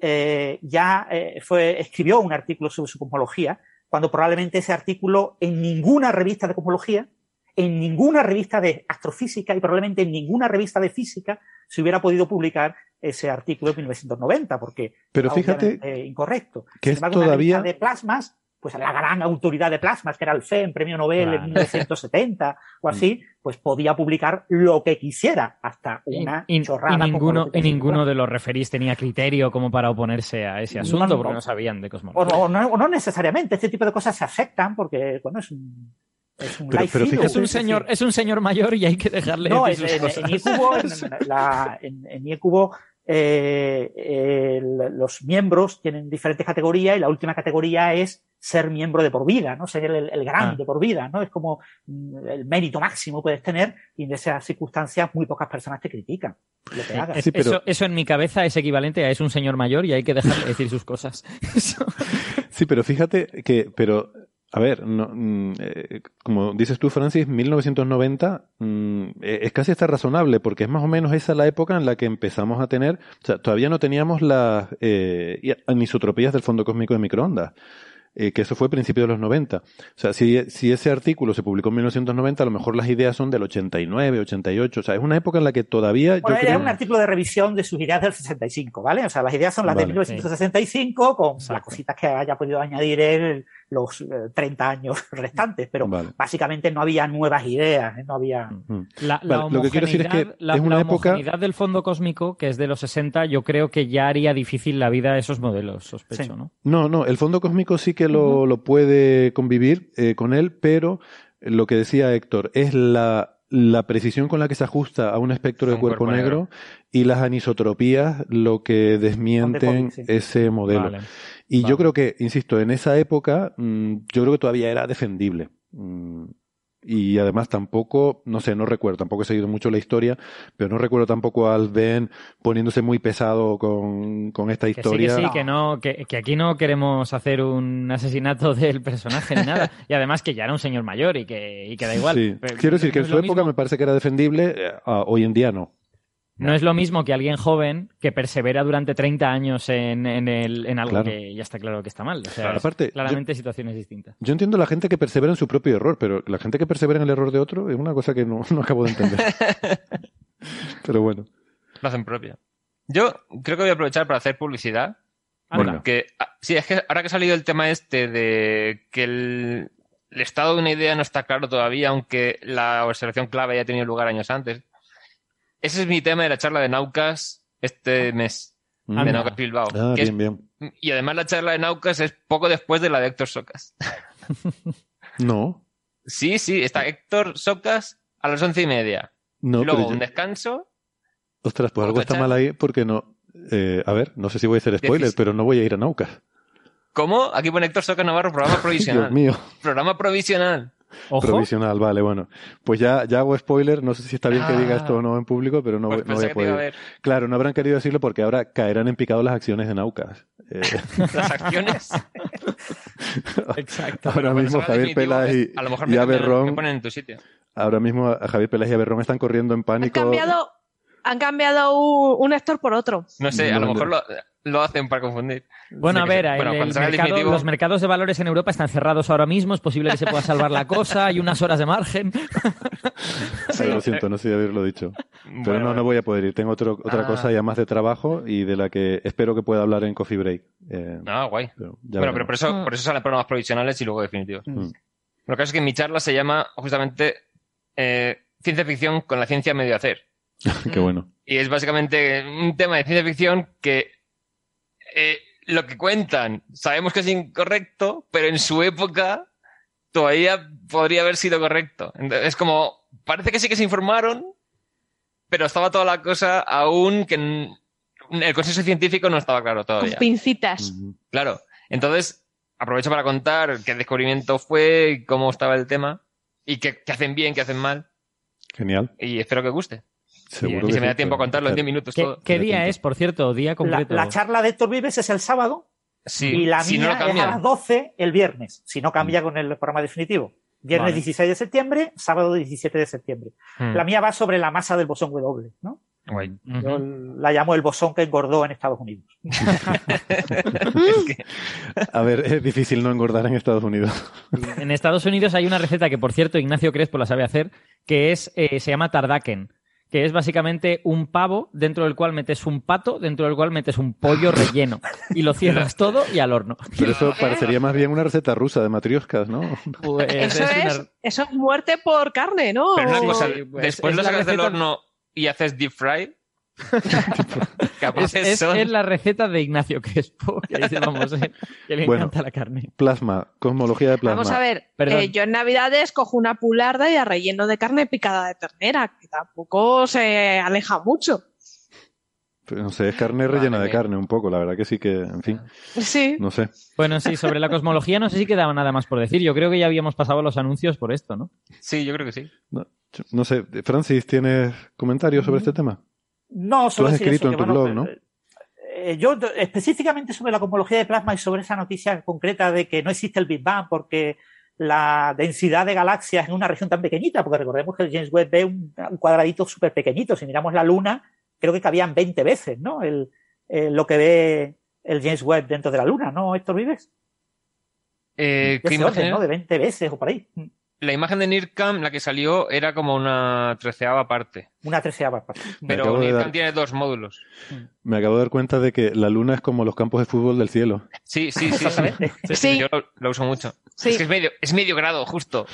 eh, ya fue, escribió un artículo sobre su cosmología, cuando probablemente ese artículo en ninguna revista de cosmología, en ninguna revista de astrofísica y probablemente en ninguna revista de física se hubiera podido publicar ese artículo de 1990, porque Pero fíjate incorrecto. que Sin es embargo, todavía- de plasmas, pues la gran autoridad de plasmas, que era el FEM, premio Nobel Claro. en 1970 o así, pues podía publicar lo que quisiera, hasta Y- una y, y chorrada. como ninguno, y ninguno de los referís tenía criterio como para oponerse a ese asunto, no, porque no. sabían de cosmología. no, o no- o no necesariamente, este tipo de cosas se aceptan porque, bueno, es un, es un Pero- pero fíjate- Es un señor, es un señor mayor y hay que dejarle No, en, en, en IECubo, en, la- en- eh, el- los miembros tienen diferentes categorías y la última categoría es ser miembro de por vida, ¿no? Ser el, el gran Ah. de por vida, ¿no? Es como mm, el mérito máximo puedes tener y en esas circunstancias muy pocas personas te critican lo que hagas. Es- eso, eso en mi cabeza es equivalente a es un señor mayor y hay que dejarle decir sus cosas. Sí, pero fíjate que, pero, a ver, no, mm, eh, como dices tú, Francis, 1990 mm, eh, es casi hasta razonable, porque es más o menos esa la época en la que empezamos a tener, o sea, todavía no teníamos las eh, anisotropías del fondo cósmico de microondas. eh, que eso fue a principios de los 90. O sea, si, si ese artículo se publicó en 1990, a lo mejor las ideas son del 89, 88. O sea, es una época en la que todavía Bueno, yo era creo... un artículo de revisión de sus ideas del 65, ¿vale? O sea, las ideas son las Vale, de 1965 con las cositas que haya podido añadir él los eh, 30 años restantes, pero Vale. básicamente no había nuevas ideas, ¿eh? no había... La, la Vale, lo que quiero decir es que homogeneidad- la- es una la época- homogeneidad del fondo cósmico, que es de los 60, yo creo que ya haría difícil la vida a esos modelos, sospecho, ¿no? No, no, el fondo cósmico sí que lo, lo puede convivir eh, con él, pero lo que decía Héctor es la, la precisión con la que se ajusta a un espectro de Un cuerpo, cuerpo negro, negro. y las anisotropías lo que desmienten sí. ese modelo. Vale. Y Vale. yo creo que, insisto, en esa época mm, yo creo que todavía era defendible. Mm, y además tampoco, no sé, no recuerdo, tampoco he seguido mucho la historia, pero no recuerdo tampoco al Ben poniéndose muy pesado con, con esta Que sí, que historia. sí, que no, que, que aquí no queremos hacer un asesinato del personaje ni nada. Y además que ya era un señor mayor y que, y que da igual. Sí. Pero Quiero decir que en su época mismo- me parece que era defendible, eh, hoy en día no. No es lo mismo que alguien joven que persevera durante 30 años en, en, el, en algo Claro. que ya está claro que está mal. O sea, Claro. es Aparte, claramente situaciones distintas. Yo entiendo la gente que persevera en su propio error, pero la gente que persevera en el error de otro es una cosa que no, no acabo de entender. pero bueno. Lo hacen propia. Yo creo que voy a aprovechar para hacer publicidad. Anda. Porque, ah, sí, es que ahora que ha salido el tema este de que el, el estado de una idea no está claro todavía, aunque la observación clave haya tenido lugar años antes. Ese es mi tema de la charla de Naucas este mes, de Mm. Naucas Bilbao. Ah, es- bien, bien. y además la charla de Naucas es poco después de la de Héctor Socas. No, Sí, sí, está Héctor Socas a las once y media. no, Luego yo- un descanso. ostras, pues algo está mal ahí porque no. eh, a ver, no sé si voy a hacer spoiler, pero no voy a ir a Naucas. ¿Cómo? Aquí pone Héctor Socas Navarro, programa provisional. Dios mío, Programa provisional. Ojo, provisional, vale, bueno. Pues ya, ya hago spoiler, no sé si está bien que diga Ah. esto o no en público, pero no, Pues voy- no voy a poder. ver Claro, no habrán querido decirlo porque ahora caerán en picado las acciones de Naucas. Eh, las acciones. exacto. ahora mismo Javier Pelas y, a lo mejor y me, cambian- Aberrón, me ponen en tu sitio. ahora mismo a Javier Pelas y Aberrón están corriendo en Han pánico. cambiado, han cambiado un, un Héctor por otro. No sé, a lo mejor lo, lo hacen para confundir. Bueno, a No sé qué ver, Bueno, el cuando salga el mercado- definitivo- los mercados de valores en Europa están cerrados ahora mismo, es posible que se pueda salvar la cosa, hay unas horas de margen. Ay, lo siento, no sé si haberlo dicho. Pero Bueno, no, no voy a poder ir. Tengo otro, otra Ah. cosa ya más de trabajo y de la que espero que pueda hablar en Coffee Break. Eh, Ah, guay. pero bueno, pero por eso, Mm. por eso salen programas provisionales y luego definitivos. Mm. Lo que pasa es que mi charla se llama justamente eh, Ciencia Ficción con la ciencia medio hacer. Qué bueno. Y es básicamente un tema de ciencia ficción que eh, lo que cuentan sabemos que es incorrecto, pero en su época todavía podría haber sido correcto. Entonces, es como, parece que sí que se informaron, pero estaba toda la cosa aún que en- el consenso científico no estaba claro Con todavía. pincitas. Ujú. Claro. Entonces, aprovecho para contar qué descubrimiento fue, y cómo estaba el tema, y qué, qué hacen bien, qué hacen mal, Genial. y espero que guste. Seguro que si me da tiempo a contarlo en 10 minutos ¿Qué, todo. qué Tiene día es, por cierto? Día La, concreto. la charla de Héctor Vives es el sábado Sí, y la si mía es a las 12 el viernes, si no cambia con el programa definitivo. Viernes Vale. 16 de septiembre, sábado 17 de septiembre. Hmm. La mía va sobre la masa del bosón W, ¿no? Yo la llamo el bosón que engordó en Estados Unidos. Es que- A ver, es difícil no engordar en Estados Unidos. En Estados Unidos hay una receta que, por cierto, Ignacio Crespo la sabe hacer, que es eh, se llama tardaken, que es básicamente un pavo dentro del cual metes un pato, dentro del cual metes un pollo relleno y lo cierras todo y al horno. Pero eso parecería más bien una receta rusa de matrioscas, ¿no? Pues Eso es es, una- eso es muerte por carne, ¿no? Pero una O- cosa, Sí, pues, después es lo sacas del receta- horno y haces deep fry. Es, Capaces es- son. es la receta de Ignacio Crespo, que dice, vamos, eh, que le Bueno. encanta la carne. Plasma, cosmología de plasma. Vamos a ver, eh, yo en Navidades cojo una pularda y a relleno de carne picada de ternera, que tampoco se aleja mucho. Pero no sé, es carne rellena de carne un poco, la verdad que sí que, en fin, Sí. no sé. Bueno, sí, sobre la cosmología no sé si quedaba nada más por decir. Yo creo que ya habíamos pasado los anuncios por esto, ¿no? Sí, yo creo que sí. No, no sé, Francis, ¿tienes comentarios sobre este tema? No, Tú solo has escrito eso, en que, tu bueno, blog, ¿no? eh, eh, yo específicamente sobre la cosmología de plasma y sobre esa noticia concreta de que no existe el Big Bang porque la densidad de galaxias en una región tan pequeñita, porque recordemos que el James Webb ve un, un cuadradito súper pequeñito. Si miramos la Luna, creo que cabían 20 veces, ¿no? El, eh, lo que ve el James Webb dentro de la Luna, ¿no, Héctor Vives? Eh, De ¿qué orden, ¿no? De 20 veces o por ahí. La imagen de NIRCam, la que salió, era como una treceava parte. Una treceava parte. Pero NIRCam dar- tiene dos módulos. Me acabo de dar cuenta de que la luna es como los campos de fútbol del cielo. Sí, sí, sí. sí. Exactamente. Sí, Sí. Yo lo, lo uso mucho. Sí. Es que es medio, es medio grado, justo.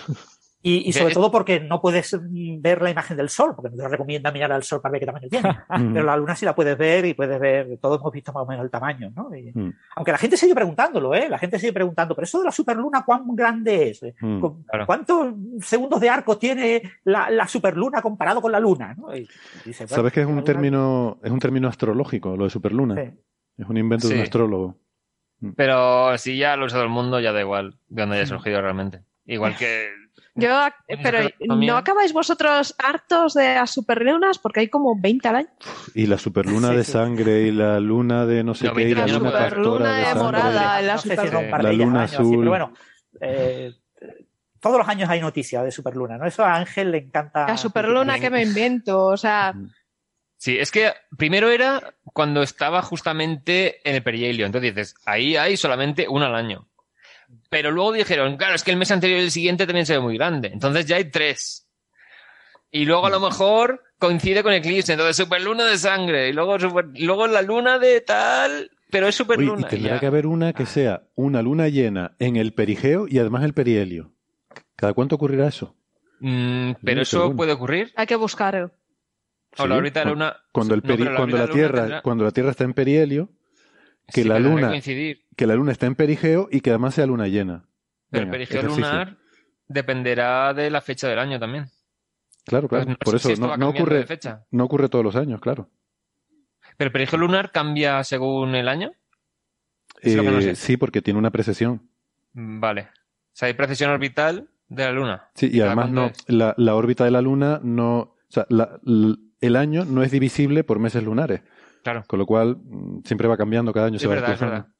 Y, y sobre todo porque no puedes mm, ver la imagen del Sol, porque no te recomienda mirar al Sol para ver qué tamaño tiene. Pero la Luna sí la puedes ver y puedes ver, todos hemos visto más o menos el tamaño, ¿no? Y- Mm. aunque la gente sigue preguntándolo, ¿eh? La gente sigue preguntando, pero eso de la superluna, ¿cuán grande es? Mm. ¿Con- Claro. ¿Cuántos segundos de arco tiene la, la superluna comparado con la Luna? ¿no? Y dice, bueno, ¿Sabes que es un término, es un término astrológico, lo de superluna? Sí. Es un invento de un astrólogo. Pero si ya lo usa todo el mundo, ya da igual de dónde haya surgido realmente. Igual que. Yo, Bueno, pero ¿no acabáis vosotros hartos de las superlunas? Porque hay como 20 al año. Y la superluna Sí, de sí. sangre y la luna de no sé No, qué y la la luna pastora de de sangre. morada, la no sé si La luna año, sí, azul. pero bueno, eh, todos los años hay noticias de superluna, ¿no? Eso a Ángel le encanta. La superluna que me invento, o sea, Sí, es que primero era cuando estaba justamente en el perihelio. Entonces dices, ahí hay solamente una al año. Pero luego dijeron, claro, es que el mes anterior y el siguiente también se ve muy grande. Entonces ya hay tres. Y luego a lo mejor coincide con eclipse. Entonces superluna de sangre. Y luego, super- y luego la luna de tal. Pero es superluna. y y tendrá ya. que haber una que sea una luna llena en el perigeo y además el perihelio. ¿Cada cuánto ocurrirá eso? Mm, pero eso puede ocurrir. hay que buscar. O la Sí, órbita de la luna. Cuando, el No, la Tierra, tendrá- cuando la Tierra está en perihelio, que Sí, la luna- coincidir. Que la luna está en perigeo y que además sea luna llena. Pero el Venga, perigeo ejercicio. lunar dependerá de la fecha del año también. Claro, claro. Pues no Por eso si esto no, ocurre, de fecha. no ocurre todos los años, claro. ¿Pero el perigeo lunar cambia según el año? Es lo que no Eh, sé. sí, porque tiene una precesión. Vale. O sea, hay precesión orbital de la Luna. Sí, y ¿Cada además no, la, la órbita de la Luna no, o sea, la- el año no es divisible por meses lunares, Claro, con lo cual mm, siempre va cambiando cada año, Es se va verdad, es desplazando.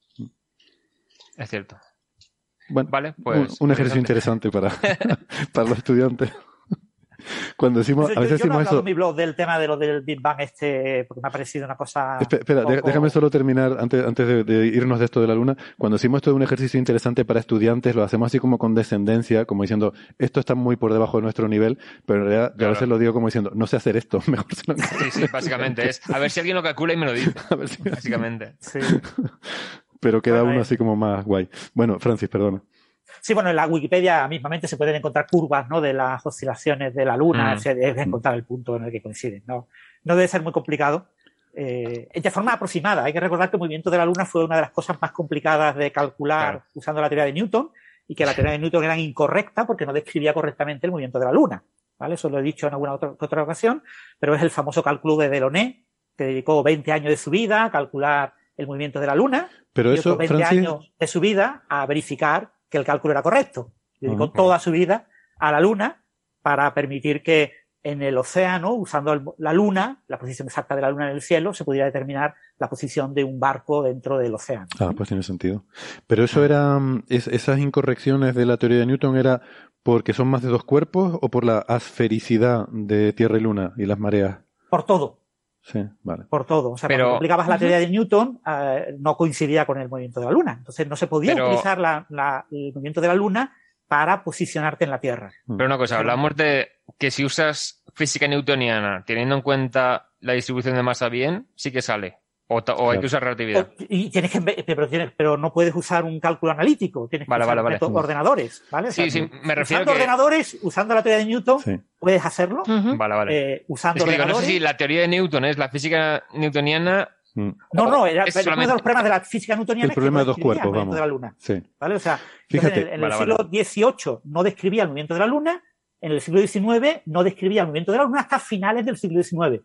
Es cierto. Bueno, Vale, un, pues. un ejercicio interesante para, para los estudiantes. Cuando decimos, a veces yo, yo no he decimos hablado eso. en mi blog del tema de lo del Big Bang este, porque me ha parecido una cosa. Espe- Espera, poco- déjame solo terminar antes, antes de, de irnos de esto de la luna. Cuando decimos esto de un ejercicio interesante para estudiantes, lo hacemos así como con descendencia, como diciendo, esto está muy por debajo de nuestro nivel, pero en realidad yo a Claro. veces lo digo como diciendo, no sé hacer esto, mejor se lo Sí, sí, básicamente es. A ver si alguien lo calcula y me lo dice. A ver si- Básicamente. Sí. Pero queda Bueno, uno eh. así como más guay. Bueno, Francis, perdona. Sí, bueno, en la Wikipedia mismamente se pueden encontrar curvas ¿no? de las oscilaciones de la Luna, Mm. o sea, debes encontrar el punto en el que coinciden. No, no debe ser muy complicado. Eh, de forma aproximada, hay que recordar que el movimiento de la Luna fue una de las cosas más complicadas de calcular Claro. usando la teoría de Newton y que la teoría de Newton era incorrecta porque no describía correctamente el movimiento de la Luna. ¿vale? Eso lo he dicho en alguna otra, otra ocasión, pero es el famoso cálculo de Delaunay, que dedicó 20 años de su vida a calcular el movimiento de la Luna Pero y eso, otros 20 Francis, años de su vida a verificar que el cálculo era correcto. Dedicó toda su vida a la Luna para permitir que en el océano, usando el- la Luna, la posición exacta de la Luna en el cielo, se pudiera determinar la posición de un barco dentro del océano. Ah, pues tiene sentido. Pero eso era, mm, es- esas incorrecciones de la teoría de Newton era porque son más de dos cuerpos o por la asfericidad de Tierra y Luna y las mareas. Por todo, Sí, vale. por todo. O sea, Pero- cuando aplicabas la teoría de Newton, eh, no coincidía con el movimiento de la Luna. Entonces no se podía Pero- utilizar la- la- el movimiento de la Luna para posicionarte en la Tierra. Pero una cosa, hablamos de que si usas física newtoniana teniendo en cuenta la distribución de masa bien, sí que sale. O, o hay que usar relatividad. O- y tienes que, pero, tienes- pero no puedes usar un cálculo analítico, tienes que Vale, usar vale, vale. método- ordenadores, ¿vale? O Sí, sea, sí, me refiero usando que... ordenadores, usando la teoría de Newton, Sí. puedes hacerlo. Ujú. Vale, vale. eh, usando Es que digo, no sé ordenadores. si la teoría de Newton es la física newtoniana. Mm, No, no, era, es pero uno de solamente- los problemas de la física newtoniana El es que problema no de dos describía el cuerpos, movimiento vamos. de la Luna, Sí. ¿vale? O sea, Fíjate. en el, en el vale. siglo XVIII no describía el movimiento de la Luna, en el siglo XIX no describía el movimiento de la Luna hasta finales del siglo XIX.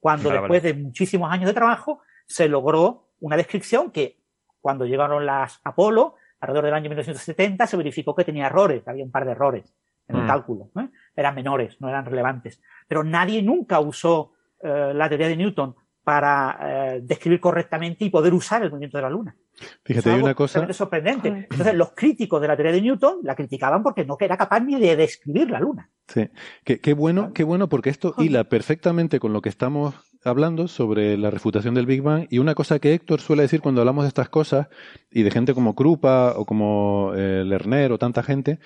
Cuando Ah, después vale. de muchísimos años de trabajo se logró una descripción que cuando llegaron las Apolo, alrededor del año 1970, se verificó que tenía errores, había un par de errores en el Mm. cálculo, ¿eh? eran menores, no eran relevantes. Pero nadie nunca usó eh, la teoría de Newton para eh, describir correctamente y poder usar el movimiento de la Luna. Fíjate, Es hay una cosa. sorprendente. Entonces, los críticos de la teoría de Newton la criticaban porque no era capaz ni de describir la Luna. Sí, qué, qué bueno, qué bueno, porque esto hila perfectamente con lo que estamos hablando sobre la refutación del Big Bang y una cosa que Héctor suele decir cuando hablamos de estas cosas y de gente como Krupa o como eh, Lerner o tanta gente,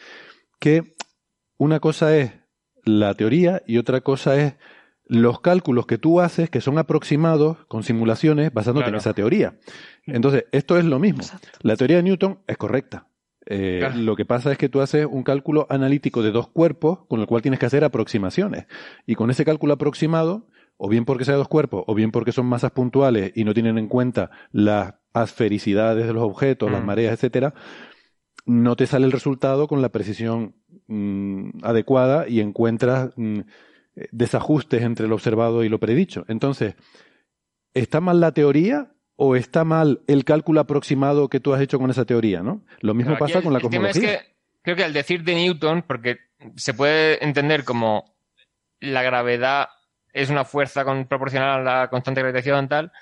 que una cosa es la teoría y otra cosa es los cálculos que tú haces que son aproximados con simulaciones basándote en esa teoría. Entonces, esto es lo mismo. Exacto. La teoría de Newton es correcta. Eh, Claro. Lo que pasa es que tú haces un cálculo analítico de dos cuerpos con el cual tienes que hacer aproximaciones. Y con ese cálculo aproximado, o bien porque sea dos cuerpos, o bien porque son masas puntuales y no tienen en cuenta las asfericidades de los objetos, las Mm. mareas, etcétera, no te sale el resultado con la precisión mm, adecuada y encuentras mm, desajustes entre lo observado y lo predicho. Entonces, ¿está mal la teoría o está mal el cálculo aproximado que tú has hecho con esa teoría? ¿no? Lo mismo pasa el- con la el tema cosmología. es que creo que al decir de Newton, porque se puede entender como la gravedad es una fuerza con- proporcional a la constante de gravitación tal,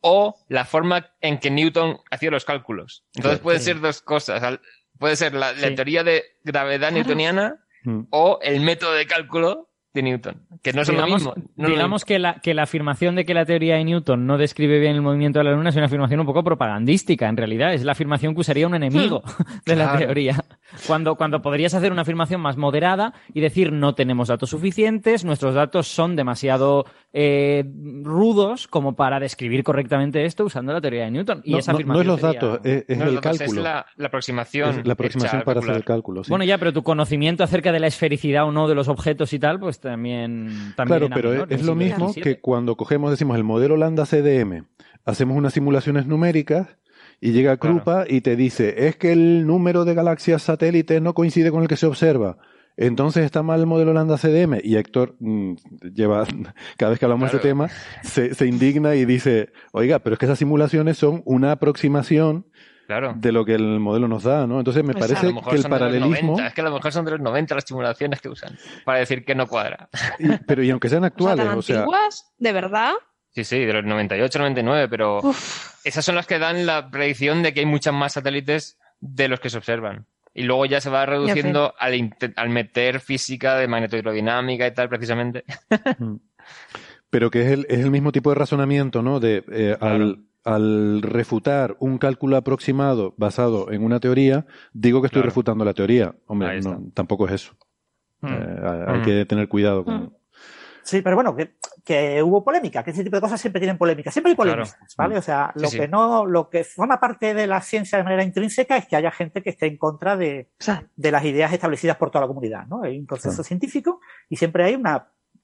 o la forma en que Newton hacía los cálculos. Entonces Claro. puede Sí. ser dos cosas. Al- Puede ser la, la Sí. teoría de gravedad Claro. newtoniana Mm. o el método de cálculo de Newton, que no son digamos, lo mismo. no es lo digamos que, la, que la afirmación de que la teoría de Newton no describe bien el movimiento de la Luna es una afirmación un poco propagandística, en realidad. Es la afirmación que usaría un enemigo de la Claro. teoría. Cuando, cuando podrías hacer una afirmación más moderada y decir no tenemos datos suficientes, nuestros datos son demasiado eh, rudos como para describir correctamente esto usando la teoría de Newton. Y No, esa no- no afirmación es los sería- datos, es, es mismo. No, el cálculo. Es la, la aproximación. Es la aproximación para hacer el cálculo. sí. Bueno, ya, pero tu conocimiento acerca de la esfericidad o no de los objetos y tal, pues también. también Claro, pero es, menor, es en lo mismo que cuando cogemos, decimos, el modelo lambda CDM, hacemos unas simulaciones numéricas y llega Krupa y te dice, es que el número de galaxias satélites no coincide con el que se observa. Entonces está mal el modelo lambda CDM. Y Héctor mm, lleva, cada vez que hablamos de ese Claro. tema, se, se indigna y dice, oiga, pero es que esas simulaciones son una aproximación Claro. de lo que el modelo nos da, ¿no? Entonces me Exacto. A parece lo mejor que el son de los paralelismo, 90, es que a lo mejor son de los 90 las simulaciones que usan para decir que no cuadra. y- pero y aunque sean O sea, actuales, o sea, antiguas, de verdad. Sí, sí, de los 98, 99, pero Uf, esas son las que dan la predicción de que hay muchas más satélites de los que se observan. Y luego ya se va reduciendo al, al meter física de magnetohidrodinámica y tal, precisamente. Pero que es el, es el mismo tipo de razonamiento, ¿no? De eh, al, al refutar un cálculo aproximado basado en una teoría, digo que estoy Claro. refutando la teoría. Hombre, no, tampoco es eso. Mm. Eh, hay Mm. que tener cuidado con. Mm. Sí, pero bueno, que, que hubo polémica, que ese tipo de cosas siempre tienen polémica. Siempre hay polémicas, ¿vale? O sea, Sí, lo sí. que no, lo que forma parte de la ciencia de manera intrínseca es que haya gente que esté en contra de, las ideas establecidas por toda la comunidad, ¿no? Hay un proceso Claro. científico y siempre hay un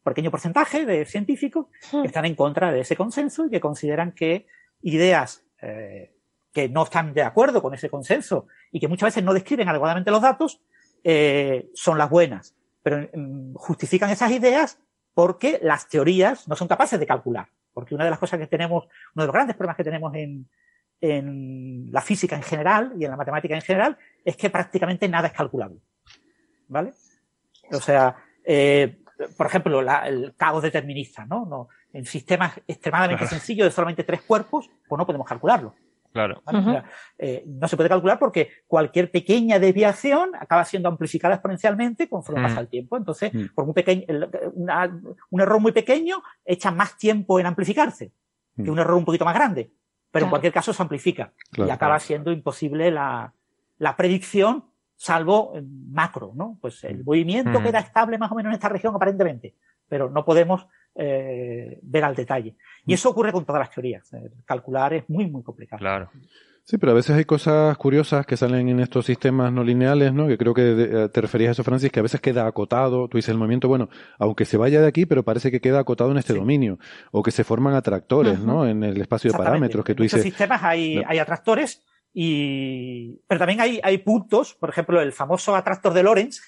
pequeño porcentaje de científicos que están en contra de ese consenso y que consideran que ideas eh, que no están de acuerdo con ese consenso y que muchas veces no describen adecuadamente los datos eh, son las buenas, pero mm, justifican esas ideas porque las teorías no son capaces de calcular. Porque una de las cosas que tenemos, uno de los grandes problemas que tenemos en, en la física en general y en la matemática en general es que prácticamente nada es calculable. ¿Vale? O sea, eh, por ejemplo, el caos determinista, ¿no? no en sistemas extremadamente sencillos de solamente tres cuerpos, pues no podemos calcularlo. Claro. ¿vale? O sea, eh, no se puede calcular porque cualquier pequeña desviación acaba siendo amplificada exponencialmente conforme Mm. pasa el tiempo. Entonces, Mm. por muy pequeño, una- un error muy pequeño echa más tiempo en amplificarse que Mm. un error un poquito más grande. Pero Claro. en cualquier caso se amplifica Claro, y acaba claro. siendo imposible la, la predicción, salvo macro, ¿no? Pues el movimiento Mm. queda estable más o menos en esta región aparentemente, pero no podemos eh, ver al detalle. Y eso ocurre con todas las teorías. Eh, Calcular es muy, muy complicado. Claro. Sí, pero a veces hay cosas curiosas que salen en estos sistemas no lineales, ¿no? Que creo que eh, te referías a eso, Francis, que a veces queda acotado. Tú dices el movimiento, bueno, aunque se vaya de aquí, pero parece que queda acotado en este Sí. dominio. O que se forman atractores. ¿no? En el espacio de parámetros que En tú dices. sistemas hay, No. hay atractores y pero también hay, hay puntos, por ejemplo, el famoso atractor de Lorentz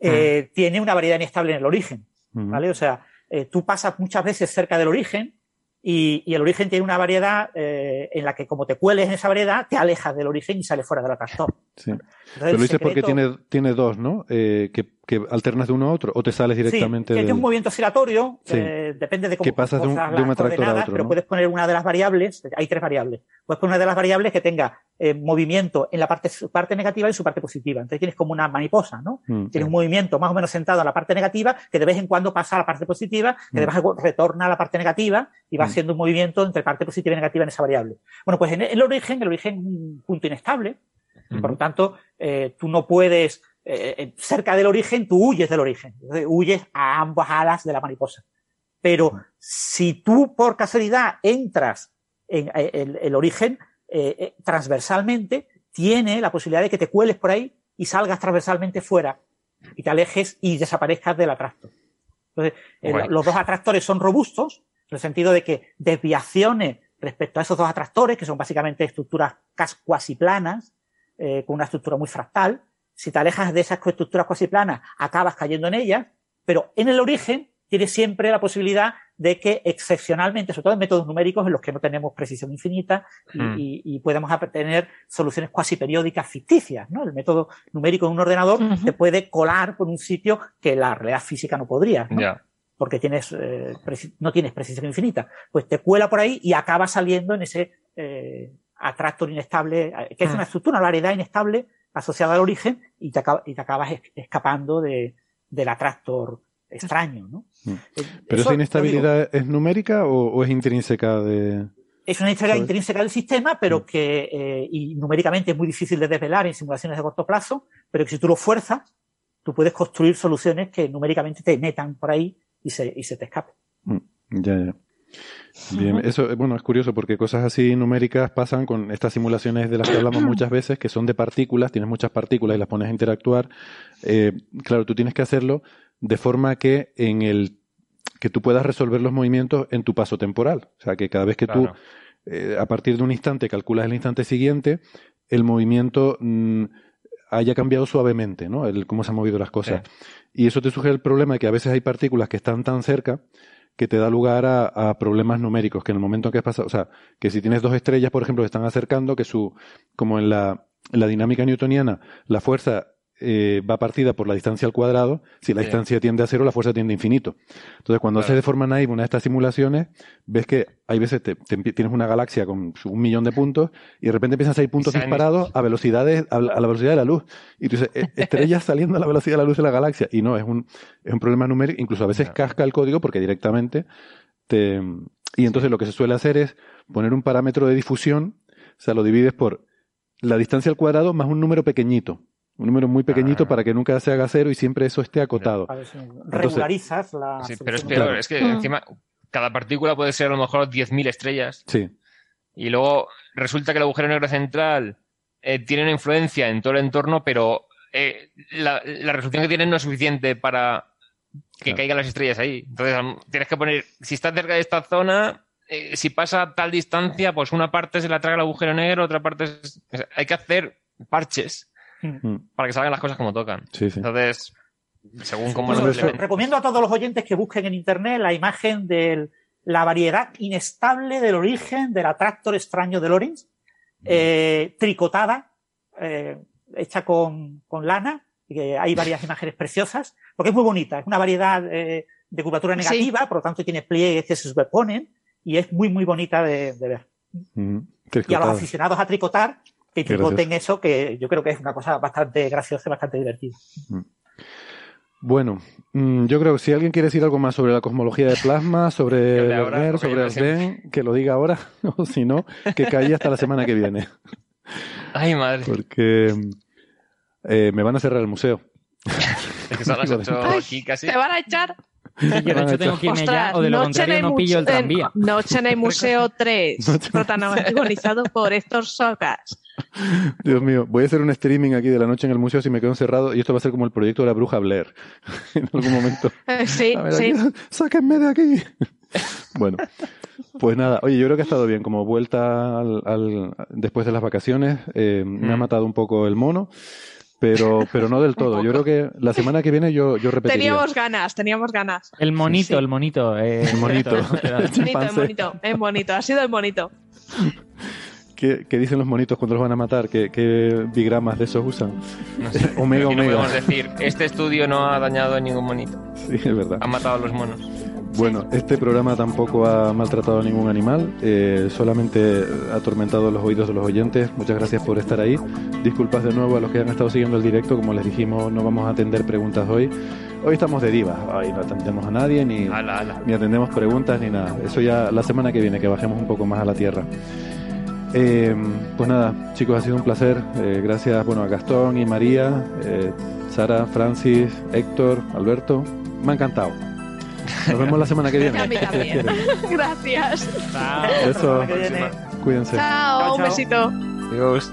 eh, tiene una variedad inestable en el origen. ¿vale? O sea, eh, tú pasas muchas veces cerca del origen y, el origen tiene una variedad eh, en la que como te cueles en esa variedad, te alejas del origen y sales fuera del atractor. Sí. Pero lo dices porque tiene, tiene dos, ¿no? Eh, que, que alternas de uno a otro o te sales directamente Sí, del... tiene un movimiento oscilatorio, Sí. eh, depende de cómo Que pasas de un- de un atractor a otro, pero ¿no? puedes poner una de las variables, hay tres variables, puedes poner una de las variables que tenga eh, movimiento en la parte, su parte negativa y su parte positiva. Entonces tienes como una mariposa, ¿no? Mm. Tienes un movimiento más o menos sentado en la parte negativa, que de vez en cuando pasa a la parte positiva, que de Mm. vez en cuando retorna a la parte negativa y va Mm. haciendo un movimiento entre parte positiva y negativa en esa variable. Bueno, pues en el origen, el origen es un punto inestable, por lo tanto, eh, tú no puedes, eh, eh, cerca del origen, tú huyes del origen, huyes a ambas alas de la mariposa. Pero si tú por casualidad entras en eh, el, el origen eh, eh, transversalmente, tiene la posibilidad de que te cueles por ahí y salgas transversalmente fuera y te alejes y desaparezcas del atracto. Entonces, los dos atractores son robustos, en el sentido de que desviaciones respecto a esos dos atractores, que son básicamente estructuras cas- cuasi planas, eh, con una estructura muy fractal, si te alejas de esas estructuras cuasi planas, acabas cayendo en ellas, pero en el origen tienes siempre la posibilidad de que excepcionalmente, sobre todo en métodos numéricos en los que no tenemos precisión infinita y, Mm. y- y podemos tener soluciones cuasi periódicas ficticias, ¿no? El método numérico de un ordenador te puede colar por un sitio que la realidad física no podría, ¿no? Porque tienes, eh, no tienes precisión infinita. Pues te cuela por ahí y acaba saliendo en ese eh, atractor inestable, eh, que es Mm. una estructura, una variedad inestable asociada al origen y te, acaba- y te acabas es- escapando de, del atractor extraño. ¿no? Mm. Eh, ¿Pero eso, esa digo, inestabilidad es numérica o, o es intrínseca de...? es una ¿sabes? intrínseca del sistema, pero que eh, y numéricamente es muy difícil de desvelar en simulaciones de corto plazo, pero que si tú lo fuerzas, tú puedes construir soluciones que numéricamente te metan por ahí y se, y se te escape. Mm, Ya, ya. Bien, eso, bueno, es curioso porque cosas así numéricas pasan con estas simulaciones de las que hablamos muchas veces, que son de partículas, tienes muchas partículas y las pones a interactuar. Eh, claro, tú tienes que hacerlo de forma que en el que tú puedas resolver los movimientos en tu paso temporal. O sea, que cada vez que Claro. tú, eh, a partir de un instante, calculas el instante siguiente, el movimiento mm, haya cambiado suavemente, ¿no? El cómo se han movido las cosas. Y eso te sugiere el problema de que a veces hay partículas que están tan cerca que te da lugar a, a problemas numéricos, que en el momento en que pasa, o sea, que si tienes dos estrellas, por ejemplo, que están acercando, que su, como en la, en la dinámica newtoniana, la fuerza eh, va partida por la distancia al cuadrado, si la distancia tiende a cero, la fuerza tiende a infinito. Entonces, cuando Claro. haces de forma naive una de estas simulaciones, ves que hay veces te, tienes una galaxia con un millón de puntos y de repente empiezan a salir puntos disparados a velocidades, a la a la velocidad de la luz. Y tú dices, "Eh, estrellas saliendo a la velocidad de la luz de la galaxia. Y no, es un, es un problema numérico. Incluso a veces casca el código porque directamente te... Y entonces lo que se suele hacer es poner un parámetro de difusión, o sea, lo divides por la distancia al cuadrado más un número pequeñito. Un número muy pequeñito Ah. para que nunca se haga cero y siempre eso esté acotado. Ver si regularizas la. Sí, pero es peor, Claro. es que Mm. encima cada partícula puede ser a lo mejor 10.000 estrellas Sí, y luego resulta que el agujero negro central eh, tiene una influencia en todo el entorno, pero eh, la, la resolución que tiene no es suficiente para que Claro. caigan las estrellas ahí. Entonces tienes que poner, si está cerca de esta zona, eh, si pasa a tal distancia, pues una parte se la traga el agujero negro, otra parte es... o sea, hay que hacer parches. Para que salgan las cosas como tocan. sí, sí. Entonces, según cómo Bueno, lo recomiendo a todos los oyentes que busquen en internet la imagen de la variedad inestable del origen del atractor extraño de Lorentz, eh, tricotada, eh, hecha con, con lana, y que hay varias imágenes preciosas, porque es muy bonita, es una variedad eh, de curvatura Sí. negativa, por lo tanto tiene pliegues que se superponen, y es muy, muy bonita de, de ver. Mm. Y a los aficionados a tricotar, que Qué tricoten eso, que yo creo que es una cosa bastante graciosa y bastante divertida. Bueno, mm, yo creo que si alguien quiere decir algo más sobre la cosmología de plasma, sobre Que que sobre. Arden, que lo diga ahora, o si no, que calle hasta la semana que viene. Ay, madre. Porque eh, me van a cerrar el museo. Es que son las Digo, 8 Ay, aquí casi. Te van a echar. Sí, yo de hecho tengo que irme ya, o de lo Noche en contrario el no pillo el muse- tranvía. en- Noche en el Museo 3, Noche- protagonizado por Héctor Socas. Dios mío, voy a hacer un streaming aquí de la noche en el museo si me quedo encerrado y esto va a ser como el proyecto de la bruja Blair. en algún momento. Sí, A ver, sí. aquí, sáquenme de aquí. bueno, pues nada, oye, yo creo que ha estado bien como vuelta al, al- después de las vacaciones. eh, Me ha Mm. matado un poco el mono, pero, pero no del todo. Yo creo que la semana que viene yo, yo repetiría. Teníamos ganas, teníamos ganas. El monito, Sí. el monito. eh, El monito. el Bonito, el chimpancé. bonito, es bonito, ha sido el bonito. ¿Qué, qué dicen los monitos cuando los van a matar? ¿Qué, qué bigramas de esos usan? No sé. Omega, omega. podemos decir, este estudio no ha dañado a ningún monito. Sí, es verdad. Ha matado a los monos. Bueno, este programa tampoco ha maltratado a ningún animal, eh, solamente ha atormentado los oídos de los oyentes. Muchas gracias por estar ahí. Disculpas de nuevo a los que han estado siguiendo el directo. Como les dijimos, no vamos a atender preguntas hoy. Hoy estamos de divas. Hoy no atendemos a nadie, ni, Ala, ala. ni atendemos preguntas, ni nada. Eso ya la semana que viene, que bajemos un poco más a la tierra. Eh, pues nada, chicos, ha sido un placer. Eh, gracias bueno, a Gastón y María, eh, Sara, Francis, Héctor, Alberto. Me ha encantado. Nos vemos la semana que viene. A mí también. Gracias. Eso. Que viene. Cuídense. Chao, Chao, un chao. besito. Adiós.